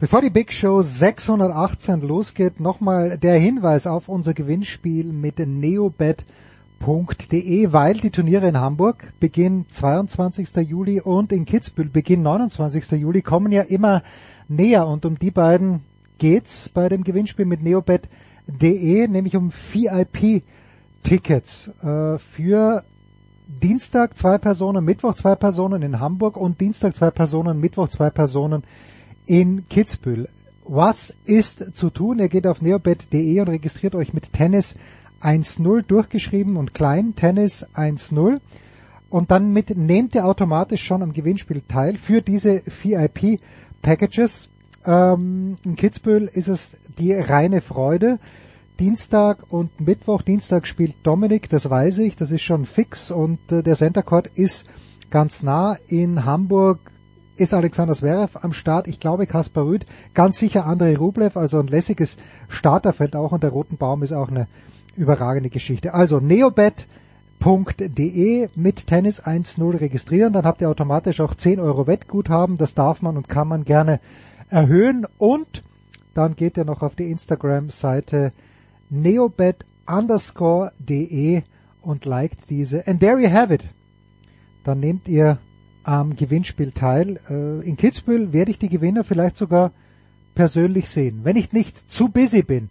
Bevor die Big Show 618 losgeht, nochmal der Hinweis auf unser Gewinnspiel mit neobet.de, weil die Turniere in Hamburg beginnen 22. Juli und in Kitzbühel beginnen 29. Juli kommen ja immer näher und um die beiden geht's bei dem Gewinnspiel mit neobet.de, nämlich um VIP-Tickets äh, für Dienstag zwei Personen, Mittwoch zwei Personen in Hamburg und Dienstag zwei Personen, Mittwoch zwei Personen in Kitzbühel. Was ist zu tun? Ihr geht auf neobet.de und registriert euch mit Tennis 1.0 durchgeschrieben und klein, Tennis 1.0. Und dann mit, nehmt ihr automatisch schon am Gewinnspiel teil für diese VIP-Packages. Ähm, in Kitzbühel ist es die reine Freude. Dienstag und Mittwoch, Dienstag spielt Dominik, das weiß ich, das ist schon fix und äh, der Center Court ist ganz nah. In Hamburg ist Alexander Zverev am Start. Ich glaube Kaspar Rüd, ganz sicher Andrei Rublev, also ein lässiges Starterfeld auch und der Roten Baum ist auch eine überragende Geschichte. Also neobet.de mit Tennis 1.0 registrieren, dann habt ihr automatisch auch 10 Euro Wettguthaben, das darf man und kann man gerne erhöhen und dann geht ihr noch auf die Instagram-Seite neobet underscore de und liked diese. And there you have it. Dann nehmt ihr am Gewinnspiel teil. Äh, in Kitzbühel werde ich die Gewinner vielleicht sogar persönlich sehen, wenn ich nicht zu busy bin.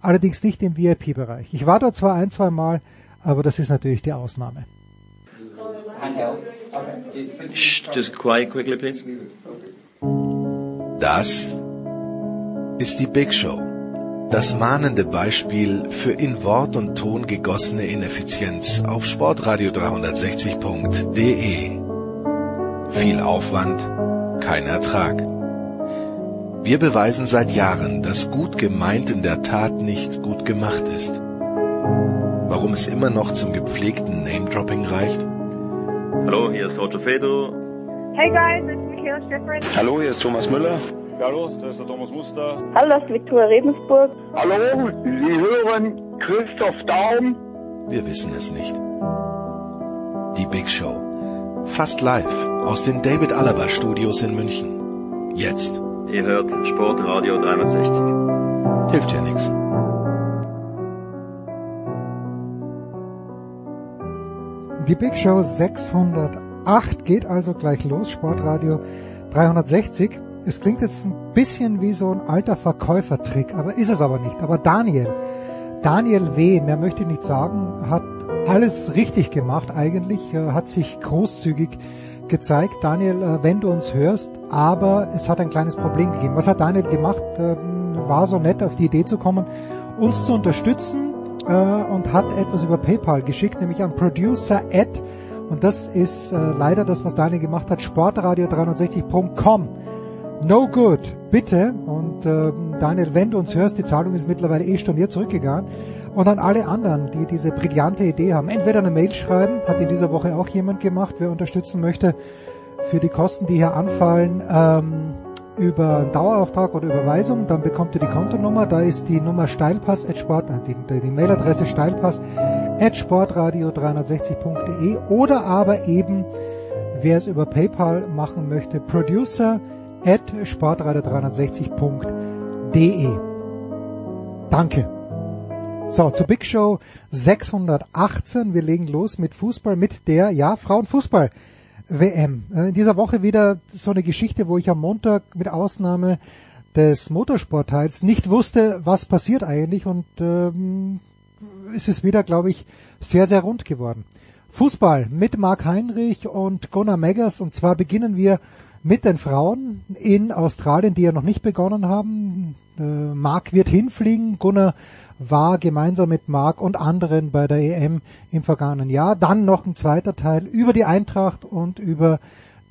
Allerdings nicht im VIP-Bereich. Ich war dort zwar ein, zwei Mal, aber das ist natürlich die Ausnahme. Just quiet quickly, please. Das ist die Big Show. Das mahnende Beispiel für in Wort und Ton gegossene Ineffizienz auf sportradio 360.de. Viel Aufwand, kein Ertrag. Wir beweisen seit Jahren, dass gut gemeint in der Tat nicht gut gemacht ist. Warum es immer noch zum gepflegten Name-Dropping reicht? Hallo, hier ist Roger Fedor. Hey guys, it's Michaela Schifrin. Hallo, hier ist Thomas Müller. Hallo, da ist der Thomas Muster. Hallo, das ist Viktoria Rebensburg. Hallo, Sie hören Christoph Daum. Wir wissen es nicht. Die Big Show. Fast live aus den David Alaba Studios in München. Jetzt. Ihr hört Sportradio 360. Hilft ja nichts. Die Big Show 608 geht also gleich los, Sportradio 360. Es klingt jetzt ein bisschen wie so ein alter Verkäufertrick, aber ist es aber nicht. Aber Daniel, Daniel W., mehr möchte ich nicht sagen, hat alles richtig gemacht eigentlich, äh, hat sich großzügig gezeigt. Daniel, äh, wenn du uns hörst, aber es hat ein kleines Problem gegeben. Was hat Daniel gemacht? Ähm, war so nett auf die Idee zu kommen, uns zu unterstützen äh, und hat etwas über PayPal geschickt, nämlich an Producer Ad. Und das ist leider das, was Daniel gemacht hat, sportradio360.com. No good, bitte. Und äh, Daniel, wenn du uns hörst, die Zahlung ist mittlerweile eh storniert zurückgegangen. Und an alle anderen, die diese brillante Idee haben, entweder eine Mail schreiben, hat in dieser Woche auch jemand gemacht, wer unterstützen möchte, für die Kosten, die hier anfallen, ähm, über einen Dauerauftrag oder Überweisung, dann bekommt ihr die Kontonummer, da ist die Nummer steilpass at sport, äh, die, die Mailadresse steilpass at sportradio360.de oder aber eben, wer es über PayPal machen möchte, producer at sportradio360.de. Danke. So, zur Big Show 618. Wir legen los mit Fußball, mit der, ja, Frauenfußball WM. Äh, in dieser Woche wieder so eine Geschichte, wo ich am Montag mit Ausnahme des Motorsportteils nicht wusste, was passiert eigentlich und ähm, es ist wieder, glaube ich, sehr, sehr rund geworden. Fußball mit Marc Heinrich und Gunnar Meggers und zwar beginnen wir mit den Frauen in Australien, die ja noch nicht begonnen haben. Äh, Marc wird hinfliegen, Gunnar war gemeinsam mit Marc und anderen bei der EM im vergangenen Jahr. Dann noch ein zweiter Teil über die Eintracht und über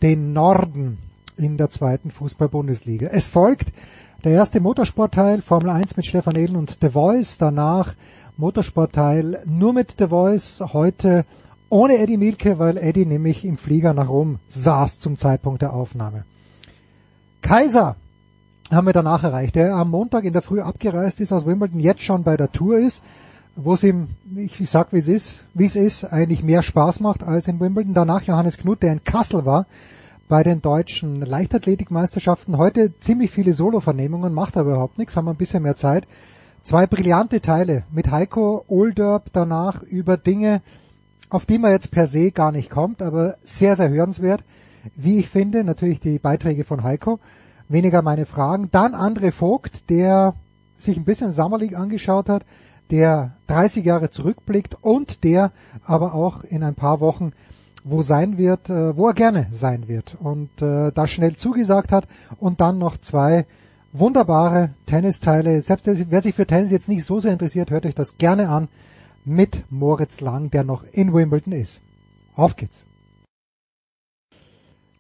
den Norden in der zweiten Fußball-Bundesliga. Es folgt der erste Motorsportteil, Formel 1 mit Stefan Edel und The Voice. Danach Motorsportteil nur mit The Voice. Heute ohne Eddie Milke, weil Eddie nämlich im Flieger nach Rom saß zum Zeitpunkt der Aufnahme. Kaiser haben wir danach erreicht, der am Montag in der Früh abgereist ist aus Wimbledon, jetzt schon bei der Tour ist, wo es ihm, ich, sag wie es ist, wie es ist, eigentlich mehr Spaß macht als in Wimbledon. Danach Johannes Knut, der in Kassel war, bei den deutschen Leichtathletikmeisterschaften. Heute ziemlich viele Solo-Vernehmungen, macht aber überhaupt nichts, haben wir ein bisschen mehr Zeit. Zwei brillante Teile mit Heiko Olderb danach über Dinge, auf die man jetzt per se gar nicht kommt, aber sehr, sehr hörenswert. Wie ich finde, natürlich die Beiträge von Heiko, weniger meine Fragen. Dann André Vogt, der sich ein bisschen Summer League angeschaut hat, der 30 Jahre zurückblickt und der aber auch in ein paar Wochen wo sein wird, äh, wo er gerne sein wird und äh, da schnell zugesagt hat und dann noch zwei wunderbare Tennisteile. Selbst wer sich für Tennis jetzt nicht so sehr interessiert, hört euch das gerne an mit Moritz Lang, der noch in Wimbledon ist. Auf geht's.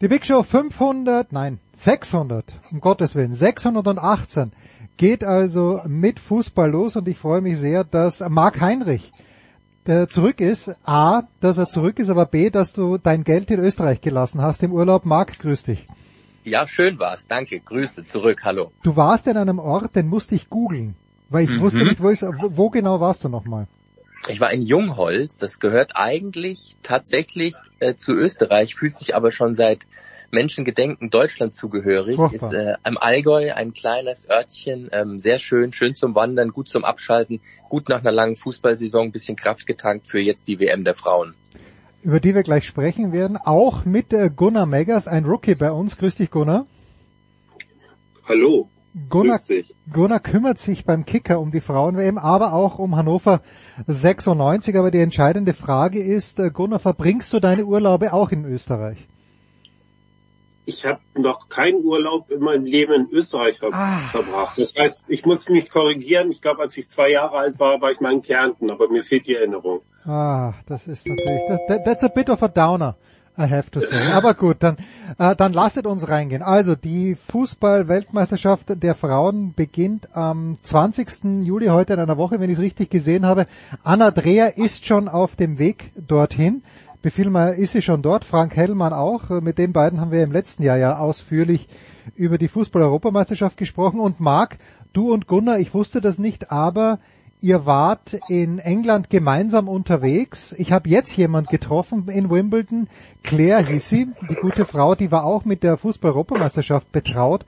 Die Big Show 500, nein, 600, um Gottes Willen, 618 geht also mit Fußball los und ich freue mich sehr, dass Marc Heinrich der zurück ist. A, dass er zurück ist, aber B, dass du dein Geld in Österreich gelassen hast im Urlaub. Marc, grüß dich. Ja, schön war's. Danke. Grüße zurück. Hallo. Du warst in einem Ort, den musste ich googeln, weil ich mhm. wusste nicht, wo, ist, wo, wo genau warst du nochmal? Ich war in Jungholz. Das gehört eigentlich tatsächlich äh, zu Österreich, fühlt sich aber schon seit Menschengedenken Deutschland zugehörig. Furchtbar. Ist äh, im Allgäu ein kleines Örtchen, ähm, sehr schön, schön zum Wandern, gut zum Abschalten, gut nach einer langen Fußballsaison, bisschen Kraft getankt für jetzt die WM der Frauen. Über die wir gleich sprechen werden, auch mit äh, Gunnar Meggers, ein Rookie bei uns. Grüß dich, Gunnar. Hallo. Gunnar, Gunnar kümmert sich beim Kicker um die Frauen-WM, aber auch um Hannover 96. Aber die entscheidende Frage ist, äh, Gunnar, verbringst du deine Urlaube auch in Österreich? ich habe noch keinen Urlaub in meinem Leben in Österreich ver ah. verbracht. Das heißt, ich muss mich korrigieren. Ich glaube, als ich zwei Jahre alt war, war ich mal in Kärnten, aber mir fehlt die Erinnerung. Ah, das ist natürlich, that, that's a bit of a downer. I have to say. Aber gut, dann, äh, dann lasset uns reingehen. Also die Fußball-Weltmeisterschaft der Frauen beginnt am 20. Juli heute in einer Woche, wenn ich es richtig gesehen habe. Anna Dreher ist schon auf dem Weg dorthin. Befehlmeier ist sie schon dort, Frank Hellmann auch. Mit den beiden haben wir im letzten Jahr ja ausführlich über die Fußball-Europameisterschaft gesprochen. Und Marc, du und Gunnar, ich wusste das nicht, aber ihr wart in England gemeinsam unterwegs. Ich habe jetzt jemand getroffen in Wimbledon. Claire hieß sie, die gute Frau, die war auch mit der Fußball-Europameisterschaft betraut.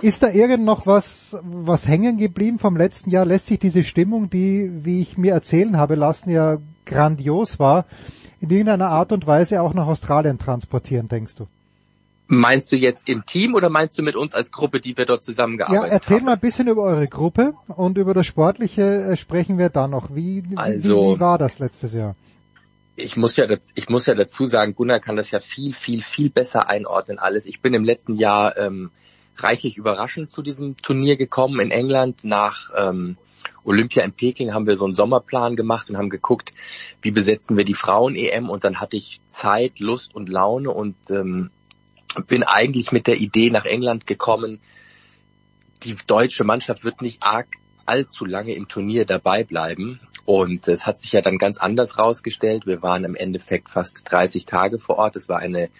Ist da irgend noch was, was hängen geblieben vom letzten Jahr? Lässt sich diese Stimmung, die, wie ich mir erzählen habe lassen, ja grandios war, in irgendeiner Art und Weise auch nach Australien transportieren, denkst du? Meinst du jetzt im Team oder meinst du mit uns als Gruppe, die wir dort zusammengearbeitet haben? Ja, erzähl haben? mal ein bisschen über eure Gruppe und über das Sportliche äh, sprechen wir dann noch. Wie, also, wie, wie war das letztes Jahr? Ich muss ja, ich muss ja dazu sagen, Gunnar kann das ja viel, viel, viel besser einordnen alles. Ich bin im letzten Jahr ähm, reichlich überraschend zu diesem Turnier gekommen in England nach ähm, Olympia in Peking haben wir so einen Sommerplan gemacht und haben geguckt, wie besetzen wir die Frauen-EM und dann hatte ich Zeit, Lust und Laune und ähm, bin eigentlich mit der Idee nach England gekommen, die deutsche Mannschaft wird nicht arg allzu lange im Turnier dabei bleiben. Und es hat sich ja dann ganz anders rausgestellt. Wir waren im Endeffekt fast 30 Tage vor Ort. Es war eine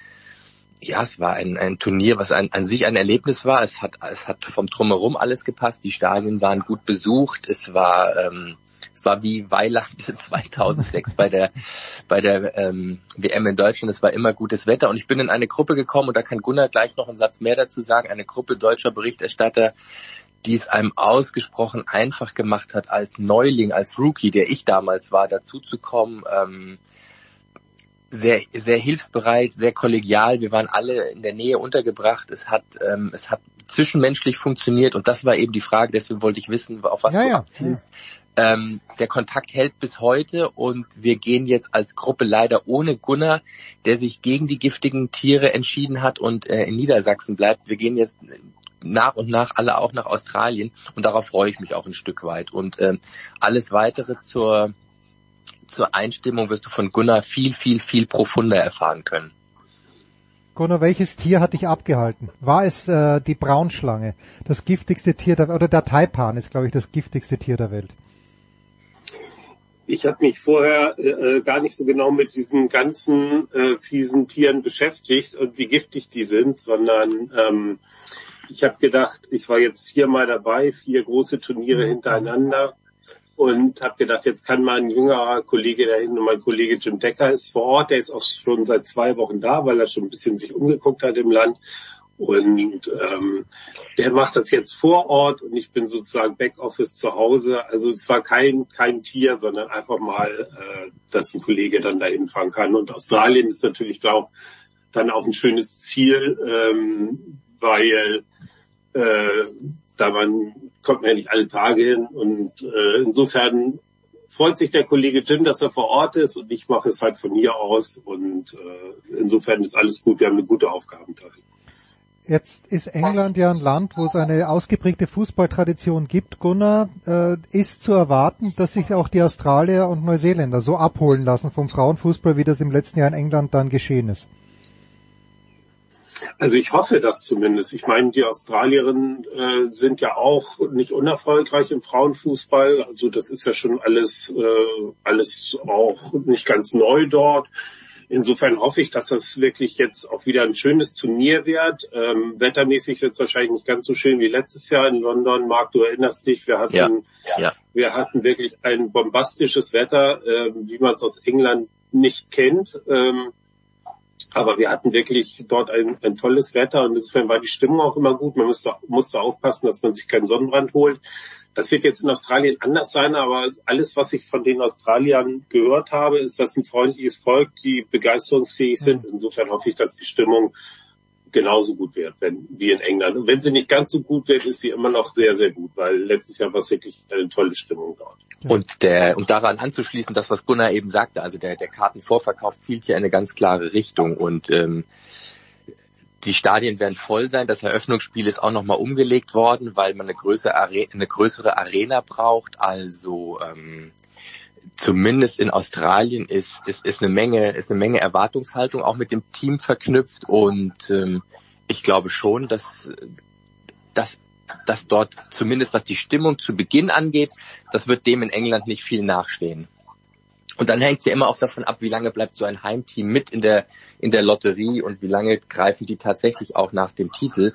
ja, es war ein, ein Turnier, was ein, an sich ein Erlebnis war. Es hat, es hat vom Drumherum alles gepasst. Die Stadien waren gut besucht. Es war, ähm, es war wie Weiland 2006 bei der, bei der ähm, WM in Deutschland. Es war immer gutes Wetter. Und ich bin in eine Gruppe gekommen und da kann Gunnar gleich noch einen Satz mehr dazu sagen. Eine Gruppe deutscher Berichterstatter, die es einem ausgesprochen einfach gemacht hat, als Neuling, als Rookie, der ich damals war, dazuzukommen. Ähm, sehr, sehr hilfsbereit, sehr kollegial. Wir waren alle in der Nähe untergebracht. Es hat, ähm, es hat zwischenmenschlich funktioniert und das war eben die Frage. Deswegen wollte ich wissen, auf was ja, du ja, abzielst. Ähm, der Kontakt hält bis heute und wir gehen jetzt als Gruppe leider ohne Gunnar, der sich gegen die giftigen Tiere entschieden hat und äh, in Niedersachsen bleibt. Wir gehen jetzt nach und nach alle auch nach Australien und darauf freue ich mich auch ein Stück weit. Und ähm, alles weitere zur zur Einstimmung wirst du von Gunnar viel, viel, viel profunder erfahren können. Gunnar, welches Tier hat dich abgehalten? War es äh, die Braunschlange, das giftigste Tier der oder der Taipan ist, glaube ich, das giftigste Tier der Welt? Ich habe mich vorher äh, gar nicht so genau mit diesen ganzen äh, fiesen Tieren beschäftigt und wie giftig die sind, sondern ähm, ich habe gedacht, ich war jetzt viermal dabei, vier große Turniere mhm. hintereinander und habe gedacht, jetzt kann mal ein jüngerer Kollege dahin und mein Kollege Jim Decker ist vor Ort, der ist auch schon seit zwei Wochen da, weil er schon ein bisschen sich umgeguckt hat im Land und ähm, der macht das jetzt vor Ort und ich bin sozusagen Backoffice zu Hause. Also es war kein, kein Tier, sondern einfach mal, äh, dass ein Kollege dann dahin fahren kann. Und Australien ist natürlich, glaube dann auch ein schönes Ziel, ähm, weil äh, da man kommt man ja nicht alle Tage hin. Und äh, insofern freut sich der Kollege Jim, dass er vor Ort ist und ich mache es halt von hier aus. Und äh, insofern ist alles gut. Wir haben eine gute Aufgabenteilung. Jetzt ist England ja ein Land, wo es eine ausgeprägte Fußballtradition gibt. Gunnar, äh, ist zu erwarten, dass sich auch die Australier und Neuseeländer so abholen lassen vom Frauenfußball, wie das im letzten Jahr in England dann geschehen ist? Also ich hoffe das zumindest. Ich meine, die Australierinnen äh, sind ja auch nicht unerfolgreich im Frauenfußball. Also das ist ja schon alles, äh, alles auch nicht ganz neu dort. Insofern hoffe ich, dass das wirklich jetzt auch wieder ein schönes Turnier wird. Ähm, wettermäßig wird es wahrscheinlich nicht ganz so schön wie letztes Jahr in London. Marc, du erinnerst dich, wir hatten, ja, ja. wir hatten wirklich ein bombastisches Wetter, äh, wie man es aus England nicht kennt. Ähm, aber wir hatten wirklich dort ein, ein tolles Wetter und insofern war die Stimmung auch immer gut. Man musste, musste aufpassen, dass man sich keinen Sonnenbrand holt. Das wird jetzt in Australien anders sein, aber alles, was ich von den Australiern gehört habe, ist, dass ein freundliches Volk, die begeisterungsfähig sind. Insofern hoffe ich, dass die Stimmung genauso gut wird wenn, wie in England. Und wenn sie nicht ganz so gut wird, ist sie immer noch sehr, sehr gut, weil letztes Jahr war es wirklich eine tolle Stimmung dort. Und der, und daran anzuschließen, das, was Gunnar eben sagte, also der, der Kartenvorverkauf zielt hier in eine ganz klare Richtung und ähm, die Stadien werden voll sein. Das Eröffnungsspiel ist auch nochmal umgelegt worden, weil man eine größere, Are eine größere Arena braucht. Also ähm, zumindest in Australien ist, ist, ist eine Menge, ist eine Menge Erwartungshaltung auch mit dem Team verknüpft und ähm, ich glaube schon, dass, dass, dass dort zumindest was die Stimmung zu Beginn angeht, das wird dem in England nicht viel nachstehen. Und dann hängt es ja immer auch davon ab, wie lange bleibt so ein Heimteam mit in der, in der Lotterie und wie lange greifen die tatsächlich auch nach dem Titel.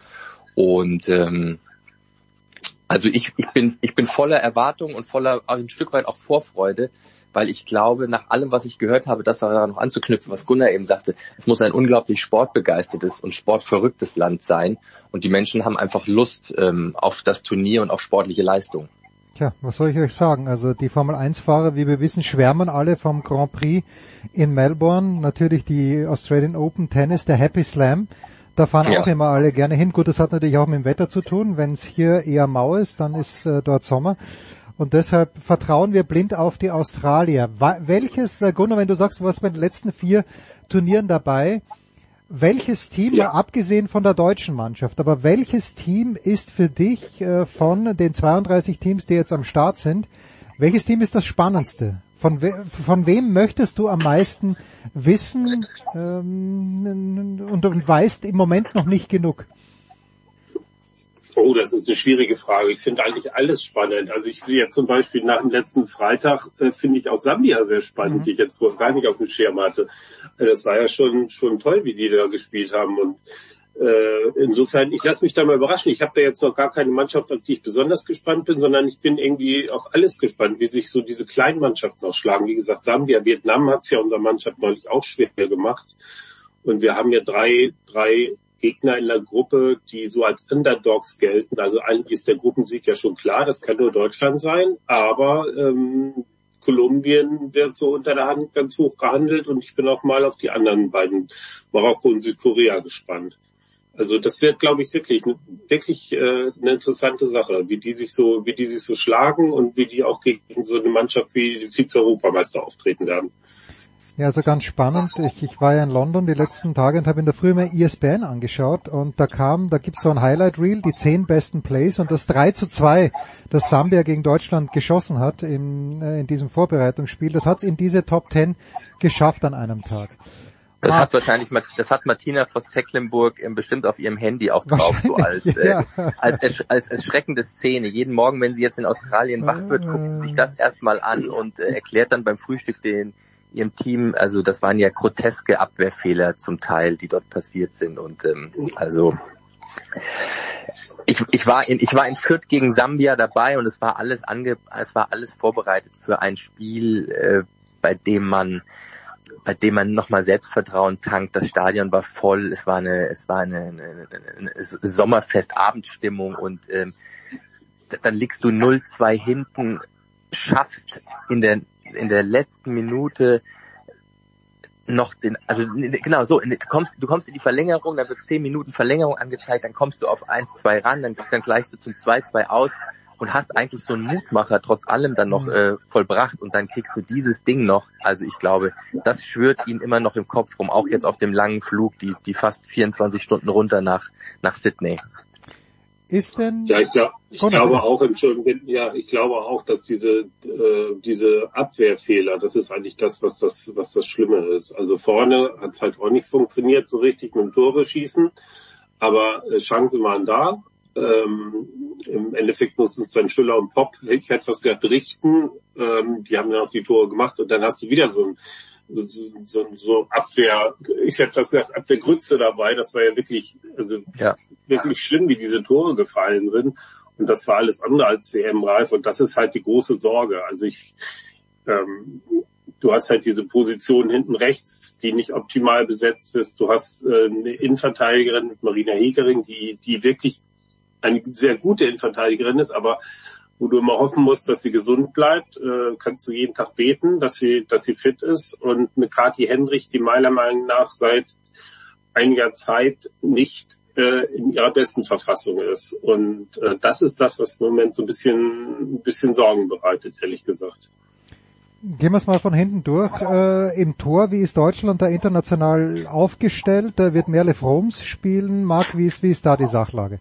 Und ähm, also ich, ich, bin, ich bin voller Erwartung und voller ein Stück weit auch Vorfreude, weil ich glaube, nach allem, was ich gehört habe, das da noch anzuknüpfen, was Gunnar eben sagte, es muss ein unglaublich sportbegeistertes und sportverrücktes Land sein. Und die Menschen haben einfach Lust ähm, auf das Turnier und auf sportliche Leistung. Tja, was soll ich euch sagen? Also die Formel 1 Fahrer, wie wir wissen, schwärmen alle vom Grand Prix in Melbourne. Natürlich die Australian Open Tennis, der Happy Slam. Da fahren ja. auch immer alle gerne hin. Gut, das hat natürlich auch mit dem Wetter zu tun. Wenn es hier eher mau ist, dann ist äh, dort Sommer. Und deshalb vertrauen wir blind auf die Australier. Welches, äh, Gunnar, wenn du sagst, du warst bei den letzten vier Turnieren dabei, welches Team, ja. abgesehen von der deutschen Mannschaft, aber welches Team ist für dich äh, von den 32 Teams, die jetzt am Start sind, welches Team ist das spannendste? Von, we von wem möchtest du am meisten wissen ähm, und, und weißt im Moment noch nicht genug? Oh, das ist eine schwierige Frage. Ich finde eigentlich alles spannend. Also ich finde jetzt zum Beispiel nach dem letzten Freitag äh, finde ich auch Sambia sehr spannend, mhm. die ich jetzt vorher gar nicht auf dem Schirm hatte. Äh, das war ja schon schon toll, wie die da gespielt haben und äh, insofern, ich lasse mich da mal überraschen. Ich habe da jetzt noch gar keine Mannschaft, auf die ich besonders gespannt bin, sondern ich bin irgendwie auf alles gespannt, wie sich so diese kleinen Mannschaften ausschlagen. Wie gesagt, Sambia, Vietnam hat's ja unserer Mannschaft neulich auch schwer gemacht. Und wir haben ja drei, drei Gegner in der Gruppe, die so als Underdogs gelten. Also eigentlich ist der Gruppensieg ja schon klar, das kann nur Deutschland sein, aber ähm, Kolumbien wird so unter der Hand ganz hoch gehandelt und ich bin auch mal auf die anderen beiden, Marokko und Südkorea, gespannt. Also das wird, glaube ich, wirklich, wirklich äh, eine interessante Sache, wie die sich so, wie die sich so schlagen und wie die auch gegen so eine Mannschaft wie die Vize-Europameister auftreten werden. Ja, also ganz spannend. Ich, ich war ja in London die letzten Tage und habe in der Früh mal ESPN angeschaut und da kam, da gibt's so ein Highlight Reel, die zehn besten Plays und das 3 zu 2, das Sambia gegen Deutschland geschossen hat in, äh, in diesem Vorbereitungsspiel, das hat's in diese Top 10 geschafft an einem Tag. Das ah. hat wahrscheinlich, das hat Martina Voss Tecklenburg bestimmt auf ihrem Handy auch drauf, so als, ja. äh, als, als, als erschreckende Szene. Jeden Morgen, wenn sie jetzt in Australien wach wird, guckt sie sich das erstmal an und äh, erklärt dann beim Frühstück den, ihrem Team, also das waren ja groteske Abwehrfehler zum Teil, die dort passiert sind und ähm, also Ich, ich war in ich war in Fürth gegen Sambia dabei und es war alles ange es war alles vorbereitet für ein Spiel, äh, bei dem man bei dem man nochmal Selbstvertrauen tankt. Das Stadion war voll, es war eine, es war eine, eine, eine Sommerfest-Abendstimmung und ähm, dann liegst du 0-2 hinten, schaffst in der in der letzten Minute noch den, also genau so, du kommst, du kommst in die Verlängerung, dann wird 10 Minuten Verlängerung angezeigt, dann kommst du auf 1-2 ran, dann, dann gleichst du zum 2-2 aus und hast eigentlich so einen Mutmacher trotz allem dann noch mhm. äh, vollbracht und dann kriegst du dieses Ding noch. Also ich glaube, das schwört ihm immer noch im Kopf rum, auch jetzt auf dem langen Flug, die, die fast 24 Stunden runter nach, nach Sydney. Ist denn? Ja, ich, glaub, ich glaube auch, Entschuldigung, ja, ich glaube auch, dass diese äh, diese Abwehrfehler, das ist eigentlich das, was das was das Schlimme ist. Also vorne hat es halt auch nicht funktioniert so richtig mit dem Tore schießen, aber äh, Chancen waren da. Ähm, Im Endeffekt mussten es dann Schüller und Pop, ich hätte was gesagt, richten. Ähm, die haben dann auch die Tore gemacht und dann hast du wieder so ein so, so, so Abwehr, ich hätte das gesagt, Abwehrgrütze dabei. Das war ja wirklich, also ja. wirklich schlimm, wie diese Tore gefallen sind. Und das war alles andere als WM-reif. Und das ist halt die große Sorge. Also ich, ähm, du hast halt diese Position hinten rechts, die nicht optimal besetzt ist. Du hast äh, eine Innenverteidigerin mit Marina Hegering, die, die wirklich eine sehr gute Innenverteidigerin ist, aber wo du immer hoffen musst, dass sie gesund bleibt, äh, kannst du jeden Tag beten, dass sie, dass sie fit ist. Und eine Kathi Hendrich, die meiner Meinung nach seit einiger Zeit nicht äh, in ihrer besten Verfassung ist. Und äh, das ist das, was im Moment so ein bisschen, ein bisschen Sorgen bereitet, ehrlich gesagt. Gehen wir es mal von hinten durch. Äh, Im Tor, wie ist Deutschland da international aufgestellt? Da wird Merle Froms spielen. Marc, wie ist, wie ist da die Sachlage?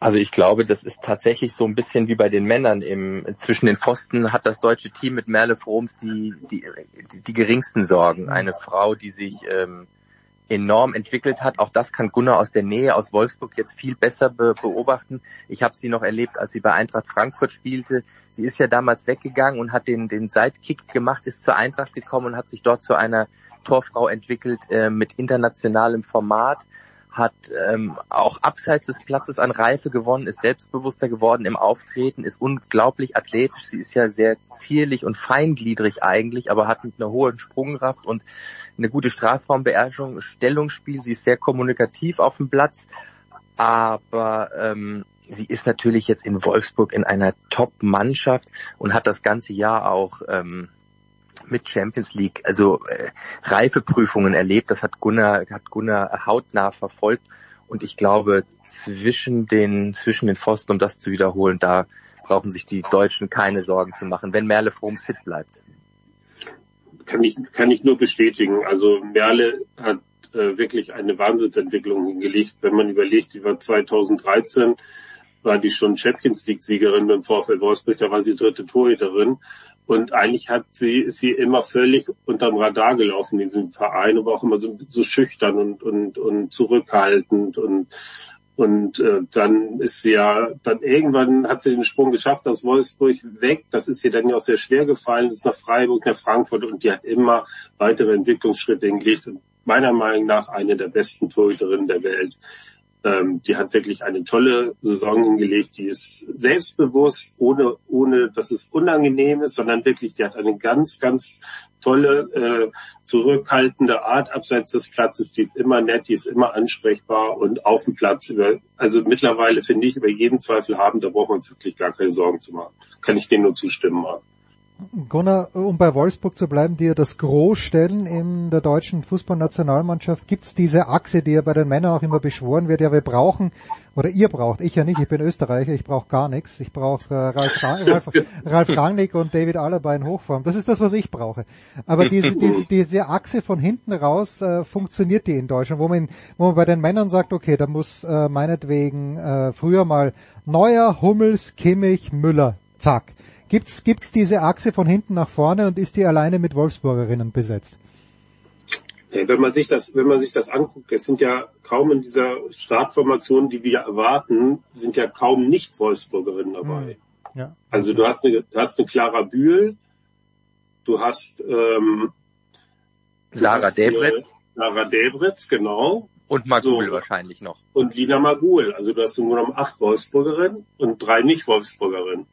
Also ich glaube, das ist tatsächlich so ein bisschen wie bei den Männern. Im, zwischen den Pfosten hat das deutsche Team mit Merle Froms die, die, die, die geringsten Sorgen. Eine Frau, die sich ähm, enorm entwickelt hat. Auch das kann Gunnar aus der Nähe, aus Wolfsburg jetzt viel besser be beobachten. Ich habe sie noch erlebt, als sie bei Eintracht Frankfurt spielte. Sie ist ja damals weggegangen und hat den, den Sidekick gemacht, ist zur Eintracht gekommen und hat sich dort zu einer Torfrau entwickelt äh, mit internationalem Format hat ähm, auch abseits des Platzes an Reife gewonnen, ist selbstbewusster geworden im Auftreten, ist unglaublich athletisch. Sie ist ja sehr zierlich und feingliedrig eigentlich, aber hat mit einer hohen Sprungkraft und eine gute Strafraumbeherrschung, Stellungsspiel. Sie ist sehr kommunikativ auf dem Platz, aber ähm, sie ist natürlich jetzt in Wolfsburg in einer Top-Mannschaft und hat das ganze Jahr auch ähm, mit Champions League, also äh, Reifeprüfungen erlebt. Das hat Gunnar, hat Gunnar hautnah verfolgt. Und ich glaube, zwischen den, zwischen den Pfosten, um das zu wiederholen, da brauchen sich die Deutschen keine Sorgen zu machen, wenn Merle Froms fit bleibt. Kann ich, kann ich nur bestätigen. Also Merle hat äh, wirklich eine Wahnsinnsentwicklung hingelegt. Wenn man überlegt, die war 2013, war die schon Champions League Siegerin beim VfL Wolfsburg, da war sie dritte Torhüterin. Und eigentlich hat sie, ist sie immer völlig unterm Radar gelaufen in diesem Verein, aber auch immer so, so schüchtern und, und, und zurückhaltend und, und äh, dann ist sie ja, dann irgendwann hat sie den Sprung geschafft aus Wolfsburg weg. Das ist ihr dann ja auch sehr schwer gefallen, ist nach Freiburg, nach Frankfurt und die hat immer weitere Entwicklungsschritte hingelegt. Und meiner Meinung nach eine der besten Torhüterinnen der Welt. Ähm, die hat wirklich eine tolle Saison hingelegt. Die ist selbstbewusst, ohne, ohne, dass es unangenehm ist, sondern wirklich, die hat eine ganz, ganz tolle, äh, zurückhaltende Art abseits des Platzes. Die ist immer nett, die ist immer ansprechbar und auf dem Platz. Über, also mittlerweile finde ich, über jeden Zweifel haben, da brauchen wir uns wirklich gar keine Sorgen zu machen. Kann ich denen nur zustimmen. Marc. Gunnar, um bei Wolfsburg zu bleiben, die ja das Gros stellen in der deutschen Fußballnationalmannschaft, gibt's diese Achse, die ja bei den Männern auch immer beschworen wird, ja wir brauchen, oder ihr braucht, ich ja nicht, ich bin Österreicher, ich brauche gar nichts, ich brauche äh, Ralf, Ralf, Ralf Rangnick und David Alaba in Hochform, das ist das, was ich brauche. Aber diese, diese, diese Achse von hinten raus äh, funktioniert die in Deutschland, wo man, wo man bei den Männern sagt, okay, da muss äh, meinetwegen äh, früher mal Neuer, Hummels, Kimmich, Müller, zack Gibt's, gibt's diese Achse von hinten nach vorne und ist die alleine mit Wolfsburgerinnen besetzt? Wenn man sich das, wenn man sich das anguckt, es sind ja kaum in dieser Startformation, die wir erwarten, sind ja kaum nicht Wolfsburgerinnen dabei. Hm, ja. Also du hast eine, du hast eine Clara Bühl, du hast ähm, Sarah Debritz. Sarah Debritz, genau. Und Magul so. wahrscheinlich noch. Und Lina Magul. Also du hast im Grunde genommen acht Wolfsburgerinnen und drei Nicht-Wolfsburgerinnen.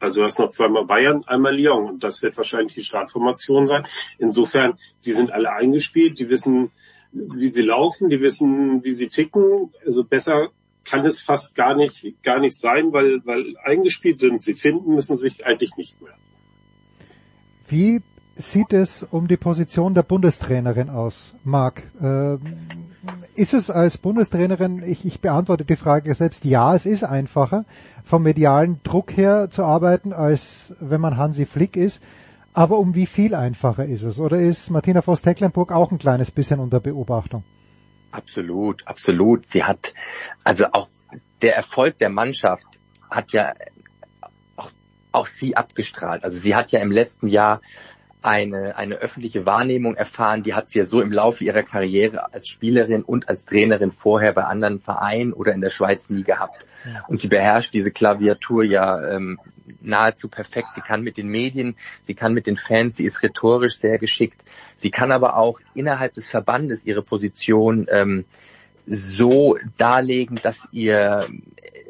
Also du hast noch zweimal Bayern, einmal Lyon. Und das wird wahrscheinlich die Startformation sein. Insofern, die sind alle eingespielt, die wissen, wie sie laufen, die wissen, wie sie ticken. Also besser kann es fast gar nicht, gar nicht sein, weil, weil eingespielt sind sie. Finden müssen sich eigentlich nicht mehr. Wie sieht es um die Position der Bundestrainerin aus, Marc? Äh, ist es als Bundestrainerin, ich, ich beantworte die Frage selbst, ja, es ist einfacher, vom medialen Druck her zu arbeiten, als wenn man Hansi Flick ist. Aber um wie viel einfacher ist es? Oder ist Martina Voss-Tecklenburg auch ein kleines bisschen unter Beobachtung? Absolut, absolut. Sie hat, also auch der Erfolg der Mannschaft hat ja auch, auch sie abgestrahlt. Also sie hat ja im letzten Jahr eine, eine öffentliche Wahrnehmung erfahren, die hat sie ja so im Laufe ihrer Karriere als Spielerin und als Trainerin vorher bei anderen Vereinen oder in der Schweiz nie gehabt. Und sie beherrscht diese Klaviatur ja ähm, nahezu perfekt. Sie kann mit den Medien, sie kann mit den Fans, sie ist rhetorisch sehr geschickt. Sie kann aber auch innerhalb des Verbandes ihre Position ähm, so darlegen, dass ihr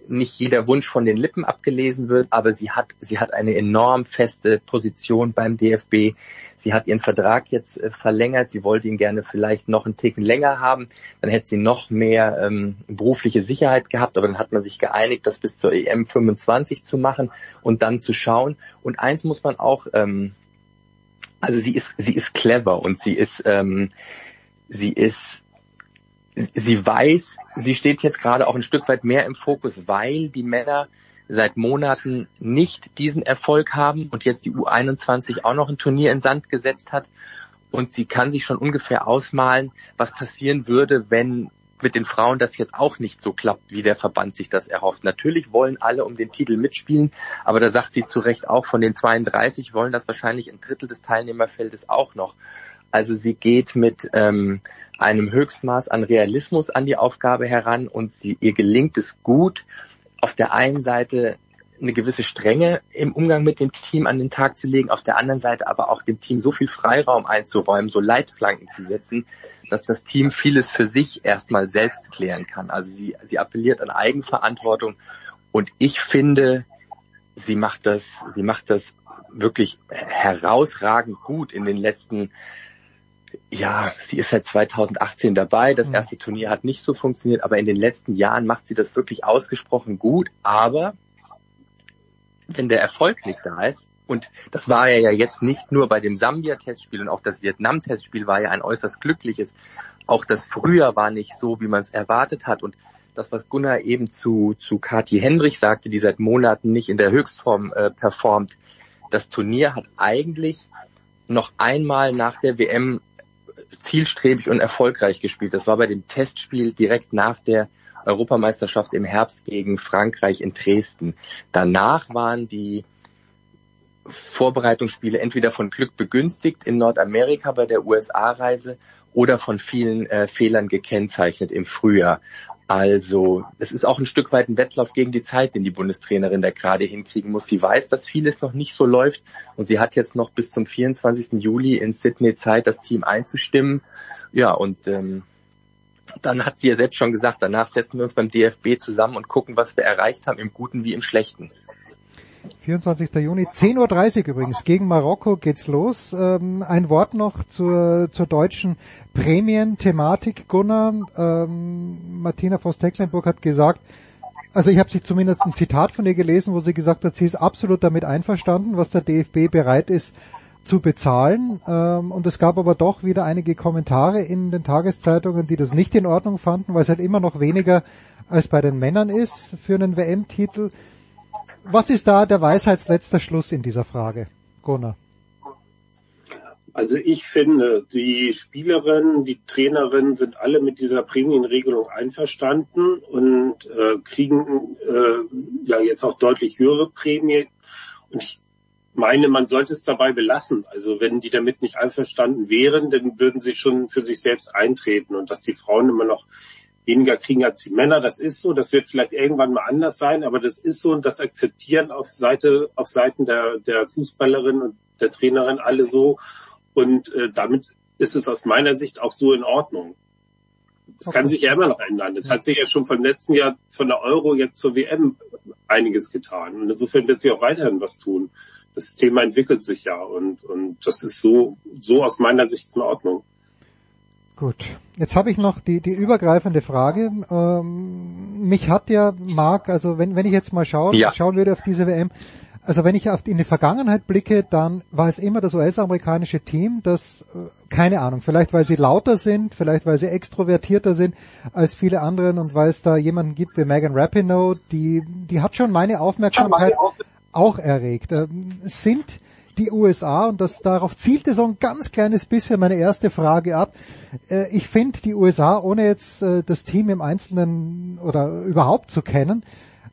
nicht jeder Wunsch von den Lippen abgelesen wird, aber sie hat, sie hat eine enorm feste Position beim DFB. Sie hat ihren Vertrag jetzt äh, verlängert. Sie wollte ihn gerne vielleicht noch einen Ticken länger haben. Dann hätte sie noch mehr ähm, berufliche Sicherheit gehabt, aber dann hat man sich geeinigt, das bis zur EM 25 zu machen und dann zu schauen. Und eins muss man auch, ähm, also sie ist, sie ist clever und sie ist, ähm, sie ist sie weiß, sie steht jetzt gerade auch ein Stück weit mehr im Fokus, weil die Männer seit Monaten nicht diesen Erfolg haben und jetzt die U21 auch noch ein Turnier in Sand gesetzt hat. Und sie kann sich schon ungefähr ausmalen, was passieren würde, wenn mit den Frauen das jetzt auch nicht so klappt, wie der Verband sich das erhofft. Natürlich wollen alle um den Titel mitspielen, aber da sagt sie zu Recht auch, von den 32 wollen das wahrscheinlich ein Drittel des Teilnehmerfeldes auch noch. Also sie geht mit ähm, einem Höchstmaß an Realismus an die Aufgabe heran und sie, ihr gelingt es gut, auf der einen Seite eine gewisse Strenge im Umgang mit dem Team an den Tag zu legen, auf der anderen Seite aber auch dem Team so viel Freiraum einzuräumen, so Leitplanken zu setzen, dass das Team vieles für sich erstmal selbst klären kann. Also sie, sie appelliert an Eigenverantwortung und ich finde, sie macht das, sie macht das wirklich herausragend gut in den letzten ja, sie ist seit 2018 dabei. Das erste Turnier hat nicht so funktioniert, aber in den letzten Jahren macht sie das wirklich ausgesprochen gut. Aber wenn der Erfolg nicht da ist, und das war ja jetzt nicht nur bei dem Sambia-Testspiel und auch das Vietnam-Testspiel war ja ein äußerst glückliches. Auch das Frühjahr war nicht so, wie man es erwartet hat. Und das, was Gunnar eben zu, zu Kati Hendrich sagte, die seit Monaten nicht in der Höchstform äh, performt, das Turnier hat eigentlich noch einmal nach der WM zielstrebig und erfolgreich gespielt. Das war bei dem Testspiel direkt nach der Europameisterschaft im Herbst gegen Frankreich in Dresden. Danach waren die Vorbereitungsspiele entweder von Glück begünstigt in Nordamerika bei der USA-Reise oder von vielen äh, Fehlern gekennzeichnet im Frühjahr. Also es ist auch ein Stück weit ein Wettlauf gegen die Zeit, den die Bundestrainerin da gerade hinkriegen muss. Sie weiß, dass vieles noch nicht so läuft und sie hat jetzt noch bis zum 24. Juli in Sydney Zeit, das Team einzustimmen. Ja, und ähm, dann hat sie ja selbst schon gesagt, danach setzen wir uns beim DFB zusammen und gucken, was wir erreicht haben, im Guten wie im Schlechten. 24. Juni, 10.30 Uhr übrigens. Gegen Marokko geht's los. Ähm, ein Wort noch zur, zur deutschen Prämien-Thematik, Gunnar. Ähm, Martina Voss-Tecklenburg hat gesagt, also ich habe sie zumindest ein Zitat von ihr gelesen, wo sie gesagt hat, sie ist absolut damit einverstanden, was der DFB bereit ist zu bezahlen. Ähm, und es gab aber doch wieder einige Kommentare in den Tageszeitungen, die das nicht in Ordnung fanden, weil es halt immer noch weniger als bei den Männern ist für einen WM-Titel was ist da der Weisheitsletzter Schluss in dieser Frage, Gunnar? Also ich finde, die Spielerinnen, die Trainerinnen sind alle mit dieser Prämienregelung einverstanden und äh, kriegen äh, ja jetzt auch deutlich höhere Prämien. Und ich meine, man sollte es dabei belassen. Also wenn die damit nicht einverstanden wären, dann würden sie schon für sich selbst eintreten und dass die Frauen immer noch weniger kriegen als die Männer. Das ist so. Das wird vielleicht irgendwann mal anders sein, aber das ist so und das akzeptieren auf Seite, auf Seiten der, der Fußballerin und der Trainerin alle so. Und äh, damit ist es aus meiner Sicht auch so in Ordnung. Das okay. kann sich ja immer noch ändern. Es ja. hat sich ja schon vom letzten Jahr von der Euro jetzt zur WM einiges getan. Und insofern wird sich auch weiterhin was tun. Das Thema entwickelt sich ja und, und das ist so, so aus meiner Sicht in Ordnung. Gut, jetzt habe ich noch die, die übergreifende Frage. Ähm, mich hat ja Marc, also wenn, wenn ich jetzt mal schaue, ja. schauen würde auf diese WM, also wenn ich auf die, in die Vergangenheit blicke, dann war es immer das US-amerikanische Team, das, äh, keine Ahnung, vielleicht weil sie lauter sind, vielleicht weil sie extrovertierter sind als viele anderen und weil es da jemanden gibt wie Megan Rapinoe, die, die hat schon meine Aufmerksamkeit auch erregt. Ähm, sind die USA und das darauf zielte so ein ganz kleines bisschen meine erste Frage ab. Äh, ich finde die USA, ohne jetzt äh, das Team im Einzelnen oder überhaupt zu kennen,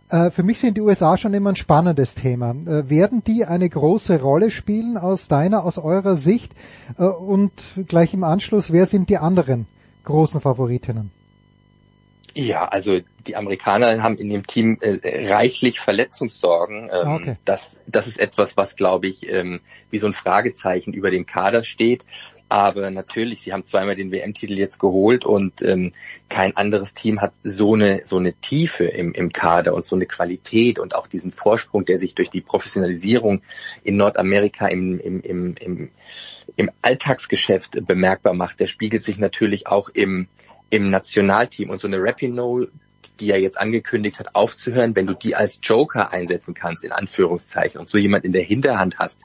äh, für mich sind die USA schon immer ein spannendes Thema. Werden die eine große Rolle spielen aus deiner, aus eurer Sicht? Und gleich im Anschluss, wer sind die anderen großen Favoritinnen? Ja, also die Amerikaner haben in dem Team äh, reichlich Verletzungssorgen. Ähm, okay. das, das ist etwas, was, glaube ich, ähm, wie so ein Fragezeichen über dem Kader steht. Aber natürlich, sie haben zweimal den WM-Titel jetzt geholt und ähm, kein anderes Team hat so eine so eine Tiefe im, im Kader und so eine Qualität und auch diesen Vorsprung, der sich durch die Professionalisierung in Nordamerika im, im, im, im, im Alltagsgeschäft bemerkbar macht. Der spiegelt sich natürlich auch im im Nationalteam und so eine Rapinoe, die ja jetzt angekündigt hat, aufzuhören, wenn du die als Joker einsetzen kannst, in Anführungszeichen, und so jemand in der Hinterhand hast,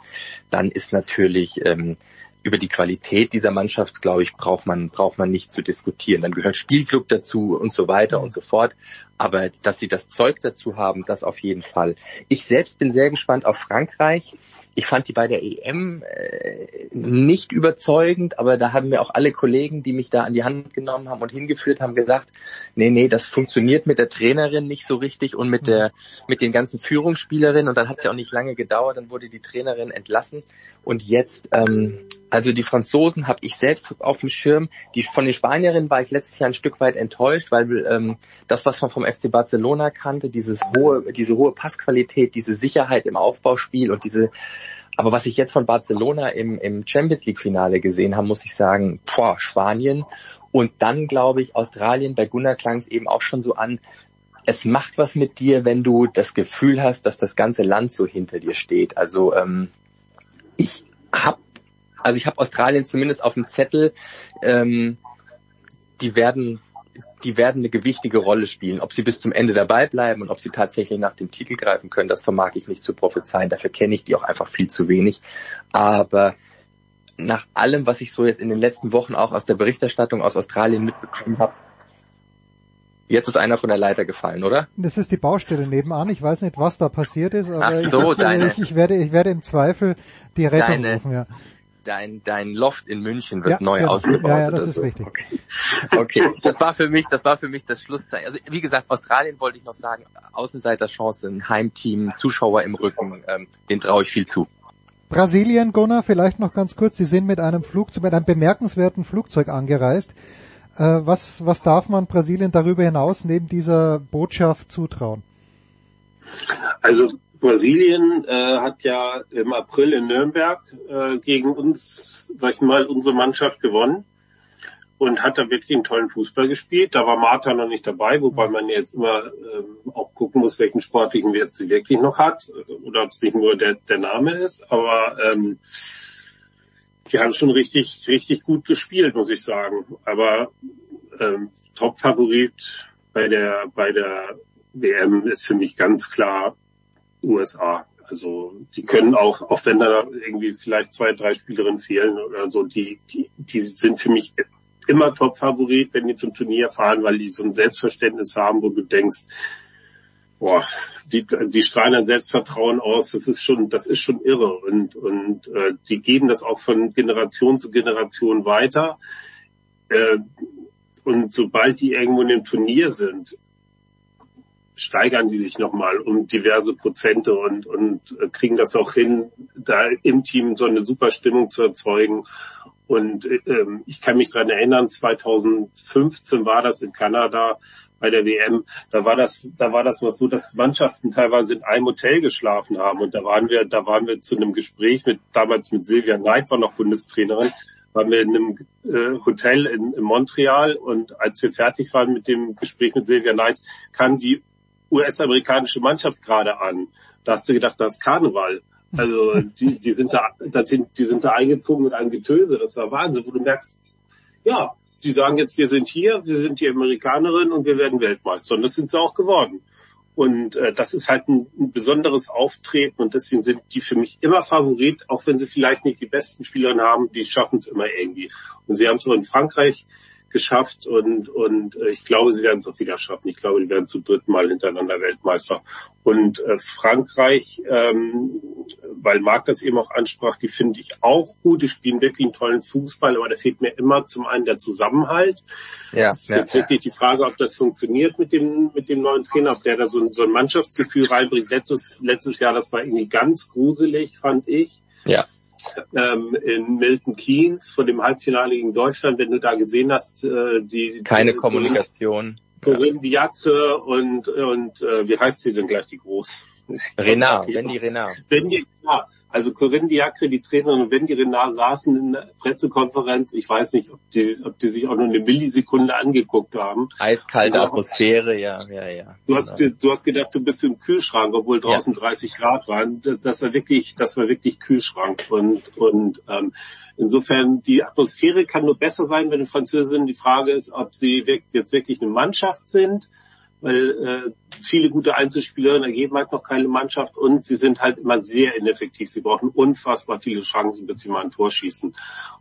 dann ist natürlich ähm, über die Qualität dieser Mannschaft, glaube ich, braucht man, braucht man nicht zu diskutieren. Dann gehört Spielclub dazu und so weiter und so fort. Aber dass sie das Zeug dazu haben, das auf jeden Fall. Ich selbst bin sehr gespannt auf Frankreich. Ich fand die bei der EM äh, nicht überzeugend, aber da haben mir auch alle Kollegen, die mich da an die Hand genommen haben und hingeführt haben, gesagt, nee, nee, das funktioniert mit der Trainerin nicht so richtig und mit der mit den ganzen Führungsspielerinnen und dann hat es ja auch nicht lange gedauert, dann wurde die Trainerin entlassen. Und jetzt, ähm, also die Franzosen habe ich selbst auf dem Schirm. Die von den Spanierinnen war ich letztes Jahr ein Stück weit enttäuscht, weil ähm, das, was man vom FC Barcelona kannte, dieses hohe, diese hohe Passqualität, diese Sicherheit im Aufbauspiel und diese aber was ich jetzt von Barcelona im, im Champions League Finale gesehen habe, muss ich sagen, boah, Spanien und dann glaube ich Australien, bei Gunnar klang es eben auch schon so an, es macht was mit dir, wenn du das Gefühl hast, dass das ganze Land so hinter dir steht. Also ähm, ich habe also ich habe Australien zumindest auf dem Zettel, ähm, die werden die werden eine gewichtige Rolle spielen. Ob sie bis zum Ende dabei bleiben und ob sie tatsächlich nach dem Titel greifen können, das vermag ich nicht zu prophezeien. Dafür kenne ich die auch einfach viel zu wenig. Aber nach allem, was ich so jetzt in den letzten Wochen auch aus der Berichterstattung aus Australien mitbekommen habe, Jetzt ist einer von der Leiter gefallen, oder? Das ist die Baustelle nebenan. Ich weiß nicht, was da passiert ist, aber Ach so, ich, ich, werde, ich werde im Zweifel die Rettung deine, rufen. Ja. Dein, dein Loft in München wird ja, neu genau. ausgebaut. Ja, ja, das ist so. richtig. Okay. okay, das war für mich, das war für mich das Schlusszeichen. Also wie gesagt, Australien wollte ich noch sagen, Außenseiterchance, ein Heimteam, Zuschauer im Rücken, ähm, den traue ich viel zu. Brasilien, Gunnar, vielleicht noch ganz kurz. Sie sind mit einem Flugzeug, mit einem bemerkenswerten Flugzeug angereist. Äh, was, was darf man Brasilien darüber hinaus neben dieser Botschaft zutrauen? Also Brasilien äh, hat ja im April in Nürnberg äh, gegen uns, sag ich mal, unsere Mannschaft gewonnen und hat da wirklich einen tollen Fußball gespielt. Da war Martha noch nicht dabei, wobei man jetzt immer ähm, auch gucken muss, welchen sportlichen Wert sie wirklich noch hat oder ob es nicht nur der, der Name ist. Aber ähm, die haben schon richtig, richtig gut gespielt, muss ich sagen. Aber ähm, Top-Favorit bei der, bei der WM ist für mich ganz klar USA. Also die können auch, auch wenn da irgendwie vielleicht zwei, drei Spielerinnen fehlen oder so, die, die, die sind für mich immer Top-Favorit, wenn die zum Turnier fahren, weil die so ein Selbstverständnis haben, wo du denkst, boah, die, die strahlen ein Selbstvertrauen aus, das ist schon, das ist schon irre. Und, und äh, die geben das auch von Generation zu Generation weiter. Äh, und sobald die irgendwo in dem Turnier sind, steigern die sich nochmal um diverse Prozente und, und äh, kriegen das auch hin, da im Team so eine super Stimmung zu erzeugen. Und ähm, ich kann mich dran erinnern, 2015 war das in Kanada, bei der WM, da war das, da war das noch so, dass Mannschaften teilweise in einem Hotel geschlafen haben. Und da waren wir, da waren wir zu einem Gespräch mit, damals mit Silvia Neid, war noch Bundestrainerin. waren wir in einem äh, Hotel in, in Montreal und als wir fertig waren mit dem Gespräch mit Silvia Knight, kam die US-amerikanische Mannschaft gerade an. Da hast du gedacht, das ist Karneval. Also die, die sind da, da sind, die sind da eingezogen mit einem Getöse. Das war Wahnsinn, wo du merkst, ja, die sagen jetzt, wir sind hier, wir sind die Amerikanerin und wir werden Weltmeister. Und das sind sie auch geworden. Und äh, das ist halt ein, ein besonderes Auftreten und deswegen sind die für mich immer Favorit, auch wenn sie vielleicht nicht die besten Spieler haben, die schaffen es immer irgendwie. Und sie haben es so in Frankreich geschafft und, und äh, ich glaube, sie werden es auch wieder schaffen. Ich glaube, die werden zum dritten Mal hintereinander Weltmeister. Und äh, Frankreich, ähm, weil Marc das eben auch ansprach, die finde ich auch gut. Die spielen wirklich einen tollen Fußball, aber da fehlt mir immer zum einen der Zusammenhalt. Ja, es ist ja, jetzt ja. wirklich die Frage, ob das funktioniert mit dem, mit dem neuen Trainer, ob der da so ein, so ein Mannschaftsgefühl reinbringt. Letztes, letztes Jahr, das war irgendwie ganz gruselig, fand ich. Ja ähm, in Milton Keynes vor dem Halbfinale gegen Deutschland, wenn du da gesehen hast, äh, die keine die, Kommunikation. Corinne Diacre und und äh, wie heißt sie denn gleich die groß? Renard, Wendy Renard. Wendy, ja, also Corinne Diacre, die Trainerin und Wendy Renard saßen in der Pressekonferenz. Ich weiß nicht, ob die, ob die sich auch nur eine Millisekunde angeguckt haben. Eiskalte ja. Atmosphäre, ja, ja, ja. Du hast, genau. du hast gedacht, du bist im Kühlschrank, obwohl draußen ja. 30 Grad waren. Das war wirklich, das war wirklich Kühlschrank. Und, und ähm, insofern, die Atmosphäre kann nur besser sein, wenn die Französinnen. Die Frage ist, ob sie jetzt wirklich eine Mannschaft sind weil äh, viele gute Einzelspieler ergeben halt noch keine Mannschaft und sie sind halt immer sehr ineffektiv. Sie brauchen unfassbar viele Chancen, bis sie mal ein Tor schießen.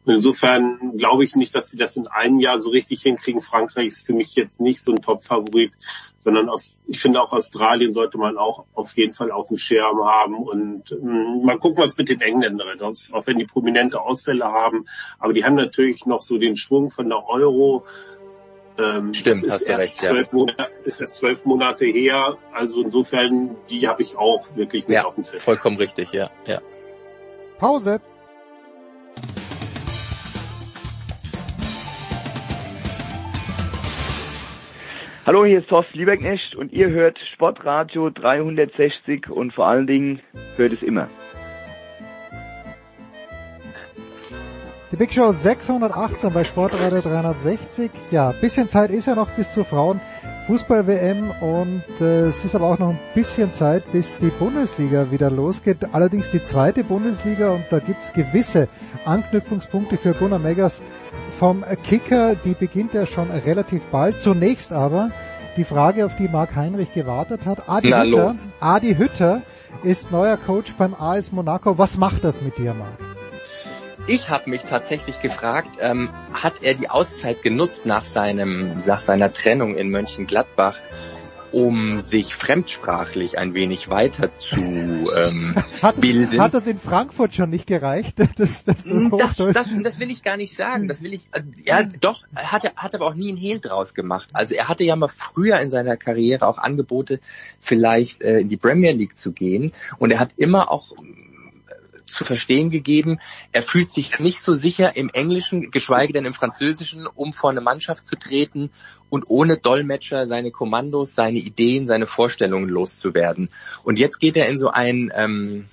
Und insofern glaube ich nicht, dass sie das in einem Jahr so richtig hinkriegen. Frankreich ist für mich jetzt nicht so ein Top-Favorit, sondern aus, ich finde auch Australien sollte man auch auf jeden Fall auf dem Schirm haben und mh, mm, mal gucken, was mit den Engländern ist, auch wenn die prominente Ausfälle haben. Aber die haben natürlich noch so den Schwung von der Euro ähm, Stimmt, hast du recht. ja. Monate, ist erst zwölf Monate her. Also insofern, die habe ich auch wirklich mit ja, auf dem Zettel. Vollkommen richtig, ja, ja. Pause. Hallo, hier ist Thorsten Lieberknecht und ihr hört Sportradio 360 und vor allen Dingen hört es immer. Die Big Show 618 bei Sportradio 360. Ja, bisschen Zeit ist ja noch bis zur Frauen Fußball-WM und äh, es ist aber auch noch ein bisschen Zeit, bis die Bundesliga wieder losgeht. Allerdings die zweite Bundesliga und da gibt's gewisse Anknüpfungspunkte für Gunnar Meggers vom Kicker. Die beginnt ja schon relativ bald. Zunächst aber die Frage, auf die Marc Heinrich gewartet hat. Adi, Na, Hütter, Adi Hütter ist neuer Coach beim AS Monaco. Was macht das mit dir, Marc? Ich habe mich tatsächlich gefragt, ähm, hat er die Auszeit genutzt nach seinem, nach seiner Trennung in Mönchengladbach, um sich fremdsprachlich ein wenig weiter zu ähm, hat, bilden. Hat das in Frankfurt schon nicht gereicht? Das, das, das, das, das, will ich gar nicht sagen. Das will ich. Äh, ja, doch. Hat er hat aber auch nie ein Hehl draus gemacht. Also er hatte ja mal früher in seiner Karriere auch Angebote, vielleicht äh, in die Premier League zu gehen, und er hat immer auch zu verstehen gegeben, er fühlt sich nicht so sicher im Englischen, geschweige denn im Französischen, um vor eine Mannschaft zu treten und ohne Dolmetscher seine Kommandos, seine Ideen, seine Vorstellungen loszuwerden. Und jetzt geht er in so ein ähm,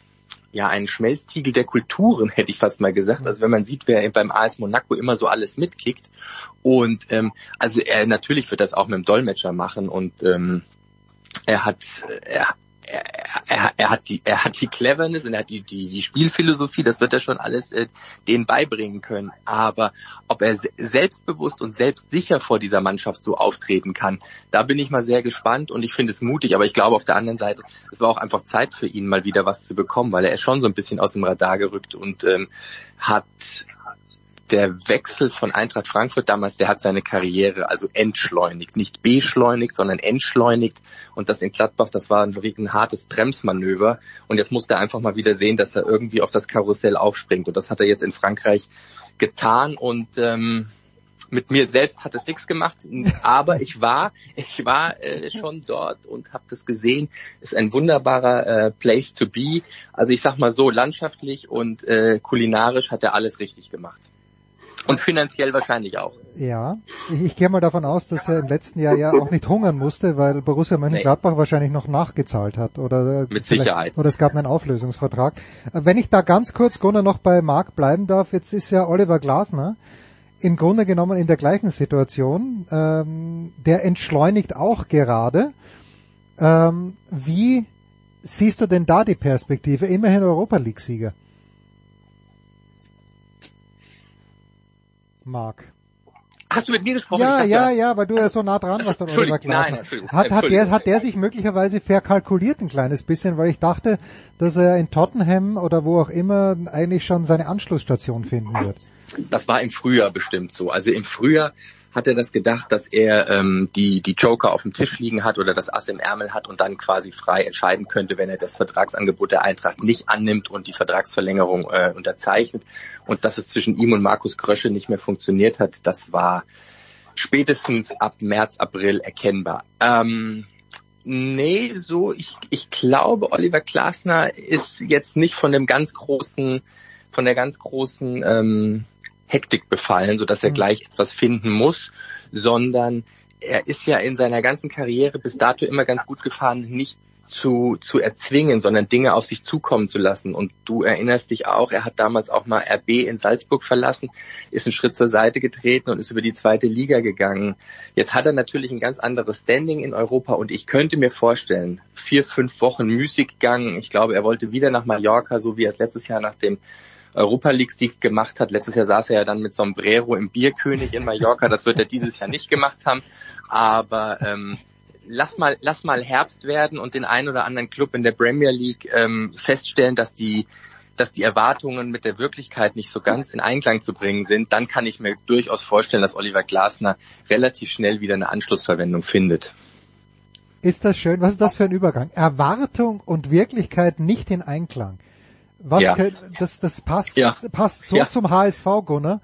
ja, einen Schmelztiegel der Kulturen, hätte ich fast mal gesagt. Also wenn man sieht, wer beim AS Monaco immer so alles mitkickt. Und ähm, also er natürlich wird das auch mit dem Dolmetscher machen und ähm, er hat, er, er, er, er, hat die, er hat die Cleverness und er hat die, die, die Spielphilosophie, das wird er schon alles äh, denen beibringen können. Aber ob er selbstbewusst und selbstsicher vor dieser Mannschaft so auftreten kann, da bin ich mal sehr gespannt und ich finde es mutig. Aber ich glaube auf der anderen Seite, es war auch einfach Zeit für ihn, mal wieder was zu bekommen, weil er ist schon so ein bisschen aus dem Radar gerückt und ähm, hat der Wechsel von Eintracht Frankfurt damals, der hat seine Karriere also entschleunigt, nicht beschleunigt, sondern entschleunigt. Und das in Gladbach, das war ein, ein hartes Bremsmanöver. Und jetzt muss er einfach mal wieder sehen, dass er irgendwie auf das Karussell aufspringt. Und das hat er jetzt in Frankreich getan. Und ähm, mit mir selbst hat es nichts gemacht, aber ich war, ich war äh, schon dort und habe das gesehen. Ist ein wunderbarer äh, Place to be. Also ich sag mal so, landschaftlich und äh, kulinarisch hat er alles richtig gemacht. Und finanziell wahrscheinlich auch. Ja, ich, ich gehe mal davon aus, dass er im letzten Jahr ja auch nicht hungern musste, weil Borussia Mönchengladbach nee. wahrscheinlich noch nachgezahlt hat oder äh, mit Sicherheit oder es gab einen Auflösungsvertrag. Äh, wenn ich da ganz kurz Gunnar noch bei Marc bleiben darf, jetzt ist ja Oliver Glasner im Grunde genommen in der gleichen Situation. Ähm, der entschleunigt auch gerade. Ähm, wie siehst du denn da die Perspektive? Immerhin Europa League-Sieger. Marc. Hast du mit mir gesprochen? Ja, ja, ja, weil du ja so nah dran warst an Oliver Glasner. Nein, hat, hat, der, hat der sich möglicherweise verkalkuliert ein kleines bisschen, weil ich dachte, dass er in Tottenham oder wo auch immer eigentlich schon seine Anschlussstation finden wird. Das war im Frühjahr bestimmt so. Also im Frühjahr hat er das gedacht, dass er ähm, die, die Joker auf dem Tisch liegen hat oder das Ass im Ärmel hat und dann quasi frei entscheiden könnte, wenn er das Vertragsangebot der Eintracht nicht annimmt und die Vertragsverlängerung äh, unterzeichnet. Und dass es zwischen ihm und Markus Krösche nicht mehr funktioniert hat, das war spätestens ab März, April erkennbar. Ähm, nee, so, ich, ich glaube, Oliver Glasner ist jetzt nicht von dem ganz großen, von der ganz großen ähm, Hektik befallen, so dass er mhm. gleich etwas finden muss, sondern er ist ja in seiner ganzen Karriere bis dato immer ganz gut gefahren, nichts zu, zu erzwingen, sondern Dinge auf sich zukommen zu lassen. Und du erinnerst dich auch, er hat damals auch mal RB in Salzburg verlassen, ist einen Schritt zur Seite getreten und ist über die zweite Liga gegangen. Jetzt hat er natürlich ein ganz anderes Standing in Europa und ich könnte mir vorstellen, vier, fünf Wochen müßig gegangen. Ich glaube, er wollte wieder nach Mallorca, so wie er es letztes Jahr nach dem Europa League-Sieg gemacht hat. Letztes Jahr saß er ja dann mit Sombrero im Bierkönig in Mallorca. Das wird er dieses Jahr nicht gemacht haben. Aber ähm, lass mal, lass mal Herbst werden und den einen oder anderen Club in der Premier League ähm, feststellen, dass die dass die Erwartungen mit der Wirklichkeit nicht so ganz in Einklang zu bringen sind, dann kann ich mir durchaus vorstellen, dass Oliver Glasner relativ schnell wieder eine Anschlussverwendung findet. Ist das schön? Was ist das für ein Übergang? Erwartung und Wirklichkeit nicht in Einklang. Was ja. Könnt, das, das passt, ja. passt so ja. zum HSV, Gunnar,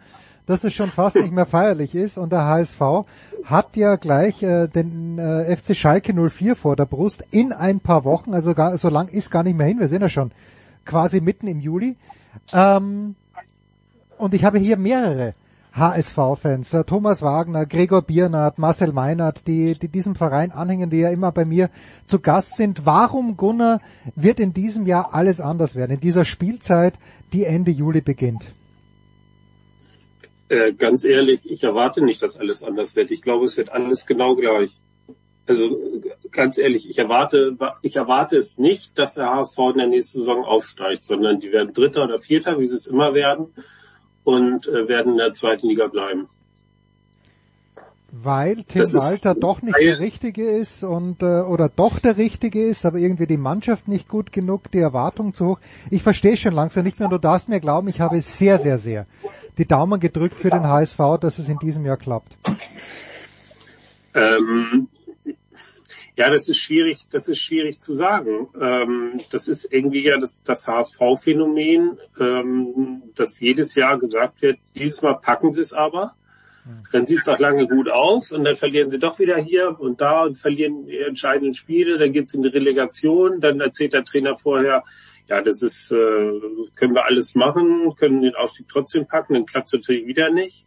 dass es schon fast nicht mehr feierlich ist. Und der HSV hat ja gleich äh, den äh, FC Schalke 04 vor der Brust in ein paar Wochen. Also gar, so lang ist gar nicht mehr hin. Wir sind ja schon quasi mitten im Juli. Ähm, und ich habe hier mehrere HSV-Fans, äh, Thomas Wagner, Gregor Biernat, Marcel Meinert, die, die diesem Verein anhängen, die ja immer bei mir zu Gast sind. Warum, Gunnar, wird in diesem Jahr alles anders werden, in dieser Spielzeit, die Ende Juli beginnt? Äh, ganz ehrlich, ich erwarte nicht, dass alles anders wird. Ich glaube, es wird alles genau gleich. Also ganz ehrlich, ich erwarte, ich erwarte es nicht, dass der HSV in der nächsten Saison aufsteigt, sondern die werden Dritter oder Vierter, wie sie es immer werden und äh, werden in der zweiten Liga bleiben. Weil Tim Walter doch nicht der Richtige ist und äh, oder doch der Richtige ist, aber irgendwie die Mannschaft nicht gut genug, die Erwartung zu hoch. Ich verstehe schon langsam nicht mehr, du darfst mir glauben, ich habe sehr, sehr, sehr die Daumen gedrückt für den HSV, dass es in diesem Jahr klappt. Ähm, ja, das ist schwierig, das ist schwierig zu sagen. Ähm, das ist irgendwie ja das, das HSV-Phänomen, ähm, dass jedes Jahr gesagt wird, dieses Mal packen sie es aber. Dann sieht es auch lange gut aus und dann verlieren sie doch wieder hier und da und verlieren die entscheidenden Spiele, dann geht es in die Relegation, dann erzählt der Trainer vorher, ja, das ist, äh, können wir alles machen, können den Aufstieg trotzdem packen, dann klappt es natürlich wieder nicht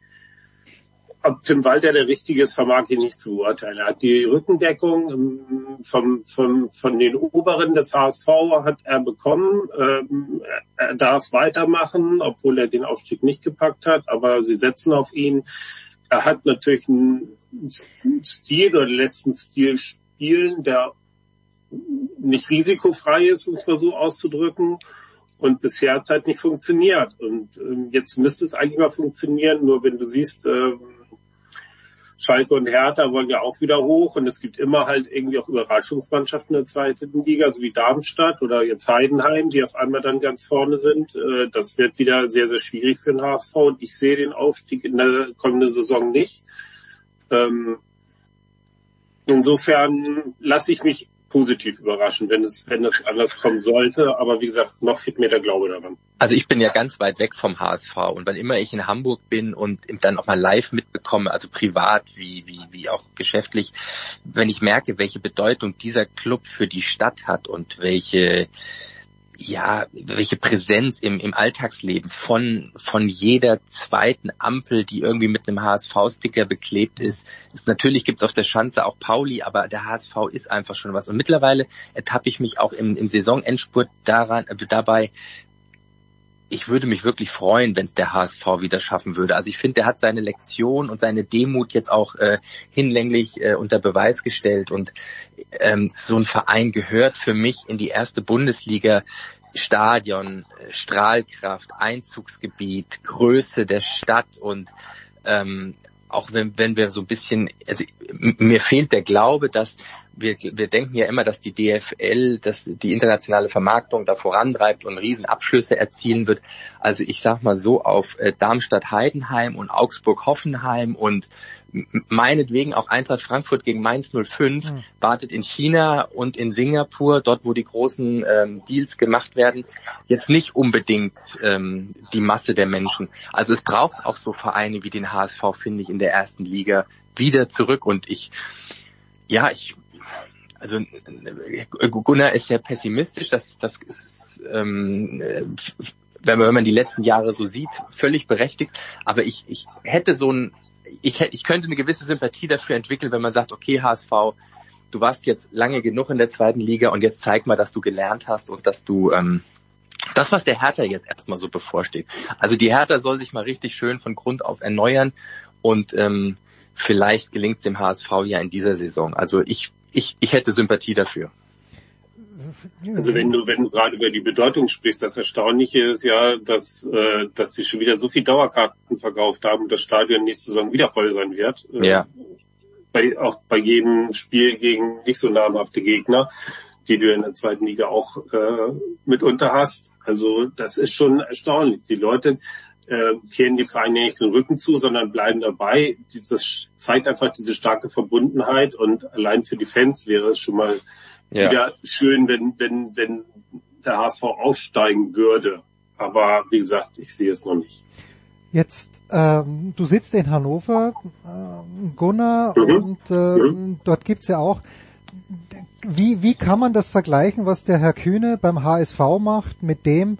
ob Tim Walter der Richtige ist, vermag ich nicht zu beurteilen. Er hat die Rückendeckung ähm, vom, vom, von den Oberen des HSV hat er bekommen. Ähm, er darf weitermachen, obwohl er den Aufstieg nicht gepackt hat, aber sie setzen auf ihn. Er hat natürlich einen Stil oder letzten Stil spielen, der nicht risikofrei ist, um es mal so auszudrücken. Und bisher hat es halt nicht funktioniert. Und ähm, jetzt müsste es eigentlich mal funktionieren, nur wenn du siehst, ähm, Schalke und Hertha wollen ja auch wieder hoch und es gibt immer halt irgendwie auch Überraschungsmannschaften in der zweiten Liga, so wie Darmstadt oder jetzt Heidenheim, die auf einmal dann ganz vorne sind. Äh, das wird wieder sehr, sehr schwierig für den HSV und ich sehe den Aufstieg in der kommenden Saison nicht. Ähm, insofern lasse ich mich positiv überraschen, wenn es, wenn es anders kommen sollte. Aber wie gesagt, noch fehlt mir der Glaube daran. Also ich bin ja ganz weit weg vom HSV und wann immer ich in Hamburg bin und dann auch mal live mitbekomme, also privat wie, wie, wie auch geschäftlich, wenn ich merke, welche Bedeutung dieser Club für die Stadt hat und welche ja, welche Präsenz im, im Alltagsleben von, von jeder zweiten Ampel, die irgendwie mit einem HSV-Sticker beklebt ist. ist natürlich gibt's auf der Schanze auch Pauli, aber der HSV ist einfach schon was. Und mittlerweile ertappe ich mich auch im, im Saisonendspurt daran, äh, dabei, ich würde mich wirklich freuen, wenn es der HSV wieder schaffen würde. Also ich finde, der hat seine Lektion und seine Demut jetzt auch äh, hinlänglich äh, unter Beweis gestellt. Und ähm, so ein Verein gehört für mich in die erste Bundesliga. Stadion, Strahlkraft, Einzugsgebiet, Größe der Stadt und ähm, auch wenn, wenn wir so ein bisschen, also mir fehlt der Glaube, dass wir, wir denken ja immer, dass die DFL, dass die internationale Vermarktung da vorantreibt und Riesenabschlüsse erzielen wird. Also ich sag mal so auf äh, Darmstadt-Heidenheim und Augsburg-Hoffenheim und meinetwegen auch Eintracht Frankfurt gegen Mainz 05 mhm. wartet in China und in Singapur, dort wo die großen ähm, Deals gemacht werden, jetzt nicht unbedingt ähm, die Masse der Menschen. Also es braucht auch so Vereine wie den HSV, finde ich, in der ersten Liga wieder zurück und ich, ja, ich also Gunnar ist sehr pessimistisch, das, das ist, ähm, wenn man, wenn man die letzten Jahre so sieht, völlig berechtigt. Aber ich, ich hätte so ein, ich, hätte, ich könnte eine gewisse Sympathie dafür entwickeln, wenn man sagt, okay, HSV, du warst jetzt lange genug in der zweiten Liga und jetzt zeig mal, dass du gelernt hast und dass du ähm, das, was der Hertha jetzt erstmal so bevorsteht. Also die Hertha soll sich mal richtig schön von Grund auf erneuern und ähm, vielleicht gelingt es dem HSV ja in dieser Saison. Also ich ich, ich hätte Sympathie dafür. Also wenn du, wenn du gerade über die Bedeutung sprichst, das Erstaunliche ist ja, dass, äh, dass sie schon wieder so viel Dauerkarten verkauft haben und das Stadion nächste Saison wieder voll sein wird. Äh, ja. Bei, auch bei jedem Spiel gegen nicht so namhafte Gegner, die du in der zweiten Liga auch äh, mitunter hast. Also das ist schon erstaunlich. Die Leute, äh, kehren die Vereine nicht den Rücken zu, sondern bleiben dabei. Das zeigt einfach diese starke Verbundenheit und allein für die Fans wäre es schon mal ja. wieder schön, wenn, wenn, wenn der HSV aufsteigen würde. Aber wie gesagt, ich sehe es noch nicht. Jetzt, ähm, du sitzt in Hannover, äh, Gunnar, mhm. und äh, mhm. dort gibt's ja auch wie, wie kann man das vergleichen, was der Herr Kühne beim HSV macht, mit dem,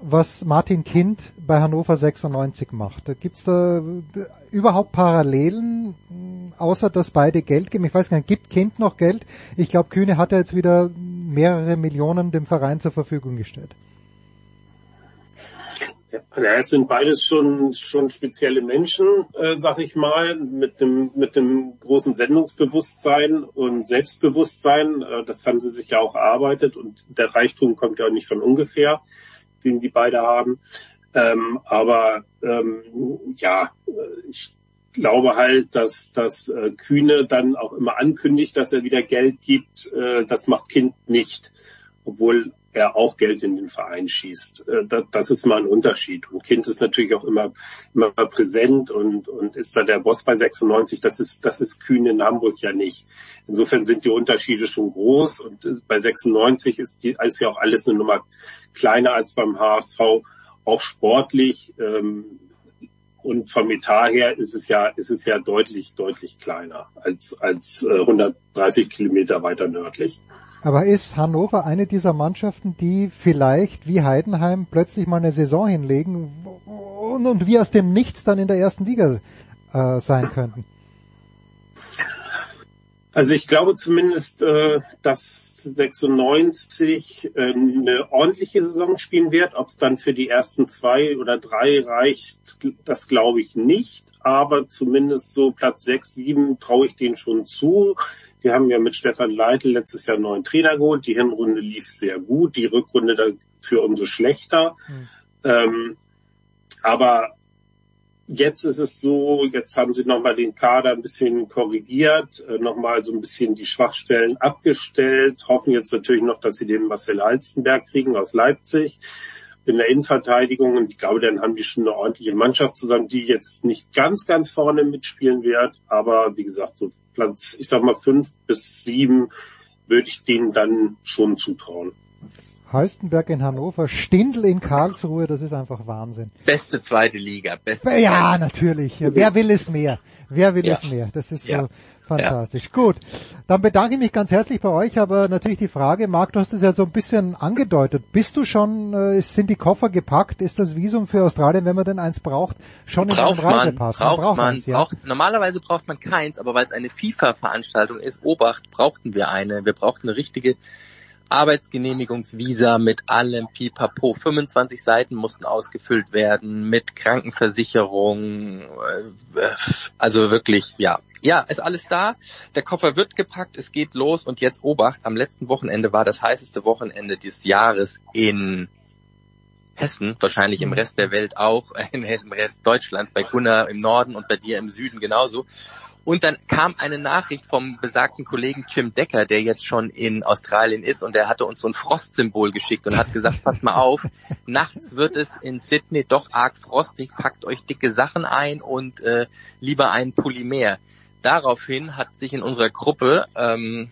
was Martin Kind bei Hannover 96 macht. Gibt es da überhaupt Parallelen, außer dass beide Geld geben? Ich weiß gar nicht, gibt Kind noch Geld? Ich glaube, Kühne hat ja jetzt wieder mehrere Millionen dem Verein zur Verfügung gestellt. Ja, es sind beides schon schon spezielle Menschen, äh, sag ich mal, mit dem mit dem großen Sendungsbewusstsein und Selbstbewusstsein. Äh, das haben sie sich ja auch erarbeitet und der Reichtum kommt ja nicht von ungefähr den die beide haben. Ähm, aber ähm, ja, ich glaube halt, dass dass äh, Kühne dann auch immer ankündigt, dass er wieder Geld gibt. Äh, das macht Kind nicht, obwohl er auch Geld in den Verein schießt. Äh, das, ist mal ein Unterschied. Und Kind ist natürlich auch immer immer präsent und und ist da der Boss bei 96. Das ist das ist Kühne in Hamburg ja nicht. Insofern sind die Unterschiede schon groß und äh, bei 96 ist, die, ist ja auch alles eine Nummer kleiner als beim HSV, auch sportlich. Ähm, und vom Etat her ist es ja, ist es ja deutlich, deutlich kleiner als, als äh, 130 Kilometer weiter nördlich. Aber ist Hannover eine dieser Mannschaften, die vielleicht wie Heidenheim plötzlich mal eine Saison hinlegen und, und wie aus dem Nichts dann in der ersten Liga äh, sein könnten? Also ich glaube zumindest, äh, dass 96 äh, eine ordentliche Saison spielen wird. Ob es dann für die ersten zwei oder drei reicht, das glaube ich nicht. Aber zumindest so Platz sechs, sieben traue ich denen schon zu. Wir haben ja mit Stefan Leitl letztes Jahr einen neuen Trainer geholt. Die Hinrunde lief sehr gut, die Rückrunde dafür umso schlechter. Mhm. Ähm, aber Jetzt ist es so, jetzt haben sie nochmal den Kader ein bisschen korrigiert, äh, nochmal so ein bisschen die Schwachstellen abgestellt, hoffen jetzt natürlich noch, dass sie den Marcel Halstenberg kriegen aus Leipzig in der Innenverteidigung und ich glaube, dann haben die schon eine ordentliche Mannschaft zusammen, die jetzt nicht ganz, ganz vorne mitspielen wird, aber wie gesagt, so Platz, ich sag mal fünf bis sieben würde ich denen dann schon zutrauen. Halstenberg in Hannover, Stindl in Karlsruhe, das ist einfach Wahnsinn. Beste zweite Liga, beste. Ja, natürlich. Wer will es mehr? Wer will Ja. es mehr? Das ist Ja. so fantastisch. Gut, dann bedanke ich mich ganz herzlich bei euch, aber natürlich die Frage, Marc, du hast es ja so ein bisschen angedeutet. Bist du schon, äh, sind die Koffer gepackt? Ist das Visum für Australien, wenn man denn eins braucht, schon in Braucht einem man, Reisepass? braucht man, eins, ja. braucht, normalerweise braucht man keins, aber weil es eine FIFA-Veranstaltung ist, Obacht, brauchten wir eine. Wir brauchten eine richtige Arbeitsgenehmigungsvisa mit allem Pipapo. 25 Seiten mussten ausgefüllt werden mit Krankenversicherung. äh, Also wirklich, ja. Ja, ist alles da. Der Koffer wird gepackt, es geht los und jetzt Obacht. Am letzten Wochenende war das heißeste Wochenende des Jahres in Hessen, wahrscheinlich im Rest der Welt auch, im Rest Deutschlands, bei Gunnar im Norden und bei dir im Süden genauso. Und dann kam eine Nachricht vom besagten Kollegen Jim Decker, der jetzt schon in Australien ist und der hatte uns so ein Frostsymbol geschickt und hat gesagt, passt mal auf, nachts wird es in Sydney doch arg frostig, packt euch dicke Sachen ein und äh, lieber einen Pulli mehr. Daraufhin hat sich in unserer Gruppe ähm,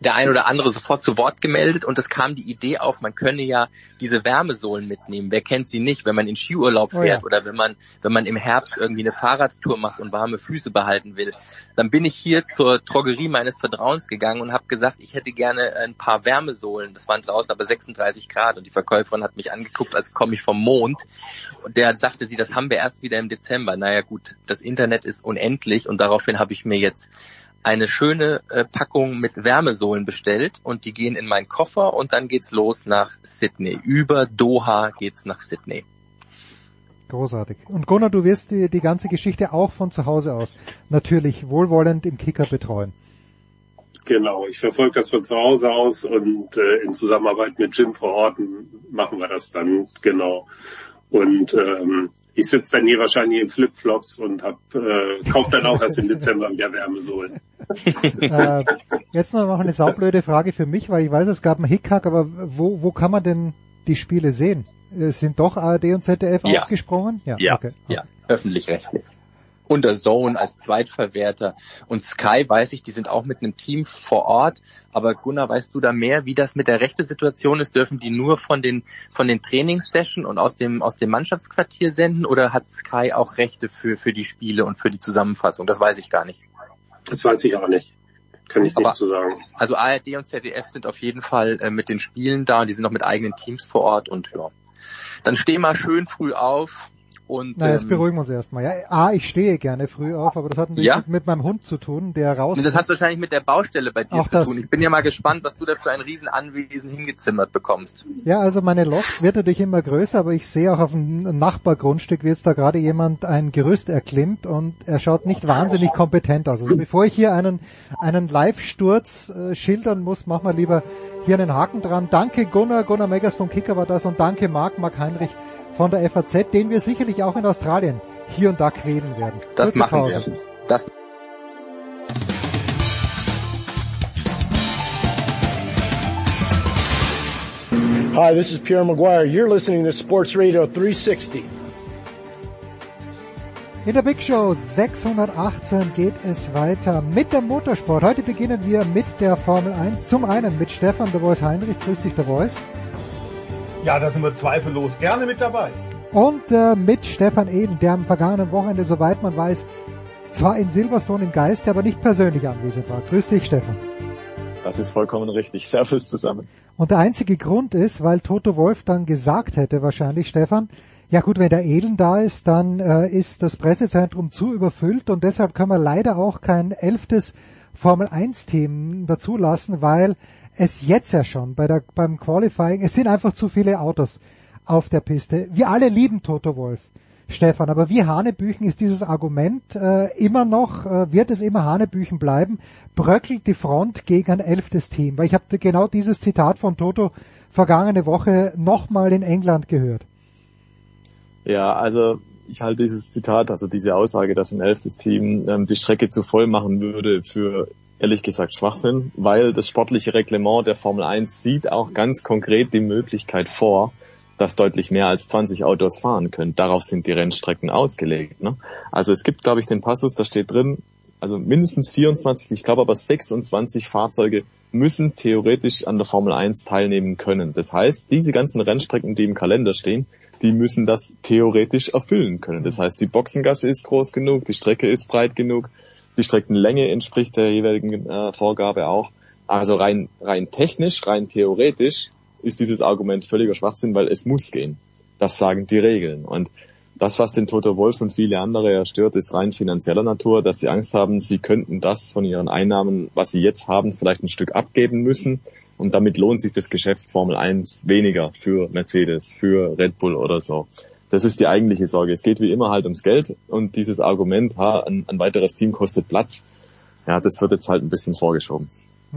der ein oder andere sofort zu Wort gemeldet und es kam die Idee auf, man könne ja diese Wärmesohlen mitnehmen. Wer kennt sie nicht, wenn man in Skiurlaub Oh fährt ja. oder wenn man, wenn man im Herbst irgendwie eine Fahrradtour macht und warme Füße behalten will. Dann bin ich hier zur Drogerie meines Vertrauens gegangen und habe gesagt, ich hätte gerne ein paar Wärmesohlen. Das waren draußen aber 36 Grad und die Verkäuferin hat mich angeguckt, als komme ich vom Mond. Und der sagte sie, das haben wir erst wieder im Dezember. Naja gut, das Internet ist unendlich und daraufhin habe ich mir jetzt eine schöne äh, Packung mit Wärmesohlen bestellt und die gehen in meinen Koffer und dann geht's los nach Sydney. Über Doha geht's nach Sydney. Großartig. Und Gunnar, du wirst die, die ganze Geschichte auch von zu Hause aus natürlich wohlwollend im Kicker betreuen. Genau, ich verfolge das von zu Hause aus und äh, in Zusammenarbeit mit Jim vor Ort machen wir das dann, genau. Und ähm, ich sitze dann hier wahrscheinlich in Flipflops und hab, äh, kauf dann auch erst im Dezember wieder Wärmesohlen. äh, jetzt noch eine saublöde Frage für mich, weil ich weiß, es gab einen Hickhack, aber wo, wo kann man denn die Spiele sehen? Äh, Sind doch ARD und ZDF Ja. aufgesprungen? Ja, Ja, okay. ja, öffentlich-rechtlich. Unter Zone als Zweitverwerter und Sky weiß ich, die sind auch mit einem Team vor Ort. Aber Gunnar, weißt du da mehr, wie das mit der rechte Situation ist? Dürfen die nur von den von den Trainingssessions und aus dem aus dem Mannschaftsquartier senden oder hat Sky auch Rechte für für die Spiele und für die Zusammenfassung? Das weiß ich gar nicht. Das weiß ich auch nicht. Kann ich Aber- nicht zu sagen. Also ARD und ZDF sind auf jeden Fall äh, mit den Spielen da. Die sind noch mit eigenen Teams vor Ort und ja. Dann steh mal schön früh auf und Na, jetzt ähm, beruhigen wir uns erstmal. Ja, A, ich stehe gerne früh auf, aber das hat natürlich Ja? mit, meinem Hund zu tun, der raus das hat wahrscheinlich mit der Baustelle bei dir Auch zu das. tun. Ich bin ja mal gespannt, was du da für ein Riesenanwesen hingezimmert bekommst. Ja, also meine Loft wird natürlich immer größer, aber ich sehe auch auf dem Nachbargrundstück, wie jetzt da gerade jemand ein Gerüst erklimmt und er schaut nicht wahnsinnig kompetent aus. Also bevor ich hier einen, einen Live-Sturz äh, schildern muss, machen wir lieber hier einen Haken dran. Danke Gunnar, Gunnar Meggers vom Kicker war das und danke Marc, Marc Heinrich von der FAZ, den wir sicherlich auch in Australien hier und da quälen werden. Das Kurze machen Pause. wir. Das Hi, this is Pierre Maguire. You're listening to Sports Radio 360. In der Big Show 618 geht es weiter mit dem Motorsport. Heute beginnen wir mit der Formel 1. Zum einen mit Stefan de Voice Heinrich. Grüß dich, de Voice. Ja, da sind wir zweifellos gerne mit dabei. Und äh, mit Stefan Eden, der am vergangenen Wochenende, soweit man weiß, zwar in Silverstone im Geiste, aber nicht persönlich anwesend war. Grüß dich, Stefan. Das ist vollkommen richtig. Servus zusammen. Und der einzige Grund ist, weil Toto Wolf dann gesagt hätte, wahrscheinlich, Stefan, ja gut, wenn der Eden da ist, dann äh, ist das Pressezentrum zu überfüllt und deshalb können wir leider auch kein elftes Formel 1 Team dazulassen, weil es jetzt ja schon bei der, beim Qualifying, es sind einfach zu viele Autos auf der Piste. Wir alle lieben Toto Wolf, Stefan, aber wie Hanebüchen ist dieses Argument äh, immer noch, äh, wird es immer Hanebüchen bleiben, bröckelt die Front gegen ein elftes Team, weil ich habe genau dieses Zitat von Toto vergangene Woche nochmal in England gehört. Ja, also ich halte dieses Zitat, also diese Aussage, dass ein elftes Team ähm, die Strecke zu voll machen würde, für ehrlich gesagt Schwachsinn, weil das sportliche Reglement der Formel 1 sieht auch ganz konkret die Möglichkeit vor, dass deutlich mehr als 20 Autos fahren können. Darauf sind die Rennstrecken ausgelegt. Ne? Also es gibt, glaube ich, den Passus, da steht drin, also mindestens 24, ich glaube aber 26 Fahrzeuge müssen theoretisch an der Formel 1 teilnehmen können. Das heißt, diese ganzen Rennstrecken, die im Kalender stehen, die müssen das theoretisch erfüllen können. Das heißt, die Boxengasse ist groß genug, die Strecke ist breit genug, die Streckenlänge entspricht der jeweiligen äh, Vorgabe auch. Also rein, rein technisch, rein theoretisch ist dieses Argument völliger Schwachsinn, weil es muss gehen. Das sagen die Regeln. Und das, was den Toto Wolf und viele andere erstört, ist rein finanzieller Natur, dass sie Angst haben, sie könnten das von ihren Einnahmen, was sie jetzt haben, vielleicht ein Stück abgeben müssen. Und damit lohnt sich das Geschäft Formel 1 weniger für Mercedes, für Red Bull oder so. Das ist die eigentliche Sorge. Es geht wie immer halt ums Geld und dieses Argument, ha, ein, ein weiteres Team kostet Platz, ja, das wird jetzt halt ein bisschen vorgeschoben.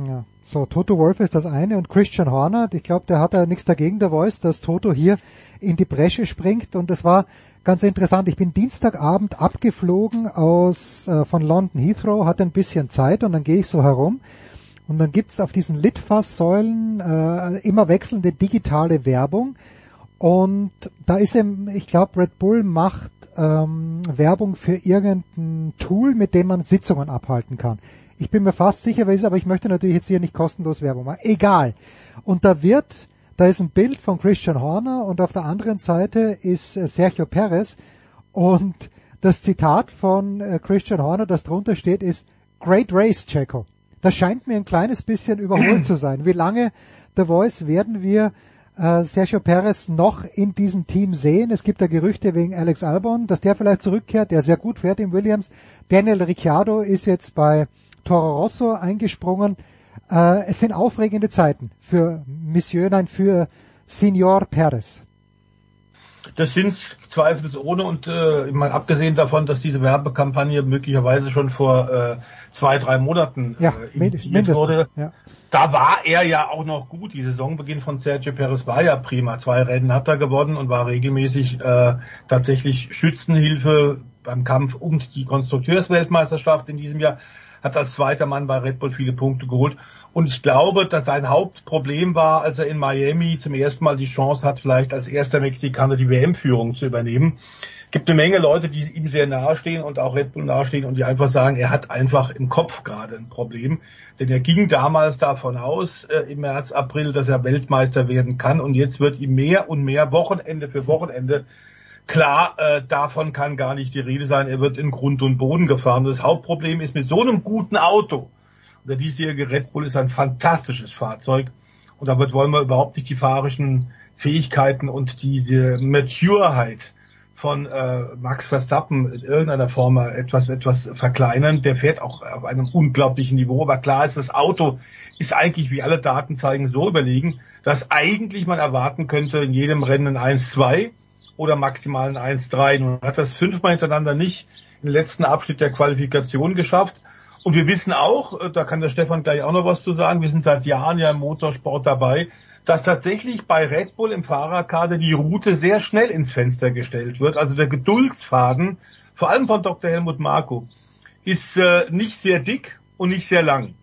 Ja, so Toto Wolf ist das eine und Christian Horner, ich glaube, der hat ja nichts dagegen, der Voice, dass Toto hier in die Bresche springt und das war ganz interessant. Ich bin Dienstagabend abgeflogen aus äh, von London Heathrow, hatte ein bisschen Zeit und dann gehe ich so herum und dann gibt's auf diesen Litfaßsäulen äh, immer wechselnde digitale Werbung und da ist eben, ich glaube, Red Bull macht ähm, Werbung für irgendein Tool, mit dem man Sitzungen abhalten kann. Ich bin mir fast sicher, wer ist, aber ich möchte natürlich jetzt hier nicht kostenlos Werbung machen. Egal. Und da wird, da ist ein Bild von Christian Horner und auf der anderen Seite ist äh, Sergio Perez und das Zitat von äh, Christian Horner, das drunter steht, ist Great Race, Checo. Das scheint mir ein kleines bisschen überholt zu sein. Wie lange The Voice werden wir äh, Sergio Perez noch in diesem Team sehen. Es gibt da Gerüchte wegen Alex Albon, dass der vielleicht zurückkehrt, der sehr gut fährt im Williams. Daniel Ricciardo ist jetzt bei Toro Rosso eingesprungen. Äh, es sind aufregende Zeiten für Monsieur, nein, für Signor Perez. Das sind zweifelsohne und äh, mal abgesehen davon, dass diese Werbekampagne möglicherweise schon vor äh, zwei, drei Monaten ja, äh, initiiert wurde. Ja. Da war er ja auch noch gut. Die Saisonbeginn von Sergio Perez war ja prima. Zwei Rennen hat er gewonnen und war regelmäßig äh, tatsächlich Schützenhilfe beim Kampf um die Konstrukteursweltmeisterschaft in diesem Jahr. Hat als zweiter Mann bei Red Bull viele Punkte geholt. Und ich glaube, dass sein Hauptproblem war, als er in Miami zum ersten Mal die Chance hat, vielleicht als erster Mexikaner die WM-Führung zu übernehmen. Gibt eine Menge Leute, die ihm sehr nahestehen und auch Red Bull nahestehen und die einfach sagen, er hat einfach im Kopf gerade ein Problem. Denn er ging damals davon aus, äh, im März, April, dass er Weltmeister werden kann und jetzt wird ihm mehr und mehr Wochenende für Wochenende Klar, äh, davon kann gar nicht die Rede sein. Er wird in Grund und Boden gefahren. Das Hauptproblem ist mit so einem guten Auto, der diesjährige Red Bull ist ein fantastisches Fahrzeug. Und damit wollen wir überhaupt nicht die fahrischen Fähigkeiten und diese Matureheit von äh, Max Verstappen in irgendeiner Form etwas etwas verkleinern. Der fährt auch auf einem unglaublichen Niveau. Aber klar ist, das Auto ist eigentlich, wie alle Daten zeigen, so überlegen, dass eigentlich man erwarten könnte in jedem Rennen 1-2 oder maximal ein 1-3. Nun hat das fünfmal hintereinander nicht im letzten Abschnitt der Qualifikation geschafft. Und wir wissen auch, äh, da kann der Stefan gleich auch noch was zu sagen, wir sind seit Jahren ja im Motorsport dabei, dass tatsächlich bei Red Bull im Fahrerkader die Route sehr schnell ins Fenster gestellt wird. Also der Geduldsfaden, vor allem von Dr. Helmut Marko, ist äh, nicht sehr dick und nicht sehr lang.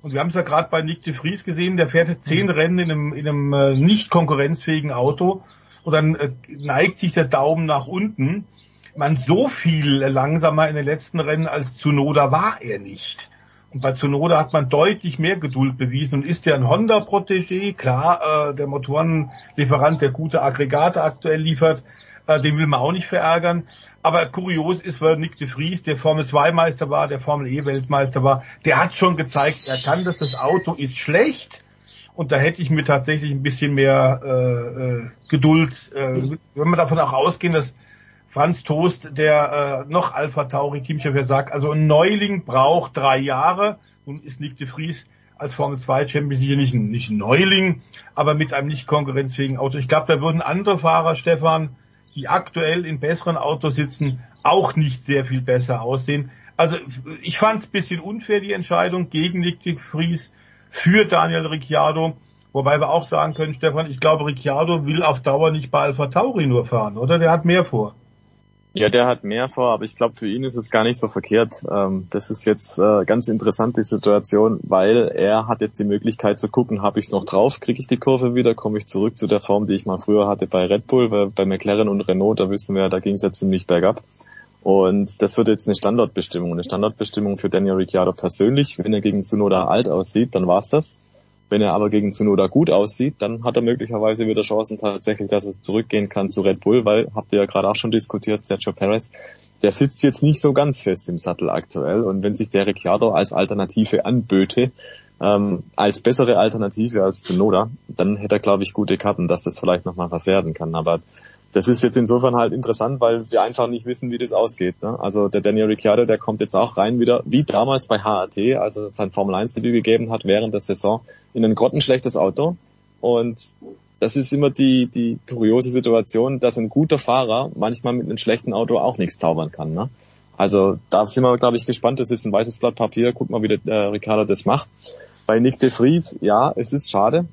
Und wir haben es ja gerade bei Nick de Vries gesehen, der fährt zehn Rennen in einem, in einem äh, nicht konkurrenzfähigen Auto und dann äh, neigt sich der Daumen nach unten man so viel langsamer in den letzten Rennen als Zunoda war er nicht. Und bei Zunoda hat man deutlich mehr Geduld bewiesen und ist ja ein Honda-Protégé, klar, äh, der Motorenlieferant, der gute Aggregate aktuell liefert, äh, den will man auch nicht verärgern. Aber kurios ist, weil Nick de Vries, der Formel 2 Meister war, der Formel E Weltmeister war, der hat schon gezeigt, er kann das, das Auto ist schlecht. Und da hätte ich mir tatsächlich ein bisschen mehr äh, äh, Geduld, äh, wenn wir davon auch ausgehen, dass Franz Toast, der äh, noch Alpha Tauri Teamchef, sagt, also ein Neuling braucht drei Jahre. Nun ist Nick de Vries als Formel 2 Champion sicher nicht ein, nicht ein Neuling, aber mit einem nicht konkurrenzfähigen Auto. Ich glaube, da würden andere Fahrer, Stefan, die aktuell in besseren Autos sitzen, auch nicht sehr viel besser aussehen. Also ich fand es bisschen unfair, die Entscheidung gegen Nick de Vries für Daniel Ricciardo. Wobei wir auch sagen können, Stefan, ich glaube, Ricciardo will auf Dauer nicht bei Alpha Tauri nur fahren, oder? Der hat mehr vor. Ja, der hat mehr vor, aber ich glaube, für ihn ist es gar nicht so verkehrt. Ähm, das ist jetzt äh, ganz interessant, die Situation, weil er hat jetzt die Möglichkeit zu gucken, habe ich es noch drauf, kriege ich die Kurve wieder, komme ich zurück zu der Form, die ich mal früher hatte bei Red Bull, weil bei McLaren und Renault, da wissen wir, da ging es ja ziemlich bergab. Und das wird jetzt eine Standortbestimmung. Eine Standortbestimmung für Daniel Ricciardo persönlich. Wenn er gegen Tsunoda alt aussieht, dann war's das. Wenn er aber gegen Tsunoda gut aussieht, dann hat er möglicherweise wieder Chancen tatsächlich, dass es zurückgehen kann zu Red Bull, weil, habt ihr ja gerade auch schon diskutiert, Sergio Perez, der sitzt jetzt nicht so ganz fest im Sattel aktuell. Und wenn sich der Ricciardo als Alternative anböte, ähm, als bessere Alternative als Tsunoda, dann hätte er, glaube ich, gute Karten, dass das vielleicht nochmal was werden kann. Aber das ist jetzt insofern halt interessant, weil wir einfach nicht wissen, wie das ausgeht. Ne? Also der Daniel Ricciardo, der kommt jetzt auch rein wieder, wie damals bei HAT, also sein Formel 1 Debüt gegeben hat während der Saison, in ein grottenschlechtes Auto. Und das ist immer die, die kuriose Situation, dass ein guter Fahrer manchmal mit einem schlechten Auto auch nichts zaubern kann. Ne? Also da sind wir, glaube ich, gespannt. Das ist ein weißes Blatt Papier. Guck mal, wie der äh, Ricciardo das macht. Bei Nick de Vries, ja, es ist schade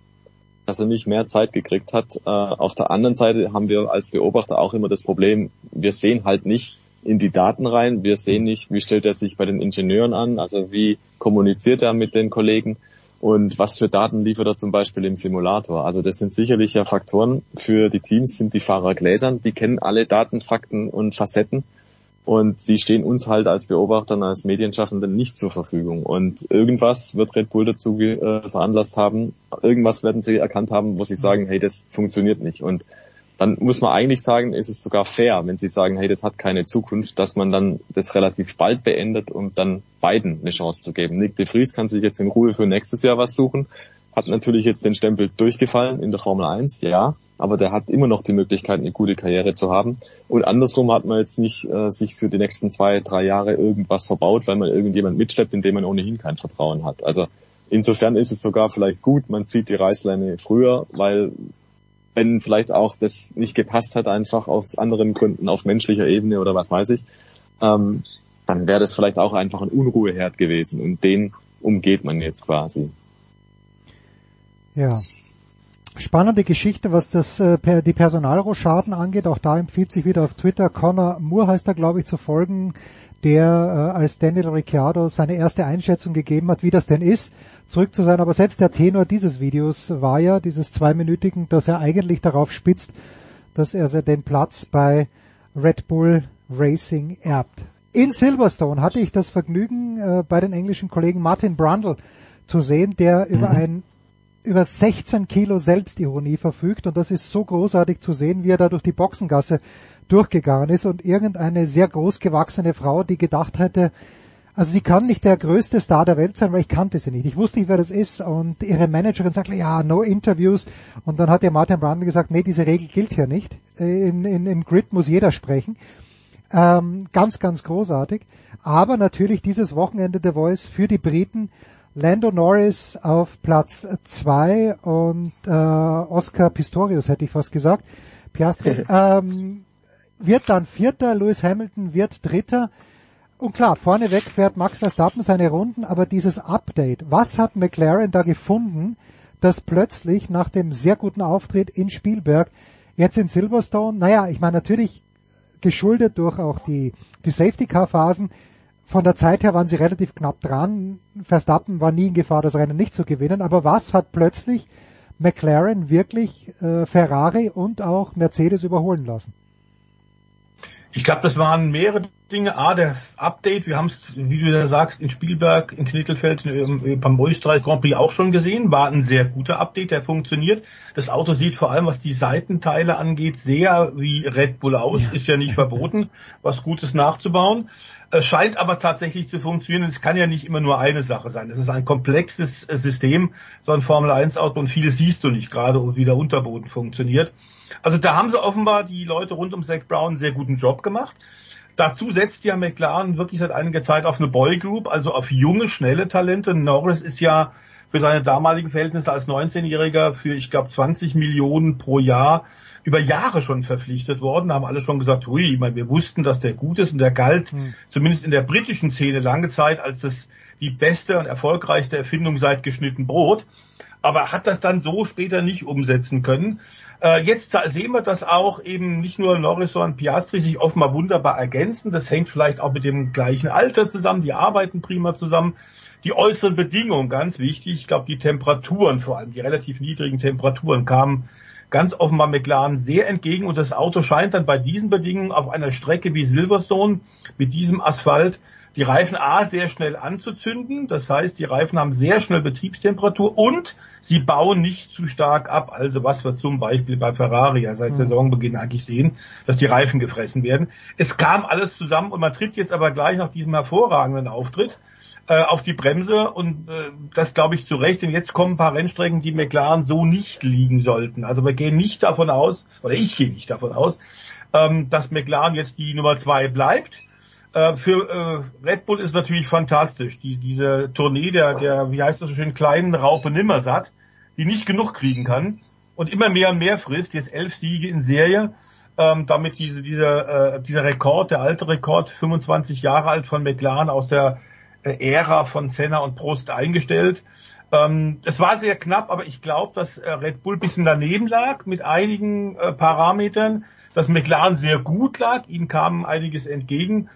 dass er nicht mehr Zeit gekriegt hat. Äh, auf der anderen Seite haben wir als Beobachter auch immer das Problem, wir sehen halt nicht in die Daten rein, wir sehen nicht, wie stellt er sich bei den Ingenieuren an, also wie kommuniziert er mit den Kollegen und was für Daten liefert er zum Beispiel im Simulator. Also das sind sicherlich ja Faktoren für die Teams, sind die Fahrer gläsern, die kennen alle Daten, Fakten und Facetten und die stehen uns halt als Beobachtern, als Medienschaffenden nicht zur Verfügung. Und irgendwas wird Red Bull dazu äh, veranlasst haben, irgendwas werden sie erkannt haben, wo sie sagen, hey, das funktioniert nicht. Und dann muss man eigentlich sagen, ist es sogar fair, wenn sie sagen, hey, das hat keine Zukunft, dass man dann das relativ bald beendet, um dann beiden eine Chance zu geben. Nick de Vries kann sich jetzt in Ruhe für nächstes Jahr was suchen hat natürlich jetzt den Stempel durchgefallen in der Formel 1, ja, aber der hat immer noch die Möglichkeit, eine gute Karriere zu haben. Und andersrum hat man jetzt nicht äh, sich für die nächsten zwei, drei Jahre irgendwas verbaut, weil man irgendjemand mitschleppt, in dem man ohnehin kein Vertrauen hat. Also insofern ist es sogar vielleicht gut, man zieht die Reißleine früher, weil wenn vielleicht auch das nicht gepasst hat, einfach aus anderen Gründen, auf menschlicher Ebene oder was weiß ich, ähm, dann wäre das vielleicht auch einfach ein Unruheherd gewesen und den umgeht man jetzt quasi. Ja. Spannende Geschichte, was das äh, die Personalrochaden angeht. Auch da empfiehlt sich wieder auf Twitter Connor Moore heißt er, glaube ich, zu folgen, der äh, als Daniel Ricciardo seine erste Einschätzung gegeben hat, wie das denn ist, zurück zu sein. Aber selbst der Tenor dieses Videos war ja, dieses zweiminütigen, dass er eigentlich darauf spitzt, dass er den Platz bei Red Bull Racing erbt. In Silverstone hatte ich das Vergnügen, äh, bei den englischen Kollegen Martin Brundle zu sehen, der mhm. über ein über 16 Kilo Selbstironie verfügt und das ist so großartig zu sehen, wie er da durch die Boxengasse durchgegangen ist und irgendeine sehr groß gewachsene Frau, die gedacht hätte, also sie kann nicht der größte Star der Welt sein, weil ich kannte sie nicht. Ich wusste nicht, wer das ist und ihre Managerin sagte, ja, no interviews und dann hat der Martin Brandl gesagt, nee, diese Regel gilt hier nicht. In, in, Im Grid muss jeder sprechen. Ähm, ganz, ganz großartig. Aber natürlich dieses Wochenende der Voice für die Briten Lando Norris auf Platz zwei und äh, Oscar Pistorius hätte ich fast gesagt. Piastri ähm, wird dann Vierter, Lewis Hamilton wird Dritter. Und klar, vorneweg fährt Max Verstappen seine Runden, aber dieses Update, was hat McLaren da gefunden, dass plötzlich nach dem sehr guten Auftritt in Spielberg jetzt in Silverstone, naja, ich meine natürlich geschuldet durch auch die, die Safety Car Phasen, von der Zeit her waren sie relativ knapp dran. Verstappen war nie in Gefahr, das Rennen nicht zu gewinnen. Aber was hat plötzlich McLaren wirklich äh, Ferrari und auch Mercedes überholen lassen? Ich glaube, das waren mehrere Dinge. A, das Update, wir haben es, wie du ja sagst, in Spielberg, in Knittelfeld, beim Österreich Grand Prix auch schon gesehen, war ein sehr guter Update, der funktioniert. Das Auto sieht vor allem, was die Seitenteile angeht, sehr wie Red Bull aus, ist ja nicht verboten, was Gutes nachzubauen. Es scheint aber tatsächlich zu funktionieren. Es kann ja nicht immer nur eine Sache sein. Es ist ein komplexes äh, System, so ein Formel 1 Auto und vieles siehst du nicht, gerade wie der Unterboden funktioniert. Also da haben sie offenbar die Leute rund um Zach Brown einen sehr guten Job gemacht. Dazu setzt ja McLaren wirklich seit einiger Zeit auf eine Boy Group, also auf junge, schnelle Talente. Norris ist ja für seine damaligen Verhältnisse als 19-Jähriger für, ich glaube, 20 Millionen pro Jahr über Jahre schon verpflichtet worden, haben alle schon gesagt, hui, ich meine, wir wussten, dass der gut ist und der galt mhm. zumindest in der britischen Szene lange Zeit als das die beste und erfolgreichste Erfindung seit geschnitten Brot, aber hat das dann so später nicht umsetzen können. Äh, jetzt sehen wir, dass auch eben nicht nur Norris, sondern Piastri sich offenbar wunderbar ergänzen. Das hängt vielleicht auch mit dem gleichen Alter zusammen, die arbeiten prima zusammen. Die äußeren Bedingungen, ganz wichtig, ich glaube die Temperaturen vor allem, die relativ niedrigen Temperaturen kamen ganz offenbar McLaren sehr entgegen und das Auto scheint dann bei diesen Bedingungen auf einer Strecke wie Silverstone mit diesem Asphalt die Reifen A sehr schnell anzuzünden. Das heißt, die Reifen haben sehr schnell Betriebstemperatur und sie bauen nicht zu stark ab. Also was wir zum Beispiel bei Ferrari ja seit mhm. Saisonbeginn eigentlich sehen, dass die Reifen gefressen werden. Es kam alles zusammen und man tritt jetzt aber gleich nach diesem hervorragenden Auftritt äh, auf die Bremse und äh, das glaube ich zu Recht. Denn jetzt kommen ein paar Rennstrecken, die McLaren so nicht liegen sollten. Also wir gehen nicht davon aus, oder ich gehe nicht davon aus, ähm, dass McLaren jetzt die Nummer zwei bleibt äh, für äh, Red Bull ist natürlich fantastisch. Die, diese Tournee der, der, wie heißt das so schön, kleinen Raupe Nimmersatt, die nicht genug kriegen kann und immer mehr und mehr frisst, jetzt elf Siege in Serie, ähm, damit diese, dieser, äh, dieser Rekord, der alte Rekord, 25 Jahre alt von McLaren aus der Ära von Senna und Prost eingestellt. Ähm, es war sehr knapp, aber ich glaube, dass äh, Red Bull bisschen daneben lag mit einigen äh, Parametern, dass McLaren sehr gut lag, ihnen kam einiges entgegen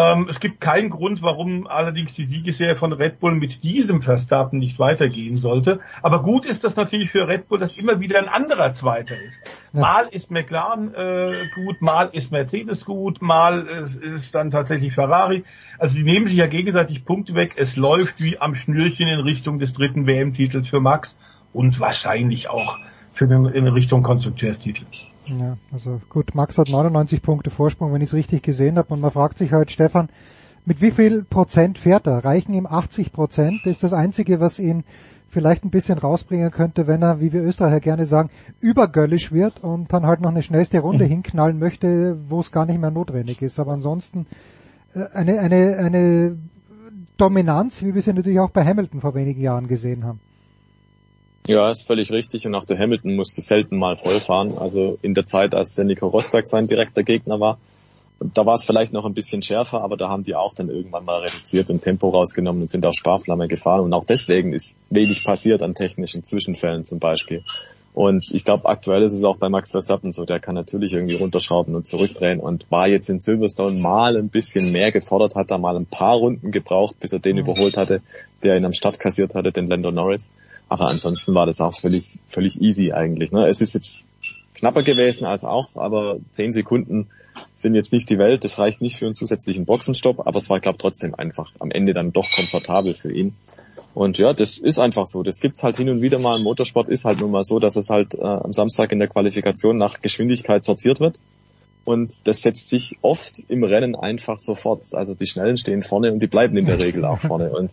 ähm, es gibt keinen Grund, warum allerdings die Siegesserie von Red Bull mit diesem Verstappen nicht weitergehen sollte. Aber gut ist das natürlich für Red Bull, dass immer wieder ein anderer Zweiter ist. Ja. Mal ist McLaren äh, gut, mal ist Mercedes gut, mal ist, ist dann tatsächlich Ferrari. Also die nehmen sich ja gegenseitig Punkte weg. Es läuft wie am Schnürchen in Richtung des dritten WM-Titels für Max und wahrscheinlich auch für den, in Richtung Konstrukteurstitel. Ja, also gut, Max hat 99 Punkte Vorsprung, wenn ich es richtig gesehen habe. Und man fragt sich halt, Stefan, mit wie viel Prozent fährt er? Reichen ihm 80 Prozent? Das ist das Einzige, was ihn vielleicht ein bisschen rausbringen könnte, wenn er, wie wir Österreicher gerne sagen, übergöllisch wird und dann halt noch eine schnellste Runde mhm. hinknallen möchte, wo es gar nicht mehr notwendig ist. Aber ansonsten äh, eine, eine, eine Dominanz, wie wir sie natürlich auch bei Hamilton vor wenigen Jahren gesehen haben. Ja, ist völlig richtig. Und auch der Hamilton musste selten mal vollfahren. Also in der Zeit, als der Nico Rosberg sein direkter Gegner war, da war es vielleicht noch ein bisschen schärfer, aber da haben die auch dann irgendwann mal reduziert und Tempo rausgenommen und sind auf Sparflamme gefahren. Und auch deswegen ist wenig passiert an technischen Zwischenfällen zum Beispiel. Und ich glaube, aktuell ist es auch bei Max Verstappen so, der kann natürlich irgendwie runterschrauben und zurückdrehen und war jetzt in Silverstone mal ein bisschen mehr gefordert, hat da mal ein paar Runden gebraucht, bis er den mhm. überholt hatte, der ihn am Start kassiert hatte, den Lando Norris. Aber ansonsten war das auch völlig, völlig easy eigentlich. Ne? Es ist jetzt knapper gewesen als auch, aber zehn Sekunden sind jetzt nicht die Welt. Das reicht nicht für einen zusätzlichen Boxenstopp, aber es war, glaube trotzdem einfach am Ende dann doch komfortabel für ihn. Und ja, das ist einfach so. Das gibt's halt hin und wieder mal. Im Motorsport ist halt nun mal so, dass es halt äh, am Samstag in der Qualifikation nach Geschwindigkeit sortiert wird. Und das setzt sich oft im Rennen einfach so fort. Also die Schnellen stehen vorne und die bleiben in der Regel auch vorne. Und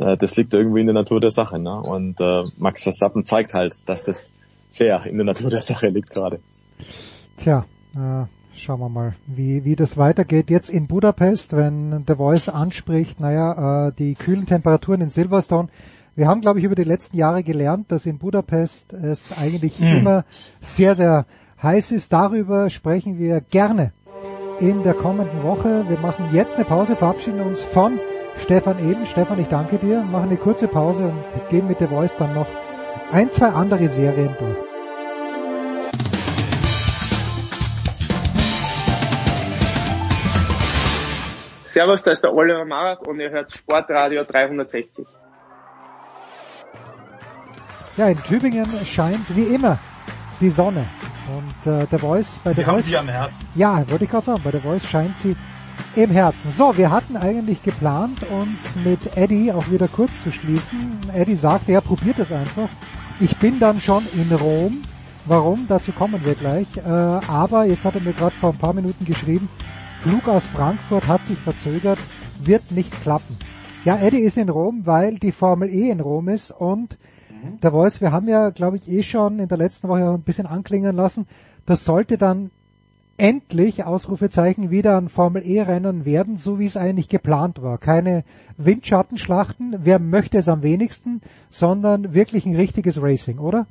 äh, das liegt irgendwie in der Natur der Sache. Ne? Und äh, Max Verstappen zeigt halt, dass das sehr in der Natur der Sache liegt gerade. Tja, äh, schauen wir mal, wie, wie das weitergeht. Jetzt in Budapest, wenn The Voice anspricht, naja, äh, die kühlen Temperaturen in Silverstone. Wir haben, glaube ich, über die letzten Jahre gelernt, dass in Budapest es eigentlich mhm. immer sehr, sehr heiß ist. Darüber sprechen wir gerne in der kommenden Woche. Wir machen jetzt eine Pause, verabschieden uns von Stefan Ehlen. Stefan, ich danke dir. Machen eine kurze Pause und gehen mit The Voice dann noch ein, zwei andere Serien durch. Servus, da ist der Oliver Marat und ihr hört Sportradio 360. Ja, in Tübingen scheint wie immer die Sonne. Und äh, der Voice bei der Voice. Sie am Herzen. Ja, würde ich gerade sagen, bei der Voice scheint sie im Herzen. So, wir hatten eigentlich geplant, uns mit Eddie auch wieder kurz zu schließen. Eddie sagte, er probiert es einfach. Ich bin dann schon in Rom. Warum? Dazu kommen wir gleich. Äh, aber jetzt hat er mir gerade vor ein paar Minuten geschrieben, Flug aus Frankfurt hat sich verzögert, wird nicht klappen. Ja, Eddie ist in Rom, weil die Formel E in Rom ist und mhm. der Voice, wir haben ja, glaube ich, eh schon in der letzten Woche ein bisschen anklingen lassen, das sollte dann endlich, Ausrufezeichen, wieder ein Formel-E-Rennen werden, so wie es eigentlich geplant war. Keine Windschattenschlachten, wer möchte es am wenigsten, sondern wirklich ein richtiges Racing, oder?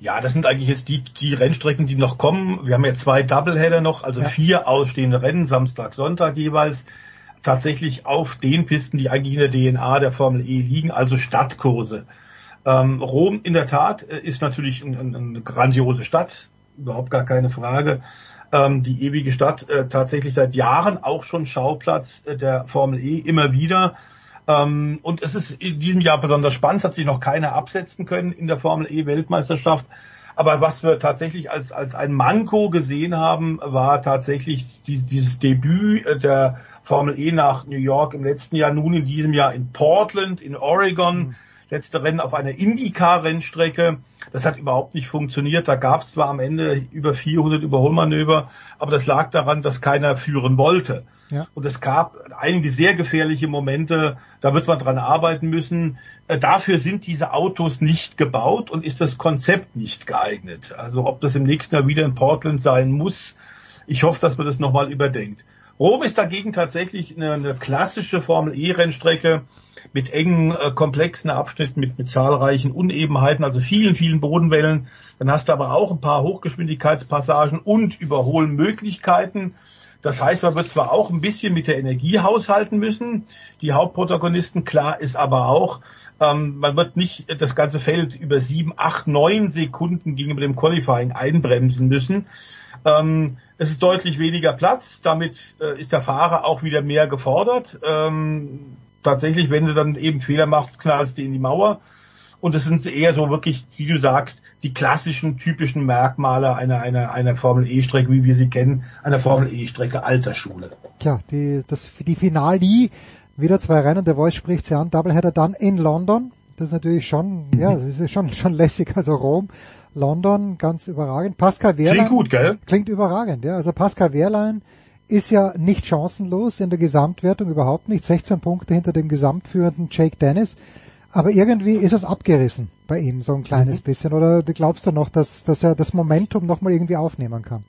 Ja, das sind eigentlich jetzt die, die Rennstrecken, die noch kommen. Wir haben ja zwei Doubleheader noch, also ja. vier ausstehende Rennen, Samstag, Sonntag jeweils, tatsächlich auf den Pisten, die eigentlich in der DNA der Formel E liegen, also Stadtkurse. Ähm, Rom in der Tat äh, ist natürlich eine, eine grandiose Stadt, überhaupt gar keine Frage. Ähm, die ewige Stadt äh, tatsächlich seit Jahren auch schon Schauplatz äh, der Formel E immer wieder. Ähm, und es ist in diesem Jahr besonders spannend, hat sich noch keiner absetzen können in der Formel E Weltmeisterschaft. Aber was wir tatsächlich als, als ein Manko gesehen haben, war tatsächlich dieses, dieses Debüt der Formel E nach New York im letzten Jahr, nun in diesem Jahr in Portland, in Oregon. Mhm. Letzte Rennen auf einer IndyCar-Rennstrecke. Das hat überhaupt nicht funktioniert. Da gab es zwar am Ende über 400 Überholmanöver, aber das lag daran, dass keiner führen wollte. Ja. Und es gab einige sehr gefährliche Momente, da wird man dran arbeiten müssen. Äh, dafür sind diese Autos nicht gebaut und ist das Konzept nicht geeignet. Also ob das im nächsten Jahr wieder in Portland sein muss, ich hoffe, dass man das nochmal überdenkt. Rom ist dagegen tatsächlich eine, eine klassische Formel E-Rennstrecke mit engen, äh, komplexen Abschnitten, mit, mit zahlreichen Unebenheiten, also vielen, vielen Bodenwellen. Dann hast du aber auch ein paar Hochgeschwindigkeitspassagen und Überholmöglichkeiten. Das heißt, man wird zwar auch ein bisschen mit der Energie haushalten müssen, die Hauptprotagonisten, klar ist aber auch, ähm, man wird nicht das ganze Feld über sieben, acht, neun Sekunden gegenüber dem Qualifying einbremsen müssen. Ähm, es ist deutlich weniger Platz, damit äh, ist der Fahrer auch wieder mehr gefordert. Ähm, tatsächlich, wenn du dann eben Fehler machst, knallst du in die Mauer. Und es sind eher so wirklich, wie du sagst, die klassischen, typischen Merkmale einer, einer, einer Formel E-Strecke, wie wir sie kennen, einer Formel E-Strecke alter Schule. Tja, die, das, die Finale, wieder zwei Rennen, der Voice spricht sie an, Doubleheader dann in London. Das ist natürlich schon, mhm. ja, das ist schon, schon lässig, also Rom, London, ganz überragend. Pascal Wehrlein. Klingt gut, gell? Klingt überragend, ja. Also Pascal Wehrlein ist ja nicht chancenlos in der Gesamtwertung, überhaupt nicht. 16 Punkte hinter dem gesamtführenden Jake Dennis. Aber irgendwie ist es abgerissen bei ihm, so ein kleines mhm. bisschen. Oder glaubst du noch, dass, dass er das Momentum nochmal irgendwie aufnehmen kann?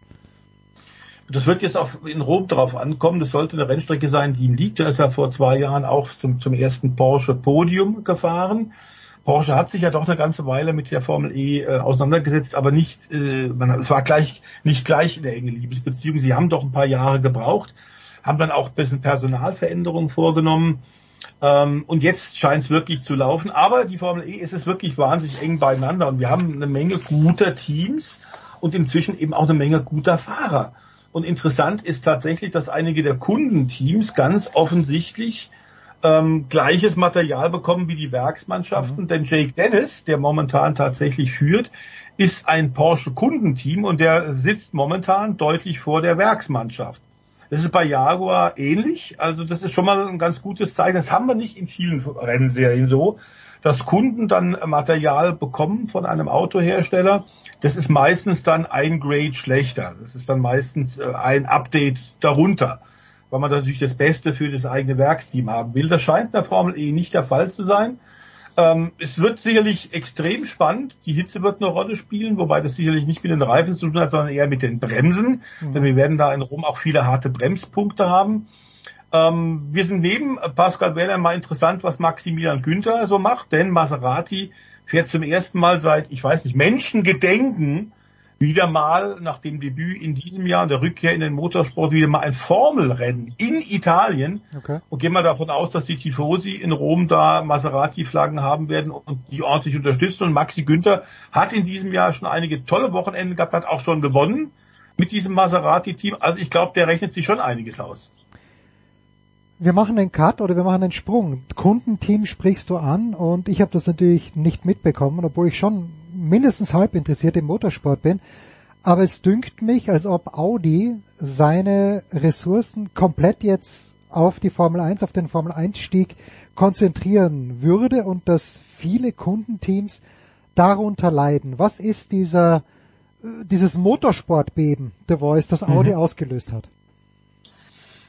Das wird jetzt auch in Rom drauf ankommen. Das sollte eine Rennstrecke sein, die ihm liegt. Er ist ja vor zwei Jahren auch zum, zum ersten Porsche Podium gefahren. Porsche hat sich ja doch eine ganze Weile mit der Formel E äh, auseinandergesetzt, aber nicht, äh, man, es war gleich, nicht gleich in der engen Liebesbeziehung. Sie haben doch ein paar Jahre gebraucht, haben dann auch ein bisschen Personalveränderungen vorgenommen. Ähm, und jetzt scheint es wirklich zu laufen. Aber die Formel E ist es wirklich wahnsinnig eng beieinander und wir haben eine Menge guter Teams und inzwischen eben auch eine Menge guter Fahrer. Und interessant ist tatsächlich, dass einige der Kundenteams ganz offensichtlich ähm, gleiches Material bekommen wie die Werksmannschaften, mhm. denn Jake Dennis, der momentan tatsächlich führt, ist ein Porsche Kundenteam und der sitzt momentan deutlich vor der Werksmannschaft. Das ist bei Jaguar ähnlich, also das ist schon mal ein ganz gutes Zeichen. Das haben wir nicht in vielen Rennserien so, dass Kunden dann Material bekommen von einem Autohersteller. Das ist meistens dann ein Grade schlechter. Das ist dann meistens äh, ein Update darunter weil man natürlich das Beste für das eigene Werksteam haben will. Das scheint in der Formel E nicht der Fall zu sein. Ähm, es wird sicherlich extrem spannend. Die Hitze wird eine Rolle spielen, wobei das sicherlich nicht mit den Reifen zu tun hat, sondern eher mit den Bremsen. Mhm. Denn wir werden da in Rom auch viele harte Bremspunkte haben. Ähm, wir sind neben Pascal Weller mal interessant, was Maximilian Günther so macht, denn Maserati fährt zum ersten Mal seit, ich weiß nicht, Menschengedenken wieder mal nach dem Debüt in diesem Jahr und der Rückkehr in den Motorsport wieder mal ein Formelrennen in Italien. Okay. Und gehen wir davon aus, dass die Tifosi in Rom da Maserati-Flaggen haben werden und die ordentlich unterstützen. Und Maxi Günther hat in diesem Jahr schon einige tolle Wochenenden gehabt, hat auch schon gewonnen mit diesem Maserati-Team. Also ich glaube, der rechnet sich schon einiges aus. Wir machen einen Cut oder wir machen einen Sprung. Kundenteam sprichst du an und ich habe das natürlich nicht mitbekommen, obwohl ich schon mindestens halb interessiert im Motorsport bin. Aber es dünkt mich, als ob Audi seine Ressourcen komplett jetzt auf die Formel 1, auf den Formel 1 Stieg konzentrieren würde und dass viele Kundenteams darunter leiden. Was ist dieser, äh, dieses Motorsportbeben, The Voice, das Audi mhm. ausgelöst hat?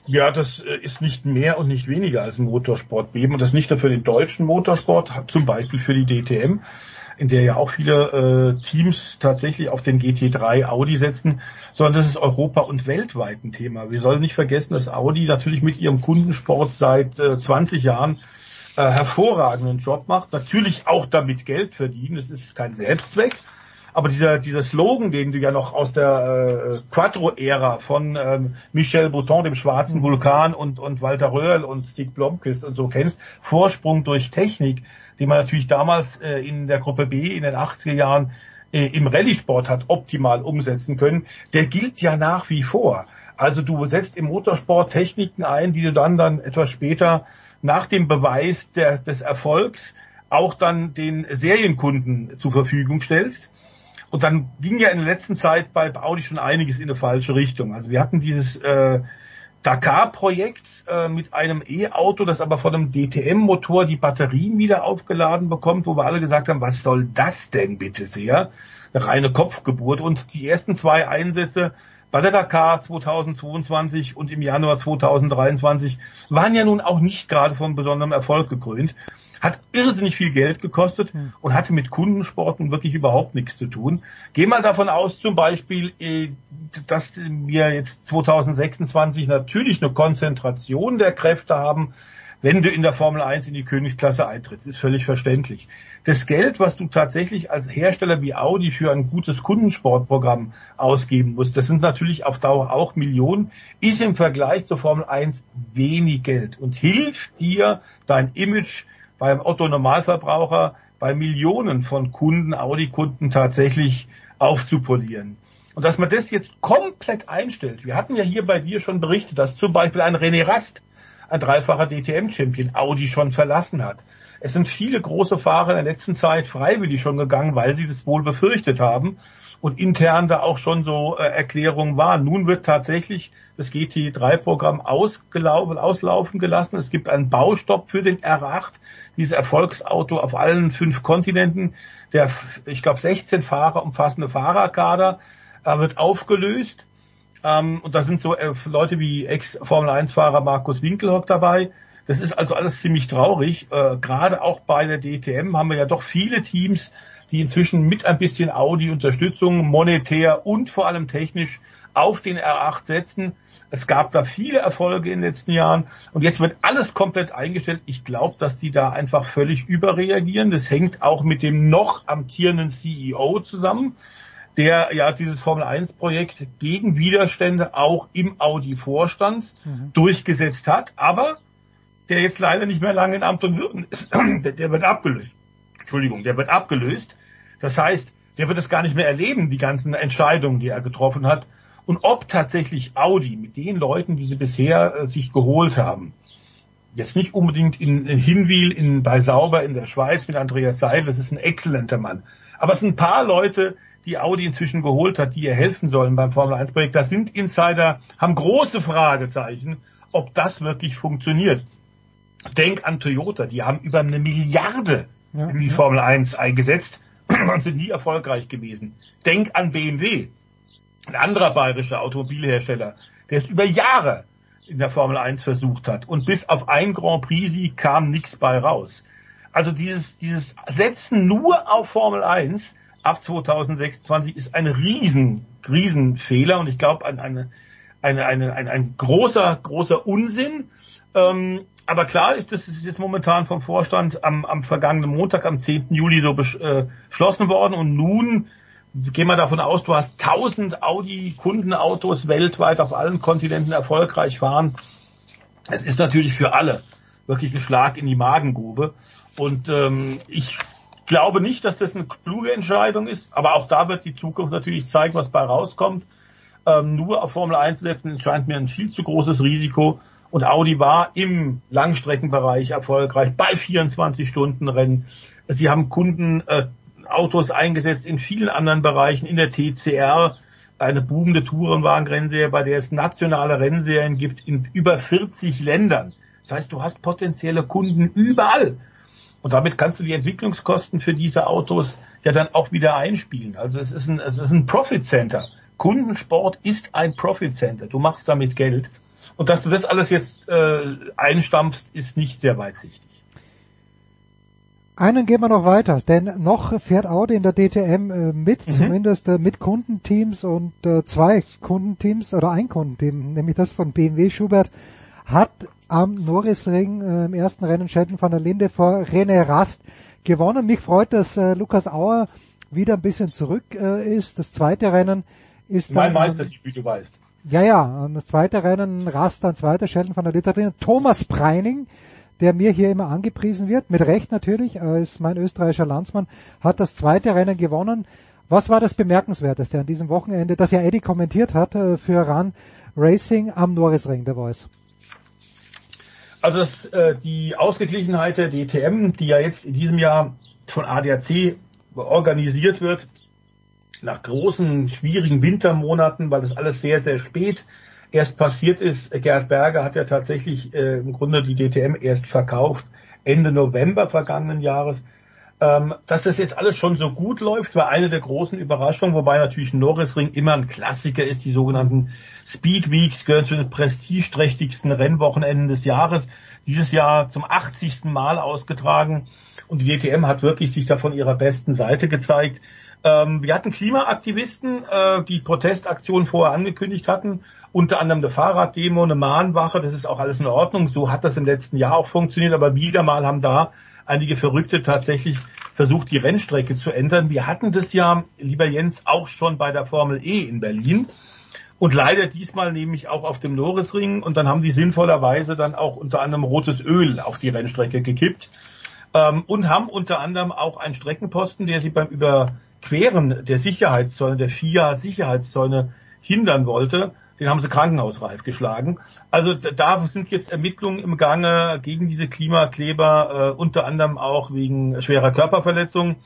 Ja, das äh, ist nicht mehr und nicht weniger als ein Motorsportbeben und das nicht nur für den deutschen Motorsport, zum Beispiel für die DTM, in der ja auch viele äh, Teams tatsächlich auf den GT3 Audi setzen, sondern das ist Europa und weltweit ein Thema. Wir sollen nicht vergessen, dass Audi natürlich mit ihrem Kundensport seit äh, 20 Jahren äh, hervorragenden Job macht, natürlich auch damit Geld verdienen, das ist kein Selbstzweck, aber dieser, dieser Slogan, den du ja noch aus der äh, Quattro-Ära von ähm, Michel Bouton, dem schwarzen mhm. Vulkan und, und Walter Röhrl und Stig Blomqvist und so kennst, Vorsprung durch Technik, den man natürlich damals äh, in der Gruppe B in den 80er Jahren äh, im Rallye-Sport hat optimal umsetzen können, der gilt ja nach wie vor. Also du setzt im Motorsport Techniken ein, die du dann dann etwas später nach dem Beweis der, des Erfolgs auch dann den Serienkunden zur Verfügung stellst. Und dann ging ja in der letzten Zeit bei Audi schon einiges in eine falsche Richtung. Also wir hatten dieses äh, Dakar-Projekt äh, mit einem E-Auto, das aber von einem DTM-Motor die Batterien wieder aufgeladen bekommt, wo wir alle gesagt haben, was soll das denn bitte sehr? Eine reine Kopfgeburt. Und die ersten zwei Einsätze bei der Dakar 2022 und im Januar 2023 waren ja nun auch nicht gerade von besonderem Erfolg gekrönt. Hat irrsinnig viel Geld gekostet und hatte mit Kundensport nun wirklich überhaupt nichts zu tun. Geh mal davon aus, zum Beispiel, äh, dass wir jetzt 2026 natürlich eine Konzentration der Kräfte haben, wenn du in der Formel 1 in die Königsklasse eintrittst. Ist völlig verständlich. Das Geld, was du tatsächlich als Hersteller wie Audi für ein gutes Kundensportprogramm ausgeben musst, das sind natürlich auf Dauer auch Millionen, ist im Vergleich zur Formel 1 wenig Geld und hilft dir, dein Image beim Otto Normalverbraucher bei Millionen von Kunden, Audi-Kunden tatsächlich aufzupolieren. Und dass man das jetzt komplett einstellt. Wir hatten ja hier bei dir schon berichtet, dass zum Beispiel ein René Rast, ein dreifacher DTM-Champion, Audi schon verlassen hat. Es sind viele große Fahrer in der letzten Zeit freiwillig schon gegangen, weil sie das wohl befürchtet haben und intern da auch schon so äh, Erklärungen waren. Nun wird tatsächlich das GT3-Programm ausgelaufen, auslaufen gelassen. Es gibt einen Baustopp für den R8, dieses Erfolgsauto auf allen fünf Kontinenten. Der, ich glaube, 16 Fahrer umfassende Fahrerkader äh, wird aufgelöst. Ähm, und da sind so äh, Leute wie Ex-Formel-1-Fahrer Markus Winkelhock dabei. Das ist also alles ziemlich traurig. Äh, Gerade auch bei der DTM haben wir ja doch viele Teams, die inzwischen mit ein bisschen Audi-Unterstützung monetär und vor allem technisch auf den R8 setzen. Es gab da viele Erfolge in den letzten Jahren und jetzt wird alles komplett eingestellt. Ich glaube, dass die da einfach völlig überreagieren. Das hängt auch mit dem noch amtierenden CEO zusammen, der ja dieses Formel 1 Projekt gegen Widerstände auch im Audi-Vorstand Mhm. durchgesetzt hat, aber der jetzt leider nicht mehr lange in Amt und Würden ist. Der wird abgelöst. Entschuldigung, der wird abgelöst. Das heißt, der wird es gar nicht mehr erleben, die ganzen Entscheidungen, die er getroffen hat. Und ob tatsächlich Audi mit den Leuten, die sie bisher äh, sich geholt haben, jetzt nicht unbedingt in, in Hinwil, in, bei Sauber in der Schweiz mit Andreas Seil, das ist ein exzellenter Mann. Aber es sind ein paar Leute, die Audi inzwischen geholt hat, die ihr helfen sollen beim Formel 1 Projekt. Das sind Insider, haben große Fragezeichen, ob das wirklich funktioniert. Denk an Toyota, die haben über eine Milliarde Ja, in die ja. Formel 1 eingesetzt und sind nie erfolgreich gewesen. Denk an BMW, ein anderer bayerischer Automobilhersteller, der es über Jahre in der Formel 1 versucht hat und bis auf ein Grand Prix-Sieg kam nichts bei raus. Also dieses, dieses Setzen nur auf Formel 1 ab 2026 ist ein riesen, riesen Fehler und ich glaube ein, eine, eine, eine, ein, ein großer, großer Unsinn. Ähm, aber klar ist, das ist jetzt momentan vom Vorstand am, am vergangenen Montag, am 10. Juli so äh, beschlossen worden und nun gehen wir davon aus, du hast 1000 Audi-Kundenautos weltweit auf allen Kontinenten erfolgreich fahren. Es ist natürlich für alle wirklich ein Schlag in die Magengrube. Und ähm, ich glaube nicht, dass das eine kluge Entscheidung ist, aber auch da wird die Zukunft natürlich zeigen, was bei rauskommt. Ähm, nur auf Formel 1 setzen scheint mir ein viel zu großes Risiko. Und Audi war im Langstreckenbereich erfolgreich bei 24-Stunden-Rennen. Sie haben Kunden äh, Autos eingesetzt in vielen anderen Bereichen, in der TCR, eine boomende Tourenwagen-Rennserie, bei der es nationale Rennserien gibt in über 40 Ländern. Das heißt, du hast potenzielle Kunden überall. Und damit kannst du die Entwicklungskosten für diese Autos ja dann auch wieder einspielen. Also es ist ein, es ist ein Profit Center. Kundensport ist ein Profit Center. Du machst damit Geld. Und dass du das alles jetzt äh, einstampfst, ist nicht sehr weitsichtig. Einen gehen wir noch weiter, denn noch fährt Audi in der DTM äh, mit, Mhm. zumindest äh, mit Kundenteams und äh, zwei Kundenteams oder ein Kundenteam, nämlich das von BMW Schubert, hat am Norrisring im ersten Rennen Sheldon van der Linde vor René Rast gewonnen. Mich freut, dass Lukas Auer wieder ein bisschen zurück ist. Das zweite Rennen ist Mein dann, Meister, wie du weißt. Ja, ja, und das zweite Rennen, Rast, ein zweiter Sheldon van der drin. Thomas Preining, der mir hier immer angepriesen wird, mit Recht natürlich, er ist mein österreichischer Landsmann, hat das zweite Rennen gewonnen. Was war das Bemerkenswerteste an diesem Wochenende, das ja Eddie kommentiert hat äh, für Run Racing am Norrisring, der Voice? Also das, äh, die Ausgeglichenheit der DTM, die ja jetzt in diesem Jahr von ADAC organisiert wird, nach großen, schwierigen Wintermonaten, weil das alles sehr, sehr spät erst passiert ist. Gerhard Berger hat ja tatsächlich äh, im Grunde die DTM erst verkauft, Ende November vergangenen Jahres. Ähm, dass das jetzt alles schon so gut läuft, war eine der großen Überraschungen, wobei natürlich Norrisring immer ein Klassiker ist. Die sogenannten Speed Weeks gehören zu den prestigeträchtigsten Rennwochenenden des Jahres. Dieses Jahr zum 80. Mal ausgetragen und die DTM hat wirklich sich da von ihrer besten Seite gezeigt. Ähm, wir hatten Klimaaktivisten, äh, die Protestaktionen vorher angekündigt hatten, unter anderem eine Fahrraddemo, eine Mahnwache, das ist auch alles in Ordnung. So hat das im letzten Jahr auch funktioniert, aber wieder mal haben da einige Verrückte tatsächlich versucht, die Rennstrecke zu ändern. Wir hatten das ja, lieber Jens, auch schon bei der Formel E in Berlin. Und leider diesmal nämlich auch auf dem Norrisring. Und dann haben die sinnvollerweise dann auch unter anderem rotes Öl auf die Rennstrecke gekippt. Ähm, und haben unter anderem auch einen Streckenposten, der sie beim Überqueren der Sicherheitszone, der FIA Sicherheitszone hindern wollte, den haben sie krankenhausreif geschlagen. Also da sind jetzt Ermittlungen im Gange gegen diese Klimakleber, äh, unter anderem auch wegen schwerer Körperverletzungen.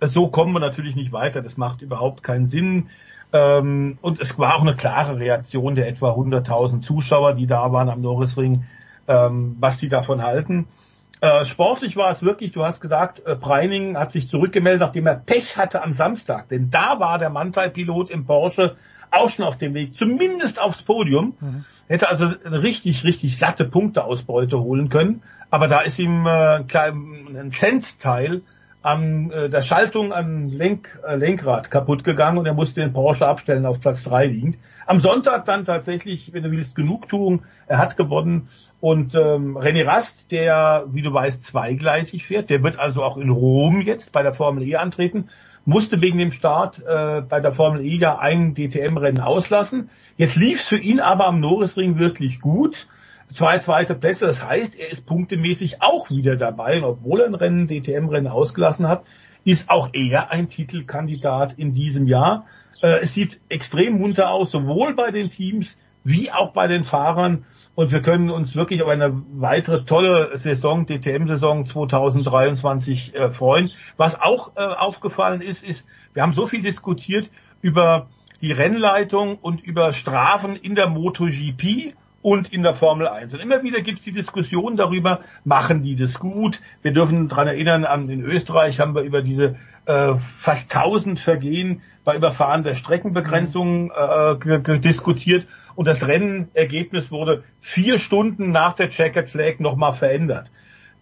Äh, so kommen wir natürlich nicht weiter. Das macht überhaupt keinen Sinn. Ähm, und es war auch eine klare Reaktion der etwa 100.000 Zuschauer, die da waren am Norrisring, ähm, was die davon halten. Äh, sportlich war es wirklich, du hast gesagt, äh, Preining hat sich zurückgemeldet, nachdem er Pech hatte am Samstag. Denn da war der Mantai-Pilot im Porsche auch schon auf dem Weg, zumindest aufs Podium. Mhm. Hätte also richtig, richtig satte Punkteausbeute holen können. Aber da ist ihm äh, ein Centteil an äh, der Schaltung an Lenk, äh, Lenkrad kaputt gegangen und er musste den Porsche abstellen auf Platz drei liegend. Am Sonntag dann tatsächlich, wenn du willst, Genugtuung. Er hat gewonnen und ähm, René Rast, der, wie du weißt, zweigleisig fährt, der wird also auch in Rom jetzt bei der Formel E antreten musste wegen dem Start äh, bei der Formel E ja ein DTM-Rennen auslassen. Jetzt lief es für ihn aber am Norrisring wirklich gut. Zwei zweite Plätze, das heißt, er ist punktemäßig auch wieder dabei. Und obwohl er ein Rennen, DTM-Rennen ausgelassen hat, ist auch er ein Titelkandidat in diesem Jahr. Äh, es sieht extrem munter aus, sowohl bei den Teams wie auch bei den Fahrern. Und wir können uns wirklich auf eine weitere tolle Saison, DTM-Saison 2023 äh, freuen. Was auch äh, aufgefallen ist, ist, wir haben so viel diskutiert über die Rennleitung und über Strafen in der MotoGP und in der Formel 1. Und immer wieder gibt es die Diskussion darüber, machen die das gut? Wir dürfen daran erinnern, an, in Österreich haben wir über diese äh, fast 1000 Vergehen bei Überfahren der Streckenbegrenzungen äh, diskutiert und das Rennergebnis wurde vier Stunden nach der Checkered Flag nochmal verändert.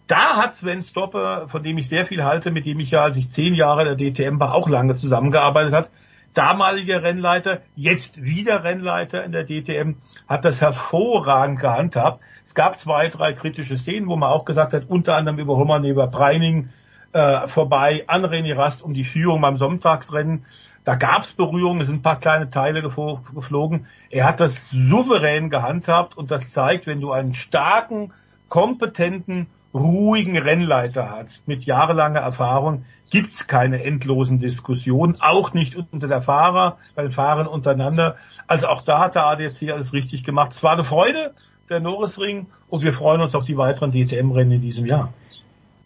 Da hat Sven Stopper, von dem ich sehr viel halte, mit dem ich ja, als ich zehn Jahre der DTM war, auch lange zusammengearbeitet hat, damaliger Rennleiter, jetzt wieder Rennleiter in der DTM, hat das hervorragend gehandhabt. Es gab zwei, drei kritische Szenen, wo man auch gesagt hat, unter anderem über Roman über Preining äh, vorbei an René Rast um die Führung beim Sonntagsrennen. Da gab es Berührungen, es sind ein paar kleine Teile geflogen. Er hat das souverän gehandhabt und das zeigt, wenn du einen starken, kompetenten, ruhigen Rennleiter hast mit jahrelanger Erfahrung, gibt's keine endlosen Diskussionen, auch nicht unter der Fahrer, bei den Fahrern untereinander. Also auch da hat der ADAC alles richtig gemacht. Es war eine Freude, der Norrisring, und wir freuen uns auf die weiteren DTM-Rennen in diesem Jahr.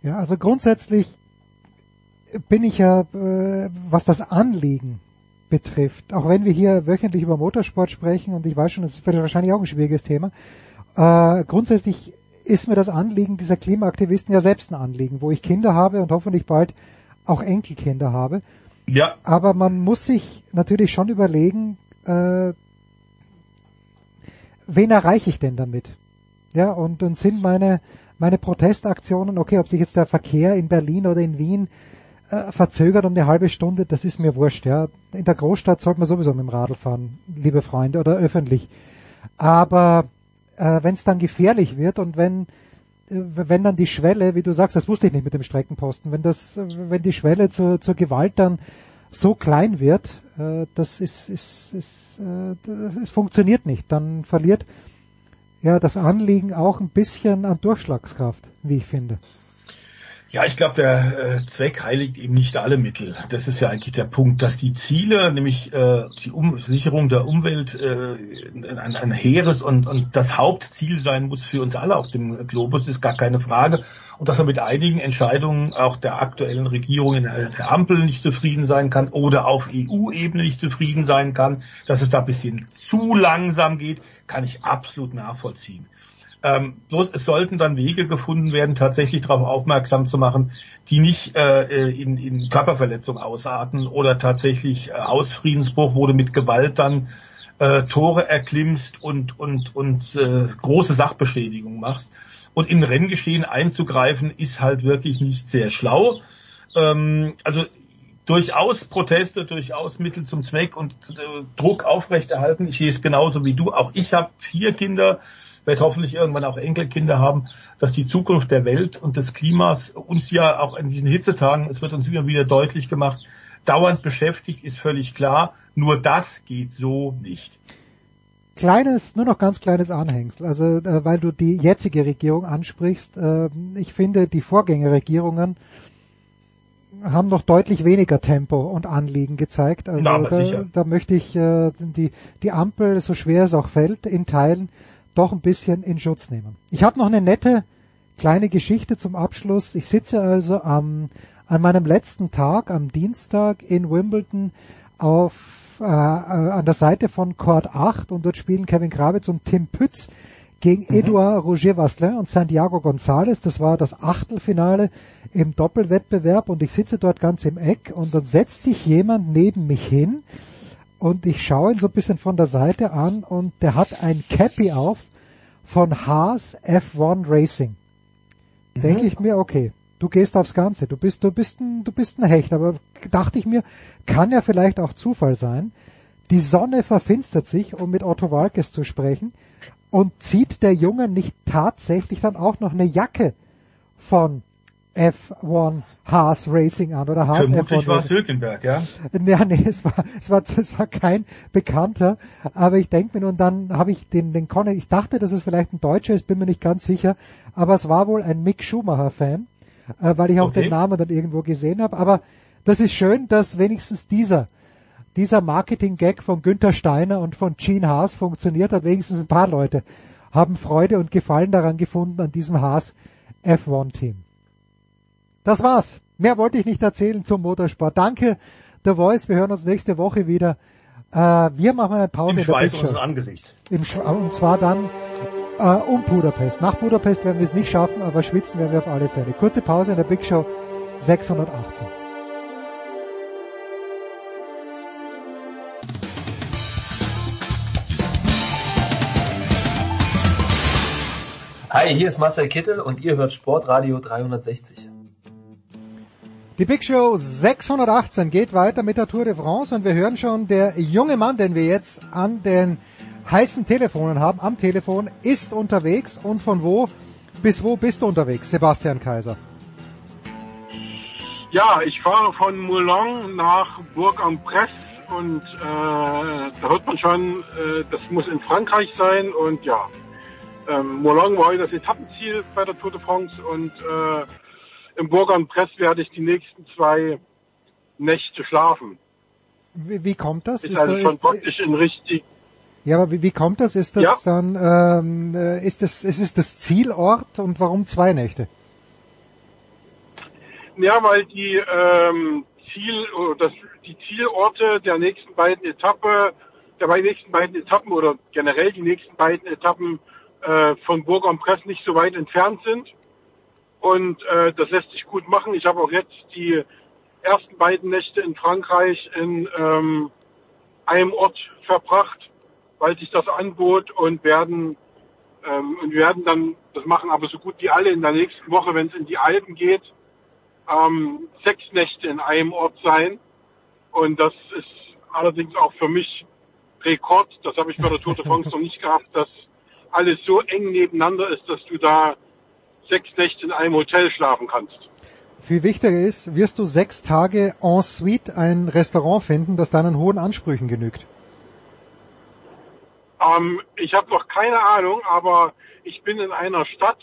Ja, also grundsätzlich bin ich ja, äh, was das Anliegen betrifft, auch wenn wir hier wöchentlich über Motorsport sprechen und ich weiß schon, das ist wahrscheinlich auch ein schwieriges Thema, äh, grundsätzlich ist mir das Anliegen dieser Klimaaktivisten ja selbst ein Anliegen, wo ich Kinder habe und hoffentlich bald auch Enkelkinder habe. Ja. Aber man muss sich natürlich schon überlegen, äh, wen erreiche ich denn damit? Ja, und, und sind meine, meine Protestaktionen, okay, ob sich jetzt der Verkehr in Berlin oder in Wien äh, verzögert um eine halbe Stunde, das ist mir wurscht. Ja. In der Großstadt sollte man sowieso mit dem Radl fahren, liebe Freunde, oder öffentlich. Aber äh, wenn es dann gefährlich wird und wenn wenn dann die Schwelle, wie du sagst, das wusste ich nicht mit dem Streckenposten, wenn das, wenn die Schwelle zur, zur Gewalt dann so klein wird, äh, das ist, ist, ist äh, es funktioniert nicht, dann verliert ja das Anliegen auch ein bisschen an Durchschlagskraft, wie ich finde. Ja, ich glaube, der äh, Zweck heiligt eben nicht alle Mittel. Das ist ja eigentlich der Punkt, dass die Ziele, nämlich äh, die um Sicherung der Umwelt, äh, ein, ein hehres und, und das Hauptziel sein muss für uns alle auf dem Globus, ist gar keine Frage. und dass er mit einigen Entscheidungen auch der aktuellen Regierung in der, der Ampel nicht zufrieden sein kann oder auf EU-Ebene nicht zufrieden sein kann, dass es da ein bisschen zu langsam geht, kann ich absolut nachvollziehen. Ähm, bloß es sollten dann Wege gefunden werden, tatsächlich darauf aufmerksam zu machen, die nicht äh, in, in Körperverletzung ausarten oder tatsächlich äh, Ausfriedensbruch, wo du mit Gewalt dann äh, Tore erklimmst und und und äh, große Sachbeschädigung machst. Und in Renngeschehen einzugreifen ist halt wirklich nicht sehr schlau. Ähm, also durchaus Proteste, durchaus Mittel zum Zweck und äh, Druck aufrechterhalten. Ich sehe es genauso wie du. Auch ich habe vier Kinder werde hoffentlich irgendwann auch Enkelkinder haben, dass die Zukunft der Welt und des Klimas uns ja auch in diesen Hitzetagen, es wird uns immer wieder deutlich gemacht, dauernd beschäftigt, ist völlig klar. Nur das geht so nicht. Kleines, nur noch ganz kleines Anhängsel. Also, äh, weil du die jetzige Regierung ansprichst, äh, ich finde, die Vorgängerregierungen haben noch deutlich weniger Tempo und Anliegen gezeigt. Also Na, da, da, möchte ich äh, die, die Ampel, so schwer es auch fällt, in Teilen doch ein bisschen in Schutz nehmen. Ich habe noch eine nette kleine Geschichte zum Abschluss. Ich sitze also am, an meinem letzten Tag, am Dienstag in Wimbledon auf, äh, äh an der Seite von Court 8 und dort spielen Kevin Kravitz und Tim Pütz gegen mhm. Edouard Roger Vasselin und Santiago González. Das war das Achtelfinale im Doppelwettbewerb und ich sitze dort ganz im Eck und dann setzt sich jemand neben mich hin und ich schaue ihn so ein bisschen von der Seite an und der hat ein Cappy auf von Haas F1 Racing. Mhm. Denke ich mir, okay, du gehst aufs Ganze, du bist, du bist ein, du bist ein Hecht, aber dachte ich mir, kann ja vielleicht auch Zufall sein. Die Sonne verfinstert sich, um mit Otto Walkes zu sprechen, und zieht der Junge nicht tatsächlich dann auch noch eine Jacke von F1 Haas Racing an oder Haas Vermutlich F1 war es Hülkenberg, ja? Ja, nee, es war, es war, es war kein Bekannter, aber ich denke mir nun, dann habe ich den, den Conor, ich dachte, dass es vielleicht ein Deutscher ist, bin mir nicht ganz sicher, aber es war wohl ein Mick Schumacher Fan, äh, weil ich auch okay. den Namen dann irgendwo gesehen habe, aber das ist schön, dass wenigstens dieser, dieser Marketing-Gag von Günther Steiner und von Gene Haas funktioniert hat, wenigstens ein paar Leute haben Freude und Gefallen daran gefunden, an diesem Haas F1-Team. Das war's. Mehr wollte ich nicht erzählen zum Motorsport. Danke, The Voice. Wir hören uns nächste Woche wieder. Äh, wir machen eine Pause Im in der Big Show. Angesicht. Im Sch und zwar dann äh, um Budapest. Nach Budapest werden wir es nicht schaffen, aber schwitzen werden wir auf alle Fälle. Kurze Pause in der Big Show 618. Hi, hier ist Marcel Kittel und ihr hört Sportradio 360. Die Big Show 618 geht weiter mit der Tour de France und wir hören schon, der junge Mann, den wir jetzt an den heißen Telefonen haben, am Telefon, ist unterwegs und von wo bis wo bist du unterwegs, Sebastian Kaiser? Ja, ich fahre von Moulin nach Bourg en Bresse und äh, da hört man schon, äh, das muss in Frankreich sein und ja, ähm, Moulin war das Etappenziel bei der Tour de France und äh, im Burgern Press werde ich die nächsten zwei Nächte schlafen. Wie, wie kommt das? Ist, ist also da, schon ist, praktisch in richtig. Ja, aber wie, wie kommt das? Ist das ja. dann, ähm, äh, ist das, ist es das Zielort und warum zwei Nächte? Ja, weil die ähm, Ziel, das, die Zielorte der nächsten beiden Etappe, der nächsten beiden Etappen oder generell die nächsten beiden Etappen äh, von Burg am Press nicht so weit entfernt sind. Und äh, das lässt sich gut machen. Ich habe auch jetzt die ersten beiden Nächte in Frankreich in ähm, einem Ort verbracht, weil sich das anbot und werden ähm, und werden dann, das machen aber so gut wie alle in der nächsten Woche, wenn es in die Alpen geht, ähm, sechs Nächte in einem Ort sein. Und das ist allerdings auch für mich Rekord. Das habe ich bei der Tour de France noch nicht gehabt, dass alles so eng nebeneinander ist, dass du da sechs Nächte in einem Hotel schlafen kannst. Viel wichtiger ist, wirst du sechs Tage en suite ein Restaurant finden, das deinen hohen Ansprüchen genügt? Ähm, ich habe noch keine Ahnung, aber ich bin in einer Stadt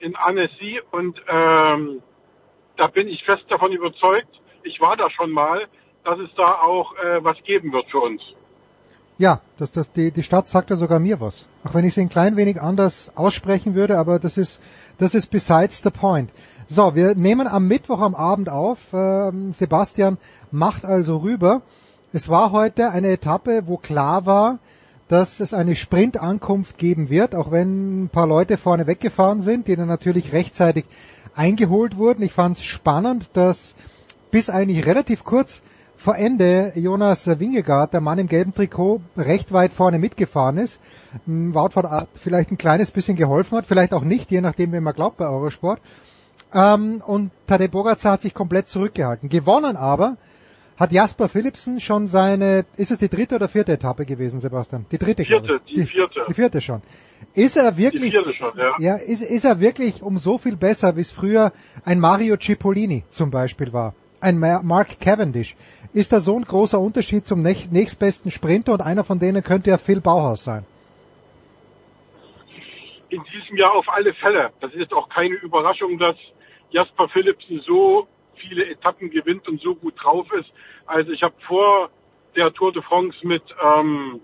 in Annecy und ähm, da bin ich fest davon überzeugt, ich war da schon mal, dass es da auch äh, was geben wird für uns. Ja, das, das, die, die Stadt sagt ja sogar mir was. Auch wenn ich sie ein klein wenig anders aussprechen würde, aber das ist, das ist besides the point. So, wir nehmen am Mittwoch am Abend auf. Ähm, Sebastian macht also rüber. Es war heute eine Etappe, wo klar war, dass es eine Sprintankunft geben wird, auch wenn ein paar Leute vorne weggefahren sind, die dann natürlich rechtzeitig eingeholt wurden. Ich fand es spannend, dass bis eigentlich relativ kurz vor Ende Jonas Wingegaard, der Mann im gelben Trikot, recht weit vorne mitgefahren ist. Wout van Aert vielleicht ein kleines bisschen geholfen hat, vielleicht auch nicht, je nachdem, wie man glaubt bei Eurosport. Ähm, und Tadej Pogacar hat sich komplett zurückgehalten. Gewonnen aber hat Jasper Philipsen schon seine, ist es die dritte oder vierte Etappe gewesen, Sebastian? Die dritte, vierte, die, die vierte. Die vierte schon. Ist er wirklich, die vierte schon, ja. ja ist, ist er wirklich um so viel besser, wie es früher ein Mario Cipollini zum Beispiel war? Ein Mark Cavendish. Ist da so ein großer Unterschied zum nächstbesten Sprinter und einer von denen könnte ja Phil Bauhaus sein? In diesem Jahr auf alle Fälle. Das ist auch keine Überraschung, dass Jasper Philipsen so viele Etappen gewinnt und so gut drauf ist. Also ich habe vor der Tour de France mit ähm,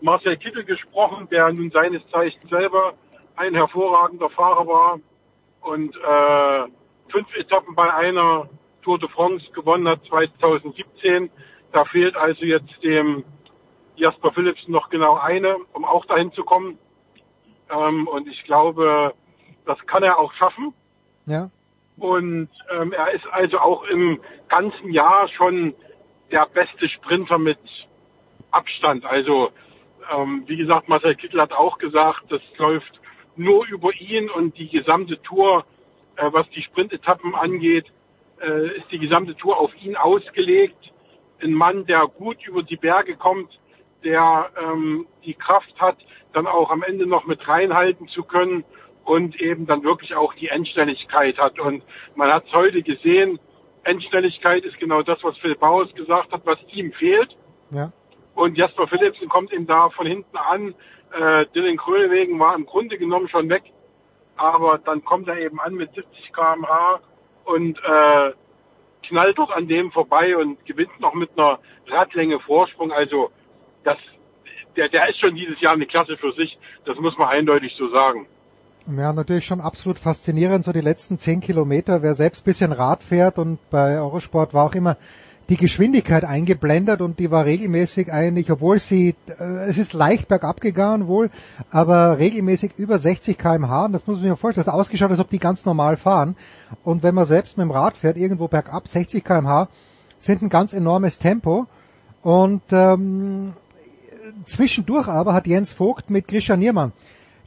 Marcel Kittel gesprochen, der nun seines Zeichens selber ein hervorragender Fahrer war und äh, fünf Etappen bei einer Tour de France gewonnen hat 2017. Da fehlt also jetzt dem Jasper Philipsen noch genau eine, um auch dahin zu kommen. Ähm, und ich glaube, das kann er auch schaffen. Ja. Und ähm, er ist also auch im ganzen Jahr schon der beste Sprinter mit Abstand. Also ähm, wie gesagt, Marcel Kittel hat auch gesagt, das läuft nur über ihn und die gesamte Tour, äh, was die Sprintetappen angeht, äh, ist die gesamte Tour auf ihn ausgelegt. Ein Mann, der gut über die Berge kommt, der ähm, die Kraft hat, dann auch am Ende noch mit reinhalten zu können und eben dann wirklich auch die Endstelligkeit hat. Und man hat es heute gesehen, Endstelligkeit ist genau das, was Phil Bauers gesagt hat, was ihm fehlt. Ja. Und Jasper Philipsen kommt ihm da von hinten an. Äh, Dylan Krönewegen war im Grunde genommen schon weg, aber dann kommt er eben an mit 70 km/h und äh, knallt dort an dem vorbei und gewinnt noch mit einer Radlänge Vorsprung. Also das, der, der ist schon dieses Jahr eine Klasse für sich. Das muss man eindeutig so sagen. Ja, natürlich schon absolut faszinierend, so die letzten zehn Kilometer. Wer selbst bisschen Rad fährt und bei Eurosport war auch immer die Geschwindigkeit eingeblendet und die war regelmäßig eigentlich, obwohl sie, äh, es ist leicht bergab gegangen wohl, aber regelmäßig über 60 kmh und das muss man sich vorstellen, das ausgeschaut, als ob die ganz normal fahren. Und wenn man selbst mit dem Rad fährt, irgendwo bergab, 60 kmh, sind ein ganz enormes Tempo. Und ähm, zwischendurch aber hat Jens Vogt mit Grisha Niermann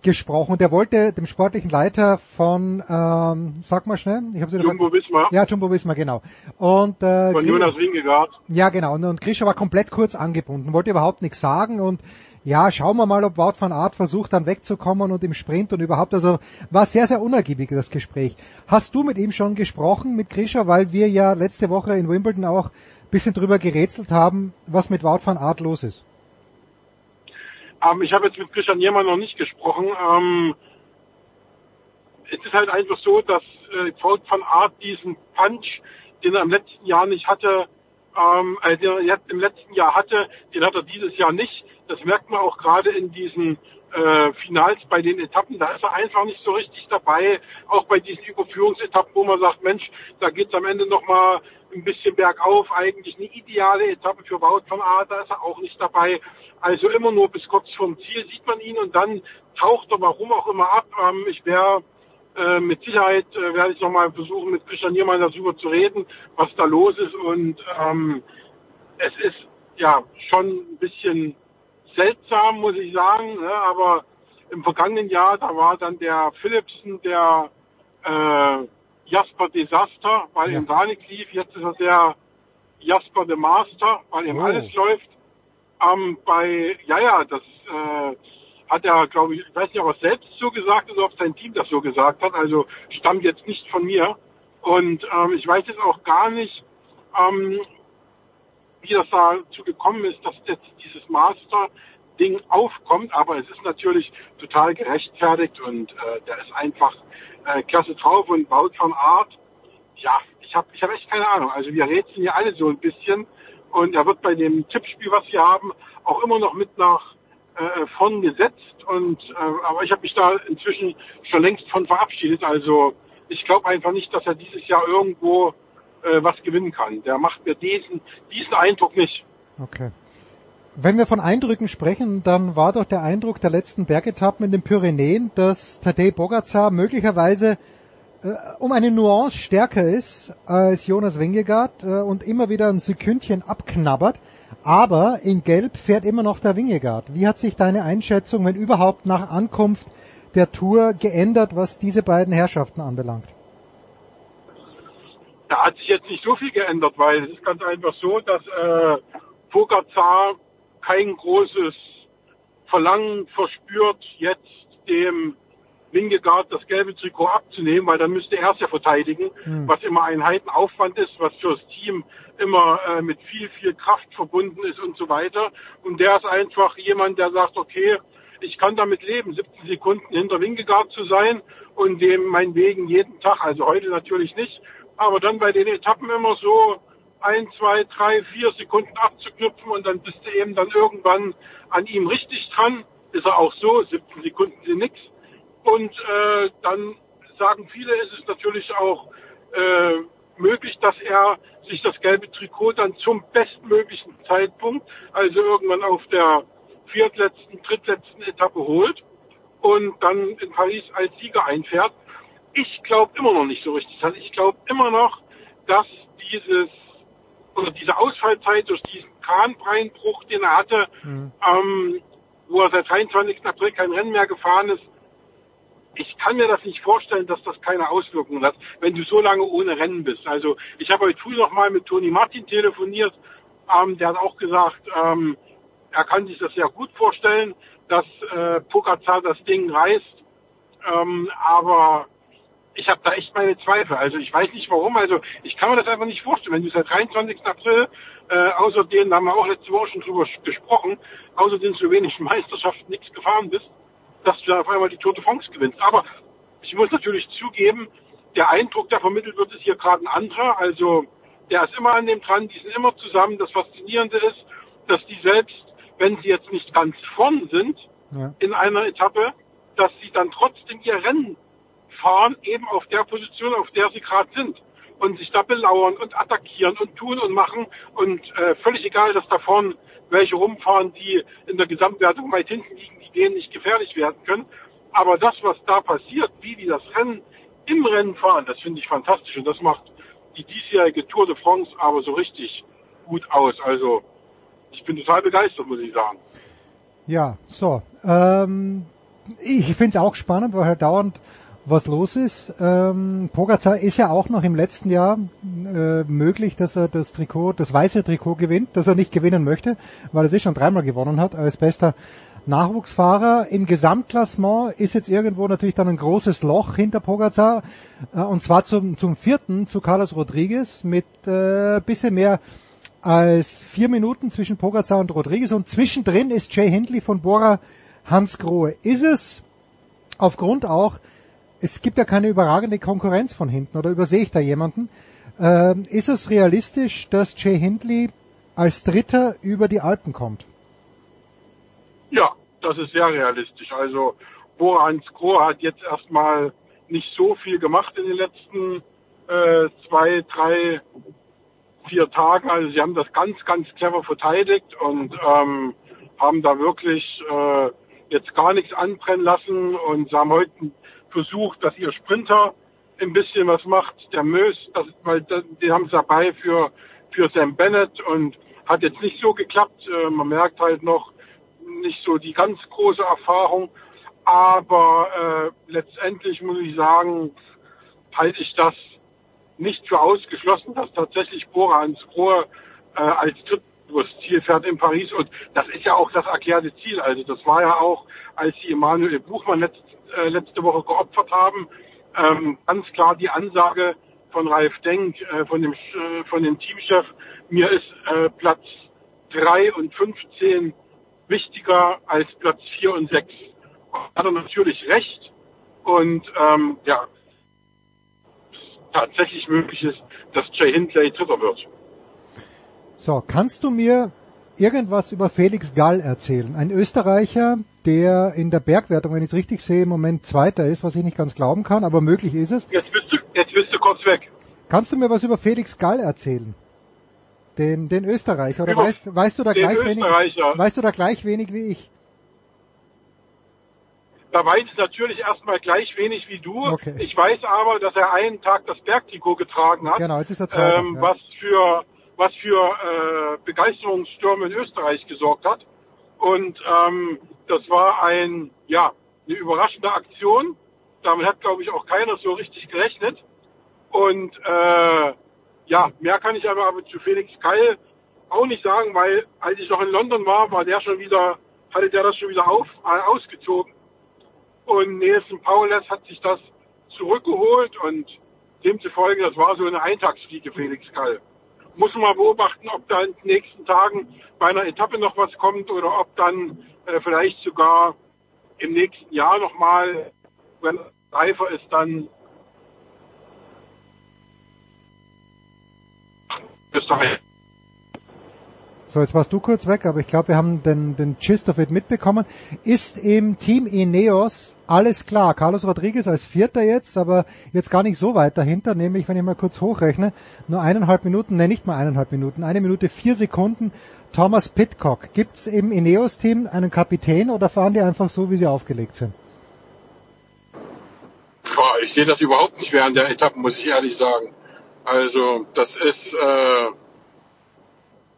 gesprochen und er wollte dem sportlichen Leiter von, ähm, sag mal schnell, ich habe Jumbo Wismar. Ja, Jumbo Wismar, genau. Und äh, von Jonas Wingegaard. Ja, genau. Und, und Grisha war komplett kurz angebunden, wollte überhaupt nichts sagen und ja, schauen wir mal, ob Wout van Art versucht dann wegzukommen und im Sprint und überhaupt, also war sehr, sehr unergiebig das Gespräch. Hast du mit ihm schon gesprochen, mit Grisha, weil wir ja letzte Woche in Wimbledon auch bisschen drüber gerätselt haben, was mit Wout van Art los ist? Ähm, ich habe jetzt mit Christian Niermann noch nicht gesprochen. Ähm, es ist halt einfach so, dass äh, Wout van Art diesen Punch, den er im letzten Jahr nicht hatte, ähm, äh, den er jetzt im letzten Jahr hatte, den hat er dieses Jahr nicht. Das merkt man auch gerade in diesen äh, Finals bei den Etappen. Da ist er einfach nicht so richtig dabei. Auch bei diesen Überführungsetappen, wo man sagt, Mensch, da geht's am Ende nochmal ein bisschen bergauf. Eigentlich eine ideale Etappe für Wout van Aert, da ist er auch nicht dabei. Also immer nur bis kurz vorm Ziel sieht man ihn und dann taucht er warum auch immer ab. Ähm, ich wäre äh, mit Sicherheit äh, werde ich nochmal versuchen, mit Christian Niermann darüber zu reden, was da los ist. Und ähm, es ist ja schon ein bisschen seltsam, muss ich sagen. Ne? Aber im vergangenen Jahr, da war dann der Philipsen der äh, Jasper Desaster, weil ja. ihm gar nichts lief. Jetzt ist er der Jasper the Master, weil ihm oh. alles läuft. Ähm, bei, ja, ja, das äh, hat er, glaube ich, ich weiß nicht, ob er selbst so gesagt oder ob sein Team das so gesagt hat. Also stammt jetzt nicht von mir. Und ähm, ich weiß jetzt auch gar nicht, ähm, wie das dazu gekommen ist, dass jetzt dieses Master-Ding aufkommt. Aber es ist natürlich total gerechtfertigt und äh, der ist einfach äh, klasse drauf und baut von Art. Ja, ich habe ich hab echt keine Ahnung. Also wir rätseln ja alle so ein bisschen Und er wird bei dem Tippspiel, was wir haben, auch immer noch mit nach äh, vorn gesetzt. Und äh, aber ich habe mich da inzwischen schon längst von verabschiedet. Also ich glaube einfach nicht, dass er dieses Jahr irgendwo äh, was gewinnen kann. Der macht mir diesen, diesen Eindruck nicht. Okay. Wenn wir von Eindrücken sprechen, dann war doch der Eindruck der letzten Bergetappen in den Pyrenäen, dass Tadej Bogacar möglicherweise um eine Nuance stärker ist als Jonas Wingegaard äh, und immer wieder ein Sekündchen abknabbert. Aber in Gelb fährt immer noch der Wingegaard. Wie hat sich deine Einschätzung, wenn überhaupt nach Ankunft der Tour geändert, was diese beiden Herrschaften anbelangt? Da hat sich jetzt nicht so viel geändert, weil es ist ganz einfach so, dass äh, Pogacar kein großes Verlangen verspürt, jetzt dem Wingegaard das gelbe Trikot abzunehmen, weil dann müsste er es ja verteidigen, mhm. was immer ein Heidenaufwand ist, was fürs Team immer äh, mit viel, viel Kraft verbunden ist und so weiter. Und der ist einfach jemand, der sagt, okay, ich kann damit leben, 17 Sekunden hinter Wingegaard zu sein und dem mein Wegen jeden Tag, also heute natürlich nicht, aber dann bei den Etappen immer so ein, zwei, drei, vier Sekunden abzuknüpfen und dann bist du eben dann irgendwann an ihm richtig dran. Ist er auch so, 17 Sekunden sind nix. Und äh, dann sagen viele, ist es natürlich auch äh, möglich, dass er sich das gelbe Trikot dann zum bestmöglichen Zeitpunkt, also irgendwann auf der viertletzten, drittletzten Etappe holt und dann in Paris als Sieger einfährt. Ich glaube immer noch nicht so richtig. Also ich glaube immer noch, dass dieses oder diese Ausfallzeit durch diesen Kahnbreinbruch, den er hatte, mhm. ähm, wo er seit 23. April kein Rennen mehr gefahren ist, ich kann mir das nicht vorstellen, dass das keine Auswirkungen hat, wenn du so lange ohne Rennen bist. Also ich habe heute früh noch mal mit Toni Martin telefoniert, ähm, der hat auch gesagt, ähm, er kann sich das sehr gut vorstellen, dass äh, Pogacar das Ding reißt, ähm, aber ich habe da echt meine Zweifel. Also ich weiß nicht warum. Also ich kann mir das einfach nicht vorstellen. Wenn du seit 23. April, äh, außer denen, da haben wir auch letzte Woche schon drüber gesprochen, außer den slowenischen Meisterschaften nichts gefahren bist, dass du dann auf einmal die Tour de France gewinnst. Aber ich muss natürlich zugeben, der Eindruck, der vermittelt wird, ist hier gerade ein anderer. Also der ist immer an dem dran, die sind immer zusammen. Das Faszinierende ist, dass die selbst, wenn sie jetzt nicht ganz vorn sind ja. in einer Etappe, dass sie dann trotzdem ihr Rennen fahren, eben auf der Position, auf der sie gerade sind. Und sich da belauern und attackieren und tun und machen. Und äh, völlig egal, dass da vorne welche rumfahren, die in der Gesamtwertung weit hinten liegen, denen nicht gefährlich werden können. Aber das, was da passiert, wie die das Rennen im Rennen fahren, das finde ich fantastisch. Und das macht die diesjährige Tour de France aber so richtig gut aus. Also ich bin total begeistert, muss ich sagen. Ja, so. Ähm, ich finde es auch spannend, weil halt dauernd was los ist. Ähm, Pogacar ist ja auch noch im letzten Jahr äh, möglich, dass er das Trikot, das weiße Trikot gewinnt, das er nicht gewinnen möchte, weil er sich schon dreimal gewonnen hat als bester Nachwuchsfahrer. Im Gesamtklassement ist jetzt irgendwo natürlich dann ein großes Loch hinter Pogacar äh, und zwar zum, zum vierten zu Carlos Rodriguez mit äh, bisschen mehr als vier Minuten zwischen Pogacar und Rodriguez und zwischendrin ist Jay Hindley von Bora Hans Grohe. Ist es aufgrund auch es gibt ja keine überragende Konkurrenz von hinten, oder übersehe ich da jemanden? Ähm, ist es realistisch, dass Jay Hindley als Dritter über die Alpen kommt? Ja, das ist sehr realistisch. Also Borans Groh hat jetzt erstmal nicht so viel gemacht in den letzten äh, zwei, drei, vier Tagen. Also sie haben das ganz, ganz clever verteidigt und ähm, haben da wirklich äh, jetzt gar nichts anbrennen lassen und sie haben heute versucht, dass ihr Sprinter ein bisschen was macht. Der Mös, das, weil den haben sie dabei für, für Sam Bennett und hat jetzt nicht so geklappt. Äh, man merkt halt noch nicht so die ganz große Erfahrung. Aber äh, letztendlich muss ich sagen, halte ich das nicht für ausgeschlossen, dass tatsächlich Bora ans Rohr äh, als drittes Ziel fährt in Paris. Und das ist ja auch das erklärte Ziel. Also das war ja auch, als sie Emanuel Buchmann letzt, äh, letzte Woche geopfert haben. Ähm, ganz klar die Ansage von Ralf Denk, äh, von dem äh, von dem Teamchef, mir ist äh, Platz drei und 15 wichtiger als Platz vier und sechs. Hat er natürlich recht. Und ähm, ja, tatsächlich möglich ist, dass Jay Hindley Dritter wird. So, kannst du mir irgendwas über Felix Gall erzählen? Ein Österreicher, der in der Bergwertung, wenn ich es richtig sehe, im Moment Zweiter ist, was ich nicht ganz glauben kann, aber möglich ist es. Jetzt bist du, jetzt bist du kurz weg. Kannst du mir was über Felix Gall erzählen? Den, den Österreicher, oder weißt, weißt du da gleich wenig, weißt du da gleich wenig wie ich? Da weiß ich natürlich erstmal gleich wenig wie du. Okay. Ich weiß aber, dass er einen Tag das Bergtrikot getragen hat. Genau, jetzt ist er Zweiter, ähm, ja. Was für was für äh, Begeisterungsstürme in Österreich gesorgt hat. Und ähm, das war ein ja eine überraschende Aktion. Damit hat glaube ich auch keiner so richtig gerechnet. Und äh, ja, mehr kann ich aber, aber zu Felix Keil auch nicht sagen, weil als ich noch in London war, war der schon wieder, hatte der das schon wieder auf, äh, ausgezogen. Und Nelson Paulus hat sich das zurückgeholt und demzufolge, das war so eine Eintagsfliege Felix Kall. Muss man mal beobachten, ob da in den nächsten Tagen bei einer Etappe noch was kommt oder ob dann äh, vielleicht sogar im nächsten Jahr nochmal, wenn reifer ist, dann Österreich. So, jetzt warst du kurz weg, aber ich glaube, wir haben den, den Gist of it mitbekommen. Ist im Team Ineos alles klar? Carlos Rodriguez als Vierter jetzt, aber jetzt gar nicht so weit dahinter, nämlich, wenn ich mal kurz hochrechne, nur eineinhalb Minuten, ne, nicht mal eineinhalb Minuten, eine Minute vier Sekunden. Thomas Pitcock. Gibt's im Ineos-Team einen Kapitän oder fahren die einfach so, wie sie aufgelegt sind? Boah, ich sehe das überhaupt nicht während der Etappen, muss ich ehrlich sagen. Also das ist äh,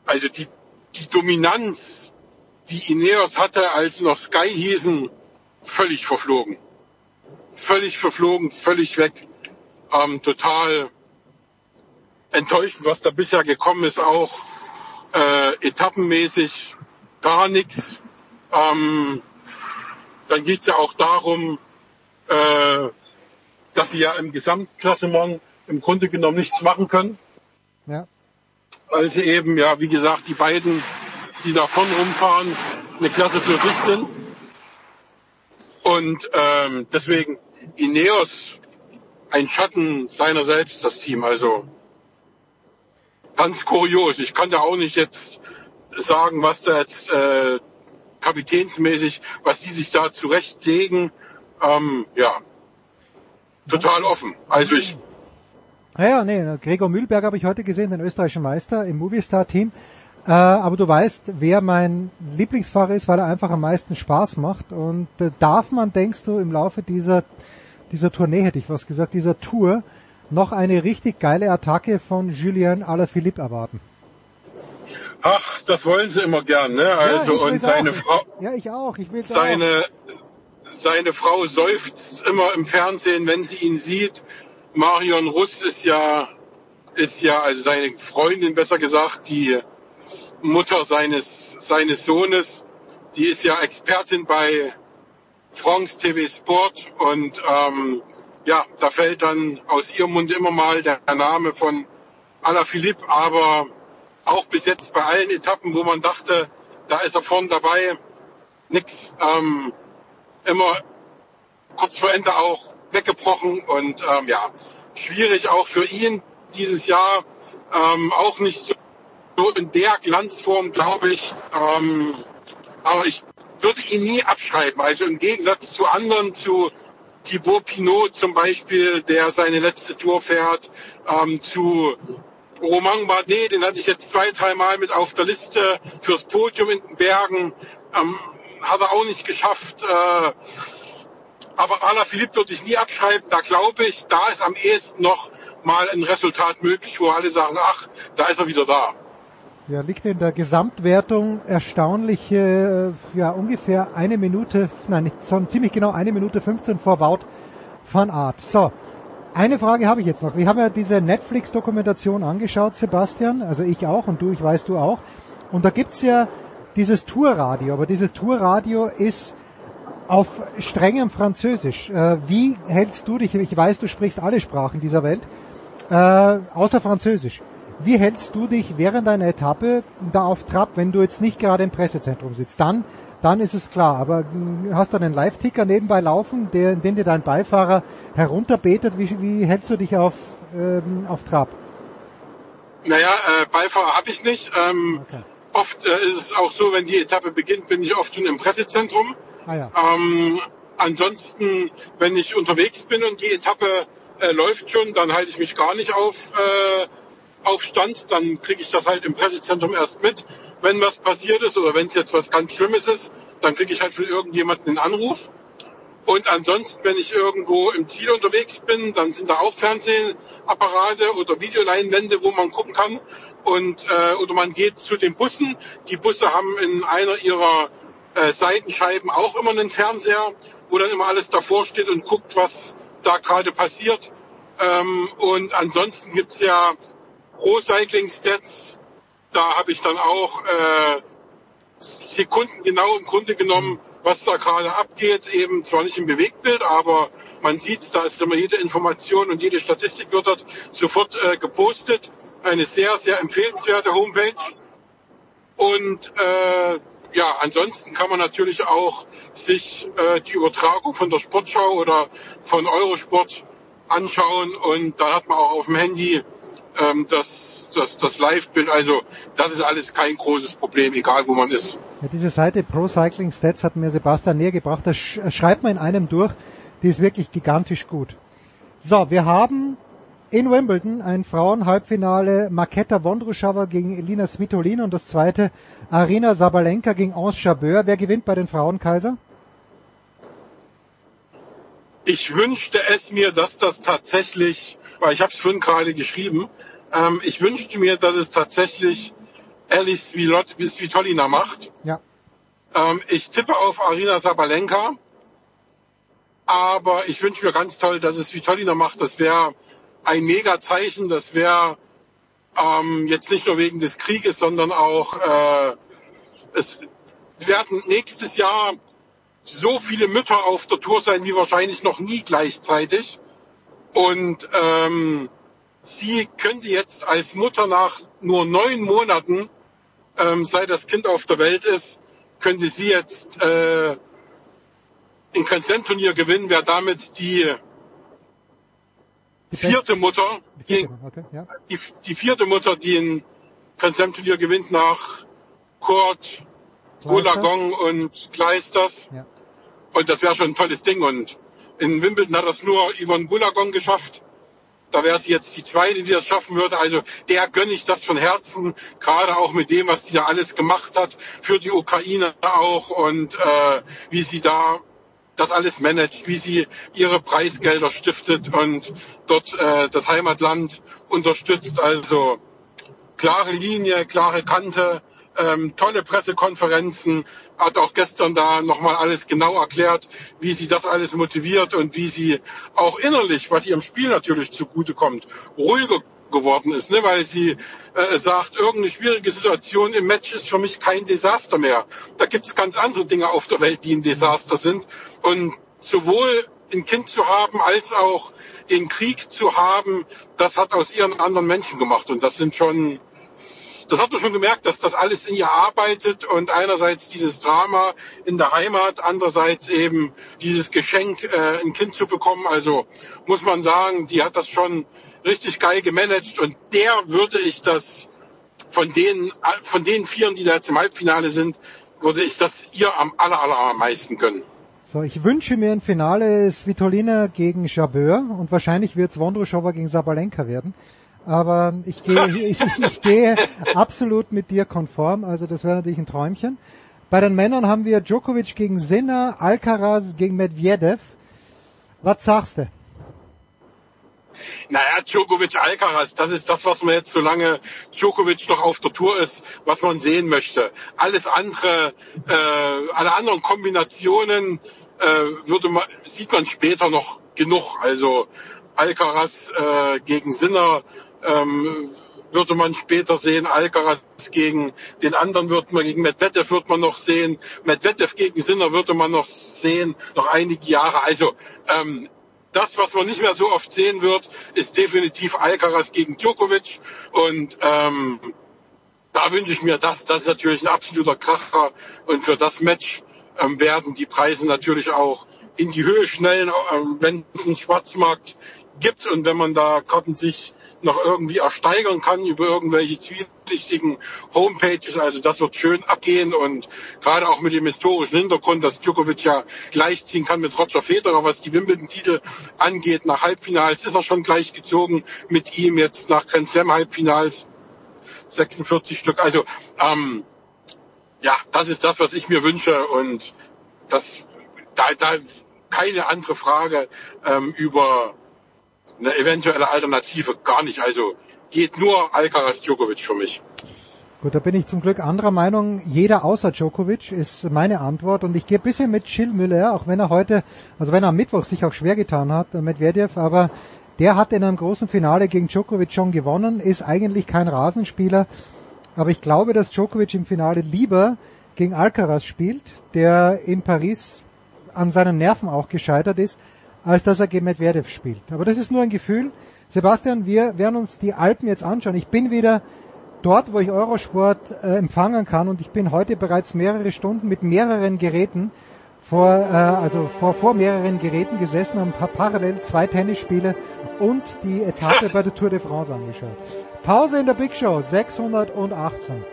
also die die Dominanz, die Ineos hatte, als noch Sky hießen, völlig verflogen. Völlig verflogen, völlig weg. Ähm, total enttäuschend, was da bisher gekommen ist, auch äh, etappenmäßig gar nichts. Ähm, dann geht's ja auch darum, äh, dass sie ja im Gesamtklassement im Grunde genommen nichts machen können. Ja. Weil sie eben, ja, wie gesagt, die beiden, die da vorne rumfahren, eine Klasse für sich sind. Und ähm, deswegen Ineos ein Schatten seiner selbst, das Team. Also ganz kurios. Ich kann da auch nicht jetzt sagen, was da jetzt äh, kapitänsmäßig, was die sich da zurechtlegen. Ähm, ja, total offen. Also ich Ja, ja, nee, Gregor Mühlberg habe ich heute gesehen, den österreichischen Meister im Movistar-Team. Äh, aber du weißt, wer mein Lieblingsfahrer ist, weil er einfach am meisten Spaß macht. Und äh, darf man, denkst du, im Laufe dieser, dieser Tournee, hätte ich was gesagt, dieser Tour, noch eine richtig geile Attacke von Julien Alaphilippe erwarten? Ach, das wollen sie immer gern, ne? Also ja, und seine auch. Frau, Ja, ich auch. Ich will seine seine Frau seufzt immer im Fernsehen, wenn sie ihn sieht. Marion Russ ist ja ist ja also seine Freundin besser gesagt, die Mutter seines seines Sohnes, die ist ja Expertin bei France TV Sport und ähm, ja, da fällt dann aus ihrem Mund immer mal der Name von Alaphilippe, aber auch bis jetzt bei allen Etappen, wo man dachte, da ist er vorn dabei, nix. Ähm, immer kurz vor Ende auch weggebrochen und ähm, ja, schwierig auch für ihn dieses Jahr, ähm, auch nicht so, in der Glanzform, glaube ich. Ähm, aber ich würde ihn nie abschreiben. Also im Gegensatz zu anderen, zu Thibaut Pinot zum Beispiel, der seine letzte Tour fährt, ähm, zu Romain Bardet, den hatte ich jetzt zwei, dreimal mit auf der Liste fürs Podium in den Bergen. Ähm, hat er auch nicht geschafft. Äh, aber Alaphilippe würde ich nie abschreiben. Da glaube ich, da ist am ehesten noch mal ein Resultat möglich, wo alle sagen, ach, da ist er wieder da. Ja, liegt in der Gesamtwertung erstaunliche, äh, ja, ungefähr eine Minute, nein, nicht, sondern ziemlich genau eine Minute 15 vor Wout van Aert. So. Eine Frage habe ich jetzt noch. Wir haben ja diese Netflix-Dokumentation angeschaut, Sebastian, also ich auch und du, ich weiß du auch. Und da gibt's ja dieses Tourradio, aber dieses Tourradio ist auf strengem Französisch. Äh, wie hältst du dich, ich weiß, du sprichst alle Sprachen dieser Welt, äh, außer Französisch. Wie hältst du dich während einer Etappe da auf Trab, wenn du jetzt nicht gerade im Pressezentrum sitzt? Dann, dann ist es klar. Aber mh, hast du einen Live-Ticker nebenbei laufen, der, den dir dein Beifahrer herunterbetet? Wie, wie hältst du dich auf, ähm, auf Trab? Naja, äh, Beifahrer habe ich nicht. Ähm, Okay. Oft äh, ist es auch so, wenn die Etappe beginnt, bin ich oft schon im Pressezentrum. Ah ja. Ähm, ansonsten, wenn ich unterwegs bin und die Etappe äh, läuft schon, dann halte ich mich gar nicht auf, äh, auf Stand. Dann kriege ich das halt im Pressezentrum erst mit, wenn was passiert ist oder wenn es jetzt was ganz Schlimmes ist, dann kriege ich halt von irgendjemandem einen Anruf. Und ansonsten, wenn ich irgendwo im Ziel unterwegs bin, dann sind da auch Fernsehapparate oder Videoleinwände, wo man gucken kann. Und äh, oder man geht zu den Bussen. Die Busse haben in einer ihrer äh, Seitenscheiben auch immer einen Fernseher, wo dann immer alles davor steht und guckt, was da gerade passiert. Ähm, und ansonsten gibt's ja Pro Cycling Stats. Da habe ich dann auch äh, Sekunden genau im Grunde genommen, was da gerade abgeht. Eben zwar nicht im Bewegtbild, aber man sieht's, da ist immer jede Information und jede Statistik wird dort sofort äh, gepostet. Eine sehr, sehr empfehlenswerte Homepage. Und äh, ja, ansonsten kann man natürlich auch sich äh, die Übertragung von der Sportschau oder von Eurosport anschauen und da hat man auch auf dem Handy ähm, das, das, das Live-Bild. Also das ist alles kein großes Problem, egal wo man ist. Ja, diese Seite Pro Cycling Stats hat mir Sebastian näher gebracht. Das sch schreibt man in einem durch. Die ist wirklich gigantisch gut. So, wir haben in Wimbledon ein Frauenhalbfinale Marketa Vondrushova gegen Elina Svitolin und das zweite Arina Sabalenka gegen Anse Jabeur. Wer gewinnt bei den Frauen, Kaiser? Ich wünschte es mir, dass das tatsächlich, weil ich habe es vorhin gerade geschrieben, ähm, ich wünschte mir, dass es tatsächlich Alice Svitolina macht. Ja. Ähm, ich tippe auf Arina Sabalenka, aber ich wünsche mir ganz toll, dass es Svitolina macht. Das wäre ein Mega-Zeichen. Das wäre ähm, jetzt nicht nur wegen des Krieges, sondern auch äh, es werden nächstes Jahr so viele Mütter auf der Tour sein wie wahrscheinlich noch nie gleichzeitig. Und ähm, sie könnte jetzt als Mutter nach nur neun Monaten, ähm, seit das Kind auf der Welt ist, könnte sie jetzt äh, ein Grand Slam Turnier gewinnen, wäre damit die vierte Mutter, die, Okay, ja. die, die vierte Mutter, die Grand Slam Turnier gewinnt nach Kurt, Golagong und Kleisters. Ja. Und das wäre schon ein tolles Ding. Und in Wimbledon hat das nur Yvonne Golagong geschafft. Da wäre sie jetzt die zweite, die das schaffen würde. Also der gönne ich das von Herzen, gerade auch mit dem, was die da alles gemacht hat, für die Ukraine auch und äh, wie sie da das alles managt, wie sie ihre Preisgelder stiftet und dort äh, das Heimatland unterstützt. Also klare Linie, klare Kante, ähm, tolle Pressekonferenzen, hat auch gestern da nochmal alles genau erklärt, wie sie das alles motiviert und wie sie auch innerlich, was ihrem Spiel natürlich zugutekommt, ruhiger geworden ist, ne? weil sie äh, sagt, irgendeine schwierige Situation im Match ist für mich kein Desaster mehr. Da gibt es ganz andere Dinge auf der Welt, die ein Desaster sind. Und sowohl ein Kind zu haben, als auch den Krieg zu haben, das hat aus ihr einen anderen Menschen gemacht. Und das sind schon, das hat man schon gemerkt, dass das alles in ihr arbeitet und einerseits dieses Drama in der Heimat, andererseits eben dieses Geschenk, äh, ein Kind zu bekommen. Also muss man sagen, die hat das schon richtig geil gemanagt und der würde ich das von den, von den Vieren, die da jetzt im Halbfinale sind, würde ich das ihr am aller, aller, allermeisten gönnen. So, ich wünsche mir ein Finale Svitolina gegen Jabeur und wahrscheinlich wird es Vondrushova gegen Sabalenka werden. Aber ich gehe, ich, ich, ich gehe absolut mit dir konform, also das wäre natürlich ein Träumchen. Bei den Männern haben wir Djokovic gegen Sinner, Alcaraz gegen Medvedev. Was sagst du? Naja, Djokovic Alcaraz, das ist das, was man jetzt, solange Djokovic noch auf der Tour ist, was man sehen möchte. Alles andere, äh, alle anderen Kombinationen äh, würde man, sieht man später noch genug. Also Alcaraz äh, gegen Sinner ähm, würde man später sehen. Alcaraz gegen den anderen würde man, gegen Medvedev würde man noch sehen. Medvedev gegen Sinner würde man noch sehen, noch einige Jahre. Also ähm, das, was man nicht mehr so oft sehen wird, ist definitiv Alcaraz gegen Djokovic. Und ähm, da wünsche ich mir das. Das ist natürlich ein absoluter Kracher. Und für das Match ähm, werden die Preise natürlich auch in die Höhe schnellen, ähm, wenn es einen Schwarzmarkt gibt und wenn man da Karten sich noch irgendwie ersteigern kann über irgendwelche zwielichtigen Homepages. Also das wird schön abgehen und gerade auch mit dem historischen Hintergrund, dass Djokovic ja gleichziehen kann mit Roger Federer, was die Wimbledon-Titel angeht. Nach Halbfinals ist er schon gleich mit ihm jetzt nach Grand Slam Halbfinals 46 Stück. Also ähm, ja, das ist das, was ich mir wünsche und das da, da keine andere Frage ähm, über eine eventuelle Alternative gar nicht. Also geht nur Alcaraz Djokovic für mich. Gut, da bin ich zum Glück anderer Meinung. Jeder außer Djokovic ist meine Antwort. Und ich gehe ein bisschen mit Gilles Müller, auch wenn er heute, also wenn er am Mittwoch sich auch schwer getan hat, mit Medvedev, aber der hat in einem großen Finale gegen Djokovic schon gewonnen, ist eigentlich kein Rasenspieler. Aber ich glaube, dass Djokovic im Finale lieber gegen Alcaraz spielt, der in Paris an seinen Nerven auch gescheitert ist, als dass er gegen Medvedev spielt. Aber das ist nur ein Gefühl. Sebastian, wir werden uns die Alpen jetzt anschauen. Ich bin wieder dort, wo ich Eurosport äh, empfangen kann und ich bin heute bereits mehrere Stunden mit mehreren Geräten vor, äh, also vor, vor mehreren Geräten gesessen und habe parallel zwei Tennisspiele und die Etappe bei der Tour de France angeschaut. Pause in der Big Show 618.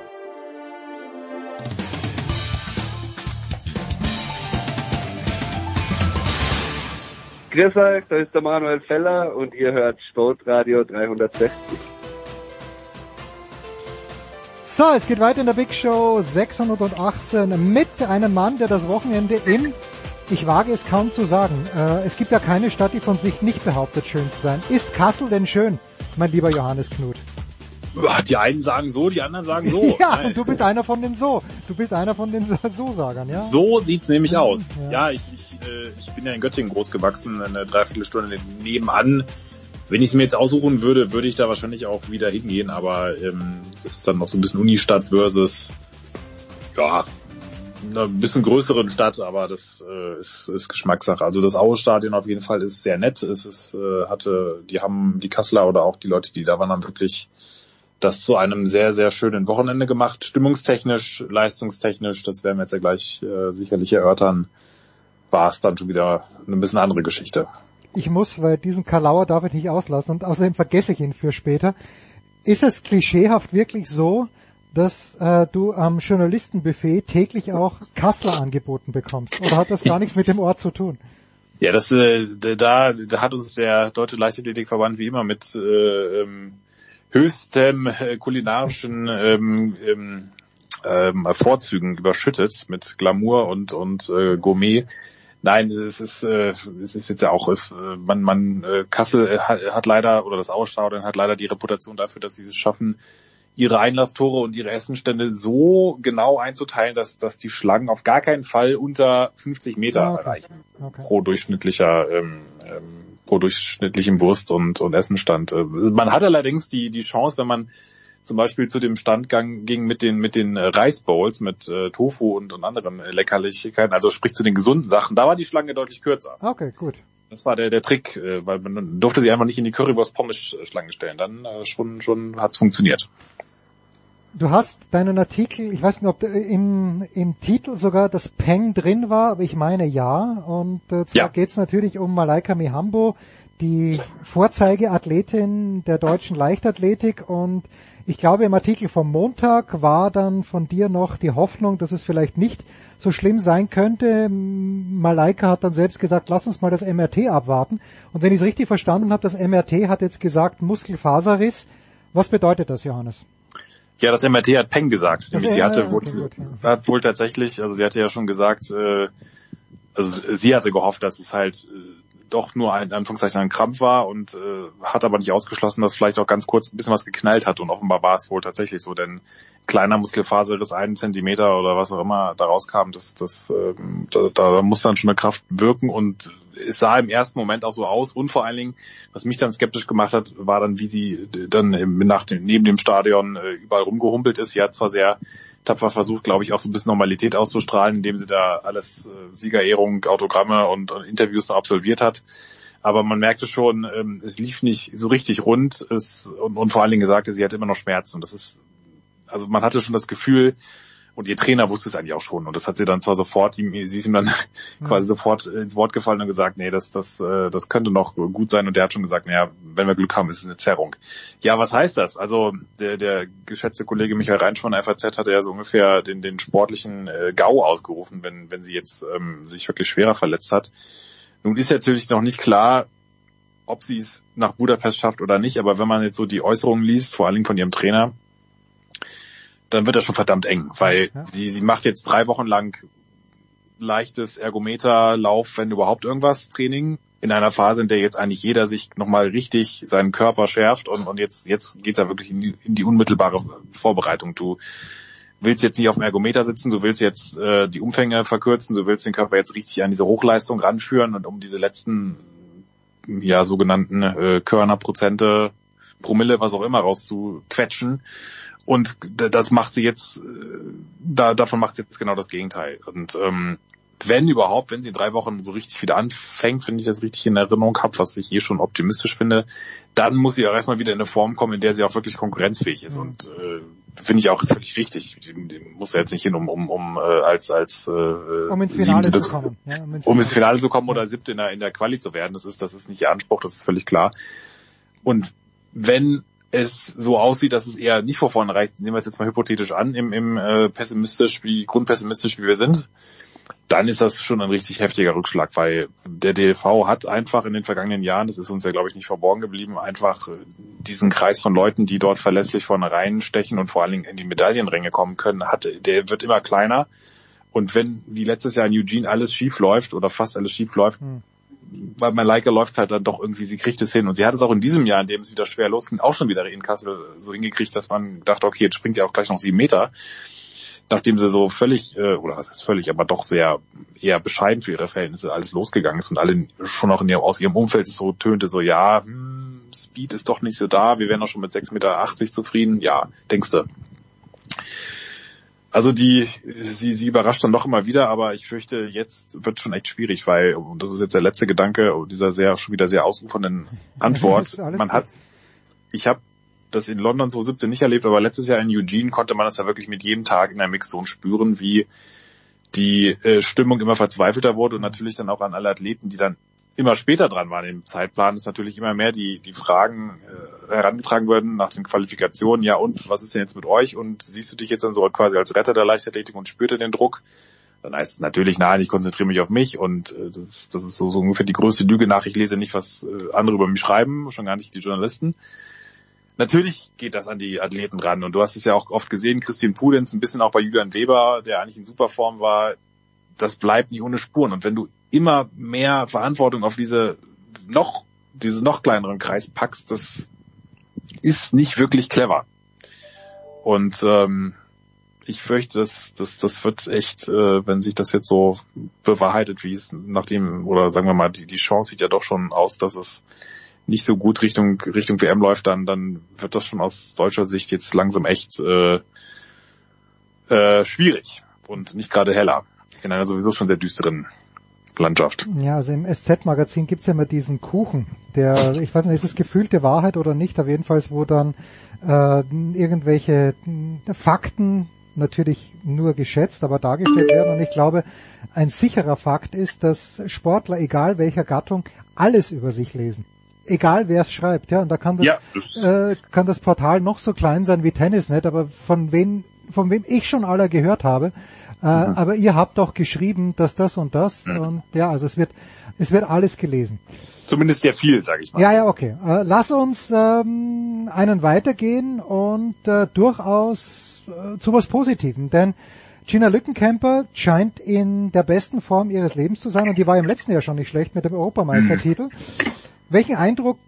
Grüß euch, da ist der Manuel Feller und ihr hört Sportradio 360. So, es geht weiter in der Big Show 618 mit einem Mann, der das Wochenende in, ich wage es kaum zu sagen, äh, es gibt ja keine Stadt, die von sich nicht behauptet, schön zu sein. Ist Kassel denn schön, mein lieber Johannes Knut? Die einen sagen so, die anderen sagen so. ja, Nein. und du bist einer von den so. Du bist einer von den So-Sagern, ja? So sieht's nämlich aus. Ja, ja ich, ich, äh, ich bin ja in Göttingen groß gewachsen, eine Dreiviertelstunde nebenan. Wenn ich es mir jetzt aussuchen würde, würde ich da wahrscheinlich auch wieder hingehen, aber ähm, es ist dann noch so ein bisschen Unistadt versus ja, einer bisschen größeren Stadt, aber das äh, ist, ist Geschmackssache. Also das Aue-Stadion auf jeden Fall ist sehr nett. Es ist, äh, hatte, die haben die Kasseler oder auch die Leute, die da waren, haben wirklich das zu einem sehr, sehr schönen Wochenende gemacht. Stimmungstechnisch, leistungstechnisch, das werden wir jetzt ja gleich äh, sicherlich erörtern, war es dann schon wieder eine bisschen andere Geschichte. Ich muss, weil diesen Kalauer darf ich nicht auslassen und außerdem vergesse ich ihn für später. Ist es klischeehaft wirklich so, dass äh, du am Journalistenbuffet täglich auch Kassler angeboten bekommst? Oder hat das gar nichts mit dem Ort zu tun? Ja, das äh, da, da hat uns der Deutsche Leichtathletikverband wie immer mit äh, ähm, höchstem äh, kulinarischen ähm, ähm, ähm, Vorzügen überschüttet mit Glamour und und äh, Gourmet. Nein, es ist äh, es ist jetzt ja auch ist äh, man man äh, Kassel hat, hat leider oder das Ausstadion hat leider die Reputation dafür, dass sie es schaffen, ihre Einlasstore und ihre Essenstände so genau einzuteilen, dass dass die Schlangen auf gar keinen Fall unter 50 Meter ah, okay. erreichen okay. pro durchschnittlicher ähm, ähm, pro durchschnittlichem Wurst- und, und Essenstand. Äh, man hat allerdings die, die Chance, wenn man zum Beispiel zu dem Standgang ging mit den mit den Reisbowls, mit äh, Tofu und, und anderen Leckerlichkeiten, also sprich zu den gesunden Sachen, da war die Schlange deutlich kürzer. Okay, gut. Das war der, der Trick, äh, weil man durfte sie einfach nicht in die Currywurst-Pommes-Schlange stellen. Dann äh, schon, schon hat's funktioniert. Du hast deinen Artikel, ich weiß nicht, ob im, im Titel sogar das Peng drin war, aber ich meine ja. Und äh, zwar ja. geht es natürlich um Malaika Mihambo, die Vorzeigeathletin der deutschen Leichtathletik. Und ich glaube, im Artikel vom Montag war dann von dir noch die Hoffnung, dass es vielleicht nicht so schlimm sein könnte. Malaika hat dann selbst gesagt, lass uns mal das MRT abwarten. Und wenn ich es richtig verstanden habe, das MRT hat jetzt gesagt Muskelfaserriss. Was bedeutet das, Johannes? Ja, das MRT hat Peng gesagt. Nämlich sie hatte wohl, hat wohl tatsächlich, also sie hatte ja schon gesagt, äh, also sie hatte gehofft, dass es halt äh, doch nur ein Anführungszeichen ein Krampf war und äh, hat aber nicht ausgeschlossen, dass vielleicht auch ganz kurz ein bisschen was geknallt hat und offenbar war es wohl tatsächlich so, denn kleiner Muskelfaserriss, einen Zentimeter oder was auch immer da rauskam, das, das, äh, da, da muss dann schon eine Kraft wirken und es sah im ersten Moment auch so aus und vor allen Dingen, was mich dann skeptisch gemacht hat, war dann, wie sie dann nach dem, neben dem Stadion äh, überall rumgehumpelt ist. Sie hat zwar sehr tapfer versucht, glaube ich, auch so ein bisschen Normalität auszustrahlen, indem sie da alles äh, Siegerehrung, Autogramme und, und Interviews noch absolviert hat. Aber man merkte schon, ähm, es lief nicht so richtig rund es, und, und vor allen Dingen gesagt, sie hat immer noch Schmerzen. Das ist, also man hatte schon das Gefühl, Und ihr Trainer wusste es eigentlich auch schon. Und das hat sie dann zwar sofort, sie ist ihm dann quasi sofort ins Wort gefallen und gesagt, nee, das, das, äh, das könnte noch gut sein. Und der hat schon gesagt, naja, wenn wir Glück haben, ist es eine Zerrung. Ja, was heißt das? Also der, der geschätzte Kollege Michael Reinsch von der FAZ hatte ja so ungefähr den, den sportlichen äh, GAU ausgerufen, wenn, wenn sie jetzt ähm, sich wirklich schwerer verletzt hat. Nun ist natürlich noch nicht klar, ob sie es nach Budapest schafft oder nicht, aber wenn man jetzt so die Äußerungen liest, vor allen Dingen von ihrem Trainer, dann wird das schon verdammt eng, weil ja. sie, sie macht jetzt drei Wochen lang leichtes Ergometerlauf, wenn überhaupt irgendwas Training in einer Phase, in der jetzt eigentlich jeder sich nochmal richtig seinen Körper schärft und, und jetzt, jetzt geht's ja wirklich in die, in die unmittelbare Vorbereitung. Du willst jetzt nicht auf dem Ergometer sitzen, du willst jetzt äh, die Umfänge verkürzen, du willst den Körper jetzt richtig an diese Hochleistung ranführen und um diese letzten ja sogenannten äh, Körnerprozente, Promille, was auch immer rauszuquetschen. Und das macht sie jetzt, äh, da, davon macht sie jetzt genau das Gegenteil. Und ähm, wenn überhaupt, wenn sie in drei Wochen so richtig wieder anfängt, wenn ich das richtig in Erinnerung habe, was ich eh schon optimistisch finde, dann muss sie auch erstmal wieder in eine Form kommen, in der sie auch wirklich konkurrenzfähig ist. Mhm. Und äh, finde ich auch völlig richtig. Die, muss ja jetzt nicht hin, um, um, um äh, als als äh, um ins Finale zu kommen. Ja, um, ins um ins Finale zu kommen oder siebte in der, in der Quali zu werden. Das ist, das ist nicht ihr Anspruch, das ist völlig klar. Und wenn es so aussieht, dass es eher nicht vor vorne reicht, nehmen wir es jetzt mal hypothetisch an, im, im äh, pessimistisch, wie grundpessimistisch wie wir sind, dann ist das schon ein richtig heftiger Rückschlag, weil der DLV hat einfach in den vergangenen Jahren, das ist uns ja glaube ich nicht verborgen geblieben, einfach diesen Kreis von Leuten, die dort verlässlich vorne reinstechen und vor allen Dingen in die Medaillenränge kommen können, hat, der wird immer kleiner. Und wenn wie letztes Jahr in Eugene alles schief läuft oder fast alles schief läuft, hm bei Malaika läuft halt dann doch irgendwie, sie kriegt es hin. Und sie hat es auch in diesem Jahr, in dem es wieder schwer losging, auch schon wieder in Kassel so hingekriegt, dass man dachte, okay, jetzt springt ja auch gleich noch sieben Meter. Nachdem sie so völlig, äh, oder was heißt völlig, aber doch sehr eher bescheiden für ihre Verhältnisse alles losgegangen ist und alle schon auch in ihrem, aus ihrem Umfeld so tönte, so ja, hm, Speed ist doch nicht so da, wir wären doch schon mit 6,80 Meter zufrieden. Ja, denkst du. Also die, sie, sie überrascht dann doch immer wieder, aber ich fürchte, jetzt wird schon echt schwierig, weil, und das ist jetzt der letzte Gedanke dieser sehr, schon wieder sehr ausufernden Antwort. Man hat, ich habe das in London 2017 nicht erlebt, aber letztes Jahr in Eugene konnte man das ja wirklich mit jedem Tag in der Mixzone spüren, wie die äh, Stimmung immer verzweifelter wurde und natürlich dann auch an alle Athleten, die dann immer später dran waren im Zeitplan, ist natürlich immer mehr die, die Fragen äh, herangetragen werden nach den Qualifikationen. Ja, und was ist denn jetzt mit euch? Und siehst du dich jetzt dann so quasi als Retter der Leichtathletik und spürte den Druck? Dann heißt es natürlich, nein, ich konzentriere mich auf mich und äh, das, ist, das ist so, so ungefähr die größte Lüge nach, ich lese nicht, was äh, andere über mich schreiben, schon gar nicht die Journalisten. Natürlich geht das an die Athleten ran und du hast es ja auch oft gesehen, Christian Pudenz, ein bisschen auch bei Julian Weber, der eigentlich in super Form war, das bleibt nicht ohne Spuren. Und wenn du immer mehr Verantwortung auf diese noch, diese noch kleineren Kreis packst, das ist nicht wirklich clever. Und ähm, ich fürchte, dass das, das wird echt, äh, wenn sich das jetzt so bewahrheitet, wie es nachdem, oder sagen wir mal, die, die Chance sieht ja doch schon aus, dass es nicht so gut Richtung Richtung WM läuft, dann dann wird das schon aus deutscher Sicht jetzt langsam echt äh, äh, schwierig und nicht gerade heller in einer sowieso schon sehr düsteren Landschaft. Ja, also im SZ-Magazin gibt's ja immer diesen Kuchen, der, ich weiß nicht, ist es gefühlte Wahrheit oder nicht, aber jedenfalls, wo dann äh, irgendwelche Fakten natürlich nur geschätzt, aber dargestellt werden. Und ich glaube, ein sicherer Fakt ist, dass Sportler, egal welcher Gattung, alles über sich lesen. Egal wer es schreibt, ja. Und da kann das, ja. äh, kann das Portal noch so klein sein wie Tennisnet, aber von wem, von wem ich schon aller gehört habe, äh, mhm. Aber ihr habt auch geschrieben, dass das und das mhm. und ja, also es wird, es wird alles gelesen. Zumindest sehr viel, sage ich mal. Ja, ja, okay. Äh, lass uns ähm, einen weitergehen und äh, durchaus äh, zu was Positivem, denn Gina Lückenkämper scheint in der besten Form ihres Lebens zu sein und die war im letzten Jahr schon nicht schlecht mit dem Europameistertitel. Mhm. Welchen Eindruck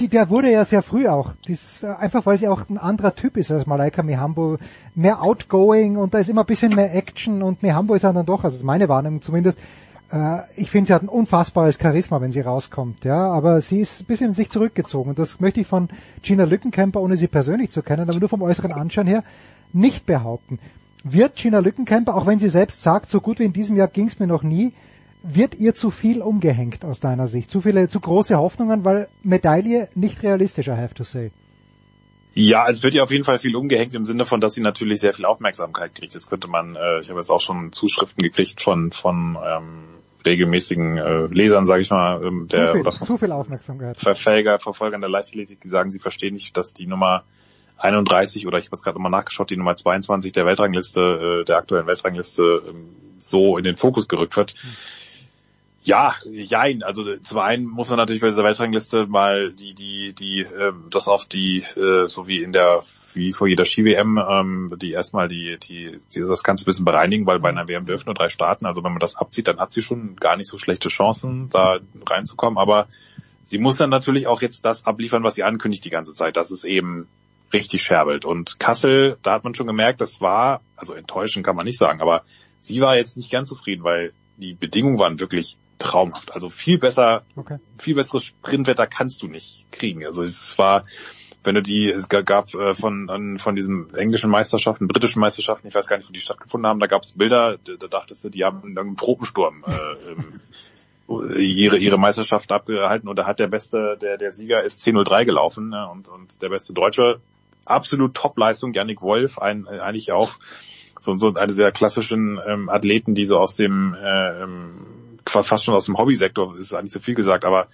der wurde ja sehr früh auch. Dies, äh, einfach weil sie auch ein anderer Typ ist als Malaika Mihambo. Mehr outgoing und da ist immer ein bisschen mehr Action und Mihambo ist dann doch, also meine Wahrnehmung zumindest, äh, ich finde, sie hat ein unfassbares Charisma, wenn sie rauskommt, ja, aber sie ist ein bisschen in sich zurückgezogen und das möchte ich von Gina Lückenkämper, ohne sie persönlich zu kennen, aber nur vom äußeren Anschauen her, nicht behaupten. Wird Gina Lückenkämper, auch wenn sie selbst sagt, so gut wie in diesem Jahr ging es mir noch nie, wird ihr zu viel umgehängt aus deiner Sicht? Zu viele, zu große Hoffnungen, weil Medaille nicht realistisch, I have to say. Ja, es wird ja auf jeden Fall viel umgehängt im Sinne von, dass sie natürlich sehr viel Aufmerksamkeit kriegt. Das könnte man, äh, ich habe jetzt auch schon Zuschriften gekriegt von von ähm, regelmäßigen äh, Lesern, sage ich mal, ähm, der zu, viel, oder zu viel Aufmerksamkeit. Verfolger, Verfolgern der Leichtathletik, die sagen, sie verstehen nicht, dass die Nummer 31 oder ich habe es gerade nochmal nachgeschaut, die Nummer 22 der Weltrangliste, äh, der aktuellen Weltrangliste ähm, so in den Fokus gerückt wird. Hm. Ja, jein. Also zum einen muss man natürlich bei dieser Weltrangliste mal die, die, die, ähm, das auf die, äh, so wie in der, wie vor jeder Ski-WM, ähm, die erstmal die, die, die, das Ganze ein bisschen bereinigen, weil bei einer WM dürfen nur drei starten. Also wenn man das abzieht, dann hat sie schon gar nicht so schlechte Chancen, da reinzukommen. Aber sie muss dann natürlich auch jetzt das abliefern, was sie ankündigt die ganze Zeit. Das ist eben richtig scherbelt. Und Kassel, da hat man schon gemerkt, das war, also enttäuschend kann man nicht sagen, aber sie war jetzt nicht ganz zufrieden, weil die Bedingungen waren wirklich traumhaft. Also viel besser, okay. viel besseres Sprintwetter kannst du nicht kriegen. Also es war, wenn du die, es gab äh, von, von diesen englischen Meisterschaften, britischen Meisterschaften, ich weiß gar nicht, wo die stattgefunden haben, da gab es Bilder, da, da dachtest du, die haben einen Tropensturm äh, ihre, ihre Meisterschaft abgehalten und da hat der beste, der, der Sieger ist 10.03 gelaufen ne, und, und der beste Deutsche, absolut Top-Leistung, Yannick Wolf, ein, eigentlich auch so, so eine sehr klassischen ähm, Athleten, die so aus dem äh, ähm, fast schon aus dem Hobbysektor, ist eigentlich zu viel gesagt, aber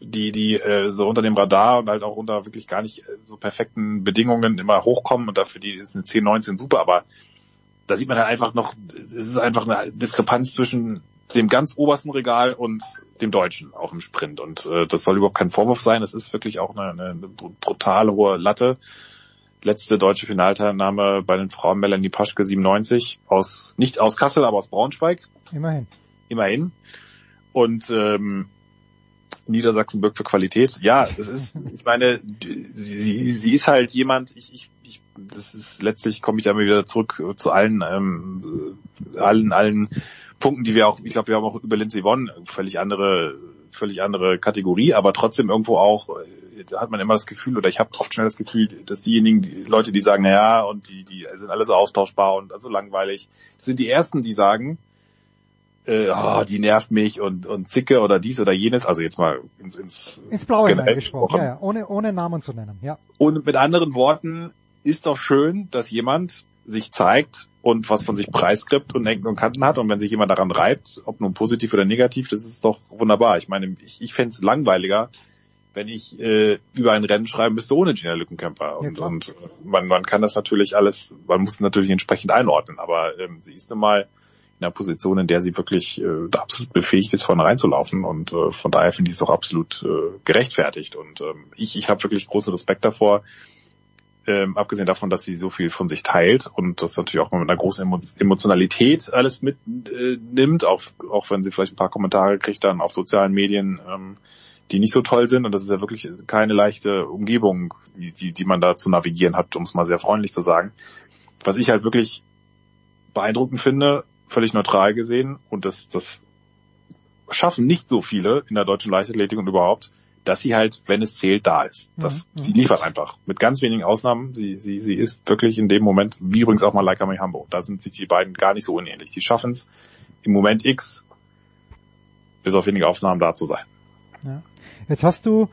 die, die äh, so unter dem Radar und halt auch unter wirklich gar nicht äh, so perfekten Bedingungen immer hochkommen und dafür die ist eine 10, 19 super, aber da sieht man halt einfach noch, es ist einfach eine Diskrepanz zwischen dem ganz obersten Regal und dem Deutschen auch im Sprint. Und äh, das soll überhaupt kein Vorwurf sein. Es ist wirklich auch eine, eine brutal hohe Latte. Letzte deutsche Finalteilnahme bei den Frauen Melanie Paschke 97 aus nicht aus Kassel, aber aus Braunschweig. Immerhin. Immerhin. Und ähm, Niedersachsenburg für Qualität. Ja, das ist, ich meine, sie, sie ist halt jemand, ich, ich, ich das ist letztlich komme ich da wieder zurück zu allen, ähm, allen, allen Punkten, die wir auch, ich glaube, wir haben auch über Lindsay Vonn völlig andere, völlig andere Kategorie, aber trotzdem irgendwo auch, da hat man immer das Gefühl, oder ich habe oft schnell das Gefühl, dass diejenigen, die Leute, die sagen, na ja, und die, die sind alle so austauschbar und also langweilig, sind die ersten, die sagen, äh, oh, die nervt mich und, und zicke oder dies oder jenes, also jetzt mal ins, ins, ins Blaue hineingesprochen, ja, ja, ohne, ohne Namen zu nennen, ja. Und mit anderen Worten, ist doch schön, dass jemand sich zeigt und was von sich preisgibt und Ecken und Kanten hat und wenn sich jemand daran reibt, ob nun positiv oder negativ, das ist doch wunderbar. Ich meine, ich, ich fände es langweiliger, wenn ich äh, über ein Rennen schreiben müsste ohne Gina Lückenkämper. Und, ja, und man, man kann das natürlich alles, man muss es natürlich entsprechend einordnen, aber ähm, sie ist nun mal einer Position, in der sie wirklich äh, absolut befähigt ist, vorne reinzulaufen. Und äh, von daher finde ich es auch absolut äh, gerechtfertigt. Und ähm, ich, ich habe wirklich großen Respekt davor, ähm, abgesehen davon, dass sie so viel von sich teilt und das natürlich auch mit einer großen Emotionalität alles mitnimmt, äh, auch, auch wenn sie vielleicht ein paar Kommentare kriegt dann auf sozialen Medien, ähm, die nicht so toll sind. Und das ist ja wirklich keine leichte Umgebung, die, die man da zu navigieren hat, um es mal sehr freundlich zu sagen. Was ich halt wirklich beeindruckend finde, völlig neutral gesehen, und das, das schaffen nicht so viele in der deutschen Leichtathletik und überhaupt, dass sie halt, wenn es zählt, da ist. Das, mhm. Sie liefert einfach. Mit ganz wenigen Ausnahmen. Sie, sie, sie ist wirklich in dem Moment, wie übrigens auch mal Leica Hamburg. Da sind sich die beiden gar nicht so unähnlich. Die schaffen es im Moment X, bis auf wenige Aufnahmen da zu sein. Ja. Jetzt hast du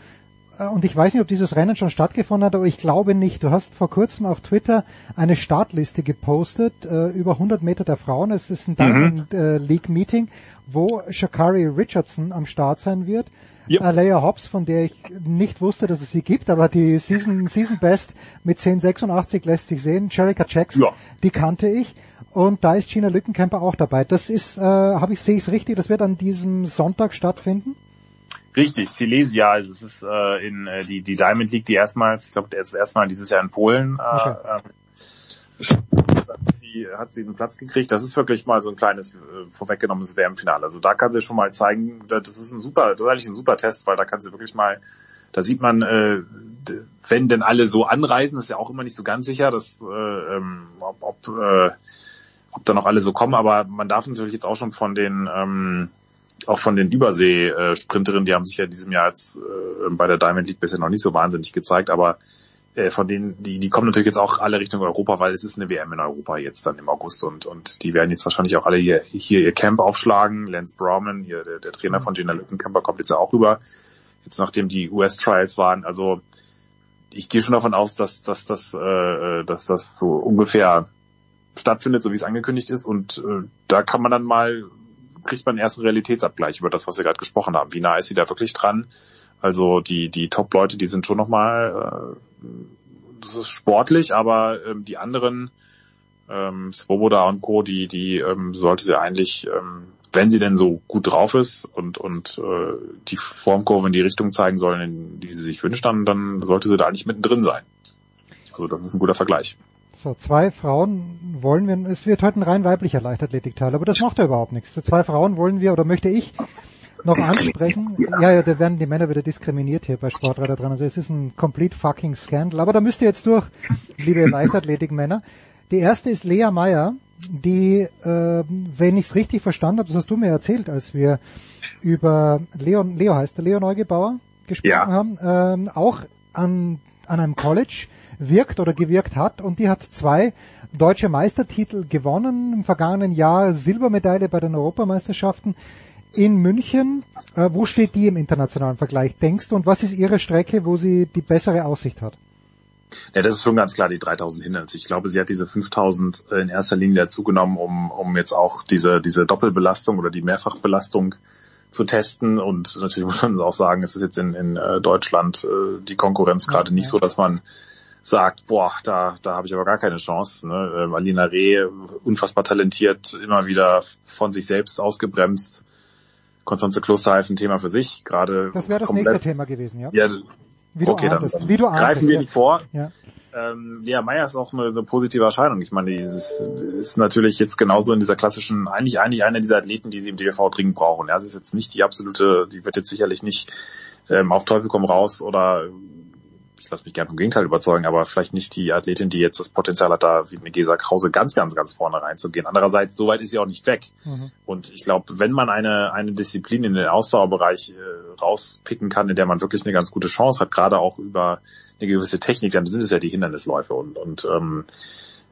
und ich weiß nicht, ob dieses Rennen schon stattgefunden hat, aber ich glaube nicht. Du hast vor kurzem auf Twitter eine Startliste gepostet äh, über 100 Meter der Frauen. Es ist ein Diamond mhm. äh, League Meeting, wo Shakari Richardson am Start sein wird. Yep. Alea Hobbs, von der ich nicht wusste, dass es sie gibt, aber die Season, Season Best mit 1086 lässt sich sehen. Jerica Jackson, ja. die kannte ich. Und da ist Gina Lückenkämper auch dabei. Das ist, äh, habe ich, sehe ich es richtig, das wird an diesem Sonntag stattfinden? Richtig, Silesia, also es ist äh, in äh, die die Diamond League, die erstmals, ich glaube, der ist erstmal dieses Jahr in Polen. Äh, okay. äh, hat sie hat sie einen Platz gekriegt. Das ist wirklich mal so ein kleines äh, vorweggenommenes WM-Finale. Also da kann sie schon mal zeigen, das ist ein super, das ist eigentlich ein super Test, weil da kann sie wirklich mal, da sieht man, äh, wenn denn alle so anreisen, ist ja auch immer nicht so ganz sicher, dass äh, ähm, ob, ob, äh, ob da noch alle so kommen, aber man darf natürlich jetzt auch schon von den ähm, auch von den Übersee-Sprinterinnen, die haben sich ja in diesem Jahr jetzt äh, bei der Diamond League bisher noch nicht so wahnsinnig gezeigt, aber äh, von denen, die, die kommen natürlich jetzt auch alle Richtung Europa, weil es ist eine WM in Europa jetzt dann im August und, und die werden jetzt wahrscheinlich auch alle hier, hier ihr Camp aufschlagen. Lance Browman, hier der, der Trainer von Gina Lückenkämper, kommt jetzt ja auch rüber, jetzt nachdem die US-Trials waren. Also ich gehe schon davon aus, dass, dass, dass, äh, dass das so ungefähr stattfindet, so wie es angekündigt ist. Und äh, da kann man dann mal, kriegt man einen ersten Realitätsabgleich über das, was wir gerade gesprochen haben. Wie nah ist sie da wirklich dran? Also die, die Top-Leute, die sind schon nochmal, äh, das ist sportlich, aber ähm, die anderen, ähm, Svoboda und Co., die, die ähm, sollte sie eigentlich, ähm, wenn sie denn so gut drauf ist und, und äh, die Formkurve in die Richtung zeigen sollen, in die sie sich wünscht, dann, dann sollte sie da eigentlich mittendrin sein. Also das ist ein guter Vergleich. So, zwei Frauen wollen wir, es wird heute ein rein weiblicher Leichtathletikteil, aber das macht ja überhaupt nichts. Zu zwei Frauen wollen wir, oder möchte ich noch ansprechen. Ja, ja, da werden die Männer wieder diskriminiert hier bei Sportradar dran. Also es ist ein complete fucking Scandal. Aber da müsst ihr jetzt durch, liebe Leichtathletik-Männer. Die erste ist Lea Meyer, die, äh, wenn ich es richtig verstanden habe, das hast du mir erzählt, als wir über Leon, Leo heißt der, Leo Neugebauer gesprochen Ja. haben, ähm, auch an, an einem College wirkt oder gewirkt hat und die hat zwei deutsche Meistertitel gewonnen im vergangenen Jahr, Silbermedaille bei den Europameisterschaften in München. Äh, wo steht die im internationalen Vergleich, denkst du? Und was ist ihre Strecke, wo sie die bessere Aussicht hat? Ja, das ist schon ganz klar die 3000 Hindernisse. Ich glaube, sie hat diese 5000 in erster Linie dazugenommen, um, um jetzt auch diese, diese Doppelbelastung oder die Mehrfachbelastung zu testen. Und natürlich muss man auch sagen, es ist jetzt in, in äh, Deutschland äh, die Konkurrenz gerade nicht so, dass man sagt, boah, da, da habe ich aber gar keine Chance. Ne? Ähm, Alina Reh, unfassbar talentiert, immer wieder von sich selbst ausgebremst. Konstanze Klosterhalf ein Thema für sich, gerade Das wäre das komplett- nächste Thema gewesen, ja? Ja, Wie du okay, dann, ahntest. Wie du greifen ahntest, wir ja. nicht vor. Ja. Ähm, ja, Meier ist auch eine, so eine positive Erscheinung. Ich meine, die ist, natürlich jetzt genauso in dieser klassischen, eigentlich eigentlich eine dieser Athleten, die sie im DLV dringend brauchen. Ja, sie ist jetzt nicht die absolute, die wird jetzt sicherlich nicht ähm, auf Teufel komm raus oder ich lasse mich gerne vom Gegenteil überzeugen, aber vielleicht nicht die Athletin, die jetzt das Potenzial hat, da wie eine Gesa Krause ganz, ganz, ganz vorne reinzugehen. Andererseits, so weit ist sie auch nicht weg. Mhm. Und ich glaube, wenn man eine, eine Disziplin in den Ausdauerbereich äh, rauspicken kann, in der man wirklich eine ganz gute Chance hat, gerade auch über eine gewisse Technik, dann sind es ja die Hindernisläufe. Und, und ähm,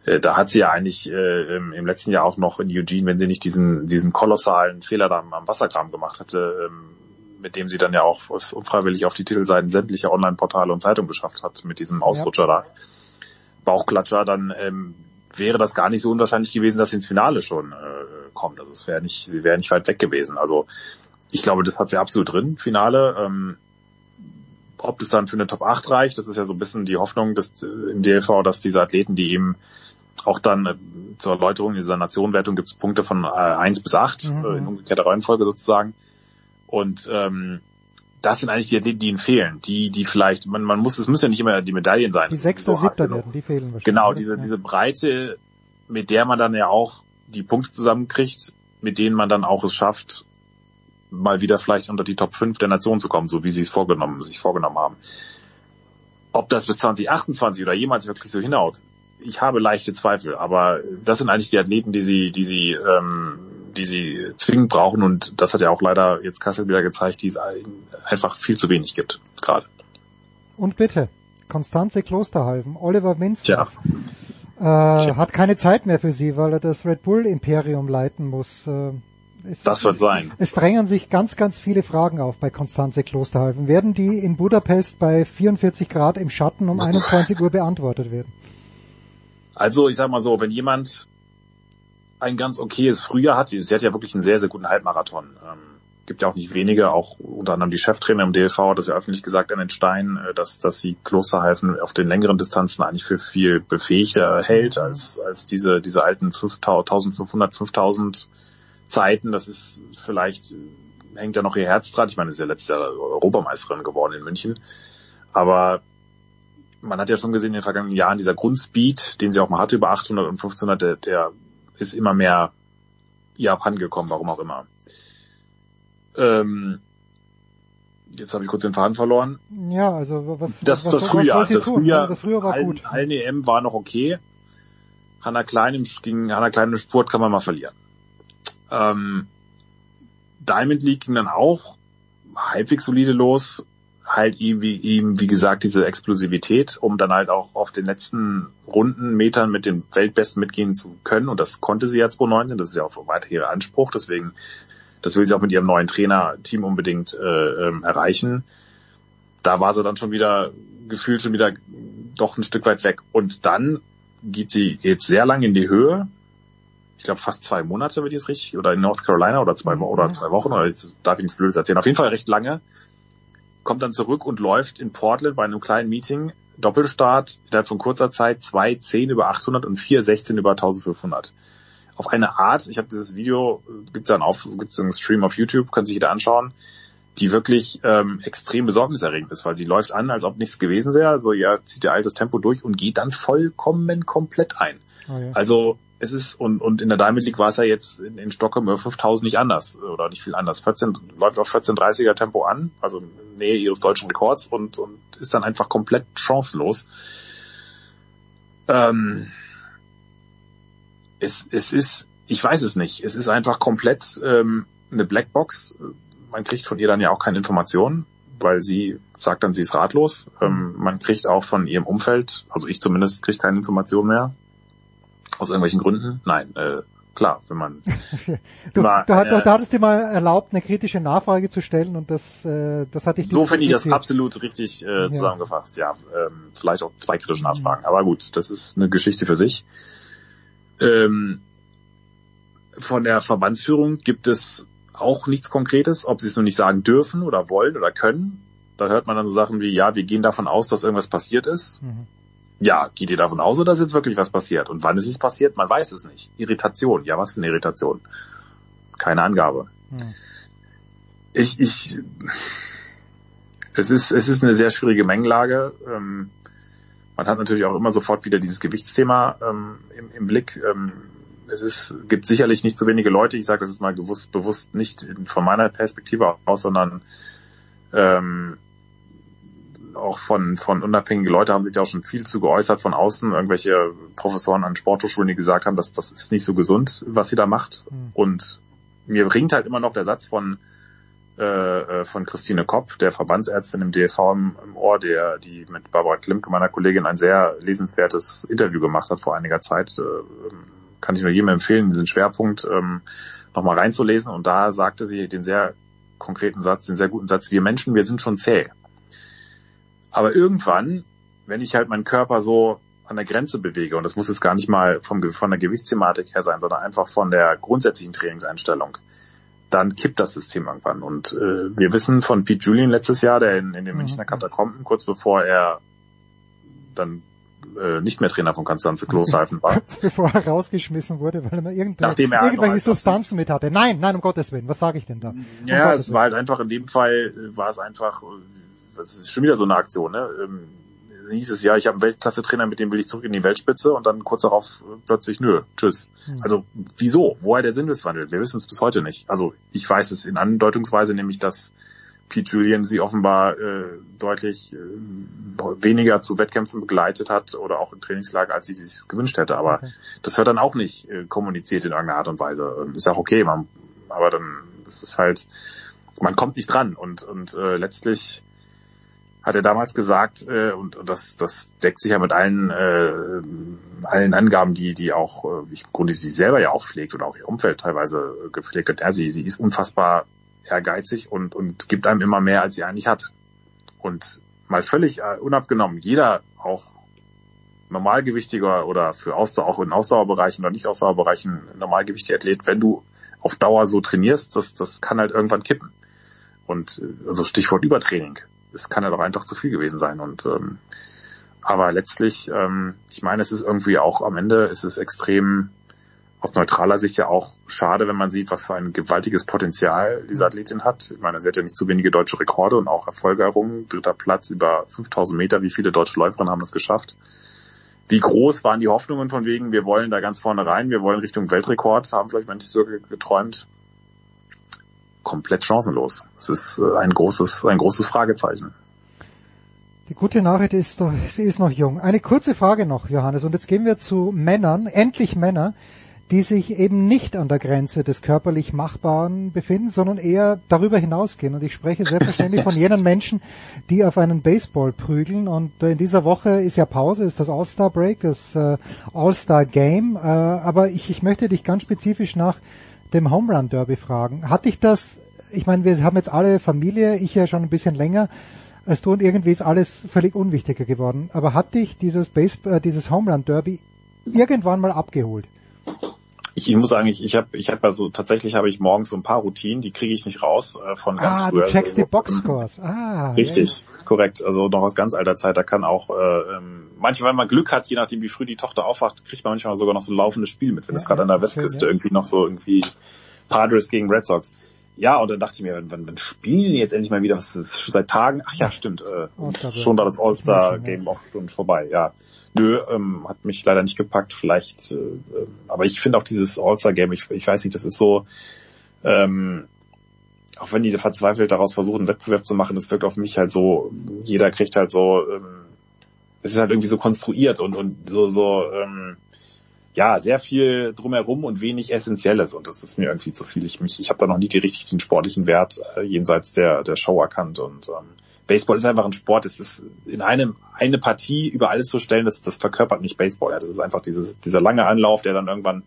äh, da hat sie ja eigentlich äh, im, im letzten Jahr auch noch in Eugene, wenn sie nicht diesen, diesen kolossalen Fehler da am, am Wassergraben gemacht hatte, ähm, mit dem sie dann ja auch es unfreiwillig auf die Titelseiten sämtlicher Online-Portale und Zeitungen geschafft hat, mit diesem Ausrutscher da. Bauchklatscher, dann ähm, wäre das gar nicht so unwahrscheinlich gewesen, dass sie ins Finale schon äh, kommt. Also es wäre nicht, sie wäre nicht weit weg gewesen. Also ich glaube, das hat sie absolut drin, Finale. Ähm, ob das dann für eine Top 8 reicht, das ist ja so ein bisschen die Hoffnung dass, äh, im DLV, dass diese Athleten, die eben auch dann äh, zur Erläuterung dieser Nationenwertung gibt es Punkte von äh, 1 bis 8 Mhm. äh, in umgekehrter Reihenfolge sozusagen. Und ähm, das sind eigentlich die Athleten, die ihnen fehlen. Die, die vielleicht, man, man muss, es müssen ja nicht immer die Medaillen sein. Die Sechster, so genug. werden, die fehlen wahrscheinlich. Genau, oder? diese, Ja. diese Breite, mit der man dann ja auch die Punkte zusammenkriegt, mit denen man dann auch es schafft, mal wieder vielleicht unter die Top 5 der Nation zu kommen, so wie sie es vorgenommen, sich vorgenommen haben. Ob das bis 2028 oder jemals wirklich so hinhaut, ich habe leichte Zweifel, aber das sind eigentlich die Athleten, die sie, die sie, ähm, die sie zwingend brauchen und das hat ja auch leider jetzt Kassel wieder gezeigt, die es ein- einfach viel zu wenig gibt, gerade. Und bitte, Konstanze Klosterhalben, Oliver Winster äh, hat keine Zeit mehr für sie, weil er das Red Bull Imperium leiten muss. Äh, es, das wird sein. es drängen sich ganz, ganz viele Fragen auf bei Konstanze Klosterhalben. Werden die in Budapest bei 44 Grad im Schatten um 21 Uhr beantwortet werden? Also ich sag mal so, wenn jemand ein ganz okayes Frühjahr hat, sie hat ja wirklich einen sehr, sehr guten Halbmarathon. Ähm, gibt ja auch nicht wenige, auch unter anderem die Cheftrainer im DLV hat das ja öffentlich gesagt an den Stein, äh, dass, dass sie Klosterhalfen auf den längeren Distanzen eigentlich für viel befähigter hält als, als diese, diese alten 5500, 5000 Zeiten. Das ist vielleicht, hängt ja noch ihr Herz dran. Ich meine, sie ist ja letztes Jahr Europameisterin geworden in München. Aber man hat ja schon gesehen in den vergangenen Jahren, dieser Grundspeed, den sie auch mal hatte über 800 und 1500, der, der ist immer mehr ihr abhandengekommen, warum auch immer. Ähm, jetzt habe ich kurz den Faden verloren. Ja, also was, Das, was, das was Frühjahr, sie das? Frühjahr, Ja, das Frühjahr war Hallen, gut. Hallen EM war noch okay. Hanna Klein im, gegen Hanna Klein im Sport kann man mal verlieren. Ähm, Diamond League ging dann auch halbwegs solide los. Halt eben wie, eben, wie gesagt, diese Explosivität, um dann halt auch auf den letzten Runden Metern mit den Weltbesten mitgehen zu können. Und das konnte sie ja 2019. Das ist ja auch weiter ihr Anspruch. Deswegen, das will sie auch mit ihrem neuen Trainerteam unbedingt äh, ähm, erreichen. da war sie dann schon wieder gefühlt schon wieder doch ein Stück weit weg. Und dann geht sie jetzt sehr lang in die Höhe. Ich glaube fast zwei Monate, wenn ich es richtig, oder in North Carolina oder zwei, oder zwei Wochen, oder ich darf ich nichts Blödes erzählen. Auf jeden Fall recht lange. Kommt dann zurück und läuft in Portland bei einem kleinen Meeting Doppelstart innerhalb von kurzer Zeit zwei 10 über 800 und vier 16 über 1500. Auf eine Art, ich habe dieses Video, gibt's dann auf, gibt's einen Stream auf YouTube, kann sich jeder anschauen, die wirklich ähm, extrem besorgniserregend ist, weil sie läuft an, als ob nichts gewesen wäre, so ja, zieht ihr altes Tempo durch und geht dann vollkommen komplett ein. Oh ja. Also es ist, und, und in der Diamond League war es ja jetzt in, in Stockholm über 5000 nicht anders, oder nicht viel anders. 14, läuft auf 1430er Tempo an, also Nähe ihres deutschen Rekords und, und ist dann einfach komplett chancenlos. Ähm, es, es ist, ich weiß es nicht, es ist einfach komplett ähm, eine Blackbox. Man kriegt von ihr dann ja auch keine Informationen, weil sie sagt dann, sie ist ratlos. Ähm, man kriegt auch von ihrem Umfeld, also ich zumindest, kriege keine Informationen mehr. Aus irgendwelchen Gründen? Nein, äh, klar, wenn man Du, du, hat- eine- du hattest dir mal erlaubt, eine kritische Nachfrage zu stellen und das, äh, das hatte ich So finde ich das absolut richtig äh, zusammengefasst. Ja, ähm, vielleicht auch zwei kritische Nachfragen, aber gut, das ist eine Geschichte für sich. Ähm, von der Verbandsführung gibt es auch nichts Konkretes, ob sie es nur nicht sagen dürfen oder wollen oder können. Da hört man dann so Sachen wie, ja, wir gehen davon aus, dass irgendwas passiert ist. Mhm. Ja, geht ihr davon aus oder ist jetzt wirklich was passiert? Und wann ist es passiert? Man weiß es nicht. Irritation. Ja, was für eine Irritation? Keine Angabe. Hm. Ich, ich, es ist, es ist eine sehr schwierige Mengenlage. Ähm, man hat natürlich auch immer sofort wieder dieses Gewichtsthema ähm, im, im Blick. Ähm, es ist, gibt sicherlich nicht so wenige Leute, ich sage das jetzt mal bewusst, bewusst nicht in- von meiner Perspektive aus, sondern ähm, auch von, von unabhängigen Leute haben sich da auch schon viel zu geäußert von außen, irgendwelche Professoren an Sporthochschulen, die gesagt haben, dass das ist nicht so gesund, was sie da macht. Hm. Und mir ringt halt immer noch der Satz von äh, äh, von Christine Kopp, der Verbandsärztin im DLV im, im Ohr, der die mit Barbara Klimke, meiner Kollegin, ein sehr lesenswertes Interview gemacht hat vor einiger Zeit. Äh, kann ich nur jedem empfehlen, diesen Schwerpunkt ähm, nochmal reinzulesen. Und da sagte sie den sehr konkreten Satz, den sehr guten Satz, wir Menschen, wir sind schon zäh. Aber irgendwann, wenn ich halt meinen Körper so an der Grenze bewege, und das muss jetzt gar nicht mal vom, von der Gewichtsthematik her sein, sondern einfach von der grundsätzlichen Trainingseinstellung, dann kippt das System irgendwann. Und äh, wir wissen von Pete Julian letztes Jahr, der in, in den Münchner Katakomben, kurz bevor er dann äh, nicht mehr Trainer von Konstanze Klosterhalfen war, Kurz bevor er rausgeschmissen wurde, weil er irgendwelche, irgendwelche als- Substanzen mit hatte. Nein, nein, um Gottes Willen, was sage ich denn da? Um Ja, Gottes es war halt einfach in dem Fall, äh, war es einfach, das ist schon wieder so eine Aktion, ne? Ähm, hieß es ja, ich habe einen Weltklasse-Trainer, mit dem will ich zurück in die Weltspitze und dann kurz darauf äh, plötzlich, nö, tschüss. Hm. Also wieso? Woher der Sinneswandel? Wir wissen es bis heute nicht. Also ich weiß es in Andeutungsweise, nämlich dass Pete Julian sie offenbar äh, deutlich äh, weniger zu Wettkämpfen begleitet hat oder auch im Trainingslager, als sie sich gewünscht hätte. Aber Okay. das wird dann auch nicht äh, kommuniziert in irgendeiner Art und Weise. Ähm, Ist auch okay, man, aber dann ist es halt, man kommt nicht dran und, und äh, letztlich hat er damals gesagt, äh, und, und das, das deckt sich ja mit allen, äh, allen Angaben, die, die auch, äh, ich im Grunde sie selber ja auch pflegt oder auch ihr Umfeld teilweise äh, gepflegt hat. Ja, sie, sie ist unfassbar ehrgeizig und, und gibt einem immer mehr, als sie eigentlich hat. Und mal völlig äh, unabgenommen, jeder auch normalgewichtiger oder für Ausdauer, auch in Ausdauerbereichen oder nicht Ausdauerbereichen normalgewichtiger Athlet, wenn du auf Dauer so trainierst, das, das kann halt irgendwann kippen. Und äh, also Stichwort Übertraining. Das kann ja doch einfach zu viel gewesen sein. Und ähm, aber letztlich, ähm, ich meine, es ist irgendwie auch am Ende, es ist extrem aus neutraler Sicht ja auch schade, wenn man sieht, was für ein gewaltiges Potenzial diese Athletin hat. Ich meine, sie hat ja nicht zu wenige deutsche Rekorde und auch Erfolge errungen. Dritter Platz über 5000 Meter. Wie viele deutsche Läuferinnen haben das geschafft? Wie groß waren die Hoffnungen von wegen, wir wollen da ganz vorne rein, wir wollen Richtung Weltrekord, haben vielleicht manche so ge- geträumt. Komplett chancenlos. Es ist äh, ein großes, ein großes Fragezeichen. Die gute Nachricht ist doch, sie ist noch jung. Eine kurze Frage noch, Johannes, und jetzt gehen wir zu Männern, endlich Männer, die sich eben nicht an der Grenze des körperlich Machbaren befinden, sondern eher darüber hinausgehen. Und ich spreche selbstverständlich von jenen Menschen, die auf einen Baseball prügeln. Und äh, in dieser Woche ist ja Pause, ist das All-Star Break, das äh, All-Star Game. Aber ich, ich möchte dich ganz spezifisch nach dem Home Run Derby fragen. Hat dich das, ich meine, wir haben jetzt alle Familie, ich ja schon ein bisschen länger, als du und irgendwie ist alles völlig unwichtiger geworden. Aber hat dich dieses Base, äh, dieses Home Run Derby irgendwann mal abgeholt? Ich, ich muss sagen, ich, ich habe ich hab also tatsächlich habe ich morgens so ein paar Routinen, die kriege ich nicht raus äh, von ganz ah, früher. du checkst die Boxscores. Ah, Richtig, ja. korrekt. Also noch aus ganz alter Zeit. Da kann auch äh, ähm, manchmal, wenn man Glück hat, je nachdem wie früh die Tochter aufwacht, kriegt man manchmal sogar noch so ein laufendes Spiel mit, wenn es gerade an der Westküste okay, irgendwie noch so irgendwie Padres gegen Red Sox. Ja, und dann dachte ich mir, wann, wann spielen die jetzt endlich mal wieder? Was ist schon seit Tagen? Ach ja, stimmt. Äh, schon da das All-Star-Game auch schon vorbei, ja. Nö, ähm, hat mich leider nicht gepackt. Vielleicht, äh, ähm, aber ich finde auch dieses All-Star-Game, ich, ich weiß nicht, das ist so, ähm, auch wenn die verzweifelt daraus versuchen, einen Wettbewerb zu machen, das wirkt auf mich halt so, jeder kriegt halt so, ähm, es ist halt irgendwie so konstruiert und, und so, so, ähm, ja, sehr viel drumherum und wenig Essentielles und das ist mir irgendwie zu viel. Ich mich, ich habe da noch nie die richtig den sportlichen Wert äh, jenseits der der Show erkannt und ähm, Baseball ist einfach ein Sport. Es ist in einem eine Partie über alles zu stellen, das das verkörpert nicht Baseball. Ja, das ist einfach dieses dieser lange Anlauf, der dann irgendwann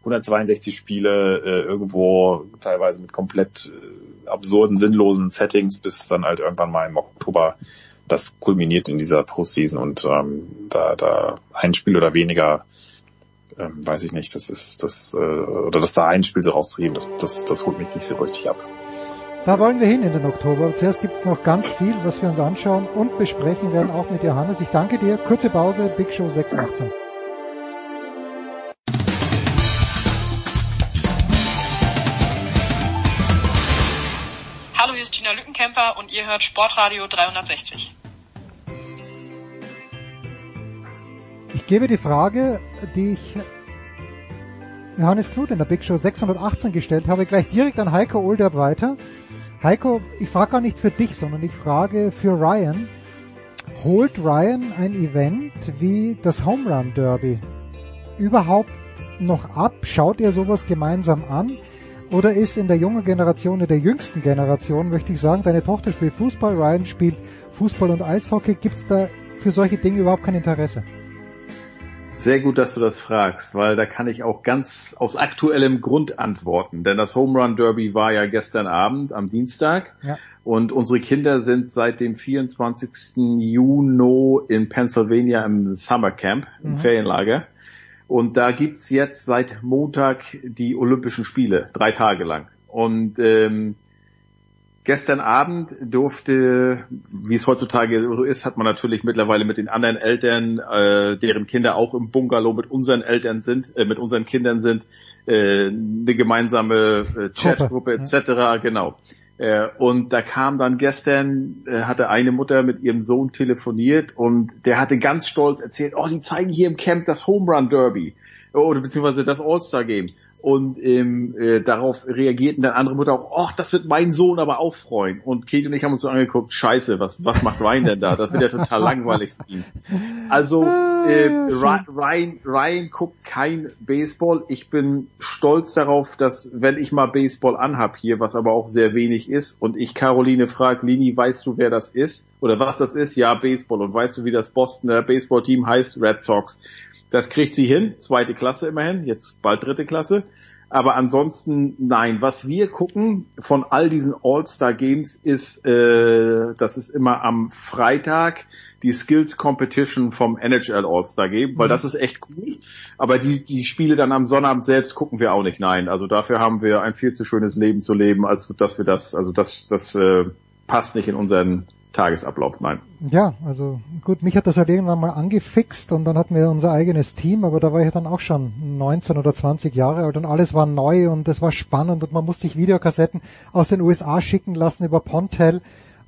162 Spiele äh, irgendwo teilweise mit komplett äh, absurden, sinnlosen Settings bis dann halt irgendwann mal im Oktober das kulminiert in dieser Postseason und ähm, da da ein Spiel oder weniger ähm, weiß ich nicht, das ist das äh, oder das da ein Spiel so rauszuheben, das, das, das holt mich nicht so richtig ab. Da wollen wir hin in den Oktober. Zuerst gibt es noch ganz viel, was wir uns anschauen und besprechen werden, auch mit Johannes. Ich danke dir. Kurze Pause, Big Show 618. Hallo, hier ist Gina Lückenkämper und ihr hört Sportradio 360. Ich gebe die Frage, die ich Johannes Knut in der Big Show 618 gestellt habe, gleich direkt an Heiko Olderb weiter. Heiko, ich frage gar nicht für dich, sondern ich frage für Ryan. Holt Ryan ein Event wie das Home Run Derby überhaupt noch ab? Schaut ihr sowas gemeinsam an? Oder ist in der jungen Generation, in der jüngsten Generation, möchte ich sagen, deine Tochter spielt Fußball, Ryan spielt Fußball und Eishockey. Gibt es da für solche Dinge überhaupt kein Interesse? Sehr gut, dass du das fragst, weil da kann ich auch ganz aus aktuellem Grund antworten. Denn das Home Run Derby war ja gestern Abend am Dienstag. Ja. Und unsere Kinder sind seit dem 24. Juni in Pennsylvania im Summer Camp, im mhm. Ferienlager. Und da gibt's jetzt seit Montag die Olympischen Spiele, drei Tage lang. Und ähm, Gestern Abend durfte, wie es heutzutage so ist, hat man natürlich mittlerweile mit den anderen Eltern, äh, deren Kinder auch im Bungalow mit unseren Eltern sind, äh, mit unseren Kindern sind, äh, eine gemeinsame äh, Chatgruppe etc. Ja. Genau. Äh, und da kam dann gestern, äh, hatte eine Mutter mit ihrem Sohn telefoniert und der hatte ganz stolz erzählt, oh, die zeigen hier im Camp das Home Run Derby oder beziehungsweise das All-Star Game. Und ähm, äh, darauf reagierten dann andere Mutter auch, ach, das wird mein Sohn aber auch freuen. Und Kate und ich haben uns so angeguckt, scheiße, was, was macht Ryan denn da? Das wird ja total langweilig für ihn. Also äh, Ryan, Ryan guckt kein Baseball. Ich bin stolz darauf, dass wenn ich mal Baseball anhab hier, was aber auch sehr wenig ist, und ich Caroline frage, Lini, weißt du, wer das ist? Oder was das ist? Ja, Baseball. Und weißt du, wie das Bostoner Baseballteam heißt? Red Sox. Das kriegt sie hin, zweite Klasse immerhin, jetzt bald dritte Klasse. Aber ansonsten nein. Was wir gucken von all diesen All-Star-Games ist, äh, das ist immer am Freitag die Skills Competition vom NHL All-Star Game, weil mhm. das ist echt cool. Aber die, die Spiele dann am Sonnabend selbst gucken wir auch nicht. Nein, also dafür haben wir ein viel zu schönes Leben zu leben, als dass wir das, also das, das äh, passt nicht in unseren Tagesablauf, nein. Ja, also gut, mich hat das halt irgendwann mal angefixt und dann hatten wir unser eigenes Team, aber da war ich dann auch schon 19 oder 20 Jahre alt und alles war neu und es war spannend und man musste sich Videokassetten aus den USA schicken lassen über Pontel,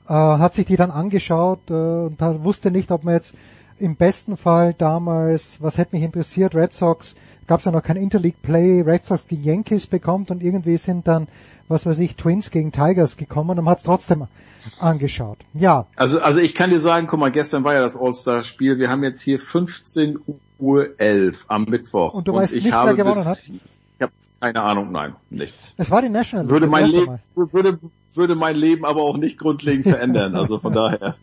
äh, hat sich die dann angeschaut äh, und wusste nicht, ob man jetzt im besten Fall damals, was hätte mich interessiert, Red Sox, gab es ja noch kein Interleague Play, Red Sox gegen Yankees bekommt und irgendwie sind dann, was weiß ich, Twins gegen Tigers gekommen und man hat es trotzdem angeschaut. Ja. Also, also ich kann dir sagen, guck mal, gestern war ja das All-Star-Spiel. Wir haben jetzt hier 15 Uhr 11 am Mittwoch. Und du weißt nicht, wer gewonnen hat? Ich habe keine Ahnung, nein, nichts. Es war die National League. Würde mein Leben, würde, würde mein Leben aber auch nicht grundlegend verändern. Also von daher.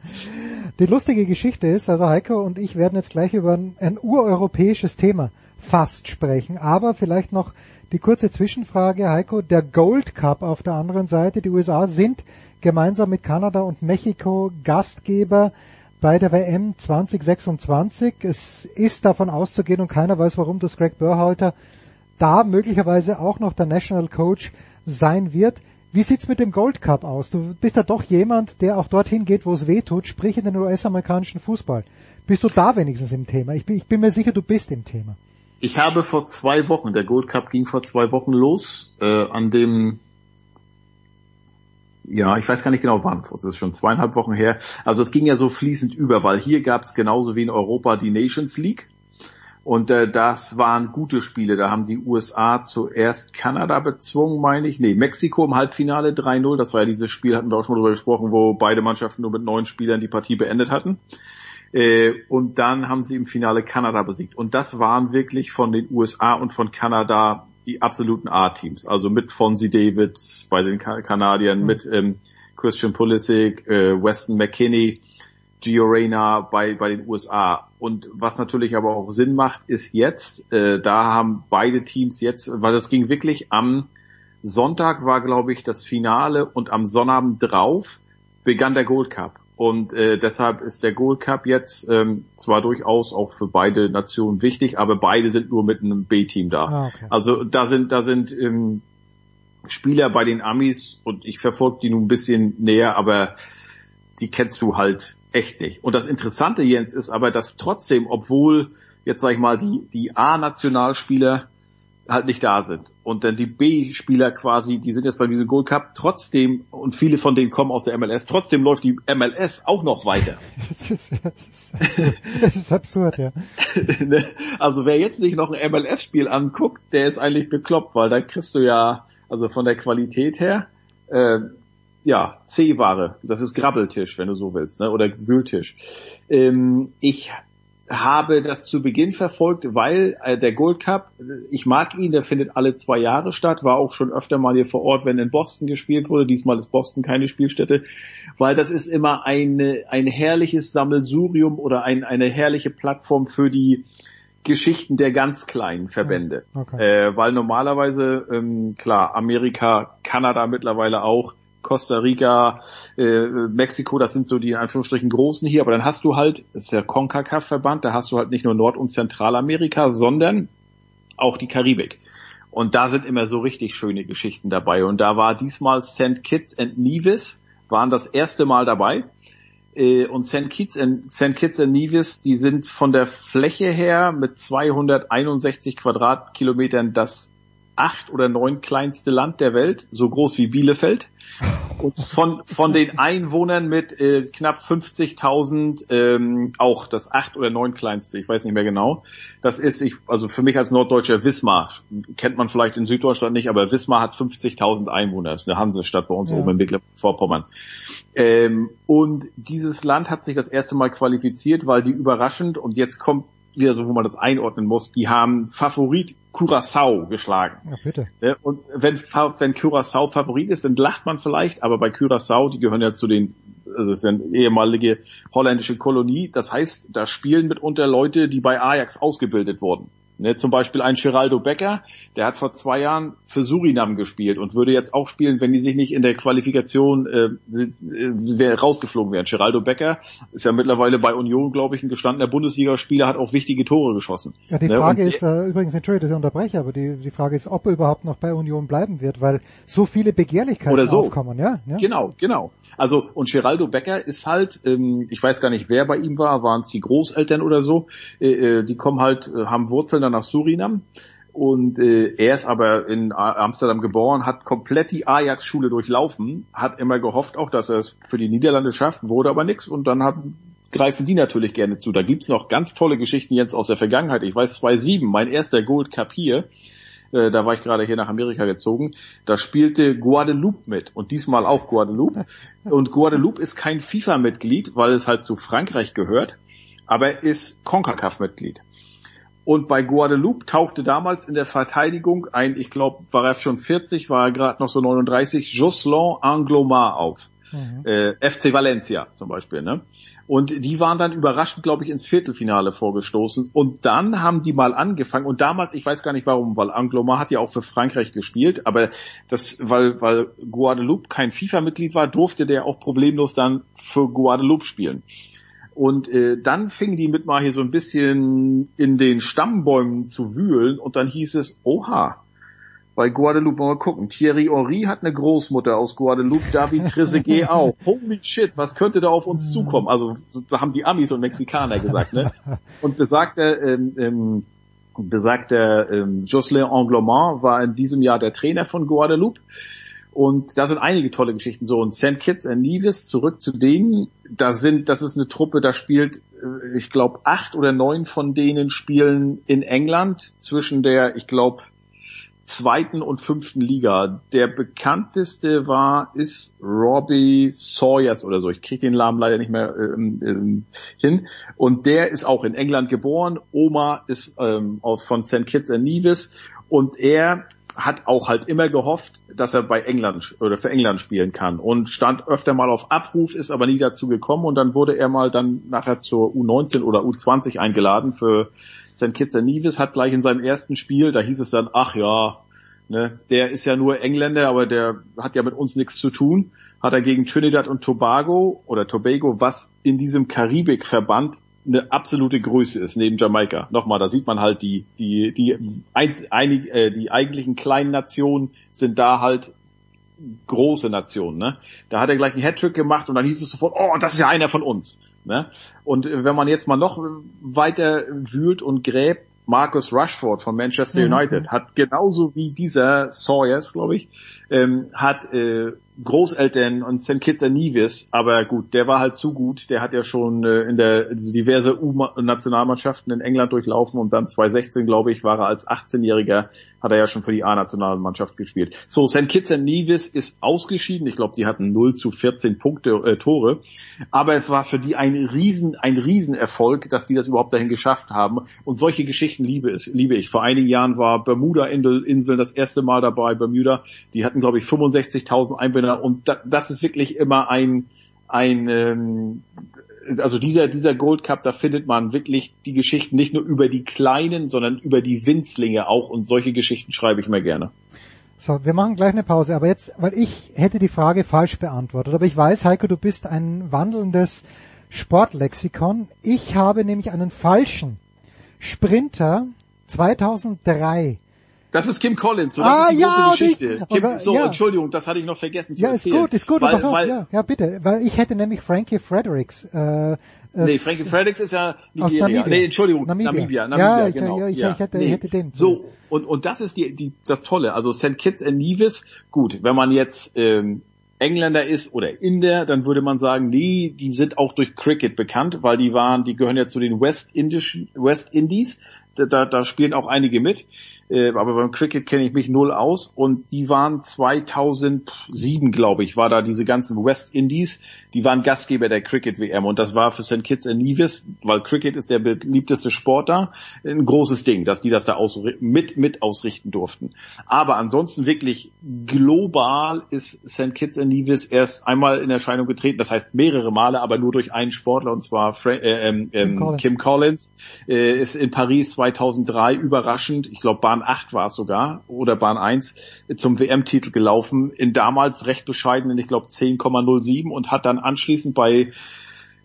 Die lustige Geschichte ist, also Heiko und ich werden jetzt gleich über ein, ein ureuropäisches Thema fast sprechen, aber vielleicht noch Die kurze Zwischenfrage, Heiko, der Gold Cup auf der anderen Seite, die USA sind gemeinsam mit Kanada und Mexiko Gastgeber bei der WM 2026. Es ist davon auszugehen und keiner weiß warum, dass Greg Burhalter da möglicherweise auch noch der National Coach sein wird. Wie sieht's mit dem Gold Cup aus? Du bist ja doch jemand, der auch dorthin geht, wo es weh tut, sprich in den US-amerikanischen Fußball. Bist du da wenigstens im Thema? Ich bin, ich bin mir sicher, du bist im Thema. Ich habe vor zwei Wochen, der Gold Cup ging vor zwei Wochen los, äh, an dem, ja, ich weiß gar nicht genau wann, das ist schon zweieinhalb Wochen her. Also es ging ja so fließend über, weil hier gab es genauso wie in Europa die Nations League. Und äh, das waren gute Spiele. Da haben die USA zuerst Kanada bezwungen, meine ich. Nee, Mexiko im Halbfinale 3-0. Das war ja dieses Spiel, hatten wir auch schon drüber gesprochen, wo beide Mannschaften nur mit neun Spielern die Partie beendet hatten. Äh, und dann haben sie im Finale Kanada besiegt. Und das waren wirklich von den USA und von Kanada die absoluten A-Teams. Also mit Fonzie Davids bei den Kanadiern, mhm. mit ähm, Christian Pulisic, äh, Weston McKinney, Gio Reyna bei, bei den USA. Und was natürlich aber auch Sinn macht, ist jetzt, äh, da haben beide Teams jetzt, weil das ging wirklich am Sonntag war, glaube ich, das Finale und am Sonnabend drauf begann der Gold Cup. Und äh, deshalb ist der Gold Cup jetzt ähm, zwar durchaus auch für beide Nationen wichtig, aber beide sind nur mit einem B-Team da. Ah, okay. Also da sind da sind ähm, Spieler bei den Amis und ich verfolge die nun ein bisschen näher, aber die kennst du halt echt nicht. Und das Interessante, Jens, ist aber, dass trotzdem, obwohl jetzt sag ich mal die die A-Nationalspieler halt nicht da sind. Und dann die B-Spieler quasi, die sind jetzt bei diesem Gold Cup trotzdem, und viele von denen kommen aus der MLS, trotzdem läuft die MLS auch noch weiter. das, ist, das, ist absurd, das ist absurd, ja. Ne? also wer jetzt nicht noch ein MLS-Spiel anguckt, der ist eigentlich bekloppt, weil da kriegst du ja, also von der Qualität her, äh, ja, C-Ware. Das ist Grabbeltisch, wenn du so willst, ne? oder Wühltisch. Ähm, ich habe das zu Beginn verfolgt, weil äh, der Gold Cup, ich mag ihn, der findet alle zwei Jahre statt, war auch schon öfter mal hier vor Ort, wenn in Boston gespielt wurde. Diesmal ist Boston keine Spielstätte, weil das ist immer eine, ein herrliches Sammelsurium oder ein, eine herrliche Plattform für die Geschichten der ganz kleinen Verbände. Okay. Äh, weil normalerweise, ähm, klar, Amerika, Kanada mittlerweile auch, Costa Rica, äh, Mexiko, das sind so die in Anführungsstrichen großen hier, aber dann hast du halt, das ist der CONCACAF-Verband, da hast du halt nicht nur Nord- und Zentralamerika, sondern auch die Karibik. Und da sind immer so richtig schöne Geschichten dabei. Und da war diesmal St. Kitts and Nevis, waren das erste Mal dabei. Äh, und St. Kitts, and, St. Kitts and Nevis, die sind von der Fläche her mit 261 Quadratkilometern das acht oder neun kleinste Land der Welt, so groß wie Bielefeld. Und von, von den Einwohnern mit äh, knapp 50.000 ähm, auch das acht oder neun kleinste, ich weiß nicht mehr genau. Das ist, ich, also für mich als Norddeutscher Wismar, kennt man vielleicht in Süddeutschland nicht, aber Wismar hat 50.000 Einwohner, das ist eine Hansestadt bei uns ja. oben in Mecklenburg-Vorpommern. Ähm, und dieses Land hat sich das erste Mal qualifiziert, weil die überraschend, und jetzt kommt wieder so, wo man das einordnen muss, die haben Favorit Curaçao geschlagen. Ja, bitte. Und wenn, wenn Curaçao Favorit ist, dann lacht man vielleicht, aber bei Curaçao, die gehören ja zu den, also das ist ja eine ehemalige holländische Kolonie, das heißt, da spielen mitunter Leute, die bei Ajax ausgebildet wurden. Ne, zum Beispiel ein Geraldo Becker, der hat vor zwei Jahren für Surinam gespielt und würde jetzt auch spielen, wenn die sich nicht in der Qualifikation äh, äh, rausgeflogen wären. Geraldo Becker ist ja mittlerweile bei Union, glaube ich, ein gestandener Bundesligaspieler, hat auch wichtige Tore geschossen. Ja, die ne, Frage ist äh, übrigens, Entschuldigung, dass ich unterbreche, aber die, die Frage ist, ob er überhaupt noch bei Union bleiben wird, weil so viele Begehrlichkeiten Oder so. aufkommen. Ja? ja? Genau, genau. Also und Geraldo Becker ist halt, ähm, ich weiß gar nicht, wer bei ihm war, waren es die Großeltern oder so, äh, äh, die kommen halt, äh, haben Wurzeln dann nach Surinam. Und äh, er ist aber in Amsterdam geboren, hat komplett die Ajax-Schule durchlaufen, hat immer gehofft auch, dass er es für die Niederlande schafft, wurde aber nichts und dann haben, greifen die natürlich gerne zu. Da gibt's noch ganz tolle Geschichten jetzt aus der Vergangenheit. Ich weiß 2007, mein erster Gold Cup hier, äh, da war ich gerade hier nach Amerika gezogen, da spielte Guadeloupe mit und diesmal auch Guadeloupe. Und Guadeloupe ist kein FIFA-Mitglied, weil es halt zu Frankreich gehört, aber ist CONCACAF-Mitglied. Und bei Guadeloupe tauchte damals in der Verteidigung ein, ich glaube, war er schon 40, war er gerade noch so 39, Jocelyn Anglomar auf. Mhm. Äh, FC Valencia zum Beispiel. Ne? Und die waren dann überraschend, glaube ich, ins Viertelfinale vorgestoßen. Und dann haben die mal angefangen. Und damals, ich weiß gar nicht warum, weil Angloma hat ja auch für Frankreich gespielt, aber das, weil, weil Guadeloupe kein FIFA-Mitglied war, durfte der auch problemlos dann für Guadeloupe spielen. Und äh, dann fingen die mit mal hier so ein bisschen in den Stammbäumen zu wühlen und dann hieß es, oha, bei Guadeloupe mal gucken. Thierry Henry hat eine Großmutter aus Guadeloupe, David Trezeguet auch. Holy shit, was könnte da auf uns zukommen? Also haben die Amis und Mexikaner gesagt, ne? Und besagter, ähm, ähm, besagter ähm, Jocelyn Anglomont war in diesem Jahr der Trainer von Guadeloupe. Und da sind einige tolle Geschichten so. Und St. Kitts and Nevis, zurück zu denen, da sind, das ist eine Truppe, da spielt, äh, ich glaube, acht oder neun von denen spielen in England zwischen der, ich glaube, zweiten und fünften Liga. Der bekannteste war, ist Robbie Sawyers oder so. Ich kriege den Namen leider nicht mehr ähm, ähm, hin. Und der ist auch in England geboren. Oma ist ähm, von St. Kitts and Nevis. Und er hat auch halt immer gehofft, dass er bei England oder für England spielen kann und stand öfter mal auf Abruf, ist aber nie dazu gekommen und dann wurde er mal dann nachher zur U19 oder U20 eingeladen für St. Kitts and Nevis, hat gleich in seinem ersten Spiel, da hieß es dann, ach ja, ne, der ist ja nur Engländer, aber der hat ja mit uns nichts zu tun, hat er gegen Trinidad und Tobago oder Tobago, was in diesem Karibikverband eine absolute Größe ist neben Jamaika. Nochmal, da sieht man halt die die die einig, äh, die eigentlichen kleinen Nationen sind da halt große Nationen. Ne? Da hat er gleich einen Hattrick gemacht und dann hieß es sofort, oh, das ist ja einer von uns. Ne? Und äh, wenn man jetzt mal noch weiter wühlt und gräbt, Marcus Rushford von Manchester mhm. United hat genauso wie dieser Sawyers, glaube ich, ähm, hat äh, Großeltern und St. Kitts and Nevis, aber gut, der war halt zu gut. Der hat ja schon äh, in der also diverse U-Nationalmannschaften in England durchlaufen und dann 2016, glaube ich, war er als 18-Jähriger, hat er ja schon für die A-Nationalmannschaft gespielt. So, St. Kitts and Nevis ist ausgeschieden. Ich glaube, die hatten 0 zu 14 Punkte, äh, Tore. Aber es war für die ein Riesen, ein Riesenerfolg, dass die das überhaupt dahin geschafft haben. Und solche Geschichten liebe, es, liebe ich. Vor einigen Jahren war Bermuda-Inseln das erste Mal dabei. Bermuda, die hatten, glaube ich, 65.000 Einwohner und da, das ist wirklich immer ein, ein ähm, also dieser, dieser Gold Cup, da findet man wirklich die Geschichten nicht nur über die Kleinen, sondern über die Winzlinge auch und solche Geschichten schreibe ich mir gerne. So, wir machen gleich eine Pause, aber jetzt, weil ich hätte die Frage falsch beantwortet, aber ich weiß, Heiko, du bist ein wandelndes Sportlexikon. Ich habe nämlich einen falschen Sprinter 2003 das ist Kim Collins, so, das ah, ist die ja, große Geschichte. Ich, Kim, so, ja. Entschuldigung, das hatte ich noch vergessen zu ja, erzählen. Ja, ist gut, ist gut, weil, auf, weil, ja, ja, bitte, weil ich hätte nämlich Frankie Fredericks, äh, Nee, Frankie Fredericks ist ja Nigeria. Namibia. Nee, Entschuldigung, Namibia. Namibia, Namibia ja, genau. Ja, ich, ja. ich hätte, nee. hätte den. So, und, und das ist die, die, das Tolle. Also St. Kitts and Nevis, gut, wenn man jetzt ähm, Engländer ist oder Inder, dann würde man sagen, nee, die sind auch durch Cricket bekannt, weil die waren, die gehören ja zu den West, Indischen, West Indies. Da, da, da spielen auch einige mit. Äh, aber beim Cricket kenne ich mich null aus und die waren 2007, glaube ich, war da diese ganzen West Indies, die waren Gastgeber der Cricket WM und das war für St. Kitts and Nevis, weil Cricket ist der beliebteste Sport da, ein großes Ding, dass die das da mit mit ausrichten durften. Aber ansonsten wirklich global ist St. Kitts and Nevis erst einmal in Erscheinung getreten, das heißt mehrere Male, aber nur durch einen Sportler und zwar Fra äh, ähm, Kim Collins, Kim Collins äh, ist in Paris 2003 überraschend, ich glaube Bahn 8 war es sogar, oder Bahn 1, zum WM-Titel gelaufen, in damals recht bescheidenen, ich glaube 10,07 und hat dann anschließend bei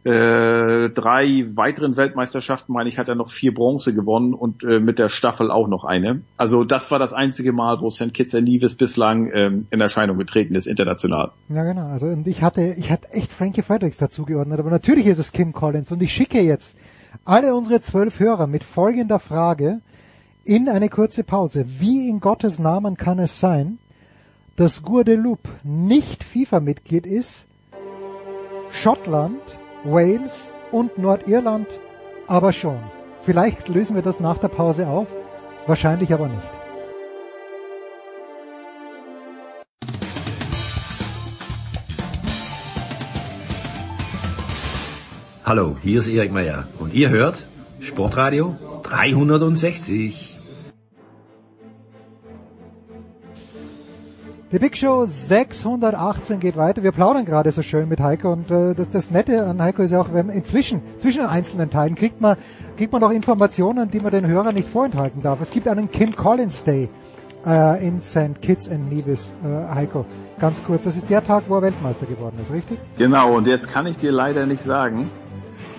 äh, drei weiteren Weltmeisterschaften, meine ich, hat er noch vier Bronze gewonnen und äh, mit der Staffel auch noch eine. Also das war das einzige Mal, wo St. Kitts and Nevis bislang ähm, in Erscheinung getreten ist, international. Ja genau, also und ich hatte, ich hatte echt Frankie Fredericks dazu geordnet, aber natürlich ist es Kim Collins und ich schicke jetzt alle unsere zwölf Hörer mit folgender Frage in eine kurze Pause. Wie in Gottes Namen kann es sein, dass Guadeloupe nicht FIFA-Mitglied ist, Schottland, Wales und Nordirland aber schon? Vielleicht lösen wir das nach der Pause auf, wahrscheinlich aber nicht. Hallo, hier ist Erik Meyer und ihr hört Sportradio 360. Die Big Show 618 geht weiter. Wir plaudern gerade so schön mit Heiko und äh, das, das Nette an Heiko ist ja auch, wenn inzwischen, zwischen den einzelnen Teilen kriegt man, kriegt man noch Informationen, die man den Hörern nicht vorenthalten darf. Es gibt einen Kim Collins Day äh, in St. Kitts and Nevis, äh, Heiko. Ganz kurz, das ist der Tag, wo er Weltmeister geworden ist, richtig? Genau, und jetzt kann ich dir leider nicht sagen,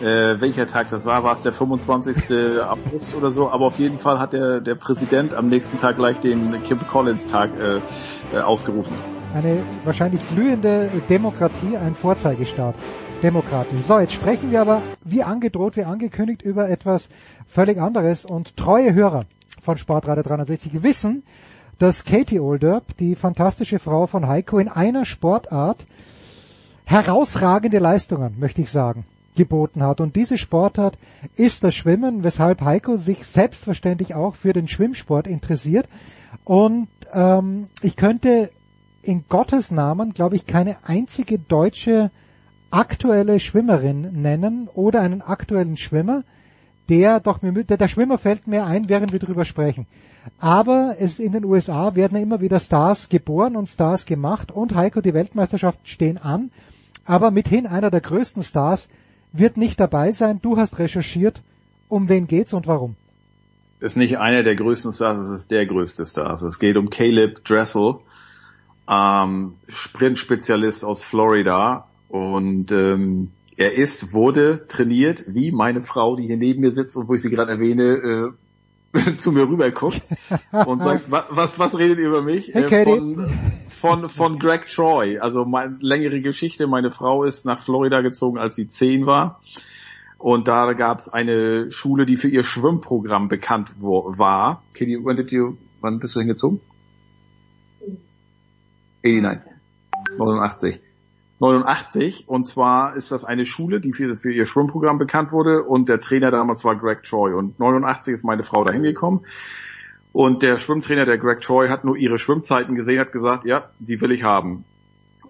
äh, welcher Tag das war. War es der 25. August oder so? Aber auf jeden Fall hat der, der Präsident am nächsten Tag gleich den Kim Collins Tag äh, äh, ausgerufen. Eine wahrscheinlich glühende Demokratie, ein Vorzeigestaat. Demokraten. So, jetzt sprechen wir aber, wie angedroht, wie angekündigt, über etwas völlig anderes. Und treue Hörer von Sportradio 360 wissen, dass Katie Olderb, die fantastische Frau von Heiko, in einer Sportart herausragende Leistungen, möchte ich sagen, geboten hat. Und diese Sportart ist das Schwimmen, weshalb Heiko sich selbstverständlich auch für den Schwimmsport interessiert. Und ähm, ich könnte in Gottes Namen, glaube ich, keine einzige deutsche aktuelle Schwimmerin nennen oder einen aktuellen Schwimmer, der doch mir, der, der Schwimmer fällt mir ein, während wir darüber sprechen. Aber es in den USA werden immer wieder Stars geboren und Stars gemacht und Heiko, die Weltmeisterschaften stehen an. Aber mithin einer der größten Stars wird nicht dabei sein. Du hast recherchiert, um wen geht's und warum? Ist nicht einer der größten Stars, es ist der größte Star. Es geht um Caleb Dressel, ähm, Sprintspezialist aus Florida und ähm, er ist, wurde trainiert, wie meine Frau, die hier neben mir sitzt und wo ich sie gerade erwähne, äh, zu mir rüber guckt und sagt, was, was, was redet ihr über mich? Hey, äh, von, von, von Greg Troy. Also meine längere Geschichte. Meine Frau ist nach Florida gezogen, als sie zehn war. Und da gab es eine Schule, die für ihr Schwimmprogramm bekannt war. When did you, wann bist du hingezogen? 89. 89. 89 und zwar ist das eine Schule, die für, für ihr Schwimmprogramm bekannt wurde und der Trainer damals war Greg Troy und 89 ist meine Frau da hingekommen und der Schwimmtrainer, der Greg Troy, hat nur ihre Schwimmzeiten gesehen, hat gesagt, ja, die will ich haben.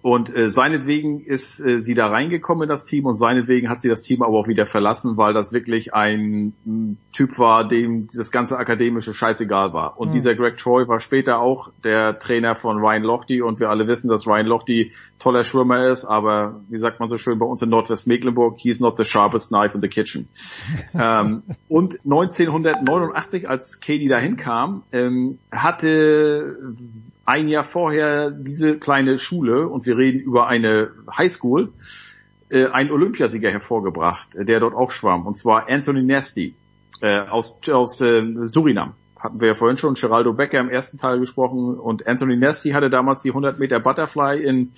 Und äh, seinetwegen ist äh, sie da reingekommen in das Team und seinetwegen hat sie das Team aber auch wieder verlassen, weil das wirklich ein m, Typ war, dem das ganze akademische scheißegal war. Und Mhm. dieser Greg Troy war später auch der Trainer von Ryan Lochte und wir alle wissen, dass Ryan Lochte toller Schwimmer ist, aber wie sagt man so schön bei uns in Nordwestmecklenburg, he's not the sharpest knife in the kitchen. ähm, und 1989, als Katie dahin kam, ähm, hatte ein Jahr vorher diese kleine Schule, und wir reden über eine Highschool, äh, einen Olympiasieger hervorgebracht, äh, der dort auch schwamm, und zwar Anthony Nasty äh, aus, aus äh, Surinam. Hatten wir ja vorhin schon Geraldo Becker im ersten Teil gesprochen und Anthony Nasty hatte damals die 100 Meter Butterfly in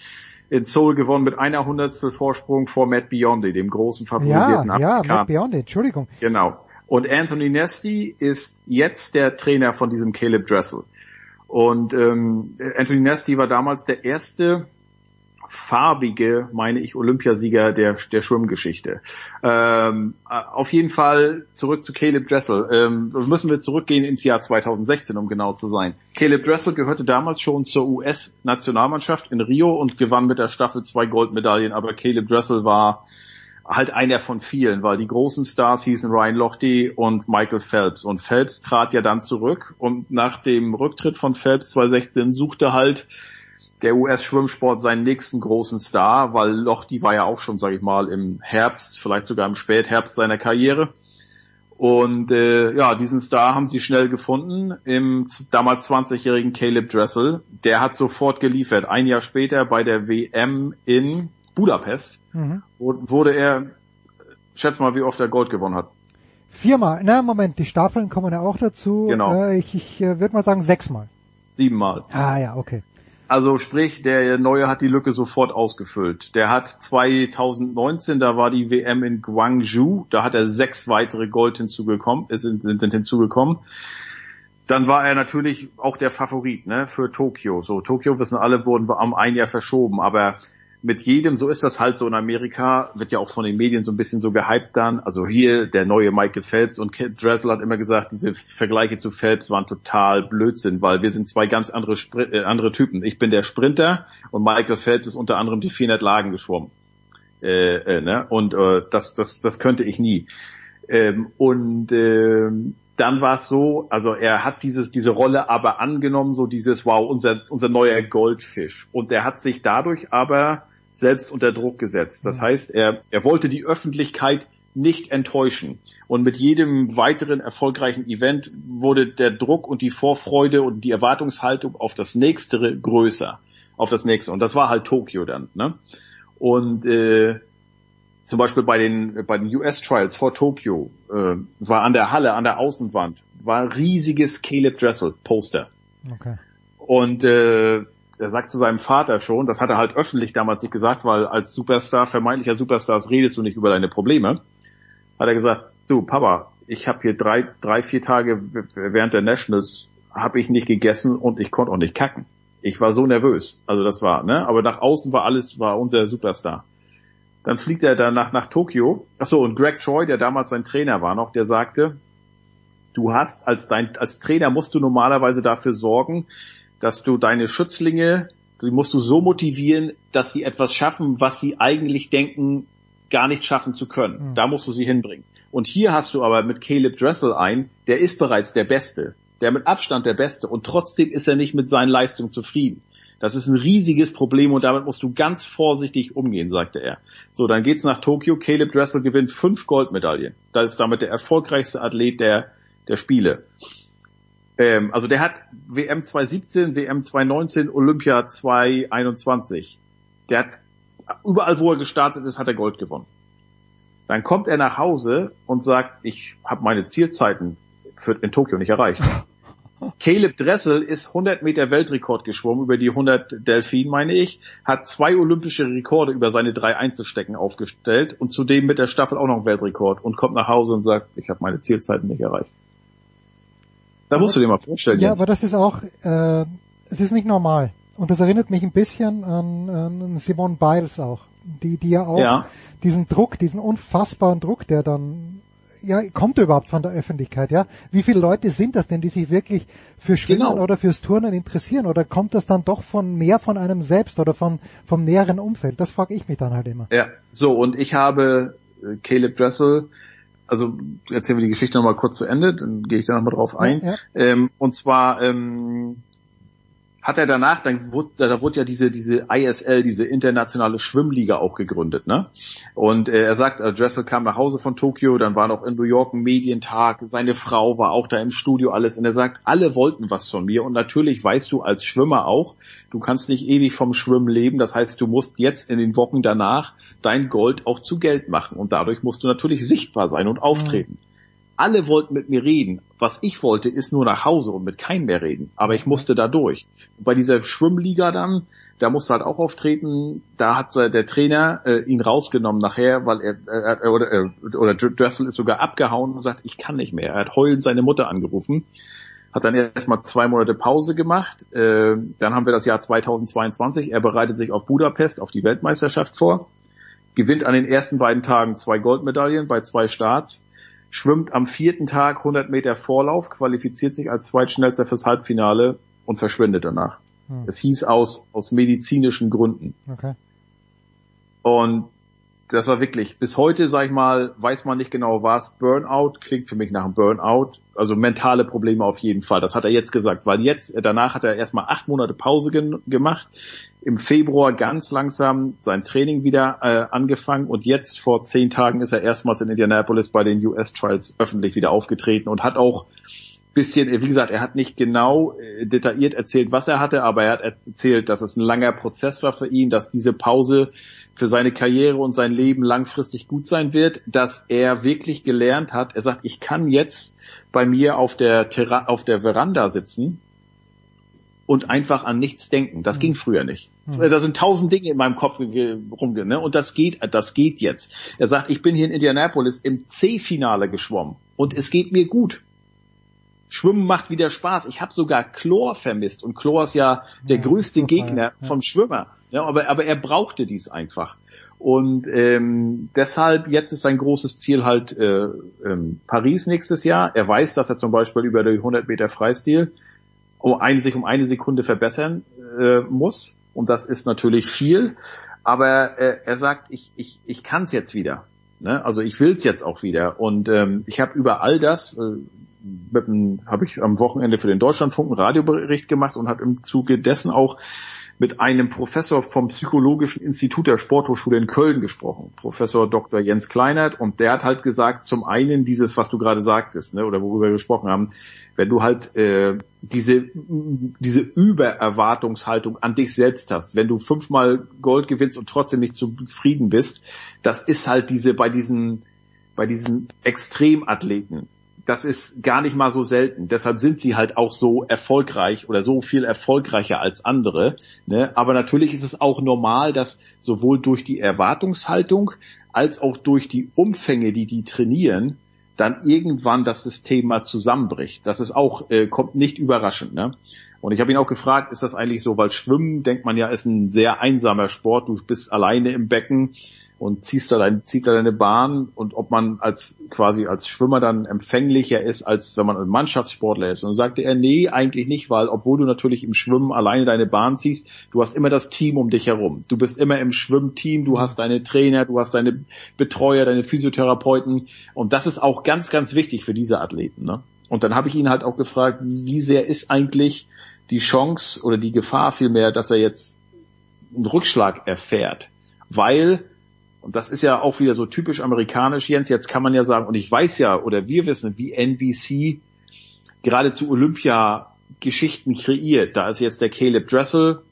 in Seoul gewonnen mit einer Hundertstel Vorsprung vor Matt Biondi, dem großen Ja, favorisierten ja, Afrikaner. Matt Beyond, Entschuldigung. Genau. Und Anthony Nesty ist jetzt der Trainer von diesem Caleb Dressel. Und ähm, Anthony Nesty war damals der erste farbige, meine ich, Olympiasieger der, der Schwimmgeschichte. Ähm, äh, auf jeden Fall zurück zu Caleb Dressel. Ähm, müssen wir zurückgehen ins Jahr 2016, um genau zu sein. Caleb Dressel gehörte damals schon zur US-Nationalmannschaft in Rio und gewann mit der Staffel zwei Goldmedaillen, aber Caleb Dressel war halt einer von vielen, weil die großen Stars hießen Ryan Lochte und Michael Phelps. Und Phelps trat ja dann zurück und nach dem Rücktritt von Phelps 2016 suchte halt der US-Schwimmsport seinen nächsten großen Star, weil Lochte war ja auch schon, sage ich mal, im Herbst, vielleicht sogar im Spätherbst seiner Karriere. Und äh, ja, diesen Star haben sie schnell gefunden im damals 20-jährigen Caleb Dressel. Der hat sofort geliefert. Ein Jahr später bei der WM in Budapest Mhm. wurde er, schätz mal, wie oft er Gold gewonnen hat. Viermal. Na, Moment, die Staffeln kommen ja auch dazu. Genau. Äh, ich ich äh, würde mal sagen sechsmal. Siebenmal. Ah ja, okay. Also sprich, der Neue hat die Lücke sofort ausgefüllt. Der hat 2019, da war die WM in Guangzhou, da hat er sechs weitere Gold hinzugekommen, sind, sind, hinzugekommen. Dann war er natürlich auch der Favorit ne, für Tokio. So, Tokio wissen alle, wurden um ein Jahr verschoben, aber mit jedem, so ist das halt so in Amerika, wird ja auch von den Medien so ein bisschen so gehypt dann. Also hier der neue Michael Phelps und Kid Dressel hat immer gesagt, diese Vergleiche zu Phelps waren total Blödsinn, weil wir sind zwei ganz andere, Spr äh, andere Typen. Ich bin der Sprinter und Michael Phelps ist unter anderem die 400 Lagen geschwommen. Äh, äh, ne? Und äh, das, das, das könnte ich nie. Ähm, und ähm, dann war es so, also er hat dieses, diese Rolle aber angenommen, so dieses, wow, unser, unser neuer Goldfisch. Und er hat sich dadurch aber selbst unter Druck gesetzt. Das heißt, er, er wollte die Öffentlichkeit nicht enttäuschen. Und mit jedem weiteren erfolgreichen Event wurde der Druck und die Vorfreude und die Erwartungshaltung auf das nächste größer, auf das nächste. Und das war halt Tokio dann. Ne? Und äh, zum Beispiel bei den bei den US Trials vor Tokio äh, war an der Halle, an der Außenwand, war ein riesiges Caleb Dressel Poster. Okay. Und äh, er sagt zu seinem Vater schon, das hat er halt öffentlich damals nicht gesagt, weil als Superstar, vermeintlicher Superstars redest du nicht über deine Probleme. Hat er gesagt, du Papa, ich habe hier drei, drei, vier Tage während der Nationals habe ich nicht gegessen und ich konnte auch nicht kacken. Ich war so nervös. Also das war, ne? Aber nach außen war alles, war unser Superstar. Dann fliegt er danach nach Tokio. Achso, und Greg Troy, der damals sein Trainer war noch, der sagte, du hast als dein, als Trainer musst du normalerweise dafür sorgen, dass du deine Schützlinge, die musst du so motivieren, dass sie etwas schaffen, was sie eigentlich denken, gar nicht schaffen zu können. Mhm. Da musst du sie hinbringen. Und hier hast du aber mit Caleb Dressel ein, der ist bereits der Beste, der mit Abstand der Beste und trotzdem ist er nicht mit seinen Leistungen zufrieden. Das ist ein riesiges Problem und damit musst du ganz vorsichtig umgehen, sagte er. So, dann geht's nach Tokio. Caleb Dressel gewinnt fünf Goldmedaillen. Das ist damit der erfolgreichste Athlet der, der Spiele. Ähm, also der hat WM 2017, WM 2019, Olympia 2021. Der hat überall, wo er gestartet ist, hat er Gold gewonnen. Dann kommt er nach Hause und sagt, ich habe meine Zielzeiten für, in Tokio nicht erreicht. Caleb Dressel ist 100 Meter Weltrekord geschwommen über die 100 Delfin, meine ich, hat zwei olympische Rekorde über seine drei Einzelstecken aufgestellt und zudem mit der Staffel auch noch einen Weltrekord und kommt nach Hause und sagt, ich habe meine Zielzeiten nicht erreicht. Da musst du dir mal vorstellen. Ja, jetzt. aber das ist auch, äh, es ist nicht normal. Und das erinnert mich ein bisschen an, an Simone Biles auch, die, die ja auch Ja. diesen Druck, diesen unfassbaren Druck, der dann, ja, kommt überhaupt von der Öffentlichkeit, ja? Wie viele Leute sind das denn, die sich wirklich für Schwimmen Genau. oder fürs Turnen interessieren? Oder kommt das dann doch von mehr von einem selbst oder von, vom näheren Umfeld? Das frage ich mich dann halt immer. Ja, so und ich habe äh, Caleb Dressel, also erzählen wir die Geschichte nochmal kurz zu Ende, dann gehe ich da nochmal drauf ein. Ja, ja. Ähm, und zwar ähm, hat er danach, dann wurde, da wurde ja diese diese ISL, diese internationale Schwimmliga auch gegründet, ne? Und äh, er sagt, äh, Dressel kam nach Hause von Tokio, dann war noch in New York ein Medientag, seine Frau war auch da im Studio alles und er sagt, alle wollten was von mir und natürlich weißt du als Schwimmer auch, du kannst nicht ewig vom Schwimmen leben, das heißt, du musst jetzt in den Wochen danach dein Gold auch zu Geld machen und dadurch musst du natürlich sichtbar sein und auftreten. Alle wollten mit mir reden. Was ich wollte, ist nur nach Hause und mit keinem mehr reden. Aber ich musste da durch. Und bei dieser Schwimmliga dann, da musste halt auch auftreten. Da hat der Trainer äh, ihn rausgenommen nachher, weil er, er, er oder, äh, oder Dressel ist sogar abgehauen und sagt, ich kann nicht mehr. Er hat heulend seine Mutter angerufen. Hat dann erstmal zwei Monate Pause gemacht. Äh, dann haben wir das Jahr 2022. Er bereitet sich auf Budapest, auf die Weltmeisterschaft vor. Gewinnt an den ersten beiden Tagen zwei Goldmedaillen bei zwei Starts schwimmt am vierten Tag 100 Meter Vorlauf, qualifiziert sich als zweitschnellster fürs Halbfinale und verschwindet danach. Hm. Es hieß aus, aus medizinischen Gründen. Okay. Und das war wirklich, bis heute, sag ich mal, weiß man nicht genau was. Burnout klingt für mich nach einem Burnout. Also mentale Probleme auf jeden Fall. Das hat er jetzt gesagt, weil jetzt, danach hat er erstmal acht Monate Pause gemacht. Im Februar ganz langsam sein Training wieder äh, angefangen und jetzt vor zehn Tagen ist er erstmals in Indianapolis bei den US Trials öffentlich wieder aufgetreten und hat auch bisschen, wie gesagt, er hat nicht genau äh, detailliert erzählt, was er hatte, aber er hat erzählt, dass es ein langer Prozess war für ihn, dass diese Pause für seine Karriere und sein Leben langfristig gut sein wird, dass er wirklich gelernt hat. Er sagt, ich kann jetzt bei mir auf der Terra auf der Veranda sitzen und einfach an nichts denken. Das ging früher nicht. Mhm. Da sind tausend Dinge in meinem Kopf rumge, ne? Und das geht, das geht jetzt. Er sagt, ich bin hier in Indianapolis im C-Finale geschwommen und es geht mir gut. Schwimmen macht wieder Spaß. Ich habe sogar Chlor vermisst und Chlor ist ja der Ja, größte Gegner ja. vom Schwimmer. Ja, aber, aber er brauchte dies einfach. Und ähm, deshalb jetzt ist sein großes Ziel halt äh, ähm, Paris nächstes Jahr. Er weiß, dass er zum Beispiel über die 100 Meter Freistil um eine, sich um eine Sekunde verbessern äh, muss. Und das ist natürlich viel. Aber äh, er sagt, ich, ich, ich kann es jetzt wieder. Ne? Also ich will es jetzt auch wieder. Und ähm, ich habe über all das, äh, habe ich am Wochenende für den Deutschlandfunk einen Radiobericht gemacht und habe im Zuge dessen auch mit einem Professor vom Psychologischen Institut der Sporthochschule in Köln gesprochen, Professor Dr. Jens Kleinert, und der hat halt gesagt, zum einen dieses, was du gerade sagtest, ne, oder worüber wir gesprochen haben, wenn du halt äh, diese diese Übererwartungshaltung an dich selbst hast, wenn du fünfmal Gold gewinnst und trotzdem nicht zufrieden bist, das ist halt diese bei diesen bei diesen Extremathleten das ist gar nicht mal so selten. Deshalb sind sie halt auch so erfolgreich oder so viel erfolgreicher als andere. Ne? Aber natürlich ist es auch normal, dass sowohl durch die Erwartungshaltung als auch durch die Umfänge, die die trainieren, dann irgendwann das System mal zusammenbricht. Das ist auch, äh, kommt nicht überraschend. Ne? Und ich habe ihn auch gefragt, ist das eigentlich so, weil Schwimmen, denkt man ja, ist ein sehr einsamer Sport. Du bist alleine im Becken und ziehst da dein, zieht da deine Bahn und ob man als quasi als Schwimmer dann empfänglicher ist, als wenn man ein Mannschaftssportler ist. Und dann sagte er, nee, eigentlich nicht, weil obwohl du natürlich im Schwimmen alleine deine Bahn ziehst, du hast immer das Team um dich herum. Du bist immer im Schwimmteam, du hast deine Trainer, du hast deine Betreuer, deine Physiotherapeuten und das ist auch ganz, ganz wichtig für diese Athleten. Ne? Und dann habe ich ihn halt auch gefragt, wie sehr ist eigentlich die Chance oder die Gefahr vielmehr, dass er jetzt einen Rückschlag erfährt, weil und das ist ja auch wieder so typisch amerikanisch, Jens. Jetzt kann man ja sagen, und ich weiß ja, oder wir wissen, wie NBC gerade zu Olympia Geschichten kreiert. Da ist jetzt der Caleb Dressel,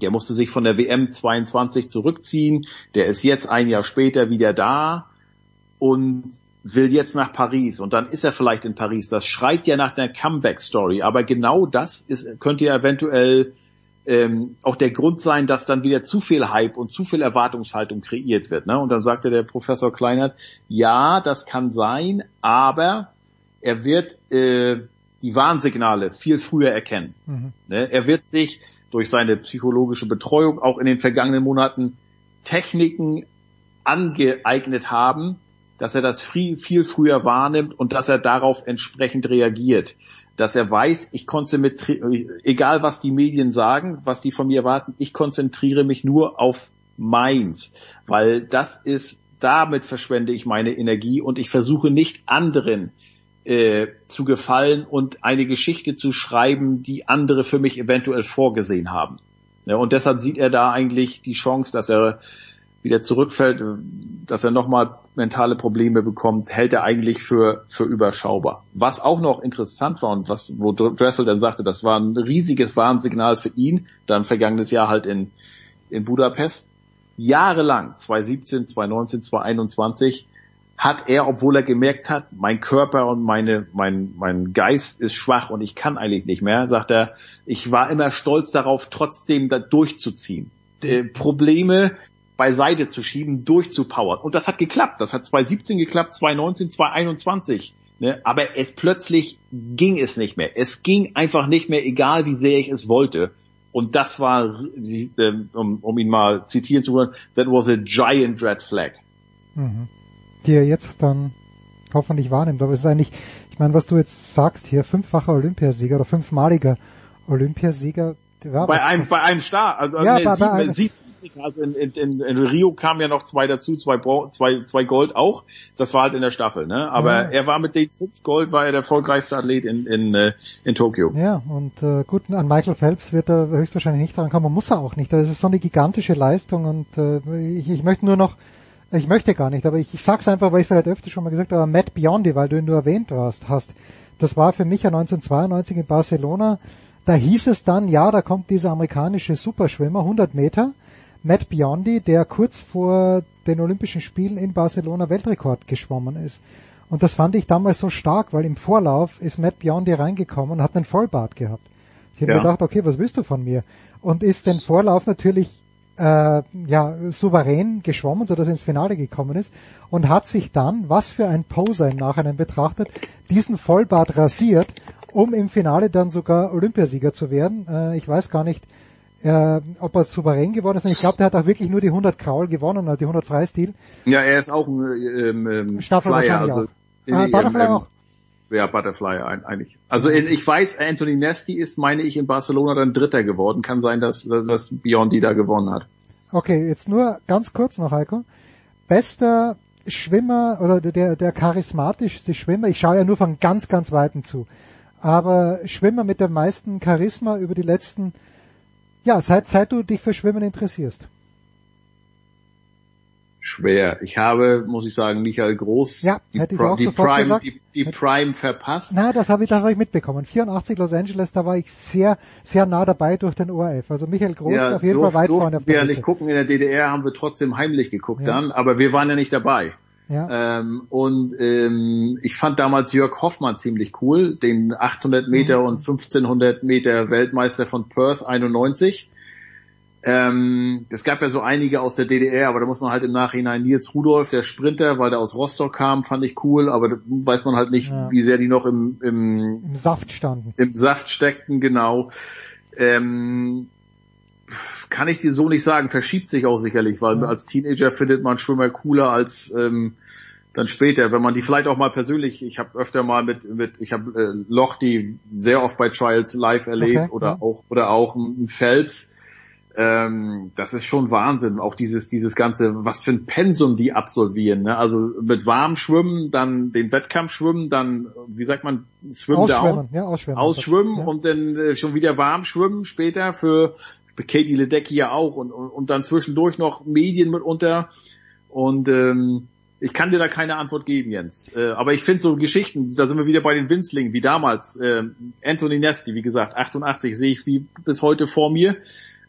der musste sich von der WM 22 zurückziehen. Der ist jetzt ein Jahr später wieder da und will jetzt nach Paris. Und dann ist er vielleicht in Paris. Das schreit ja nach einer Comeback-Story. Aber genau das ist, könnte ja eventuell ähm, auch der Grund sein, dass dann wieder zu viel Hype und zu viel Erwartungshaltung kreiert wird. Ne? Und dann sagte der Professor Kleinert, ja, das kann sein, aber er wird äh, die Warnsignale viel früher erkennen. Mhm. Ne? Er wird sich durch seine psychologische Betreuung auch in den vergangenen Monaten Techniken angeeignet haben, dass er das viel, viel früher wahrnimmt und dass er darauf entsprechend reagiert dass er weiß, ich konzentriere, egal was die Medien sagen, was die von mir erwarten, ich konzentriere mich nur auf meins, weil das ist, damit verschwende ich meine Energie und ich versuche nicht anderen äh, zu gefallen und eine Geschichte zu schreiben, die andere für mich eventuell vorgesehen haben. Ja, und deshalb sieht er da eigentlich die Chance, dass er wieder zurückfällt, dass er nochmal mentale Probleme bekommt, hält er eigentlich für, für überschaubar. Was auch noch interessant war und was, wo Dressel dann sagte, das war ein riesiges Warnsignal für ihn, dann vergangenes Jahr halt in, in Budapest. Jahrelang, 2017, 2019, 2021, hat er, obwohl er gemerkt hat, mein Körper und meine, mein, mein Geist ist schwach und ich kann eigentlich nicht mehr, sagt er, ich war immer stolz darauf, trotzdem da durchzuziehen. Probleme, beiseite zu schieben, durchzupowern. Und das hat geklappt. Das hat 2017 geklappt, 2019, 2021. Ne? Aber es plötzlich ging es nicht mehr. Es ging einfach nicht mehr, egal wie sehr ich es wollte. Und das war, ähm, um, um ihn mal zitieren zu wollen, that was a giant red flag. Mhm. Die er jetzt dann hoffentlich wahrnimmt. Aber es ist eigentlich, ich meine, was du jetzt sagst hier, fünffacher Olympiasieger oder fünfmaliger Olympiasieger, bei einem, bei einem Star, also, also ja, nee, sieben, bei sieben, also in, in, in, Rio kamen ja noch zwei dazu, zwei, zwei, zwei Gold auch. Das war halt in der Staffel, ne? Aber ja. er war mit den fünf Gold war er der erfolgreichste Athlet in, in, äh, in Tokio. Ja, und äh, gut, an Michael Phelps wird er höchstwahrscheinlich nicht dran kommen, muss er auch nicht. Das ist so eine gigantische Leistung und äh, ich, ich möchte nur noch ich möchte gar nicht, aber ich, ich sag's einfach, weil ich vielleicht öfter schon mal gesagt habe, Matt Biondi, weil du ihn nur erwähnt hast, hast. Das war für mich ja 1992 in Barcelona da hieß es dann, ja, da kommt dieser amerikanische Superschwimmer, 100 Meter, Matt Biondi, der kurz vor den Olympischen Spielen in Barcelona Weltrekord geschwommen ist. Und das fand ich damals so stark, weil im Vorlauf ist Matt Biondi reingekommen und hat einen Vollbart gehabt. Ich habe ja. mir gedacht, okay, was willst du von mir? Und ist den Vorlauf natürlich äh, ja souverän geschwommen, so dass er ins Finale gekommen ist und hat sich dann, was für ein Poser im Nachhinein betrachtet, diesen Vollbart rasiert um im Finale dann sogar Olympiasieger zu werden. Äh, ich weiß gar nicht, äh, ob er souverän geworden ist. Ich glaube, der hat auch wirklich nur die 100 Kraul gewonnen, also die 100 Freistil. Ja, er ist auch ein ähm, ähm, Staffel Flyer, also. Ah, Butterfly ähm, auch. Ja, Butterfly eigentlich. Also in, ich weiß, Anthony Nesti ist, meine ich, in Barcelona dann Dritter geworden. Kann sein, dass, dass Biondi da gewonnen hat. Okay, jetzt nur ganz kurz noch, Heiko. Bester Schwimmer oder der, der charismatischste Schwimmer, ich schaue ja nur von ganz, ganz Weitem zu, aber Schwimmer mit dem meisten Charisma über die letzten, ja, seit, seit du dich für Schwimmen interessierst? Schwer. Ich habe, muss ich sagen, Michael Groß ja, die, hätte ich auch die, sofort Prime, gesagt. die, die Prime verpasst. Na, das habe ich, das hab ich mitbekommen. 84 Los Angeles, da war ich sehr, sehr nah dabei durch den ORF. Also Michael Groß ja, auf jeden durf, Fall weit vorne auf wir ja nicht gucken. In der DDR haben wir trotzdem heimlich geguckt Ja. dann, aber wir waren ja nicht dabei. Ja. Ähm, und ähm, ich fand damals Jörg Hoffmann ziemlich cool, den 800 Meter Mhm. und 1500 Meter Weltmeister von Perth 91. Ähm, es gab ja so einige aus der DDR, aber da muss man halt im Nachhinein Nils Rudolf, der Sprinter, weil der aus Rostock kam, fand ich cool, aber da weiß man halt nicht, Ja. wie sehr die noch im, im, Im Saft standen. im Saft steckten, genau. Ähm, kann ich dir so nicht sagen, verschiebt sich auch sicherlich, weil Ja. als Teenager findet man Schwimmer cooler als ähm, dann später, wenn man die vielleicht auch mal persönlich, ich habe öfter mal mit, mit ich habe äh, Loch die sehr oft bei Trials live erlebt Okay, oder ja. auch oder auch ein Phelps. Ähm, das ist schon Wahnsinn, auch dieses dieses ganze, was für ein Pensum die absolvieren. Ne? Also mit warm schwimmen, dann den Wettkampf schwimmen, dann wie sagt man, swim down, Ausschwimmen, ja, ausschwimmen. ausschwimmen Ja. und dann äh, schon wieder warm schwimmen später für für Katie Ledecky ja auch und, und, und dann zwischendurch noch Medien mitunter und ähm, ich kann dir da keine Antwort geben, Jens. Äh, aber ich finde so Geschichten, da sind wir wieder bei den Winzlingen, wie damals. Äh, Anthony Nesti, wie gesagt, 88 sehe ich wie bis heute vor mir,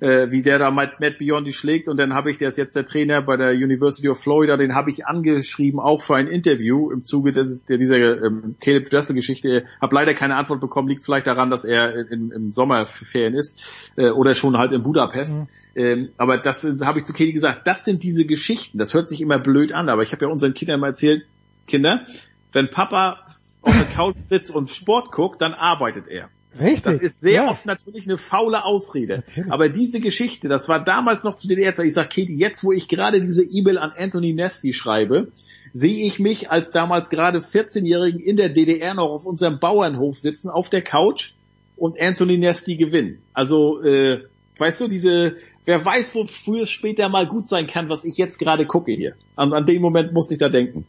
äh, wie der da Matt, Matt Biondi schlägt. Und dann habe ich, der ist jetzt der Trainer bei der University of Florida, den habe ich angeschrieben, auch für ein Interview im Zuge des, der, dieser ähm, Caleb Dressel-Geschichte. Habe leider keine Antwort bekommen, liegt vielleicht daran, dass er in, im Sommerferien ist äh, oder schon halt in Budapest. Mhm. Ähm, aber das habe ich zu Katie gesagt, das sind diese Geschichten. Das hört sich immer blöd an, aber ich habe ja unseren Kindern mal erzählt, Kinder, wenn Papa auf der Couch sitzt und Sport guckt, dann arbeitet er. Richtig. Das ist sehr ja. oft natürlich eine faule Ausrede. Natürlich. Aber diese Geschichte, das war damals noch zu DDR-Zeit. Ich sag, Katie, jetzt wo ich gerade diese E-Mail an Anthony Nesti schreibe, sehe ich mich als damals gerade 14-Jährigen in der DDR noch auf unserem Bauernhof sitzen, auf der Couch und Anthony Nesti gewinnen. Also, äh, weißt du, diese, wer weiß, wo früher später mal gut sein kann, was ich jetzt gerade gucke hier. An, an den Moment musste ich da denken.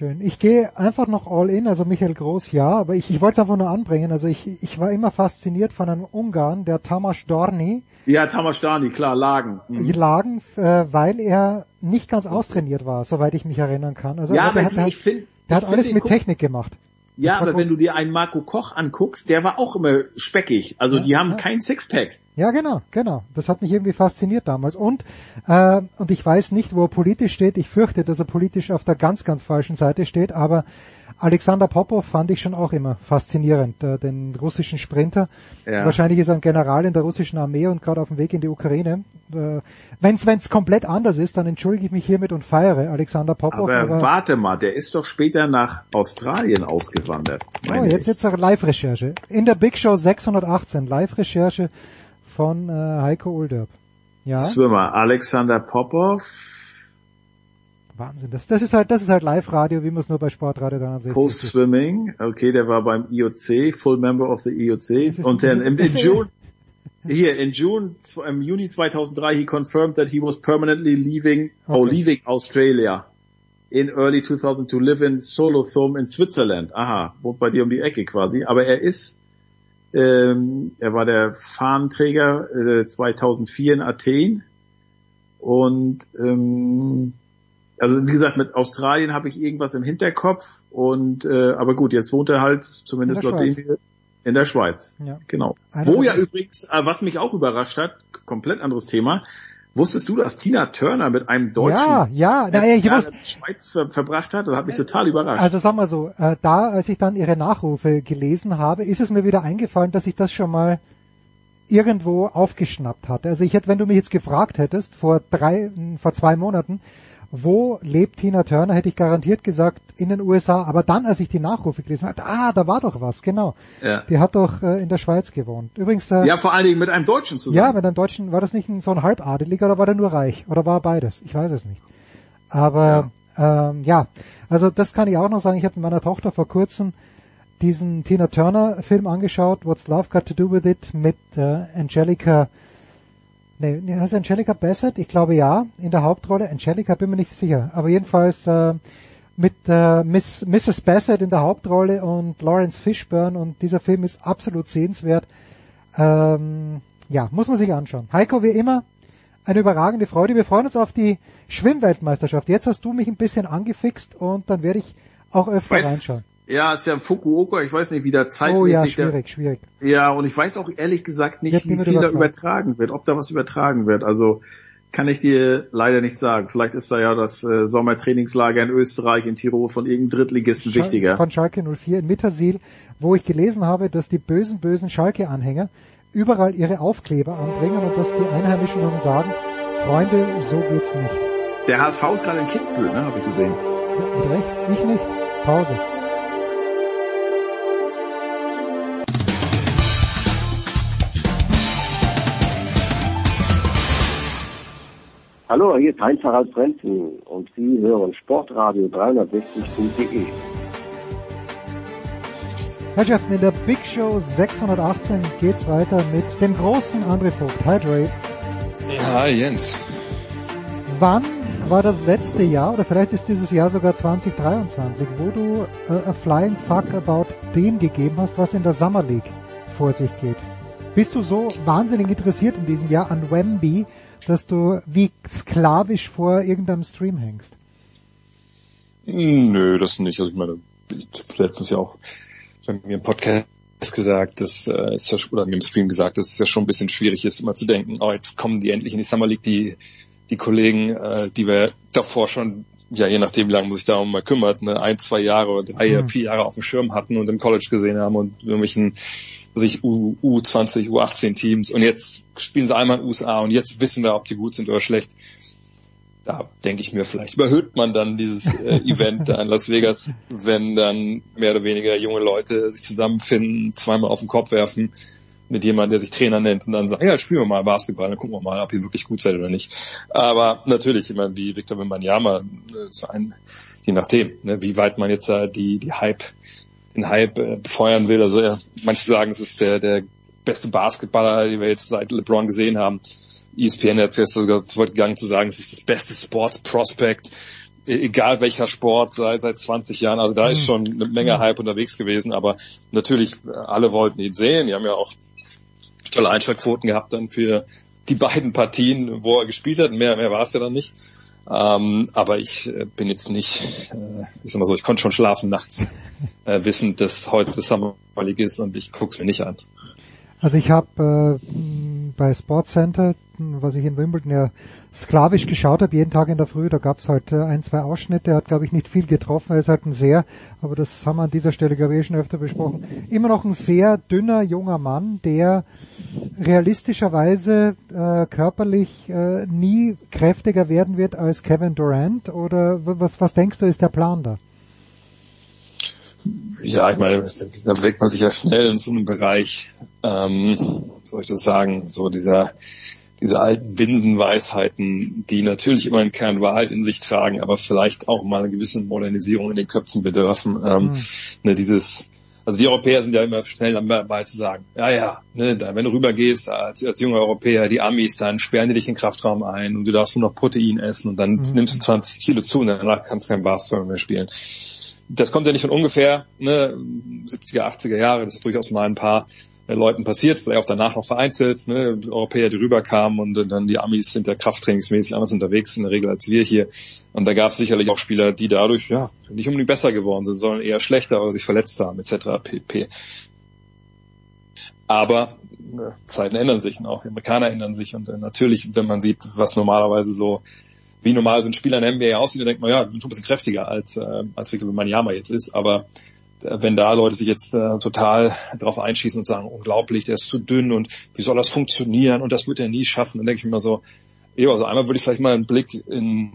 Schön. Ich gehe einfach noch all in, also Michael Groß ja, aber ich, ich wollte es einfach nur anbringen. Also ich, ich war immer fasziniert von einem Ungarn, der Tamas Dorni, Ja, Tamas Dani, klar, Lagen. Mhm. Lagen, äh, weil er nicht ganz austrainiert war, soweit ich mich erinnern kann. Also Ja, der aber hat, der, ich finde, der hat alles mit Technik gemacht. Ja, aber wenn du dir einen Marco Koch anguckst, der war auch immer speckig. Also Ja, die haben ja. kein Sixpack. Ja, genau, genau. Das hat mich irgendwie fasziniert damals. Und, äh, und ich weiß nicht, wo er politisch steht. Ich fürchte, dass er politisch auf der ganz, ganz falschen Seite steht. Aber Alexander Popov fand ich schon auch immer faszinierend, äh, den russischen Sprinter. Ja. Wahrscheinlich ist er ein General in der russischen Armee und gerade auf dem Weg in die Ukraine. Äh, Wenn es komplett anders ist, dann entschuldige ich mich hiermit und feiere Alexander Popov. Aber, warte mal, der ist doch später nach Australien ausgewandert. Oh, jetzt jetzt Live-Recherche. In der Big Show 618, Live-Recherche von äh, Heiko Ulderb. Ja, Swimmer Alexander Popov, Wahnsinn. Das, das ist halt, das ist halt Live-Radio, wie man es nur bei Sportradio 360 Post Swimming, okay, der war beim IOC, Full Member of the IOC. ist- Und dann im, in June, hier, in June, im Juni 2003, he confirmed that he was permanently leaving, or Okay. leaving Australia in early 2000 to live in Solothurn in Switzerland. Aha, wohnt bei dir um die Ecke quasi. Aber er ist, ähm, er war der Fahnenträger äh, 2004 in Athen und ähm, also wie gesagt, mit Australien habe ich irgendwas im Hinterkopf und äh, aber gut, jetzt wohnt er halt zumindest In der laut dem in der Schweiz. Ja. Genau. Einer Wo ja übrigens, äh, was mich auch überrascht hat, komplett anderes Thema, wusstest du, dass Tina Turner mit einem Deutschen Ja, ja, na, letztes ich der Schweiz ver verbracht hat? Das hat mich total überrascht. Also sag mal so, äh, da, als ich dann ihre Nachrufe gelesen habe, ist es mir wieder eingefallen, dass ich das schon mal irgendwo aufgeschnappt hatte. Also ich hätte, wenn du mich jetzt gefragt hättest, vor drei, vor zwei Monaten, wo lebt Tina Turner, hätte ich garantiert gesagt, in den USA. Aber dann, als ich die Nachrufe gelesen habe, ah, da war doch was, genau. ja. Die hat doch äh, in der Schweiz gewohnt. Übrigens, äh, ja, vor allen Dingen mit einem Deutschen zusammen. ja, mit einem Deutschen, war das nicht ein, so ein Halbadeliger oder war der nur reich? Oder war er beides? Ich weiß es nicht. Aber ja, ähm, ja. also das kann ich auch noch sagen. Ich habe mit meiner Tochter vor kurzem diesen Tina Turner Film angeschaut, What's Love Got to Do With It, mit äh, Angelica Nee, heißt Angelica Bassett? Ich glaube ja, in der Hauptrolle. Angelica bin mir nicht sicher. Aber jedenfalls äh, mit äh, Miss, Mrs. Bassett in der Hauptrolle und Lawrence Fishburne und dieser Film ist absolut sehenswert. Ähm, ja, muss man sich anschauen. Heiko, wie immer, eine überragende Freude. Wir freuen uns auf die Schwimmweltmeisterschaft. Jetzt hast du mich ein bisschen angefixt und dann werde ich auch öfter Weiß- reinschauen. Ja, ist ja Fukuoka, ich weiß nicht, wie da Oh zeitmäßig ja, der, schwierig, schwierig. Ja, und ich weiß auch ehrlich gesagt nicht, wie viel da übertragen. wird, ob da was übertragen wird. Also kann ich dir leider nicht sagen. Vielleicht ist da ja das äh, Sommertrainingslager in Österreich, in Tirol von irgendeinem Drittligisten Schal- wichtiger. Von Schalke 04 in Mittersil, wo ich gelesen habe, dass die bösen, bösen Schalke-Anhänger überall ihre Aufkleber anbringen und dass die Einheimischen dann sagen, Freunde, so geht's nicht. Der HSV ist gerade in Kitzbühel, ne, habe ich gesehen. Mit Recht, ich nicht. Pause. Hallo, hier ist Heinz-Harald Frenzen und Sie hören Sportradio 360.de. Herrschaften, in der Big Show 618 geht's weiter mit dem großen André Vogt. Hi Dre. Hi Jens. Wann war das letzte Jahr, oder vielleicht ist dieses Jahr sogar 2023, wo du äh, a Flying Fuck about dem gegeben hast, was in der Summer League vor sich geht? Bist du so wahnsinnig interessiert in diesem Jahr an Wemby, dass du wie sklavisch vor irgendeinem Stream hängst? Hm, Nö, das nicht. Also ich meine, ich letztens ja auch bei mir im Podcast gesagt, dass äh, ist ja, oder mir im Stream gesagt, dass es ja schon ein bisschen schwierig ist, immer zu denken, oh, jetzt kommen die endlich in die Summer League, die die Kollegen, äh, die wir davor schon, ja je nachdem, wie lange man sich darum mal kümmert, ne, ein, zwei Jahre oder drei, Mhm. vier Jahre auf dem Schirm hatten und im College gesehen haben und irgendwelchen sich U, U20, U18 Teams und jetzt spielen sie einmal in USA und jetzt wissen wir, ob die gut sind oder schlecht da denke ich mir, vielleicht überhöht man dann dieses äh, Event da in Las Vegas, wenn dann mehr oder weniger junge Leute sich zusammenfinden, zweimal auf den Kopf werfen mit jemandem, der sich Trainer nennt und dann sagen, ja, spielen wir mal Basketball, dann gucken wir mal, ob ihr wirklich gut seid oder nicht. Aber natürlich, immer wie Victor Wembanyama, äh, so ein, je nachdem, ne, wie weit man jetzt da die, die Hype, den Hype äh, befeuern will. Also ja, manche sagen, es ist der, der beste Basketballer, den wir jetzt seit LeBron gesehen haben. ESPN hat zuerst sogar gegangen zu sagen, es ist das beste Sports Prospect, e- egal welcher Sport, seit, seit 20 Jahren. Also da ist schon eine Menge Hype unterwegs gewesen, aber natürlich, äh, alle wollten ihn sehen. Die haben ja auch tolle Einschaltquoten gehabt dann für die beiden Partien, wo er gespielt hat. Mehr, mehr war es ja dann nicht. Ähm, aber ich äh, bin jetzt nicht, äh, ich sag mal so, ich konnte schon schlafen nachts, äh, wissend, dass heute Summer League ist und ich guck's mir nicht an. Also ich habe äh, bei Sportscenter, m, was ich in Wimbledon ja sklavisch geschaut habe, jeden Tag in der Früh, da gab es halt äh, ein, zwei Ausschnitte, er hat glaube ich nicht viel getroffen, er ist halt ein sehr, aber das haben wir an dieser Stelle glaube ich eh schon öfter besprochen, immer noch ein sehr dünner junger Mann, der realistischerweise äh, körperlich äh, nie kräftiger werden wird als Kevin Durant. Oder was, was denkst du ist der Plan da? Ja, ich meine, da bewegt man sich ja schnell in so einem Bereich, ähm, soll ich das sagen, so dieser, diese alten Binsenweisheiten, die natürlich immer einen Kern Wahrheit in sich tragen, aber vielleicht auch mal eine gewisse Modernisierung in den Köpfen bedürfen. Ähm, Mhm. ne, dieses, also die Europäer sind ja immer schnell dabei zu sagen, ja, ja, ne, da, wenn du rübergehst als, als junger Europäer, die Amis, dann sperren die dich in den Kraftraum ein und du darfst nur noch Protein essen und dann Mhm. nimmst du 20 Kilo zu und danach kannst du kein Basketball mehr spielen das kommt ja nicht von ungefähr, ne, 70er, 80er Jahre, das ist durchaus mal ein paar äh, Leuten passiert, vielleicht auch danach noch vereinzelt, ne, Europäer, die rüberkamen und äh, dann die Amis sind ja krafttrainingsmäßig anders unterwegs in der Regel als wir hier. Und da gab es sicherlich auch Spieler, die dadurch ja nicht unbedingt besser geworden sind, sondern eher schlechter oder sich verletzt haben, etc. pp. Aber ne, Zeiten ändern sich und auch die Amerikaner ändern sich und äh, natürlich, wenn man sieht, was normalerweise so wie normal so ein Spieler in der NBA aussieht, dann denkt man, ja, ich bin schon ein bisschen kräftiger als, äh, als Victor Wembanyama jetzt ist, aber äh, wenn da Leute sich jetzt äh, total drauf einschießen und sagen, unglaublich, der ist zu dünn und wie soll das funktionieren? Und das wird er nie schaffen, dann denke ich mir immer so, ja, also einmal würde ich vielleicht mal einen Blick in,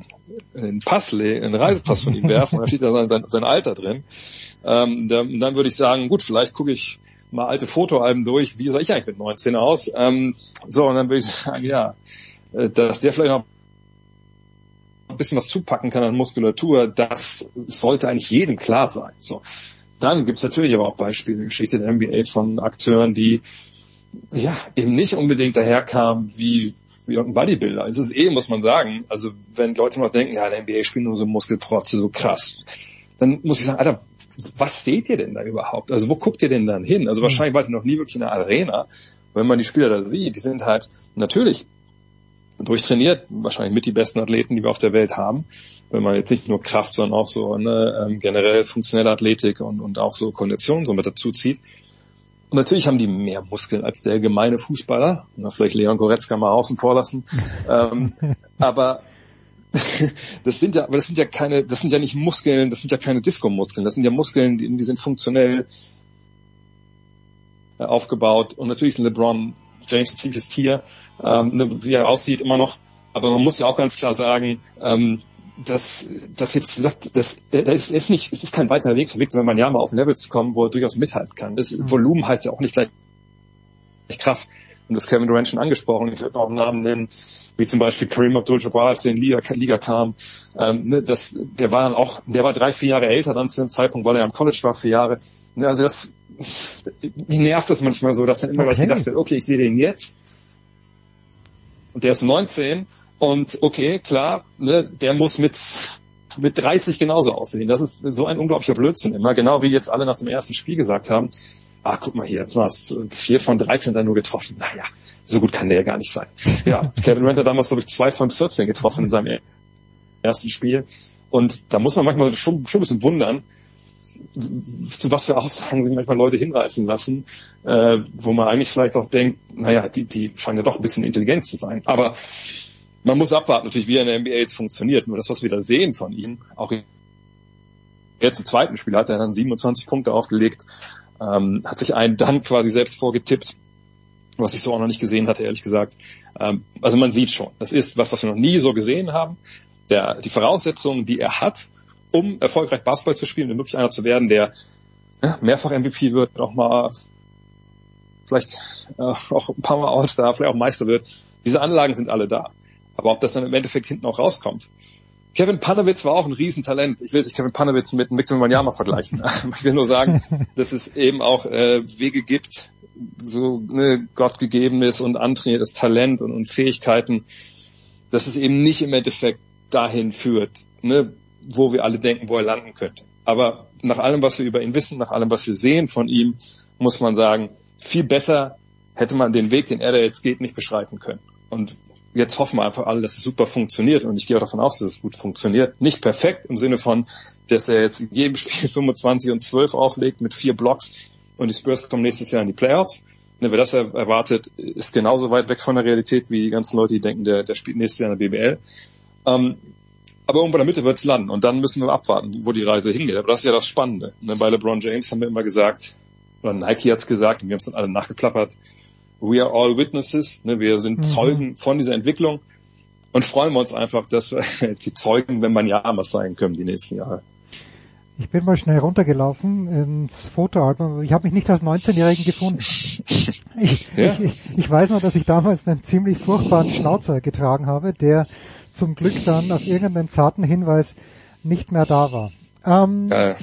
in den Pass, in den Reisepass von ihm werfen, da steht da sein, sein, sein Alter drin. Ähm, dann, dann würde ich sagen, gut, vielleicht gucke ich mal alte Fotoalben durch, wie sah ich eigentlich mit 19 aus? Ähm, so, und dann würde ich sagen, ja, äh, dass der vielleicht noch ein bisschen was zupacken kann an Muskulatur, das sollte eigentlich jedem klar sein. So. Dann gibt's natürlich aber auch Beispiele in der Geschichte der NBA von Akteuren, die ja, eben nicht unbedingt daherkam wie, wie irgendein Bodybuilder. Es ist eh, muss man sagen, also wenn Leute noch denken, ja, der NBA spielt nur so Muskelprotze, so krass, dann muss ich sagen, Alter, was seht ihr denn da überhaupt? Also wo guckt ihr denn dann hin? Also wahrscheinlich war ich noch nie wirklich in einer Arena. Wenn man die Spieler da sieht, die sind halt natürlich durchtrainiert, wahrscheinlich mit die besten Athleten, die wir auf der Welt haben. Wenn man jetzt nicht nur Kraft, sondern auch so ne, ähm, generell funktionelle Athletik und, und auch so Kondition so mit dazu zieht. Und natürlich haben die mehr Muskeln als der gemeine Fußballer. Na, vielleicht Leon Goretzka mal außen vor lassen. ähm, aber das sind ja, aber das sind ja keine, das sind ja nicht Muskeln, das sind ja keine Disco-Muskeln, das sind ja Muskeln, die, die sind funktionell äh, aufgebaut. Und natürlich ist LeBron James ein ziemliches Tier, ähm, ne, wie er aussieht immer noch. Aber man muss ja auch ganz klar sagen, ähm, dass das jetzt gesagt, das, das ist nicht, es ist kein weiterer Weg, Weg, wenn man ja mal auf ein Level zu kommen, wo er durchaus mithalten kann. Das mhm. Volumen heißt ja auch nicht gleich Kraft. Und das Kevin Durant schon angesprochen. Ich würde auch Namen nennen, wie zum Beispiel Kareem Abdul-Jabbar, als der in die Liga, Liga kam. Ähm, ne, das, der war dann auch, der war drei, vier Jahre älter dann zu dem Zeitpunkt, weil er am College war, vier Jahre. Ne, also das, wie nervt das manchmal so, dass dann immer okay. gleich gedacht wird, okay, ich sehe den jetzt. Und der ist 19 und okay, klar, ne, der muss mit mit 30 genauso aussehen. Das ist so ein unglaublicher Blödsinn immer. Genau wie jetzt alle nach dem ersten Spiel gesagt haben, ah, guck mal hier, jetzt war es vier von 13 dann nur getroffen. Naja, so gut kann der ja gar nicht sein. Ja, Kevin Durant hat damals, glaube ich, zwei von 14 getroffen in seinem ersten Spiel. Und da muss man manchmal schon, schon ein bisschen wundern, zu was für Aussagen sich manchmal Leute hinreißen lassen, äh, wo man eigentlich vielleicht auch denkt, naja, die, die scheinen ja doch ein bisschen intelligent zu sein. Aber man muss abwarten natürlich, wie er in der NBA jetzt funktioniert. Nur das, was wir da sehen von ihm, auch jetzt im zweiten Spiel hat er dann 27 Punkte aufgelegt, ähm, hat sich einen dann quasi selbst vorgetippt, was ich so auch noch nicht gesehen hatte, ehrlich gesagt. Ähm, also man sieht schon, das ist was, was wir noch nie so gesehen haben. Der, die Voraussetzungen, die er hat, um erfolgreich Basketball zu spielen, um wirklich einer zu werden, der ja, mehrfach MVP wird, auch mal vielleicht äh, auch ein paar Mal All-Star, vielleicht auch Meister wird. Diese Anlagen sind alle da. Aber ob das dann im Endeffekt hinten auch rauskommt. Kevin Panowitz war auch ein Riesentalent. Ich will jetzt nicht Kevin Panowitz mit Victor Wanyama vergleichen. ich will nur sagen, dass es eben auch äh, Wege gibt, so ne, gottgegebenes und antrainiertes Talent und, und Fähigkeiten, dass es eben nicht im Endeffekt dahin führt, ne, wo wir alle denken, wo er landen könnte. Aber nach allem, was wir über ihn wissen, nach allem, was wir sehen von ihm, muss man sagen, viel besser hätte man den Weg, den er da jetzt geht, nicht beschreiten können. Und jetzt hoffen wir einfach alle, dass es super funktioniert. Und ich gehe auch davon aus, dass es gut funktioniert. Nicht perfekt im Sinne von, dass er jetzt in jedem Spiel 25 und 12 auflegt mit vier Blocks und die Spurs kommen nächstes Jahr in die Playoffs. Ne, wer das erwartet, ist genauso weit weg von der Realität wie die ganzen Leute, die denken, der, der spielt nächstes Jahr in der BBL. Ähm, aber irgendwo in der Mitte wird es landen und dann müssen wir abwarten, wo die Reise hingeht. Aber das ist ja das Spannende. Ne? Bei LeBron James haben wir immer gesagt, oder Nike hat's gesagt, und wir haben es dann alle nachgeplappert, we are all witnesses, ne? wir sind mhm. Zeugen von dieser Entwicklung und freuen wir uns einfach, dass wir die Zeugen, wenn man ja was sein können, die nächsten Jahre. Ich bin mal schnell runtergelaufen ins Fotoalbum. Ich habe mich nicht als 19-Jährigen gefunden. Ich, ja? ich, ich, weiß noch, dass ich damals einen ziemlich furchtbaren Schnauzer getragen habe, der zum Glück dann auf irgendeinen zarten Hinweis nicht mehr da war. Ähm, äh.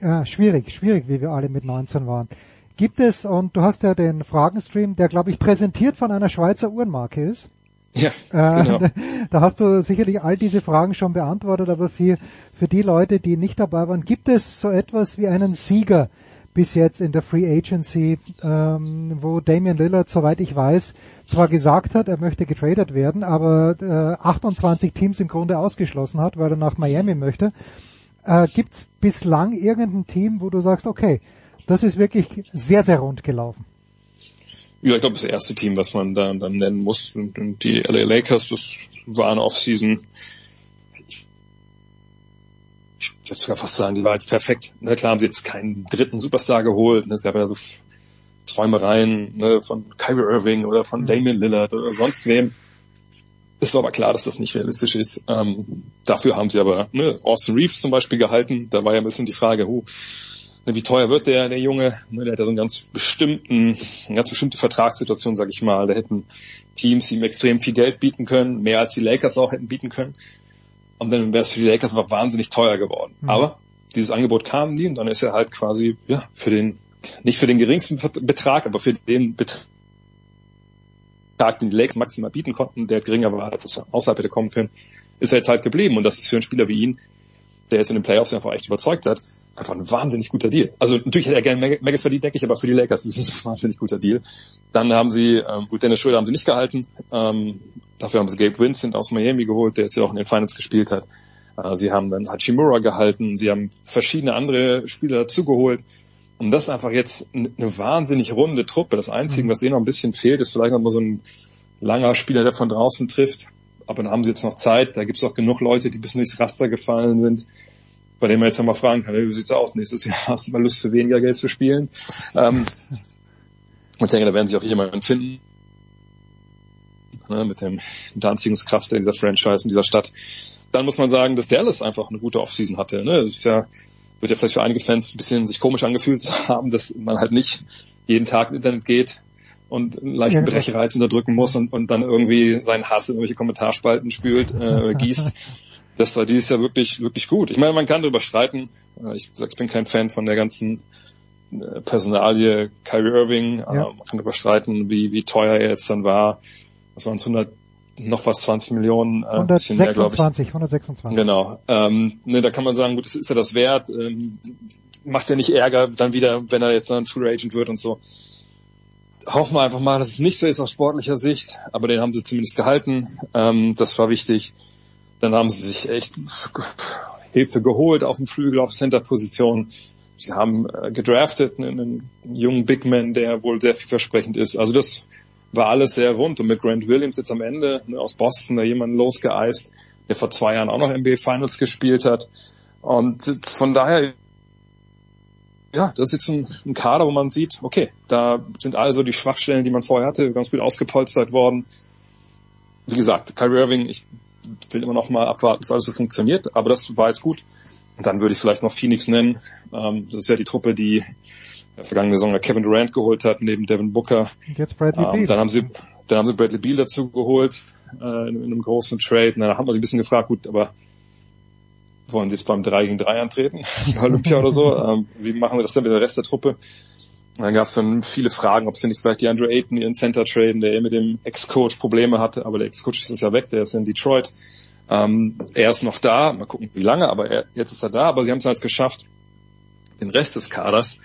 ja, schwierig, schwierig, wie wir alle mit 19 waren. Gibt es, und du hast ja den Fragenstream, der glaube ich präsentiert von einer Schweizer Uhrenmarke ist. Ja, äh, genau. da, da hast du sicherlich all diese Fragen schon beantwortet, aber für, für die Leute, die nicht dabei waren, gibt es so etwas wie einen Sieger bis jetzt in der Free Agency, ähm, wo Damian Lillard, soweit ich weiß, zwar gesagt hat, er möchte getradet werden, aber äh, 28 Teams im Grunde ausgeschlossen hat, weil er nach Miami möchte. Äh, Gibt es bislang irgendein Team, wo du sagst, okay, das ist wirklich sehr, sehr rund gelaufen? Ja, ich glaube, das erste Team, was man da dann nennen muss, und, und die LA Lakers, das war eine Offseason. Ich, ich würde sogar fast sagen, die war jetzt perfekt. Ne, klar haben sie jetzt keinen dritten Superstar geholt. Ne, es gab ja so Träumereien ne, von Kyrie Irving oder von mhm. Damian Lillard oder sonst wem. Es war aber klar, dass das nicht realistisch ist. Ähm, dafür haben sie aber ne, Austin Reeves zum Beispiel gehalten. Da war ja ein bisschen die Frage, huh, Ne, wie teuer wird der, der Junge? Ne, der hat ja so einen ganz bestimmten, eine ganz bestimmte Vertragssituation, sag ich mal. Da hätten Teams ihm extrem viel Geld bieten können, mehr als die Lakers auch hätten bieten können. Und dann wäre es für die Lakers aber wahnsinnig teuer geworden. Mhm. Aber dieses Angebot kam nie und dann ist er halt quasi, ja, für den, nicht für den geringsten Betrag, aber für den Betrag, den die Lakers maximal bieten konnten, der geringer war, als es außerhalb hätte kommen können, ist er jetzt halt geblieben. Und das ist für einen Spieler wie ihn, der jetzt in den Playoffs einfach echt überzeugt hat, einfach ein wahnsinnig guter Deal. Also natürlich hätte er gerne mehr, mehr verdient, denke ich, aber für die Lakers ist es ein wahnsinnig guter Deal. Dann haben sie, ähm, gut, Dennis Schröder haben sie nicht gehalten. Ähm, dafür haben sie Gabe Vincent aus Miami geholt, der jetzt ja auch in den Finals gespielt hat. Äh, sie haben dann Hachimura gehalten. Sie haben verschiedene andere Spieler dazugeholt. Und das ist einfach jetzt eine wahnsinnig runde Truppe. Das Einzige, was ihnen noch ein bisschen fehlt, ist vielleicht noch mal so ein langer Spieler, der von draußen trifft. Aber dann haben sie jetzt noch Zeit. Da gibt es auch genug Leute, die bis durchs Raster gefallen sind bei dem man jetzt nochmal fragen kann, wie sieht's aus nächstes Jahr? Hast du mal Lust für weniger Geld zu spielen? Ähm, ich denke, da werden sich auch jemanden finden, ne, mit dem der Anziehungskraft dieser Franchise in dieser Stadt. Dann muss man sagen, dass Dallas einfach eine gute Offseason hatte. Ne? Das ist ja, wird ja vielleicht für einige Fans ein bisschen sich komisch angefühlt haben, dass man halt nicht jeden Tag ins Internet geht und einen leichten Brechreiz unterdrücken muss und, und dann irgendwie seinen Hass in irgendwelche Kommentarspalten spült, äh, gießt das war dieses Jahr wirklich, wirklich gut. Ich meine, man kann darüber streiten. Äh, ich sag, ich bin kein Fan von der ganzen äh, Personalie Kyrie Irving. Ja. Man kann darüber streiten, wie, wie teuer er jetzt dann war. Das waren 100, noch fast 20 Millionen. Äh, 126, mehr, 126. Genau. Ähm, ne, da kann man sagen, gut, das ist ja das wert. Ähm, macht ja nicht Ärger dann wieder, wenn er jetzt dann Free Agent wird und so. Hoffen wir einfach mal, dass es nicht so ist aus sportlicher Sicht, aber den haben sie zumindest gehalten. Ähm, das war wichtig. Dann haben sie sich echt Hilfe geholt auf dem Flügel, auf Center-Position. Sie haben äh, gedraftet einen, einen jungen Big Man, der wohl sehr vielversprechend ist. Also das war alles sehr rund. Und mit Grant Williams jetzt am Ende ne, aus Boston, da jemanden losgeeist, der vor zwei Jahren auch noch NBA Finals gespielt hat. Und von daher, ja, das ist jetzt ein, ein Kader, wo man sieht, okay, da sind also die Schwachstellen, die man vorher hatte, ganz gut ausgepolstert worden. Wie gesagt, Kyrie Irving, ich will immer noch mal abwarten, bis alles so funktioniert, aber das war jetzt gut. Und dann würde ich vielleicht noch Phoenix nennen. Ähm, das ist ja die Truppe, die der vergangene Saison Kevin Durant geholt hat, neben Devin Booker. Und jetzt Bradley ähm, Beal. Dann haben sie, dann haben sie Bradley Beal dazu geholt, äh, in, in, einem großen Trade. Und dann haben wir sich ein bisschen gefragt, gut, aber wollen sie jetzt beim 3 gegen 3 antreten? Olympia oder so? Ähm, wie machen wir das denn mit der Rest der Truppe? Und dann gab es dann viele Fragen, ob sie nicht vielleicht die Andrew Ayton ihren Center traden, der mit dem Ex-Coach Probleme hatte, aber der Ex-Coach ist ja weg, der ist in Detroit. Ähm, er ist noch da, mal gucken wie lange, aber er, jetzt ist er da, aber sie haben es halt geschafft, den Rest des Kaders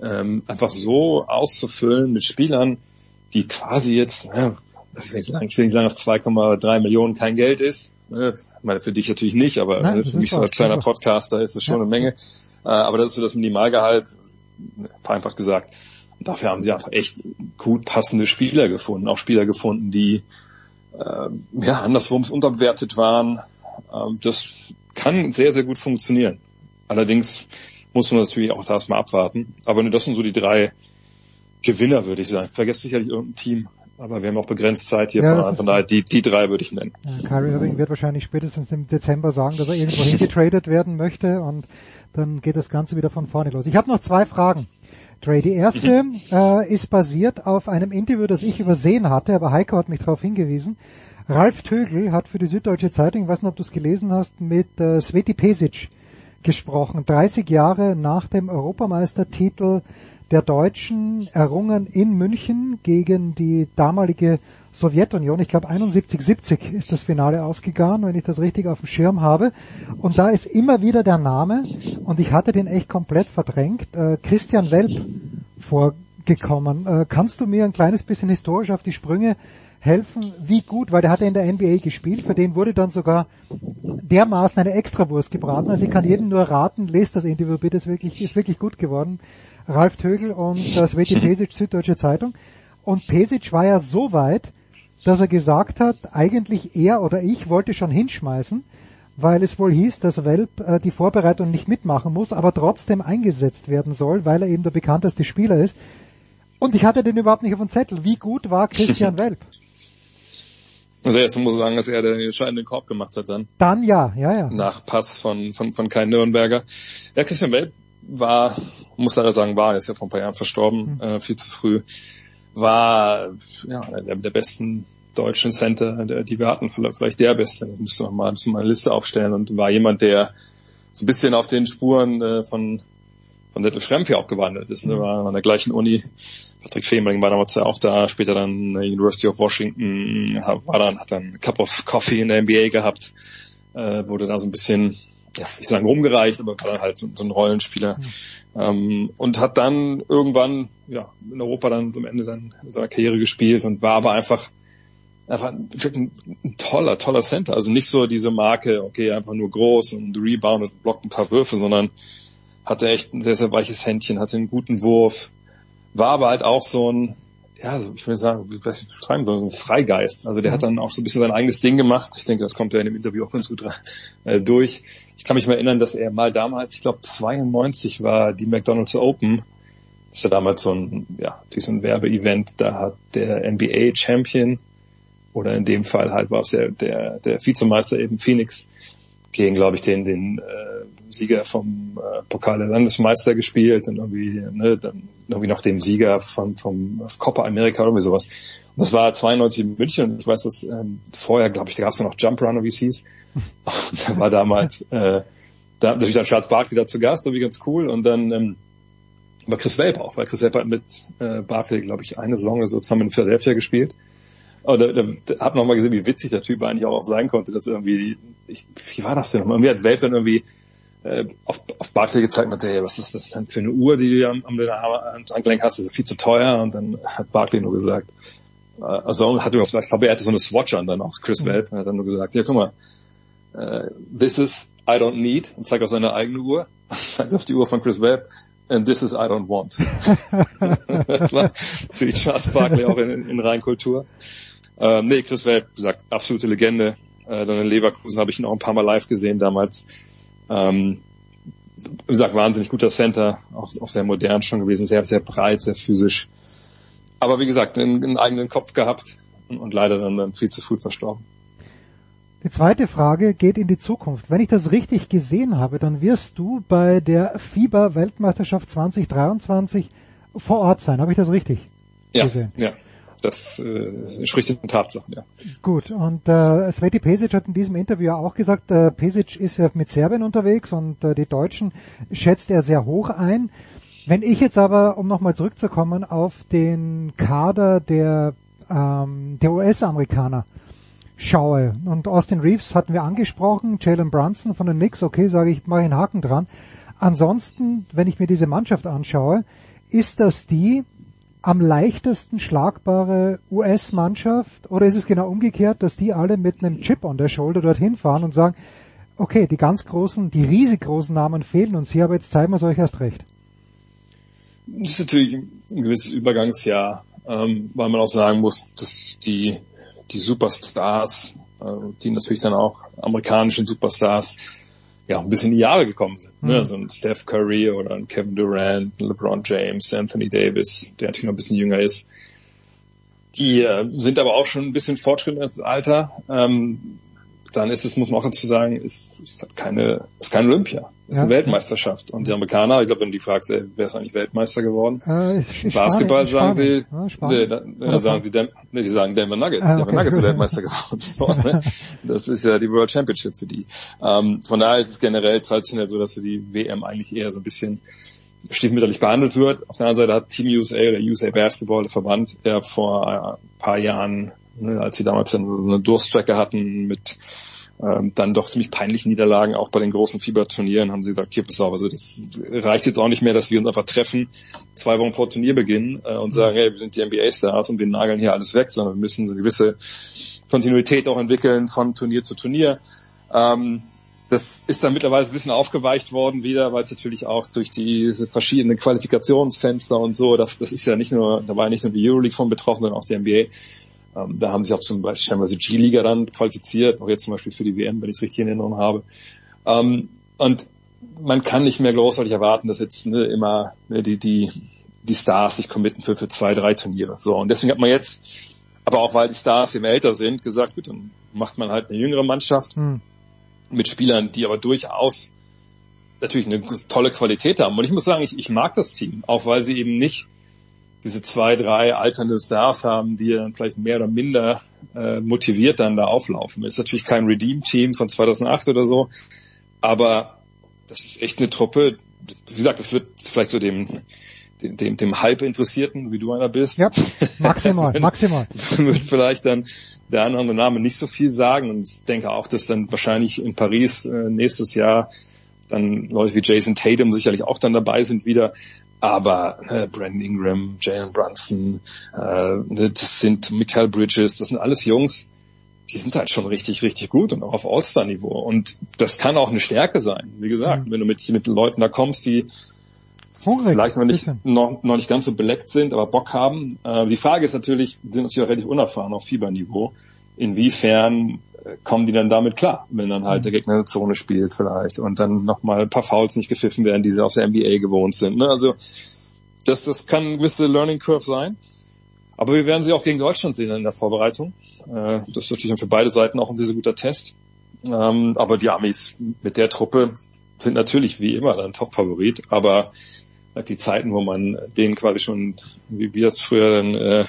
ähm, einfach so auszufüllen mit Spielern, die quasi jetzt, sagen, ich will nicht sagen, dass 2,3 Millionen kein Geld ist. Ne? Ich meine, für dich natürlich nicht, aber Nein, für mich so als kleiner Podcaster ist es schon ja. eine Menge. Äh, aber das ist so das Minimalgehalt vereinfacht gesagt. Und dafür haben sie einfach echt gut passende Spieler gefunden, auch Spieler gefunden, die äh, ja anderswo unterbewertet waren. Ähm, das kann sehr, sehr gut funktionieren. Allerdings muss man natürlich auch da erstmal abwarten. Aber das sind so die drei Gewinner, würde ich sagen. Vergesst sicherlich irgendein Team, aber wir haben auch begrenzt Zeit hier ja, von, daher die, die drei würde ich nennen. Kyrie Irving wird wahrscheinlich spätestens im Dezember sagen, dass er irgendwo hingetradet werden möchte und dann geht das Ganze wieder von vorne los. Ich habe noch zwei Fragen. Trey, die erste mhm. äh, ist basiert auf einem Interview, das ich übersehen hatte, aber Heiko hat mich darauf hingewiesen. Ralf Tögel hat für die Süddeutsche Zeitung, ich weiß nicht, ob du es gelesen hast, mit äh, Sveti Pesic gesprochen. 30 Jahre nach dem Europameistertitel der Deutschen errungen in München gegen die damalige Sowjetunion. Ich glaube 71, 70 ist das Finale ausgegangen, wenn ich das richtig auf dem Schirm habe. Und da ist immer wieder der Name, und ich hatte den echt komplett verdrängt, äh, Christian Welp vorgekommen. Äh, kannst du mir ein kleines bisschen historisch auf die Sprünge helfen, wie gut, weil der hat in der NBA gespielt, für den wurde dann sogar dermaßen eine Extrawurst gebraten. Also ich kann jedem nur raten, lest das Interview bitte, ist wirklich, ist wirklich gut geworden. Ralf Tögel und das Sveti Pesic, Süddeutsche Zeitung. Und Pesic war ja so weit, dass er gesagt hat, eigentlich er oder ich wollte schon hinschmeißen, weil es wohl hieß, dass Welp äh, die Vorbereitung nicht mitmachen muss, aber trotzdem eingesetzt werden soll, weil er eben der bekannteste Spieler ist. Und ich hatte den überhaupt nicht auf dem Zettel. Wie gut war Christian Welp? Also erst muss ich sagen, dass er den entscheidenden Korb gemacht hat dann. Dann ja, ja, ja. Nach Pass von, von, von Kai Nürnberger. Ja, Christian Welp war, muss leider sagen, war, er ist ja vor ein paar Jahren verstorben, mhm. äh, viel zu früh, war ja einer der, besten deutschen Center, der, die wir hatten, vielleicht der beste. Da müsste man mal, eine Liste aufstellen und war jemand, der so ein bisschen auf den Spuren äh, von von Detlef Schrempf auch gewandelt ist. Ne? War an der gleichen Uni. Patrick Fehmering war damals ja auch da, später dann University of Washington, war dann, hat dann Cup of Coffee in der NBA gehabt, äh, wurde da so ein bisschen, ja, ich sage rumgereicht, aber war dann halt so, so ein Rollenspieler. Mhm. Ähm, und hat dann irgendwann, ja, in Europa dann zum Ende dann seiner Karriere gespielt und war aber einfach einfach ein, ein toller, toller Center. Also nicht so diese Marke, okay, einfach nur groß und Rebound und blockt ein paar Würfe, sondern hatte echt ein sehr, sehr weiches Händchen, hatte einen guten Wurf, war aber halt auch so ein, ja, so, ich will sagen, wie weiß ich beschreiben soll, so ein Freigeist. Also der hat dann auch so ein bisschen sein eigenes Ding gemacht. Ich denke, das kommt ja in dem Interview auch ganz gut äh, durch. Ich kann mich mal erinnern, dass er mal damals, ich glaube 92 war die McDonald's Open. Das war damals so ein, ja, natürlich so ein Werbeevent. Da hat der NBA Champion oder in dem Fall halt war es der, der, der Vizemeister eben Phoenix gegen, glaube ich, den, den äh, Sieger vom äh, Pokal der Landesmeister gespielt und irgendwie, ne, dann irgendwie noch den Sieger von, vom Copa America oder irgendwie sowas. Und das war 92 in München und ich weiß, dass ähm, vorher, glaube ich, da gab es noch Jump Runner, wie es hieß. Und da war damals, äh, da natürlich dann Charles Barkley da zu Gast, irgendwie ganz cool. Und dann ähm, war Chris Welp auch, weil Chris Welp hat mit äh, Barkley, glaube ich, eine Saison so zusammen in Philadelphia gespielt. Und da, da, da hab noch mal gesehen, wie witzig der Typ eigentlich auch sein konnte, dass irgendwie, ich, wie war das denn nochmal? Irgendwie hat Welp dann irgendwie äh, auf, auf Barclay gezeigt und meinte, hey, was ist das denn für eine Uhr, die du am, am Handgelenk hast? Das ist viel zu teuer. Und dann hat Barclay nur gesagt, äh, also hat überhaupt, ich glaube, er hatte so eine Swatch an dann auch, Chris mhm. Welp, und hat dann nur gesagt, ja, guck mal, uh, this is I don't need, und zeigt auf seine eigene Uhr, zeigt auf die Uhr von Chris Welp, and this is I don't want. das war natürlich Charles Barkley auch in, in Reinkultur. Ähm, nee, Chris Welp, gesagt, absolute Legende. Äh, dann in Leverkusen habe ich ihn auch ein paar Mal live gesehen damals. Ähm, wie gesagt, wahnsinnig guter Center, auch, auch sehr modern schon gewesen, sehr, sehr breit, sehr physisch. Aber wie gesagt, einen, einen eigenen Kopf gehabt und, und leider dann, dann viel zu früh verstorben. Die zweite Frage geht in die Zukunft. Wenn ich das richtig gesehen habe, dann wirst du bei der FIBA-Weltmeisterschaft 2023 vor Ort sein. Habe ich das richtig ja, gesehen? Ja, das äh, spricht in Tatsachen, ja. Gut, und äh, Sveti Pesic hat in diesem Interview auch gesagt, äh, Pesic ist ja mit Serbien unterwegs und äh, die Deutschen schätzt er sehr hoch ein. Wenn ich jetzt aber, um nochmal zurückzukommen, auf den Kader der, ähm, der US-Amerikaner schaue, und Austin Reeves hatten wir angesprochen, Jalen Brunson von den Knicks, okay, sage ich, mache ich einen Haken dran. Ansonsten, wenn ich mir diese Mannschaft anschaue, ist das die, am leichtesten schlagbare US-Mannschaft oder ist es genau umgekehrt, dass die alle mit einem Chip on der Shoulder dorthin fahren und sagen, okay, die ganz großen, die riesig großen Namen fehlen uns hier, aber jetzt zeigen wir es euch erst recht. Das ist natürlich ein gewisses Übergangsjahr, ähm, weil man auch sagen muss, dass die, die Superstars, äh, die natürlich dann auch amerikanischen Superstars, ja, ein bisschen in die Jahre gekommen sind. Ne? Mhm. So ein Steph Curry oder ein Kevin Durant, ein LeBron James, Anthony Davis, der natürlich noch ein bisschen jünger ist. Die äh, sind aber auch schon ein bisschen fortschrittliches Alter. Ähm, dann ist es, muss man auch dazu sagen, ist, ist keine, ist kein Olympia. Ist ja. eine Weltmeisterschaft. Und die Amerikaner, ich glaube, wenn du die fragst, ey, wer ist eigentlich Weltmeister geworden? Äh, Basketball sagen sie, äh, nee, dann, dann sagen sie, nee, die sagen Denver Nuggets. Ah, okay. Denver Nuggets sind Weltmeister geworden. So, ne? Das ist ja die World Championship für die. Ähm, von daher ist es generell traditionell so, dass für die WM eigentlich eher so ein bisschen stiefmütterlich behandelt wird. Auf der anderen Seite hat Team USA oder USA Basketball, der Verband, der vor ein paar Jahren, ne, als sie damals so eine Durststrecke hatten mit ähm, dann doch ziemlich peinlichen Niederlagen, auch bei den großen Fieberturnieren, haben sie gesagt, hier, pass auf, also das reicht jetzt auch nicht mehr, dass wir uns einfach treffen, zwei Wochen vor Turnierbeginn äh, und sagen, hey, wir sind die NBA-Stars und wir nageln hier alles weg, sondern wir müssen so eine gewisse Kontinuität auch entwickeln von Turnier zu Turnier. Ähm, das ist dann mittlerweile ein bisschen aufgeweicht worden wieder, weil es natürlich auch durch diese verschiedenen Qualifikationsfenster und so, das, das ist ja nicht nur, da war ja nicht nur die Euroleague von betroffen, sondern auch die NBA. Ähm, da haben sich auch zum Beispiel teilweise G-Liga dann qualifiziert, auch jetzt zum Beispiel für die WM, wenn ich es richtig in Erinnerung habe. Ähm, und man kann nicht mehr großartig erwarten, dass jetzt ne, immer ne, die, die, die Stars sich committen für, für zwei, drei Turniere. So, und deswegen hat man jetzt, aber auch weil die Stars immer älter sind, gesagt, gut, dann macht man halt eine jüngere Mannschaft hm. mit Spielern, die aber durchaus natürlich eine tolle Qualität haben. Und ich muss sagen, ich, ich mag das Team, auch weil sie eben nicht diese zwei, drei alternde Stars haben, die dann vielleicht mehr oder minder äh, motiviert dann da auflaufen. Ist natürlich kein Redeem-Team von 2008 oder so, aber das ist echt eine Truppe, wie gesagt, das wird vielleicht so dem dem, dem, dem Hype-Interessierten, wie du einer bist. Ja, maximal, maximal. wird vielleicht dann der eine oder andere Name nicht so viel sagen und ich denke auch, dass dann wahrscheinlich in Paris äh, nächstes Jahr dann Leute wie Jason Tatum sicherlich auch dann dabei sind wieder. Aber äh, Brandon Ingram, Jalen Brunson, äh, das sind Michael Bridges, das sind alles Jungs, die sind halt schon richtig, richtig gut und auch auf All-Star-Niveau. Und das kann auch eine Stärke sein. Wie gesagt, mhm. wenn du mit, mit Leuten da kommst, die Hungrig, vielleicht noch nicht, noch, noch nicht ganz so beleckt sind, aber Bock haben. Äh, die Frage ist natürlich, sind natürlich auch relativ unerfahren auf Fieberniveau. Inwiefern kommen die dann damit klar, wenn dann halt der Gegner eine Zone spielt vielleicht und dann nochmal ein paar Fouls nicht gepfiffen werden, die sie aus der NBA gewohnt sind. Ne? Also das, das kann eine gewisse Learning Curve sein. Aber wir werden sie auch gegen Deutschland sehen in der Vorbereitung. Äh, das ist natürlich für beide Seiten auch ein sehr, sehr guter Test. Ähm, aber die Amis mit der Truppe sind natürlich wie immer dann Top-Favorit, aber die Zeiten, wo man den quasi schon, wie wir es früher dann, äh,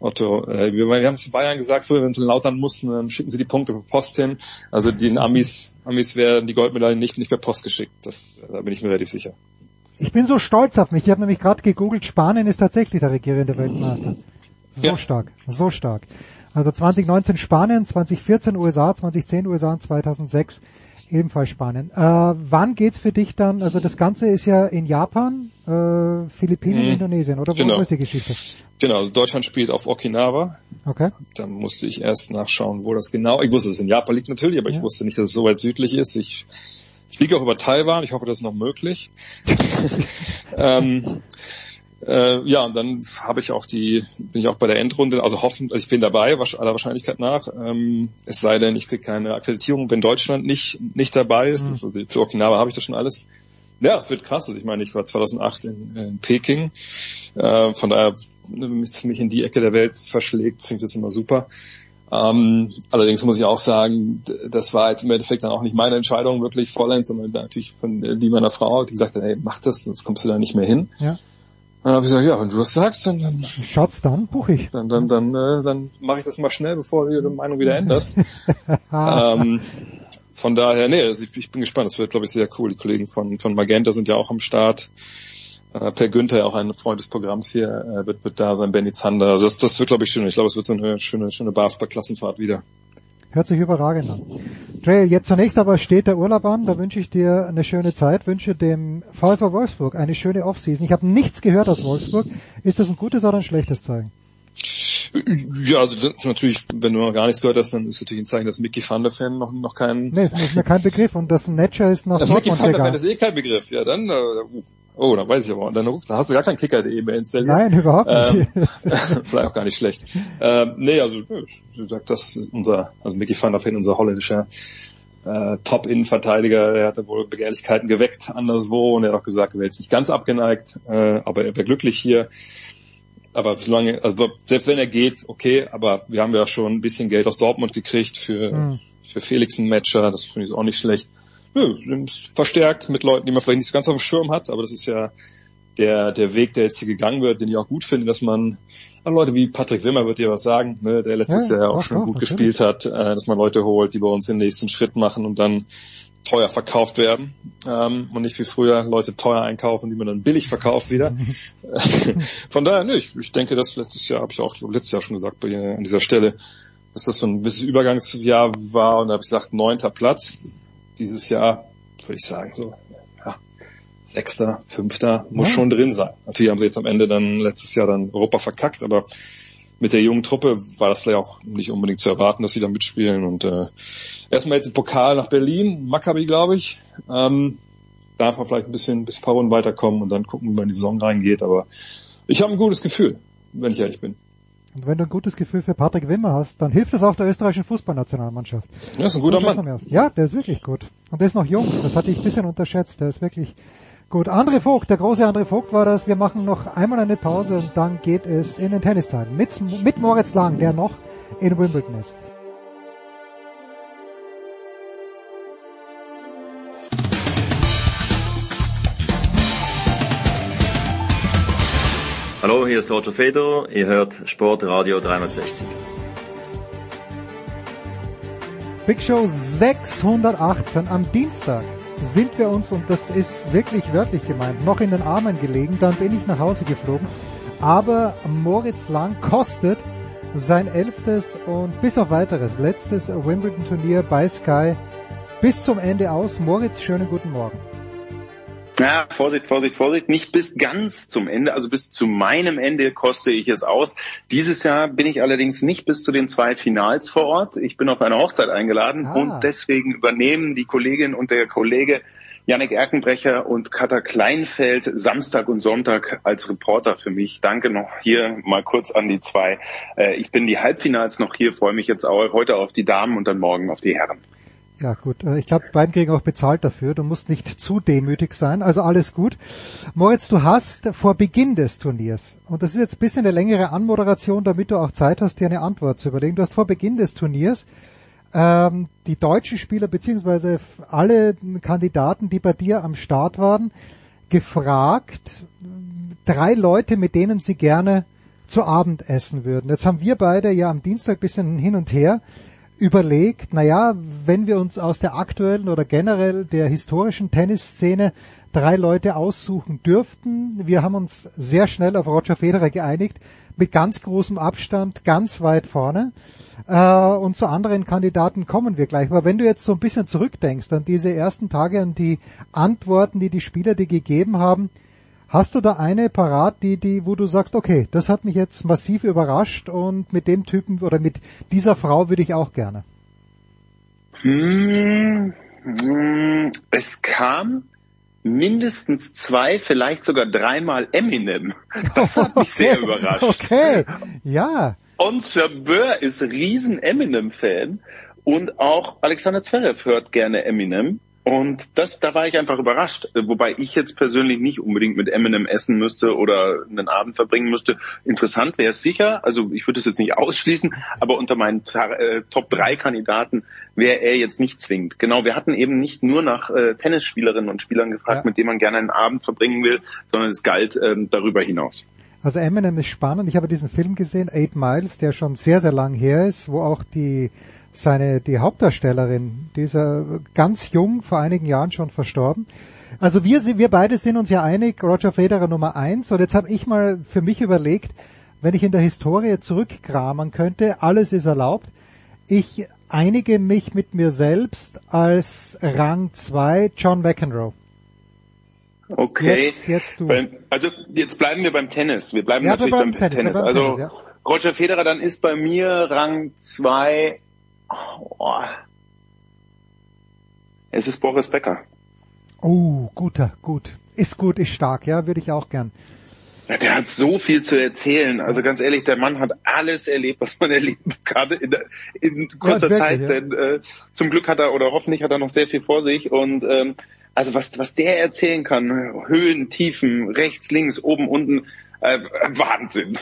Otto, äh, wir, wir haben es Bayern gesagt, früher, wenn sie lautern mussten, dann schicken sie die Punkte per Post hin. Also den Amis, Amis werden die Goldmedaillen nicht, nicht per Post geschickt. Das, da bin ich mir relativ sicher. Ich bin so stolz auf mich. Ich habe nämlich gerade gegoogelt, Spanien ist tatsächlich der regierende Weltmeister. So ja. stark, so stark. Also 2019 Spanien, 2014 USA, 2010 USA und 2006 Ebenfalls Spanien. Äh, wann geht's für dich dann? Also das Ganze ist ja in Japan, äh, Philippinen, mhm. Indonesien, oder? Genau. Wo ist die Geschichte? Genau, also Deutschland spielt auf Okinawa. Okay. Dann musste ich erst nachschauen, wo das genau. Ich wusste, dass es in Japan liegt natürlich, aber ja. ich wusste nicht, dass es so weit südlich ist. Ich fliege auch über Taiwan. Ich hoffe, das ist noch möglich. ähm, äh, ja, und dann habe ich auch die, bin ich auch bei der Endrunde, also hoffen, also ich bin dabei, aller Wahrscheinlichkeit nach. Ähm, es sei denn, ich kriege keine Akkreditierung, wenn Deutschland nicht nicht dabei ist. Mhm. Das, also für Okinawa habe ich das schon alles. Ja, es wird krass. Also ich meine, ich war 2008 in, in Peking. Äh, von daher, wenn es mich in die Ecke der Welt verschlägt, finde ich das immer super. Ähm, allerdings muss ich auch sagen, das war jetzt im Endeffekt dann auch nicht meine Entscheidung wirklich vollends, sondern natürlich von die meiner Frau, die gesagt hat, hey, mach das, sonst kommst du da nicht mehr hin. Ja. Dann habe ich gesagt, ja, wenn du das sagst, dann, dann Schatz, dann buche ich. Dann, dann, dann, äh, dann mache ich das mal schnell, bevor du deine Meinung wieder änderst. ähm, von daher, nee, also ich, ich bin gespannt. Das wird, glaube ich, sehr cool. Die Kollegen von, von Magenta sind ja auch am Start. Äh, per Günther, auch ein Freund des Programms hier, äh, wird, wird da sein, Benny Zander. Also das, das wird, glaube ich, schön. Ich glaube, es wird so eine schöne, schöne Basketball-Klassenfahrt wieder. Hört sich überragend an. Trey, jetzt zunächst aber steht der Urlaub an. Da wünsche ich dir eine schöne Zeit, wünsche dem VfL Wolfsburg eine schöne Offseason. Ich habe nichts gehört aus Wolfsburg. Ist das ein gutes oder ein schlechtes Zeichen? Ja, also natürlich, wenn du noch gar nichts gehört hast, dann ist natürlich ein Zeichen, dass Mickey van der Fan noch, noch kein... Nee, ist mir kein Begriff und das Netscher ist nach ja, Dortmund Mickey van der Fan ist eh kein Begriff. Ja, dann, äh, uh, oh, dann weiß ich aber. Dann, dann hast du gar keinen Kicker.de mehr installiert. Nein, überhaupt nicht. Ähm, vielleicht auch gar nicht schlecht. Ähm, nee, also, wie gesagt, das unser, also Mickey van der Fan, unser holländischer äh, Top-Innenverteidiger, er hatte wohl Begehrlichkeiten geweckt anderswo und er hat auch gesagt, er wäre jetzt nicht ganz abgeneigt, äh, aber er wäre glücklich hier aber solange, also selbst wenn er geht, okay, aber wir haben ja schon ein bisschen Geld aus Dortmund gekriegt für, mhm. für Felix ein Matcher, das finde ich auch nicht schlecht. Nö, sind verstärkt mit Leuten, die man vielleicht nicht so ganz auf dem Schirm hat, aber das ist ja der, der Weg, der jetzt hier gegangen wird, den ich auch gut finde, dass man, Leute wie Patrick Wimmer wird dir was sagen, ne, der letztes ja, Jahr auch schon gut gespielt hat, äh, dass man Leute holt, die bei uns den nächsten Schritt machen und dann teuer verkauft werden ähm, und nicht wie früher Leute teuer einkaufen, die man dann billig verkauft wieder. Von daher, ne, ich, ich denke, das letztes Jahr, habe ich auch letztes Jahr schon gesagt bei, an dieser Stelle, dass das so ein bisschen Übergangsjahr war und da habe ich gesagt, neunter Platz. Dieses Jahr würde ich sagen, so ja, sechster, fünfter muss ja. schon drin sein. Natürlich haben sie jetzt am Ende dann letztes Jahr dann Europa verkackt, aber mit der jungen Truppe war das vielleicht auch nicht unbedingt zu erwarten, dass sie da mitspielen. Und äh, erstmal jetzt im Pokal nach Berlin, Maccabi, glaube ich. Ähm, darf man vielleicht ein bisschen bis ein paar Runden weiterkommen und dann gucken, wie man in die Saison reingeht. Aber ich habe ein gutes Gefühl, wenn ich ehrlich bin. Und wenn du ein gutes Gefühl für Patrick Wimmer hast, dann hilft es auch der österreichischen Fußballnationalmannschaft. Ja, ist ein guter so Mann. Ja, der ist wirklich gut. Und der ist noch jung. Das hatte ich ein bisschen unterschätzt. Der ist wirklich Gut, André Vogt, der große André Vogt war das. Wir machen noch einmal eine Pause und dann geht es in den Tennisteil mit, mit Moritz Lang, der noch in Wimbledon ist. Hallo, hier ist Roger Federer. Ihr hört Sportradio 360. Big Show 618 am Dienstag sind wir uns, und das ist wirklich wörtlich gemeint, noch in den Armen gelegen. Dann bin ich nach Hause geflogen. Aber Moritz Lang kostet sein elftes und bis auf weiteres letztes Wimbledon-Turnier bei Sky bis zum Ende aus. Moritz, schönen guten Morgen. Ja, Vorsicht, Vorsicht, Vorsicht. Nicht bis ganz zum Ende, also bis zu meinem Ende koste ich es aus. Dieses Jahr bin ich allerdings nicht bis zu den zwei Finals vor Ort. Ich bin auf eine Hochzeit eingeladen ah. und deswegen übernehmen die Kollegin und der Kollege Janik Erkenbrecher und Katha Kleinfeld Samstag und Sonntag als Reporter für mich. Danke noch hier mal kurz an die zwei. Äh, ich bin die Halbfinals noch hier, freue mich jetzt auch heute auf die Damen und dann morgen auf die Herren. Ja gut, äh, ich glaube, beiden kriegen auch bezahlt dafür. Du musst nicht zu demütig sein. Also alles gut. Moritz, du hast vor Beginn des Turniers, und das ist jetzt ein bisschen eine längere Anmoderation, damit du auch Zeit hast, dir eine Antwort zu überlegen. Du hast vor Beginn des Turniers ähm, die deutschen Spieler beziehungsweise alle Kandidaten, die bei dir am Start waren, gefragt, drei Leute, mit denen sie gerne zu Abend essen würden. Jetzt haben wir beide ja am Dienstag bisschen hin und her überlegt, naja, wenn wir uns aus der aktuellen oder generell der historischen Tennisszene drei Leute aussuchen dürften, wir haben uns sehr schnell auf Roger Federer geeinigt, mit ganz großem Abstand, ganz weit vorne. Äh, und zu anderen Kandidaten kommen wir gleich. Aber wenn du jetzt so ein bisschen zurückdenkst an diese ersten Tage, an die Antworten, die die Spieler dir gegeben haben, Hast du da eine parat, die, die, wo du sagst, okay, das hat mich jetzt massiv überrascht und mit dem Typen oder mit dieser Frau würde ich auch gerne? Hm, hm, es kam mindestens zwei, vielleicht sogar dreimal Eminem. Das hat mich okay. sehr überrascht. Okay, ja. Und Sir Burr ist riesen Eminem-Fan und auch Alexander Zverev hört gerne Eminem. Und das, da war ich einfach überrascht. Wobei ich jetzt persönlich nicht unbedingt mit Eminem essen müsste oder einen Abend verbringen müsste. Interessant wäre es sicher. Also ich würde es jetzt nicht ausschließen, aber unter meinen äh, Top 3 Kandidaten wäre er jetzt nicht zwingend. Genau, wir hatten eben nicht nur nach äh, Tennisspielerinnen und Spielern gefragt, ja. mit denen man gerne einen Abend verbringen will, sondern es galt äh, darüber hinaus. Also Eminem ist spannend. Ich habe diesen Film gesehen, Eight Miles, der schon sehr, sehr lang her ist, wo auch die seine, die Hauptdarstellerin, die ist ja ganz jung, vor einigen Jahren schon verstorben. Also wir, wir beide sind uns ja einig, Roger Federer Nummer eins. Und jetzt habe ich mal für mich überlegt, wenn ich in der Historie zurückkramen könnte, alles ist erlaubt. Ich einige mich mit mir selbst als Rang zwei John McEnroe. Okay. Jetzt, jetzt du. Also jetzt bleiben wir beim Tennis. Wir bleiben ja, natürlich beim, beim Tennis. Tennis. Beim also Tennis, ja. Roger Federer dann ist bei mir Rang zwei Oh. Es ist Boris Becker. Oh, guter, gut. Ist gut, ist stark, ja, würde ich auch gern. Ja, der hat so viel zu erzählen. Also ganz ehrlich, der Mann hat alles erlebt, was man erleben kann in, in kurzer ja, Zeit. Ja. Denn äh, zum Glück hat er oder hoffentlich hat er noch sehr viel vor sich. Und ähm, also was, was der erzählen kann, Höhen, Tiefen, rechts, links, oben, unten, äh, Wahnsinn.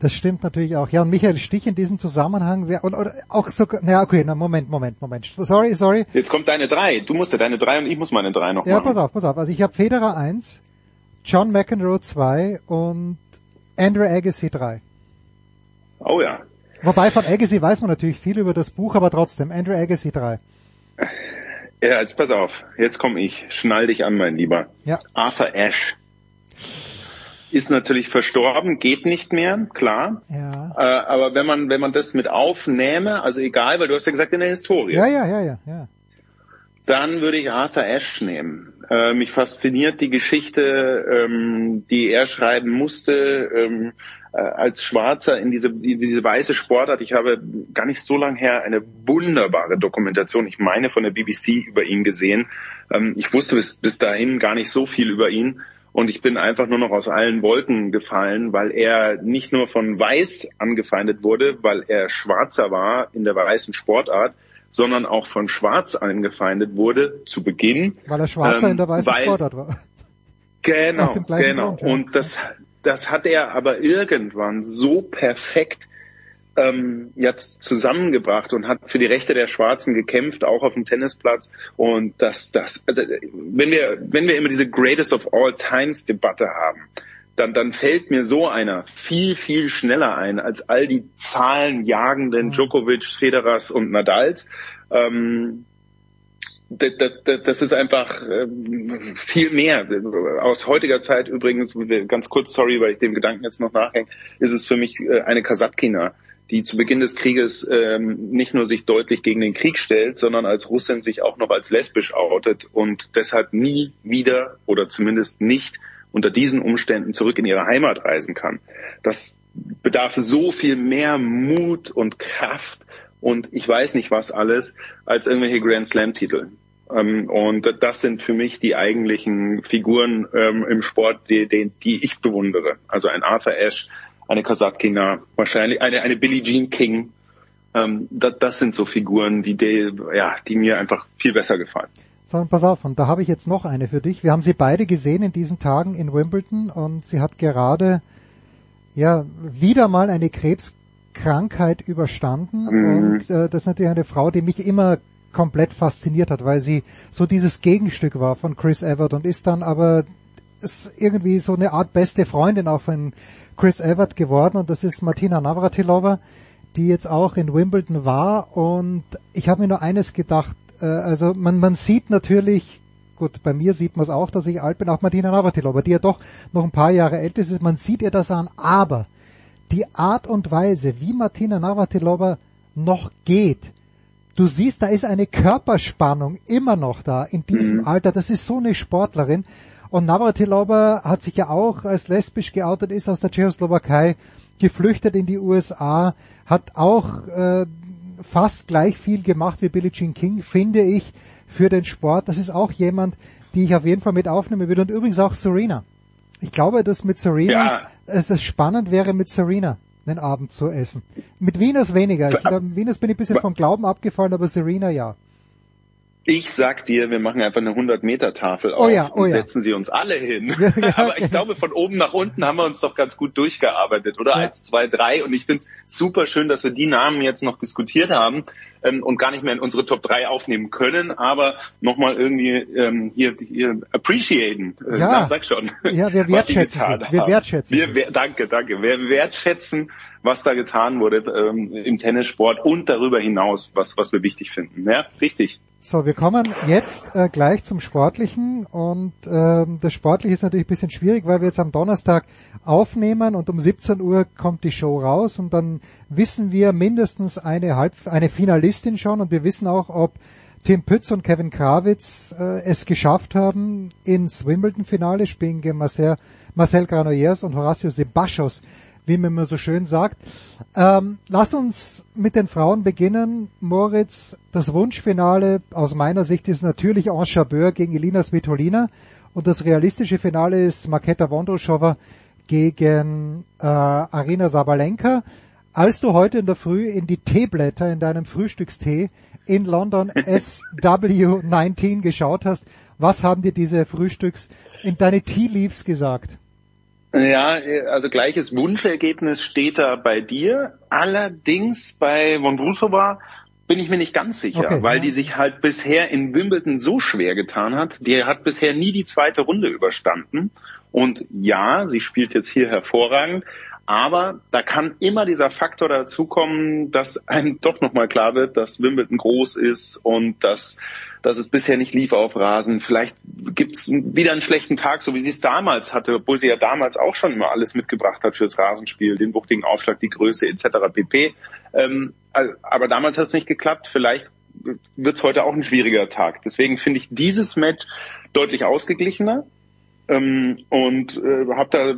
Das stimmt natürlich auch. Ja, und Michael Stich in diesem Zusammenhang wäre, oder, oder auch so, na okay, na Moment, Moment, Moment. Sorry, sorry. Jetzt kommt deine drei. Du musst ja deine drei und ich muss meine drei noch ja, machen. Ja, pass auf, pass auf. Also ich habe Federer eins, John McEnroe zwei und Andrew Agassi drei. Oh ja. Wobei von Agassi weiß man natürlich viel über das Buch, aber trotzdem, Andrew Agassi drei. Ja, jetzt pass auf. Jetzt komme ich. Schnall dich an, mein Lieber. Ja. Arthur Ashe ist natürlich verstorben, geht nicht mehr, klar. Ja. Äh, aber wenn man wenn man das mit aufnähme, also egal, weil du hast ja gesagt in der Historie. Ja, ja, ja, ja, ja. Dann würde ich Arthur Ashe nehmen. Äh, mich fasziniert die Geschichte, ähm, die er schreiben musste ähm, äh, als Schwarzer in diese in diese weiße Sportart. Ich habe gar nicht so lange her eine wunderbare Dokumentation, ich meine von der BBC über ihn gesehen. Ähm, ich wusste bis, bis dahin gar nicht so viel über ihn. Und ich bin einfach nur noch aus allen Wolken gefallen, weil er nicht nur von Weiß angefeindet wurde, weil er Schwarzer war in der weißen Sportart, sondern auch von Schwarz angefeindet wurde zu Beginn. Weil er Schwarzer ähm, in der weißen weil, Sportart war. Genau, genau. Grund, ja. Und das, das hat er aber irgendwann so perfekt ähm, jetzt zusammengebracht und hat für die Rechte der Schwarzen gekämpft, auch auf dem Tennisplatz. Und das, das, also, wenn wir, wenn wir immer diese Greatest of All Times Debatte haben, dann, dann fällt mir so einer viel, viel schneller ein als all die zahlenjagenden mhm. Djokovic, Federers und Nadals. Ähm, das ist einfach ähm, viel mehr. Aus heutiger Zeit übrigens, ganz kurz, sorry, weil ich dem Gedanken jetzt noch nachhänge, ist es für mich äh, eine Kasatkina, die zu Beginn des Krieges ähm, nicht nur sich deutlich gegen den Krieg stellt, sondern als Russin sich auch noch als lesbisch outet und deshalb nie wieder oder zumindest nicht unter diesen Umständen zurück in ihre Heimat reisen kann. Das bedarf so viel mehr Mut und Kraft und ich weiß nicht was alles als irgendwelche Grand Slam Titel. Ähm, und das sind für mich die eigentlichen Figuren ähm, im Sport, die, die, die ich bewundere. Also ein Arthur Ashe, eine Kasatkina, wahrscheinlich eine, eine Billie Jean King. Ähm, das, das sind so Figuren, die, die, ja, die mir einfach viel besser gefallen. So, pass auf, und da habe ich jetzt noch eine für dich. Wir haben sie beide gesehen in diesen Tagen in Wimbledon und sie hat gerade ja wieder mal eine Krebskrankheit überstanden mhm. und äh, das ist natürlich eine Frau, die mich immer komplett fasziniert hat, weil sie so dieses Gegenstück war von Chris Evert und ist dann aber ist irgendwie so eine Art beste Freundin auch von Chris Evert geworden und das ist Martina Navratilova, die jetzt auch in Wimbledon war und ich habe mir nur eines gedacht, äh, also man, man sieht natürlich, gut, bei mir sieht man es auch, dass ich alt bin, auch Martina Navratilova, die ja doch noch ein paar Jahre älter ist, man sieht ihr das an, aber die Art und Weise, wie Martina Navratilova noch geht, du siehst, da ist eine Körperspannung immer noch da in diesem mhm. Alter. Das ist so eine Sportlerin. Und Navratilova hat sich ja auch als lesbisch geoutet, ist aus der Tschechoslowakei geflüchtet in die USA, hat auch äh, fast gleich viel gemacht wie Billie Jean King, finde ich, für den Sport. Das ist auch jemand, die ich auf jeden Fall mit aufnehmen würde. Und übrigens auch Serena. Ich glaube, dass mit Serena ja. es spannend wäre mit Serena einen Abend zu essen. Mit Venus weniger. Ich, mit Venus bin ich ein bisschen vom Glauben abgefallen, aber Serena ja. Ich sag dir, wir machen einfach eine 100-Meter-Tafel auf oh ja, oh und ja. setzen sie uns alle hin. Ja, Aber ich glaube, von oben nach unten haben wir uns doch ganz gut durchgearbeitet, oder? Ja. Eins, zwei, drei. Und ich finde es super schön, dass wir die Namen jetzt noch diskutiert haben ähm, und gar nicht mehr in unsere Top 3 aufnehmen können, aber nochmal irgendwie ähm, hier, hier appreciaten. Äh, ja, sag schon. Ja, wir wertschätzen. Wir wertschätzen wir, wir, Danke, danke. Wir wertschätzen, was da getan wurde ähm, im Tennissport und darüber hinaus, was, was wir wichtig finden. Ja, richtig. So, wir kommen jetzt äh, gleich zum Sportlichen und ähm, das Sportliche ist natürlich ein bisschen schwierig, weil wir jetzt am Donnerstag aufnehmen und um 17 Uhr kommt die Show raus und dann wissen wir mindestens eine Halb eine Finalistin schon und wir wissen auch, ob Tim Pütz und Kevin Krawitz äh, es geschafft haben, ins Wimbledon-Finale spielen gegen Marcel, Marcel Granollers und Horacio Sebastos wie man immer so schön sagt. Ähm, lass uns mit den Frauen beginnen. Moritz, das Wunschfinale aus meiner Sicht ist natürlich Ange Chabeur gegen Elina Svitolina und das realistische Finale ist Maketa Vondroshova gegen äh, Arina Sabalenka. Als du heute in der Früh in die Teeblätter in deinem Frühstückstee in London SW19 geschaut hast, was haben dir diese Frühstücks in deine Tea Leaves gesagt? Ja, also gleiches Wunschergebnis steht da bei dir. Allerdings bei Vondrusova bin ich mir nicht ganz sicher, okay, weil ja. die sich halt bisher in Wimbledon so schwer getan hat. Die hat bisher nie die zweite Runde überstanden. Und ja, sie spielt jetzt hier hervorragend. Aber da kann immer dieser Faktor dazukommen, dass einem doch nochmal klar wird, dass Wimbledon groß ist und dass dass es bisher nicht lief auf Rasen. Vielleicht gibt's wieder einen schlechten Tag, so wie sie es damals hatte, obwohl sie ja damals auch schon immer alles mitgebracht hat fürs Rasenspiel, den wuchtigen Aufschlag, die Größe etc. pp. Ähm, aber damals hat es nicht geklappt. Vielleicht wird's heute auch ein schwieriger Tag. Deswegen finde ich dieses Match deutlich ausgeglichener ähm, und äh, habe da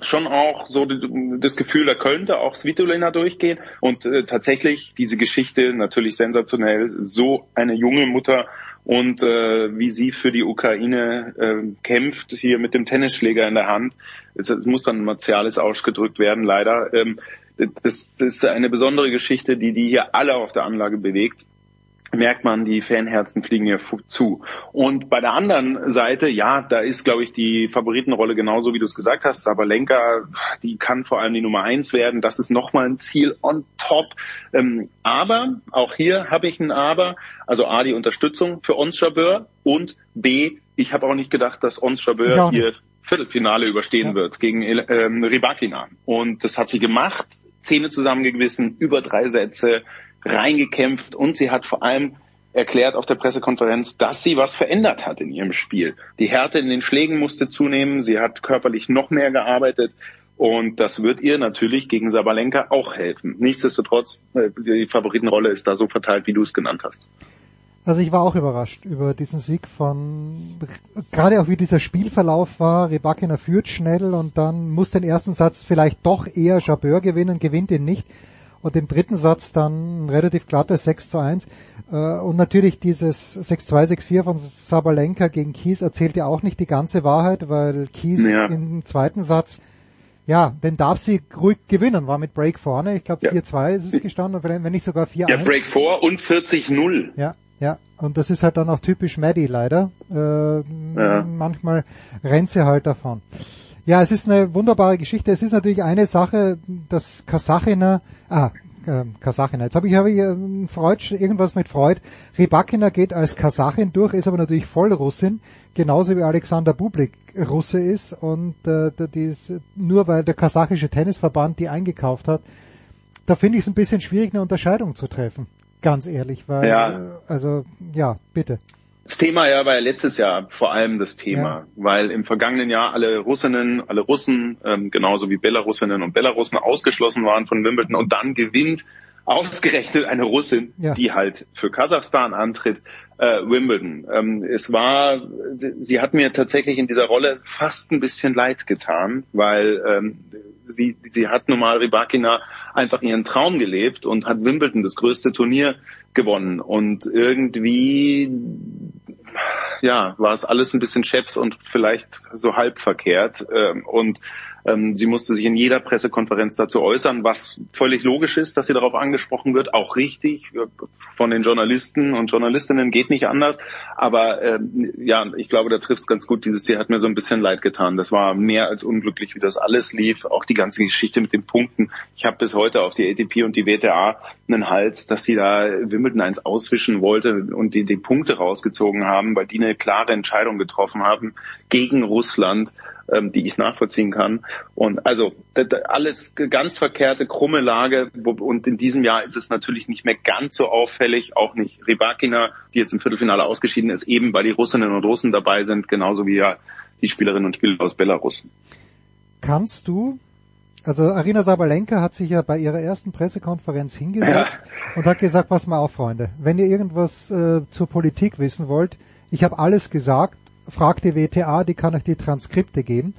schon auch so das Gefühl, da könnte auch Svitolina durchgehen. Und äh, tatsächlich diese Geschichte natürlich sensationell. So eine junge Mutter und äh, wie sie für die Ukraine äh, kämpft, hier mit dem Tennisschläger in der Hand. Es, es muss dann martiales ausgedrückt werden, leider. Ähm, das ist eine besondere Geschichte, die die hier alle auf der Anlage bewegt merkt man, die Fanherzen fliegen hier zu. Und bei der anderen Seite, ja, da ist, glaube ich, die Favoritenrolle genauso, wie du es gesagt hast. Sabalenka, die kann vor allem die Nummer eins werden. Das ist nochmal ein Ziel on top. Ähm, aber, auch hier habe ich ein Aber. Also A, die Unterstützung für Ons Jabeur und B, ich habe auch nicht gedacht, dass Ons Jabeur ja. hier Viertelfinale überstehen ja. wird gegen ähm, Rybakina. Und das hat sie gemacht. Zähne zusammengewissen, über drei Sätze, reingekämpft und sie hat vor allem erklärt auf der Pressekonferenz, dass sie was verändert hat in ihrem Spiel. Die Härte in den Schlägen musste zunehmen, sie hat körperlich noch mehr gearbeitet und das wird ihr natürlich gegen Sabalenka auch helfen. Nichtsdestotrotz, äh, die Favoritenrolle ist da so verteilt, wie du es genannt hast. Also ich war auch überrascht über diesen Sieg von, gerade auch wie dieser Spielverlauf war. Rebakina führt schnell und dann muss den ersten Satz vielleicht doch eher Jabeur gewinnen, gewinnt ihn nicht. Und im dritten Satz dann ein relativ glattes 6 zu 1. Äh, und natürlich dieses 6-2, 6-4 von Sabalenka gegen Kies erzählt ja auch nicht die ganze Wahrheit, weil Kies ja. im zweiten Satz ja, den darf sie ruhig gewinnen, war mit Break vorne. Ich glaube ja. 4-2 ist es gestanden, wenn nicht sogar 4-1. Ja, Break vor und 40-0. Ja, ja, und das ist halt dann auch typisch Maddie leider. Äh, ja. Manchmal rennt sie halt davon. Ja, es ist eine wunderbare Geschichte. Es ist natürlich eine Sache, dass Kasachiner, ah, äh, Kasachina, jetzt habe ich, hab ich äh, Freud, irgendwas mit Freud. Rybakina geht als Kasachin durch, ist aber natürlich voll Russin, genauso wie Alexander Bublik Russe ist und äh, die ist, nur weil der kasachische Tennisverband die eingekauft hat, da finde ich es ein bisschen schwierig, eine Unterscheidung zu treffen. Ganz ehrlich, weil, ja. also, ja, bitte. Das Thema ja war ja letztes Jahr vor allem das Thema, ja. weil im vergangenen Jahr alle Russinnen, alle Russen, ähm, genauso wie Belarusinnen und Belarusen ausgeschlossen waren von Wimbledon und dann gewinnt ausgerechnet eine Russin, ja. die halt für Kasachstan antritt, äh, Wimbledon. Ähm, es war, sie hat mir tatsächlich in dieser Rolle fast ein bisschen leid getan, weil ähm, sie, sie hat nun mal Rybakina einfach ihren Traum gelebt und hat Wimbledon, das größte Turnier, gewonnen. Und irgendwie, ja, war es alles ein bisschen Chefs und vielleicht so halb verkehrt. Ähm, und sie musste sich in jeder Pressekonferenz dazu äußern, was völlig logisch ist, dass sie darauf angesprochen wird, auch richtig von den Journalisten und Journalistinnen geht nicht anders. Aber ähm, ja, ich glaube, da trifft es ganz gut. Dieses Jahr hat mir so ein bisschen leid getan. Das war mehr als unglücklich, wie das alles lief. Auch die ganze Geschichte mit den Punkten. Ich habe bis heute auf die ATP und die WTA einen Hals, dass sie da Wimbledon eins auswischen wollte und die, die Punkte rausgezogen haben, weil die eine klare Entscheidung getroffen haben gegen Russland ähm, die ich nachvollziehen kann. Und also alles ganz verkehrte, krumme Lage. Und in diesem Jahr ist es natürlich nicht mehr ganz so auffällig, auch nicht Rybakina, die jetzt im Viertelfinale ausgeschieden ist, eben weil die Russinnen und Russen dabei sind, genauso wie ja die Spielerinnen und Spieler aus Belarus. Kannst du also Arina Sabalenka hat sich ja bei ihrer ersten Pressekonferenz hingesetzt ja. und hat gesagt, pass mal auf, Freunde, wenn ihr irgendwas äh, zur Politik wissen wollt, ich habe alles gesagt fragt die WTA, die kann euch die Transkripte geben.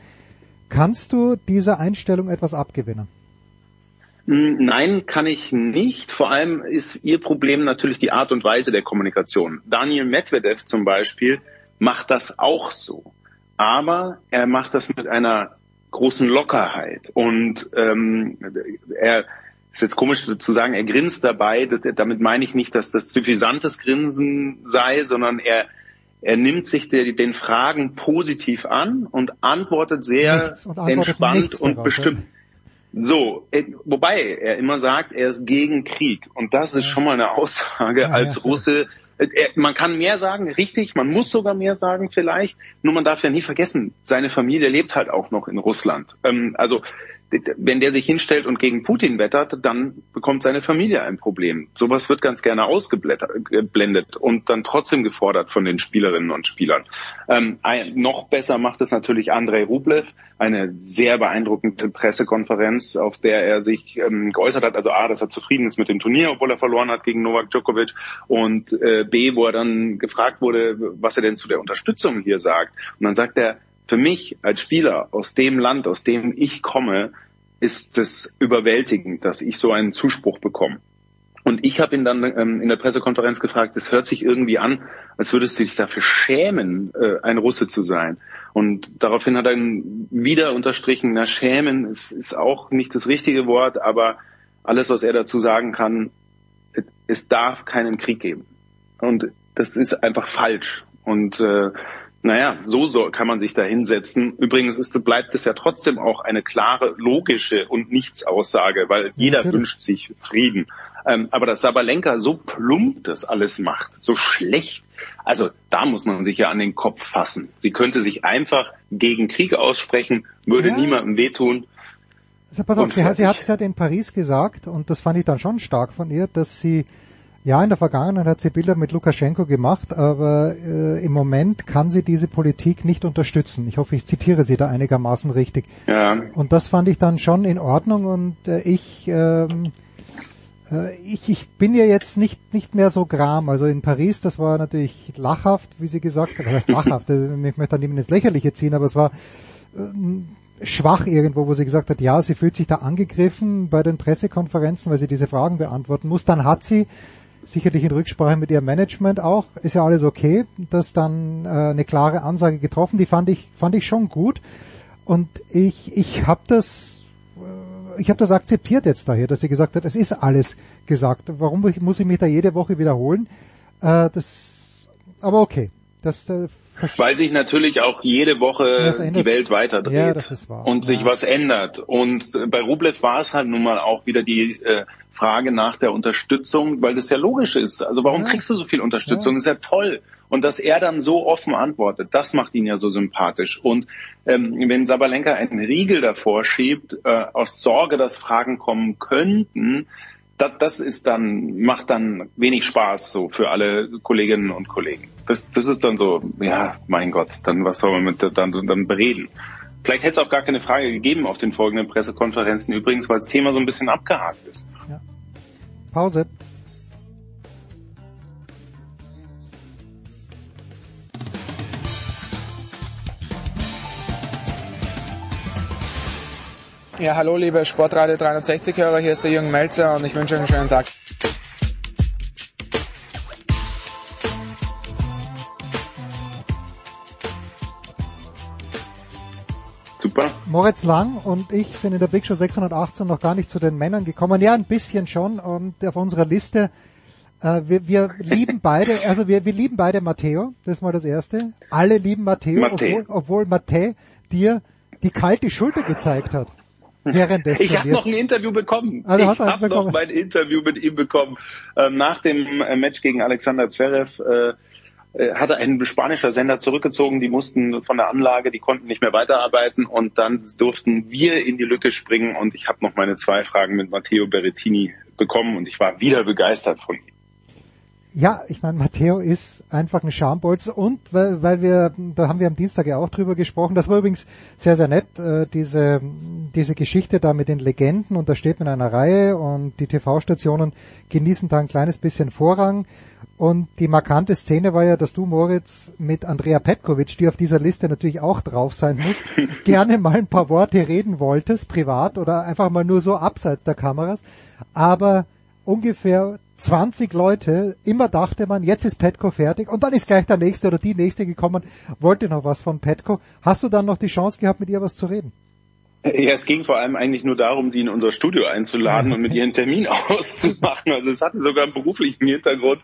Kannst du dieser Einstellung etwas abgewinnen? Hm, nein, kann ich nicht. Vor allem ist ihr Problem natürlich die Art und Weise der Kommunikation. Daniel Medvedev zum Beispiel macht das auch so. Aber er macht das mit einer großen Lockerheit. Und ähm, er ist jetzt komisch zu sagen, er grinst dabei. Damit meine ich nicht, dass das suffisantes Grinsen sei, sondern er er nimmt sich der, den Fragen positiv an und antwortet sehr und antwortet entspannt und darauf, bestimmt. Ja. So, äh, wobei er immer sagt, er ist gegen Krieg. Und das ist ja. schon mal eine Aussage ja, als Russe. Äh, er, man kann mehr sagen, richtig, man muss sogar mehr sagen vielleicht. Nur man darf ja nie vergessen, seine Familie lebt halt auch noch in Russland. Ähm, also wenn der sich hinstellt und gegen Putin wettert, dann bekommt seine Familie ein Problem. Sowas wird ganz gerne ausgeblendet und dann trotzdem gefordert von den Spielerinnen und Spielern. Ähm, ein, noch besser macht es natürlich Andrei Rublev, eine sehr beeindruckende Pressekonferenz, auf der er sich ähm, geäußert hat, also A, dass er zufrieden ist mit dem Turnier, obwohl er verloren hat gegen Novak Djokovic und äh, B, wo er dann gefragt wurde, was er denn zu der Unterstützung hier sagt. Und dann sagt er, für mich als Spieler aus dem Land, aus dem ich komme, ist es überwältigend, dass ich so einen Zuspruch bekomme. Und ich habe ihn dann ähm, in der Pressekonferenz gefragt, es hört sich irgendwie an, als würdest du dich dafür schämen, äh, ein Russe zu sein. Und daraufhin hat er wieder unterstrichen, na schämen ist, ist auch nicht das richtige Wort, aber alles, was er dazu sagen kann, es darf keinen Krieg geben. Und das ist einfach falsch. Und äh, naja, so soll, kann man sich da hinsetzen. Übrigens ist, bleibt es ja trotzdem auch eine klare, logische und nichts Aussage, weil jeder Natürlich. wünscht sich Frieden. Ähm, aber dass Sabalenka so plump das alles macht, so schlecht, also da muss man sich ja an den Kopf fassen. Sie könnte sich einfach gegen Krieg aussprechen, würde ja. niemandem wehtun. Also pass auf, sie, sie hat es ja in Paris gesagt, und das fand ich dann schon stark von ihr, dass sie Ja, in der Vergangenheit hat sie Bilder mit Lukaschenko gemacht, aber äh, im Moment kann sie diese Politik nicht unterstützen. Ich hoffe, ich zitiere sie da einigermaßen richtig. Ja. Und das fand ich dann schon in Ordnung und äh, ich, ähm, äh, ich, ich bin ja jetzt nicht, nicht mehr so gram. Also in Paris, das war natürlich lachhaft, wie sie gesagt hat. Das heißt lachhaft, ich möchte da niemand ins Lächerliche ziehen, aber es war äh, schwach irgendwo, wo sie gesagt hat, ja, sie fühlt sich da angegriffen bei den Pressekonferenzen, weil sie diese Fragen beantworten muss. Dann hat sie sicherlich in Rücksprache mit ihrem Management auch, ist ja alles okay, dass dann äh, eine klare Ansage getroffen, die fand ich fand ich schon gut und ich ich habe das äh, ich habe das akzeptiert jetzt daher, dass sie gesagt hat, es ist alles gesagt. Warum muss ich mich da jede Woche wiederholen? Äh, das aber okay. Das äh, weil sich natürlich auch jede Woche die Welt weiterdreht ja, und sich ja. was ändert. Und bei Rublev war es halt nun mal auch wieder die äh, Frage nach der Unterstützung, weil das ja logisch ist. Also warum ja. kriegst du so viel Unterstützung? Ja. ist ja toll. Und dass er dann so offen antwortet, das macht ihn ja so sympathisch. Und ähm, wenn Sabalenka einen Riegel davor schiebt, äh, aus Sorge, dass Fragen kommen könnten, das, das ist dann, macht dann wenig Spaß so für alle Kolleginnen und Kollegen. Das, das ist dann so, ja, mein Gott, dann was soll man mit dann, dann bereden. Vielleicht hätte es auch gar keine Frage gegeben auf den folgenden Pressekonferenzen übrigens, weil das Thema so ein bisschen abgehakt ist. Pause. Ja, hallo liebe Sportradio 360-Hörer, hier ist der Jürgen Melzer und ich wünsche euch einen schönen Tag. Super. Moritz Lang und ich sind in der Big Show 618 noch gar nicht zu den Männern gekommen. Ja, ein bisschen schon und auf unserer Liste äh, wir, wir lieben beide, also wir, wir lieben beide Matteo, das ist mal das Erste. Alle lieben Matteo, obwohl, obwohl Matteo dir die kalte Schulter gezeigt hat. Während des ich habe noch ein Interview bekommen. Also ich habe noch mein Interview mit ihm bekommen. Ähm, nach dem äh, Match gegen Alexander Zverev äh, hatte ein spanischer Sender zurückgezogen, die mussten von der Anlage, die konnten nicht mehr weiterarbeiten und dann durften wir in die Lücke springen und ich habe noch meine zwei Fragen mit Matteo Berrettini bekommen und ich war wieder begeistert von ihm. Ja, ich meine, Matteo ist einfach ein Schambolz und weil, weil wir, da haben wir am Dienstag ja auch drüber gesprochen, das war übrigens sehr, sehr nett, äh, diese, diese Geschichte da mit den Legenden und da steht man in einer Reihe und die TV-Stationen genießen da ein kleines bisschen Vorrang und die markante Szene war ja, dass du, Moritz, mit Andrea Petkovic, die auf dieser Liste natürlich auch drauf sein muss, gerne mal ein paar Worte reden wolltest, privat oder einfach mal nur so abseits der Kameras, aber ungefähr 20 Leute, immer dachte man, jetzt ist Petco fertig und dann ist gleich der nächste oder die nächste gekommen, wollte noch was von Petco. Hast du dann noch die Chance gehabt, mit ihr was zu reden? Ja, es ging vor allem eigentlich nur darum, sie in unser Studio einzuladen und mit ihren Termin auszumachen. Also es hatte sogar einen beruflichen Hintergrund.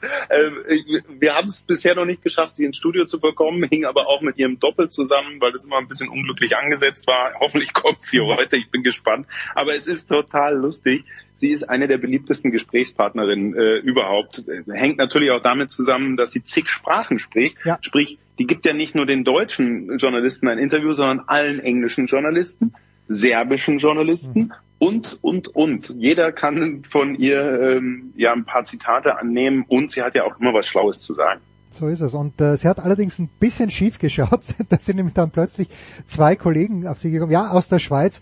Wir haben es bisher noch nicht geschafft, sie ins Studio zu bekommen, hing aber auch mit ihrem Doppel zusammen, weil das immer ein bisschen unglücklich angesetzt war. Hoffentlich kommt sie heute, ich bin gespannt. Aber es ist total lustig. Sie ist eine der beliebtesten Gesprächspartnerinnen äh, überhaupt. Hängt natürlich auch damit zusammen, dass sie zig Sprachen spricht. Ja. Sprich, die gibt ja nicht nur den deutschen Journalisten ein Interview, sondern allen englischen Journalisten serbischen Journalisten mhm. und, und, und. Jeder kann von ihr ähm, ja ein paar Zitate annehmen und sie hat ja auch immer was Schlaues zu sagen. So ist es. Und äh, sie hat allerdings ein bisschen schief geschaut. da sind nämlich dann plötzlich zwei Kollegen auf sie gekommen, ja, aus der Schweiz.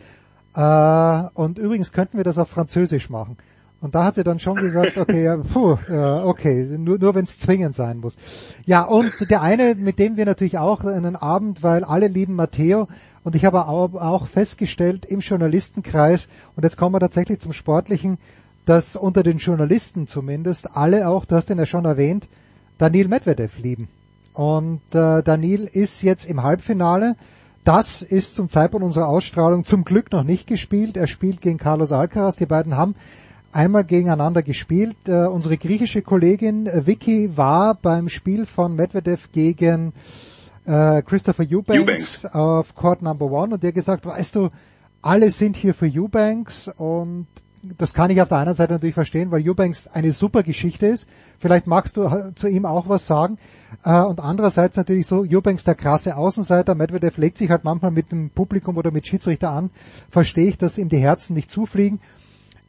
Äh, und übrigens könnten wir das auf Französisch machen. Und da hat sie dann schon gesagt, okay, ja, puh, äh, okay, nur, nur wenn es zwingend sein muss. Ja, und der eine, mit dem wir natürlich auch einen Abend, weil alle lieben Matteo, und ich habe auch festgestellt im Journalistenkreis, und jetzt kommen wir tatsächlich zum Sportlichen, dass unter den Journalisten zumindest alle auch, du hast ihn ja schon erwähnt, Daniel Medvedev lieben. Und äh, Daniel ist jetzt im Halbfinale. Das ist zum Zeitpunkt unserer Ausstrahlung zum Glück noch nicht gespielt. Er spielt gegen Carlos Alcaraz. Die beiden haben einmal gegeneinander gespielt. Äh, unsere griechische Kollegin Vicky war beim Spiel von Medvedev gegen äh, Christopher Eubanks, Eubanks auf Court Number One und der gesagt, weißt du, alle sind hier für Eubanks und das kann ich auf der einen Seite natürlich verstehen, weil Eubanks eine super Geschichte ist. Vielleicht magst du zu ihm auch was sagen. Äh, und andererseits natürlich so, Eubanks der krasse Außenseiter, Medvedev legt sich halt manchmal mit dem Publikum oder mit Schiedsrichter an. Verstehe ich, dass ihm die Herzen nicht zufliegen.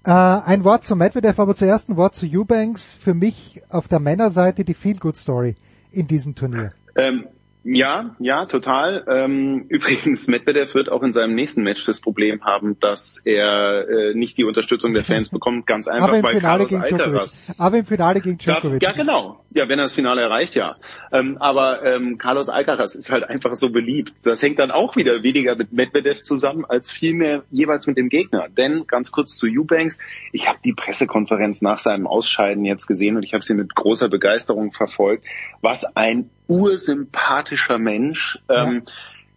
Äh, ein Wort zu Medvedev, aber zuerst ein Wort zu Eubanks. Für mich auf der Männerseite die Feel-Good-Story in diesem Turnier. Ähm, ja, ja, total. Ähm, übrigens, Medvedev wird auch in seinem nächsten Match das Problem haben, dass er äh, nicht die Unterstützung der Fans bekommt, ganz einfach, aber im weil Finale Carlos gegen Alcaraz. Aber im Finale gegen Djokovic. Ja, genau. Ja, wenn er das Finale erreicht, ja. Ähm, aber ähm, Carlos Alcaraz ist halt einfach so beliebt. Das hängt dann auch wieder weniger mit Medvedev zusammen, als vielmehr jeweils mit dem Gegner. Denn, ganz kurz zu Eubanks, ich habe die Pressekonferenz nach seinem Ausscheiden jetzt gesehen und ich habe sie mit großer Begeisterung verfolgt. Was ein ursympathischer Mensch. Ähm,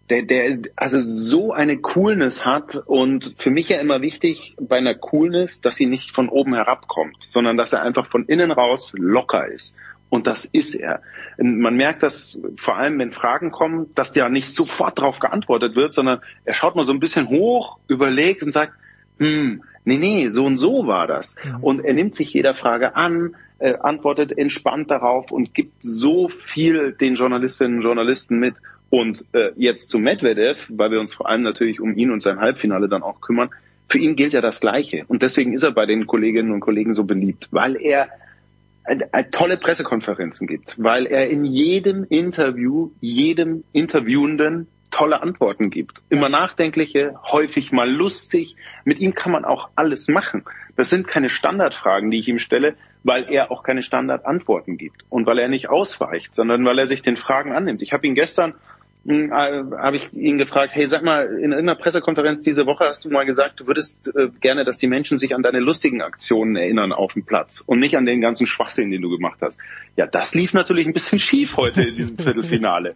der, der also so eine Coolness hat und für mich ja immer wichtig bei einer Coolness, dass sie nicht von oben herabkommt, sondern dass er einfach von innen raus locker ist. Und das ist er. Man merkt das vor allem, wenn Fragen kommen, dass ja nicht sofort darauf geantwortet wird, sondern er schaut mal so ein bisschen hoch, überlegt und sagt, hm, nee, nee, so und so war das. Mhm. Und er nimmt sich jeder Frage an, äh, antwortet entspannt darauf und gibt so viel den Journalistinnen und Journalisten mit. Und äh, jetzt zu Medvedev, weil wir uns vor allem natürlich um ihn und sein Halbfinale dann auch kümmern, für ihn gilt ja das Gleiche. Und deswegen ist er bei den Kolleginnen und Kollegen so beliebt, weil er tolle Pressekonferenzen gibt, weil er in jedem Interview, jedem Interviewenden tolle Antworten gibt. Immer nachdenkliche, häufig mal lustig. Mit ihm kann man auch alles machen. Das sind keine Standardfragen, die ich ihm stelle, weil er auch keine Standardantworten gibt und weil er nicht ausweicht, sondern weil er sich den Fragen annimmt. Ich habe ihn gestern äh, habe ich ihn gefragt, hey, sag mal, in einer Pressekonferenz diese Woche hast du mal gesagt, du würdest äh, gerne, dass die Menschen sich an deine lustigen Aktionen erinnern auf dem Platz und nicht an den ganzen Schwachsinn, den du gemacht hast. Ja, das lief natürlich ein bisschen schief heute in diesem Viertelfinale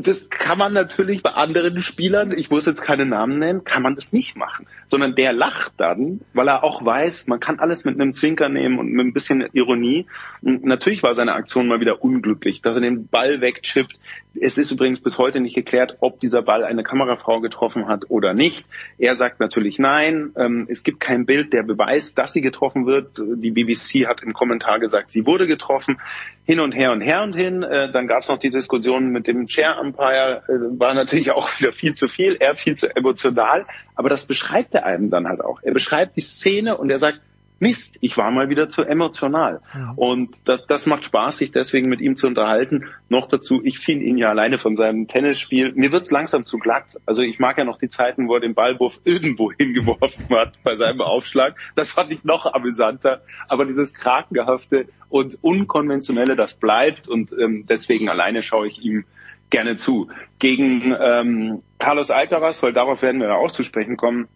das kann man natürlich bei anderen Spielern, ich muss jetzt keine Namen nennen, kann man das nicht machen. Sondern der lacht dann, weil er auch weiß, man kann alles mit einem Zwinker nehmen und mit ein bisschen Ironie. Und natürlich war seine Aktion mal wieder unglücklich, dass er den Ball wegchippt. Es ist übrigens bis heute nicht geklärt, ob dieser Ball eine Kamerafrau getroffen hat oder nicht. Er sagt natürlich nein. Ähm, es gibt kein Bild, der beweist, dass sie getroffen wird. Die BBC hat im Kommentar gesagt, sie wurde getroffen. Hin und her und her und hin. Äh, dann gab es noch die Diskussion mit dem Chair Umpire. Äh, war natürlich auch wieder viel zu viel. Er viel zu emotional. Aber das beschreibt er einem dann halt auch. Er beschreibt die Szene und er sagt, Mist, ich war mal wieder zu emotional. Ja. Und das, das macht Spaß, sich deswegen mit ihm zu unterhalten. Noch dazu, ich finde ihn ja alleine von seinem Tennisspiel. Mir wird's langsam zu glatt. Also ich mag ja noch die Zeiten, wo er den Ballwurf irgendwo hingeworfen hat bei seinem Aufschlag. Das fand ich noch amüsanter. Aber dieses Krakengehafte und Unkonventionelle, das bleibt. Und ähm, deswegen alleine schaue ich ihm gerne zu. Gegen ähm, Carlos Alcaraz, weil darauf werden wir auch zu sprechen kommen,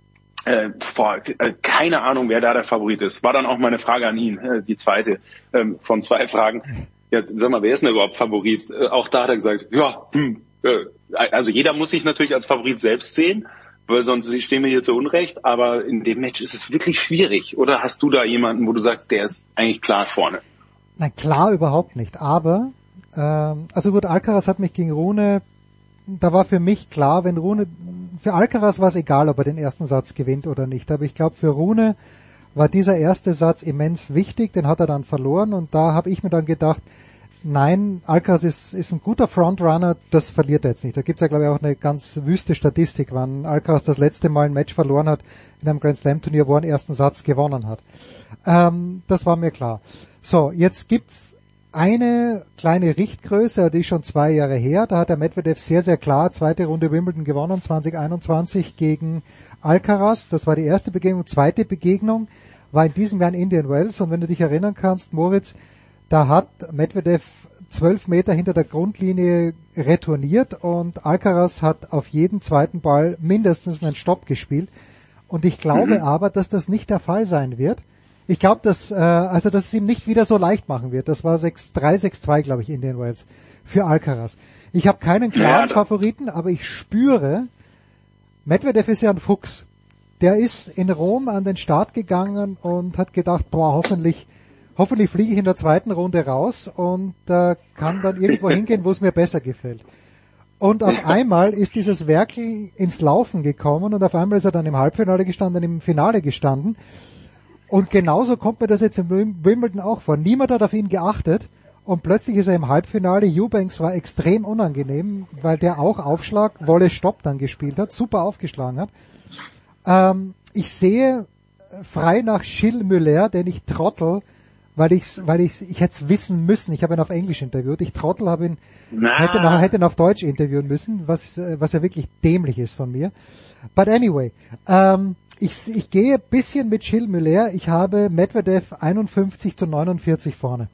äh, boah, äh, keine Ahnung, wer da der Favorit ist. War dann auch meine Frage an ihn, äh, die zweite ähm, von zwei Fragen. Ja, sag mal, wer ist denn überhaupt Favorit? Äh, auch da hat er gesagt, ja, hm, äh, also jeder muss sich natürlich als Favorit selbst sehen, weil sonst stehen wir hier zu Unrecht, aber in dem Match ist es wirklich schwierig. Oder hast du da jemanden, wo du sagst, der ist eigentlich klar vorne? Nein, klar überhaupt nicht. Aber, ähm, also gut, Alcaraz hat mich gegen Rune da war für mich klar, wenn Rune, für Alcaraz war es egal, ob er den ersten Satz gewinnt oder nicht, aber ich glaube für Rune war dieser erste Satz immens wichtig, den hat er dann verloren und da habe ich mir dann gedacht, nein, Alcaraz ist, ist ein guter Frontrunner, das verliert er jetzt nicht. Da gibt's ja glaube ich auch eine ganz wüste Statistik, wann Alcaraz das letzte Mal ein Match verloren hat in einem Grand Slam Turnier, wo er den ersten Satz gewonnen hat. Ähm, das war mir klar. So, jetzt gibt's eine kleine Richtgröße, die ist schon zwei Jahre her. Da hat der Medvedev sehr, sehr klar zweite Runde Wimbledon gewonnen, 2021 gegen Alcaraz. Das war die erste Begegnung. Zweite Begegnung war in diesem Jahr in Indian Wells. Und wenn du dich erinnern kannst, Moritz, da hat Medvedev zwölf Meter hinter der Grundlinie retourniert und Alcaraz hat auf jeden zweiten Ball mindestens einen Stopp gespielt. Und ich glaube mhm. aber, dass das nicht der Fall sein wird. Ich glaube, dass äh, also dass es ihm nicht wieder so leicht machen wird. Das war 6-3, 6-2, glaube ich, in den Wells für Alcaraz. Ich habe keinen klaren ja, Favoriten, aber ich spüre, Medvedev ist ja ein Fuchs. Der ist in Rom an den Start gegangen und hat gedacht, boah, hoffentlich, hoffentlich fliege ich in der zweiten Runde raus und äh, kann dann irgendwo hingehen, wo es mir besser gefällt. Und auf einmal ist dieses Werkel ins Laufen gekommen und auf einmal ist er dann im Halbfinale gestanden, im Finale gestanden. Und genauso kommt mir das jetzt im Wimbledon auch vor. Niemand hat auf ihn geachtet und plötzlich ist er im Halbfinale. Eubanks war extrem unangenehm, weil der auch Aufschlag, Wolle Stopp dann gespielt hat, super aufgeschlagen hat. Ähm, ich sehe frei nach Gilles Müller, den ich Trottel, weil ich weil ich ich hätte es wissen müssen. Ich habe ihn auf Englisch interviewt. Ich Trottel habe ihn Na. hätte, ihn, hätte ihn auf Deutsch interviewen müssen, was äh, was ja wirklich dämlich ist von mir. But anyway, ähm, ich, ich gehe bisschen mit Gilles Müller. Ich habe Medvedev 51 zu 49 vorne.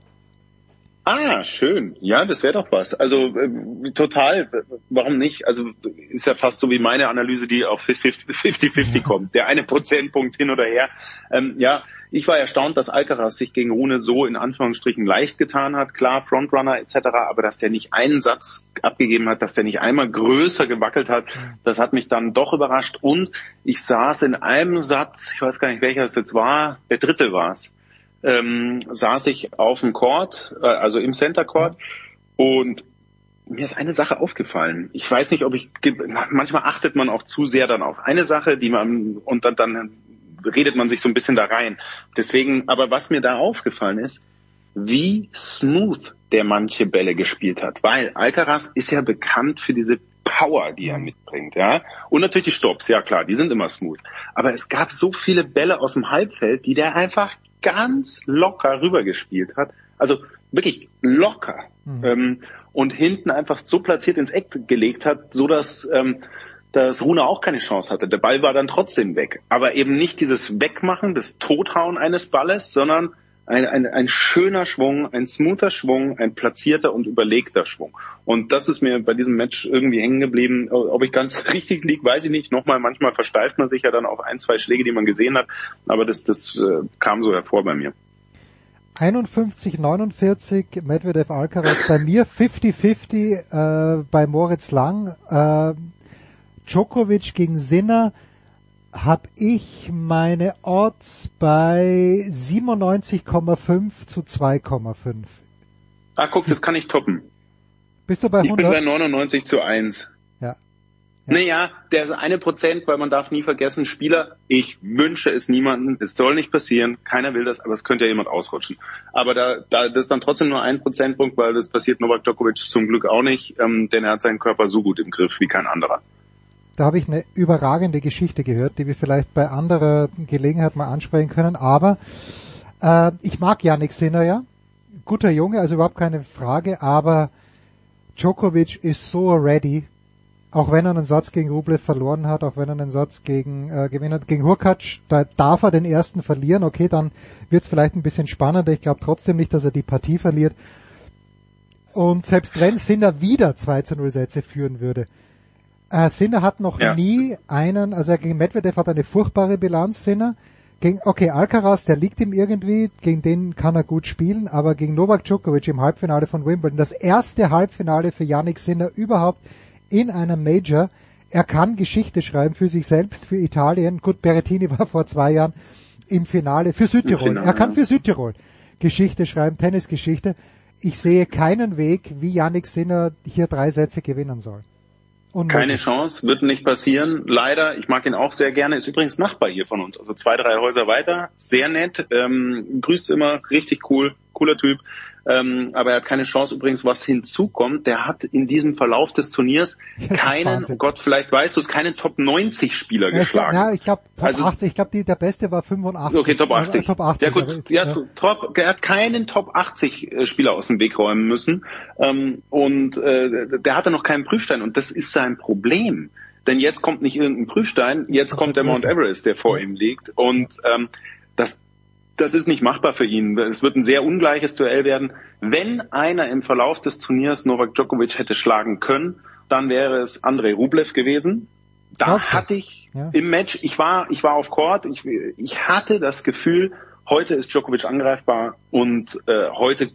Ah, schön. Ja, das wäre doch was. Also äh, total. Warum nicht? Also ist ja fast so wie meine Analyse, die auf 50-50 kommt. Der eine Prozentpunkt hin oder her. Ähm, ja, ich war erstaunt, dass Alcaraz sich gegen Rune so in Anführungsstrichen leicht getan hat. Klar, Frontrunner etc. Aber dass der nicht einen Satz abgegeben hat, dass der nicht einmal größer gewackelt hat, das hat mich dann doch überrascht. Und ich saß in einem Satz, ich weiß gar nicht welcher es jetzt war, der dritte war es ähm, saß ich auf dem Court, äh, also im Center Court und mir ist eine Sache aufgefallen. Ich weiß nicht, ob ich manchmal achtet man auch zu sehr dann auf eine Sache, die man und dann, dann redet man sich so ein bisschen da rein. Deswegen, aber was mir da aufgefallen ist, wie smooth der manche Bälle gespielt hat, weil Alcaraz ist ja bekannt für diese Power, die er mitbringt, ja. Und natürlich die Stops, ja klar, die sind immer smooth. Aber es gab so viele Bälle aus dem Halbfeld, die der einfach ganz locker rübergespielt hat. Also wirklich locker. Mhm. Ähm, und hinten einfach so platziert ins Eck gelegt hat, so dass, ähm, dass Rune auch keine Chance hatte. Der Ball war dann trotzdem weg. Aber eben nicht dieses Wegmachen, das Tothauen eines Balles, sondern ein, ein, ein schöner Schwung, ein smoother Schwung, ein platzierter und überlegter Schwung. Und das ist mir bei diesem Match irgendwie hängen geblieben. Ob ich ganz richtig liege, weiß ich nicht. Nochmal, manchmal versteift man sich ja dann auf ein, zwei Schläge, die man gesehen hat. Aber das, das äh, kam so hervor bei mir. 51, 49 Medvedev Alcaraz bei mir, 50-50 äh, bei Moritz Lang, äh, Djokovic gegen Sinner habe ich meine Odds bei 97,5 zu 2,5. Ah, guck, das kann ich toppen. Bist du bei 100? Ich bin bei 99 zu 1. Ja. ja. Naja, der ist eine Prozent, weil man darf nie vergessen, Spieler, ich wünsche es niemanden, es soll nicht passieren, keiner will das, aber es könnte ja jemand ausrutschen. Aber da, da das ist dann trotzdem nur ein Prozentpunkt, weil das passiert Novak Djokovic zum Glück auch nicht, ähm, denn er hat seinen Körper so gut im Griff wie kein anderer. Da habe ich eine überragende Geschichte gehört, die wir vielleicht bei anderer Gelegenheit mal ansprechen können. Aber äh, ich mag Yannick Sinner ja. Guter Junge, also überhaupt keine Frage. Aber Djokovic ist so ready, auch wenn er einen Satz gegen Rublev verloren hat, auch wenn er einen Satz gegen äh, gewinnen hat, gegen Hurkacz, da darf er den ersten verlieren. Okay, dann wird es vielleicht ein bisschen spannender. Ich glaube trotzdem nicht, dass er die Partie verliert. Und selbst wenn Sinner wieder 2 zu 0 Sätze führen würde, äh, Sinner hat noch ja. nie einen, also gegen Medvedev hat eine furchtbare Bilanz, Sinner. Gegen, okay, Alcaraz, der liegt ihm irgendwie, gegen den kann er gut spielen, aber gegen Novak Djokovic im Halbfinale von Wimbledon, das erste Halbfinale für Yannick Sinner überhaupt in einem Major. Er kann Geschichte schreiben für sich selbst, für Italien. Gut, Berrettini war vor zwei Jahren im Finale für Südtirol. Finale, er kann für Südtirol Geschichte schreiben, Tennisgeschichte. Ich sehe keinen Weg, wie Yannick Sinner hier drei Sätze gewinnen soll. Unmöglich. Keine Chance, wird nicht passieren. Leider, ich mag ihn auch sehr gerne, ist übrigens Nachbar hier von uns, also zwei, drei Häuser weiter, sehr nett, ähm, grüßt immer, richtig cool, cooler Typ. Ähm, aber er hat keine Chance. Übrigens, was hinzukommt, der hat in diesem Verlauf des Turniers keinen, oh Gott, vielleicht weißt du es, keinen Top 90 Spieler ja, geschlagen. Ja, ich glaube Top also, 80, ich glaube der beste war 85. Okay, Top 80. Top 80 ja gut, ja, ja. Top, er hat keinen Top 80 äh, Spieler aus dem Weg räumen müssen. Ähm, und äh, der hatte noch keinen Prüfstein und das ist sein Problem. Denn jetzt kommt nicht irgendein Prüfstein, jetzt kommt der Mount Everest, der vor ihm liegt. Und ähm, das ist nicht machbar für ihn. Es wird ein sehr ungleiches Duell werden. Wenn einer im Verlauf des Turniers Novak Djokovic hätte schlagen können, dann wäre es Andrei Rublev gewesen. Da okay. hatte ich ja. im Match, ich war, ich war auf Court, ich, ich hatte das Gefühl, heute ist Djokovic angreifbar und äh, heute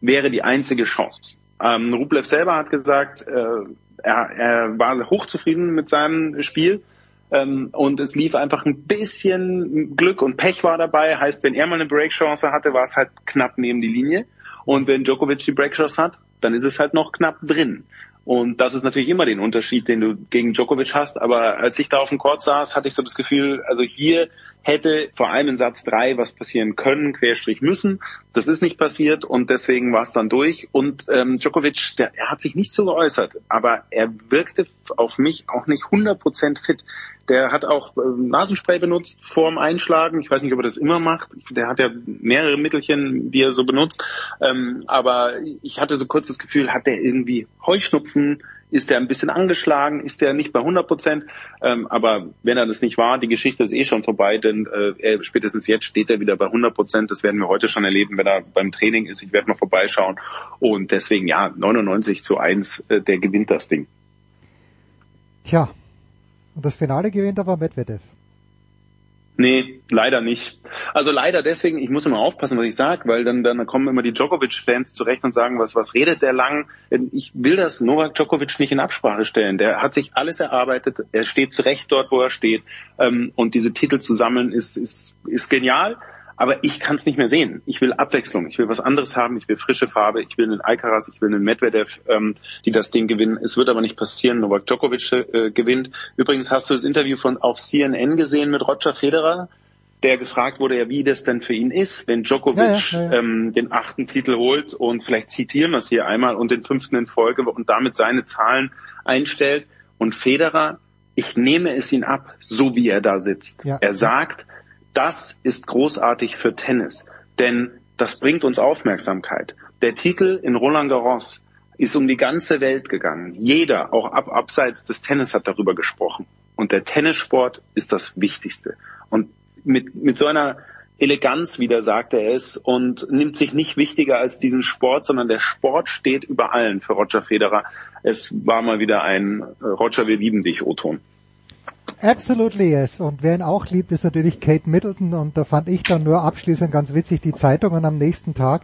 wäre die einzige Chance. Ähm, Rublev selber hat gesagt, äh, er, er war hochzufrieden mit seinem Spiel ähm, und es lief einfach ein bisschen Glück und Pech war dabei. Heißt, wenn er mal eine Breakchance hatte, war es halt knapp neben die Linie. Und wenn Djokovic die Breakchance hat, dann ist es halt noch knapp drin. Und das ist natürlich immer den Unterschied, den du gegen Djokovic hast. Aber als ich da auf dem Court saß, hatte ich so das Gefühl, also hier hätte vor allem in Satz drei was passieren können, Querstrich müssen. Das ist nicht passiert und deswegen war es dann durch. Und ähm, Djokovic, der, er hat sich nicht so geäußert, aber er wirkte auf mich auch nicht 100% fit. Der hat auch äh, Nasenspray benutzt vorm Einschlagen. Ich weiß nicht, ob er das immer macht. Der hat ja mehrere Mittelchen, die er so benutzt. Ähm, aber ich hatte so kurz das Gefühl, hat der irgendwie Heuschnupfen? Ist der ein bisschen angeschlagen? Ist der nicht bei 100 Prozent? Ähm, aber wenn er das nicht war, die Geschichte ist eh schon vorbei, denn äh, er, spätestens jetzt steht er wieder bei 100 Prozent. Das werden wir heute schon erleben, wenn er beim Training ist. Ich werde mal vorbeischauen. Und deswegen, ja, 99 zu 1, äh, der gewinnt das Ding. Tja, und das Finale gewinnt aber Medvedev. Nee, leider nicht. Also leider deswegen, ich muss immer aufpassen, was ich sage, weil dann, dann kommen immer die Djokovic-Fans zurecht und sagen, was, was redet der lang? Ich will das Novak Djokovic nicht in Absprache stellen. Der hat sich alles erarbeitet, er steht zurecht dort, wo er steht. Ähm, und diese Titel zu sammeln ist, ist, ist genial. Aber ich kann es nicht mehr sehen. Ich will Abwechslung. Ich will was anderes haben. Ich will frische Farbe. Ich will einen Alcaraz. Ich will einen Medvedev, ähm, die das Ding gewinnen. Es wird aber nicht passieren. Novak Djokovic äh, gewinnt. Übrigens hast du das Interview von auf CNN gesehen mit Roger Federer, der gefragt wurde, ja, wie das denn für ihn ist, wenn Djokovic ja, ja, ja. Ähm, den achten Titel holt und vielleicht zitieren wir es hier einmal und den fünften in Folge und damit seine Zahlen einstellt. Und Federer, ich nehme es ihn ab, so wie er da sitzt. Er sagt, das ist großartig für Tennis, denn das bringt uns Aufmerksamkeit. Der Titel in Roland Garros ist um die ganze Welt gegangen. Jeder, auch ab, abseits des Tennis, hat darüber gesprochen. Und der Tennissport ist das Wichtigste. Und mit, mit so einer Eleganz, wie der sagt er es, und nimmt sich nicht wichtiger als diesen Sport, sondern der Sport steht über allen für Roger Federer. Es war mal wieder ein äh, Roger, wir lieben dich, O-Ton. Absolutely yes. Und wer ihn auch liebt, ist natürlich Kate Middleton. Und da fand ich dann nur abschließend ganz witzig die Zeitungen am nächsten Tag.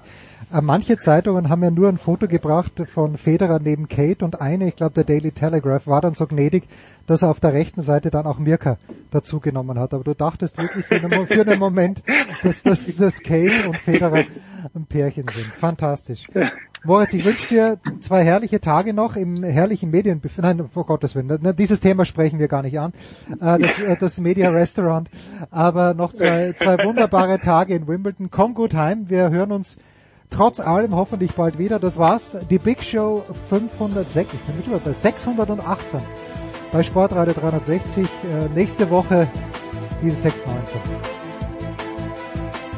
Äh, manche Zeitungen haben ja nur ein Foto gebracht von Federer neben Kate und eine, ich glaube der Daily Telegraph, war dann so gnädig, dass er auf der rechten Seite dann auch Mirka dazugenommen hat. Aber du dachtest wirklich für einen, für einen Moment, dass, dass, dass Kate und Federer ein Pärchen sind. Fantastisch. Moritz, ich wünsche dir zwei herrliche Tage noch im herrlichen Medien... Nein, vor Gottes Willen, dieses Thema sprechen wir gar nicht an. Äh, das, äh, das Media Restaurant. Aber noch zwei, zwei wunderbare Tage in Wimbledon. Komm gut heim. Wir hören uns trotz allem hoffentlich bald wieder. Das war's. Die Big Show 506. Ich bin mittlerweile bei 618 bei Sportradio 360. Äh, nächste Woche die 619.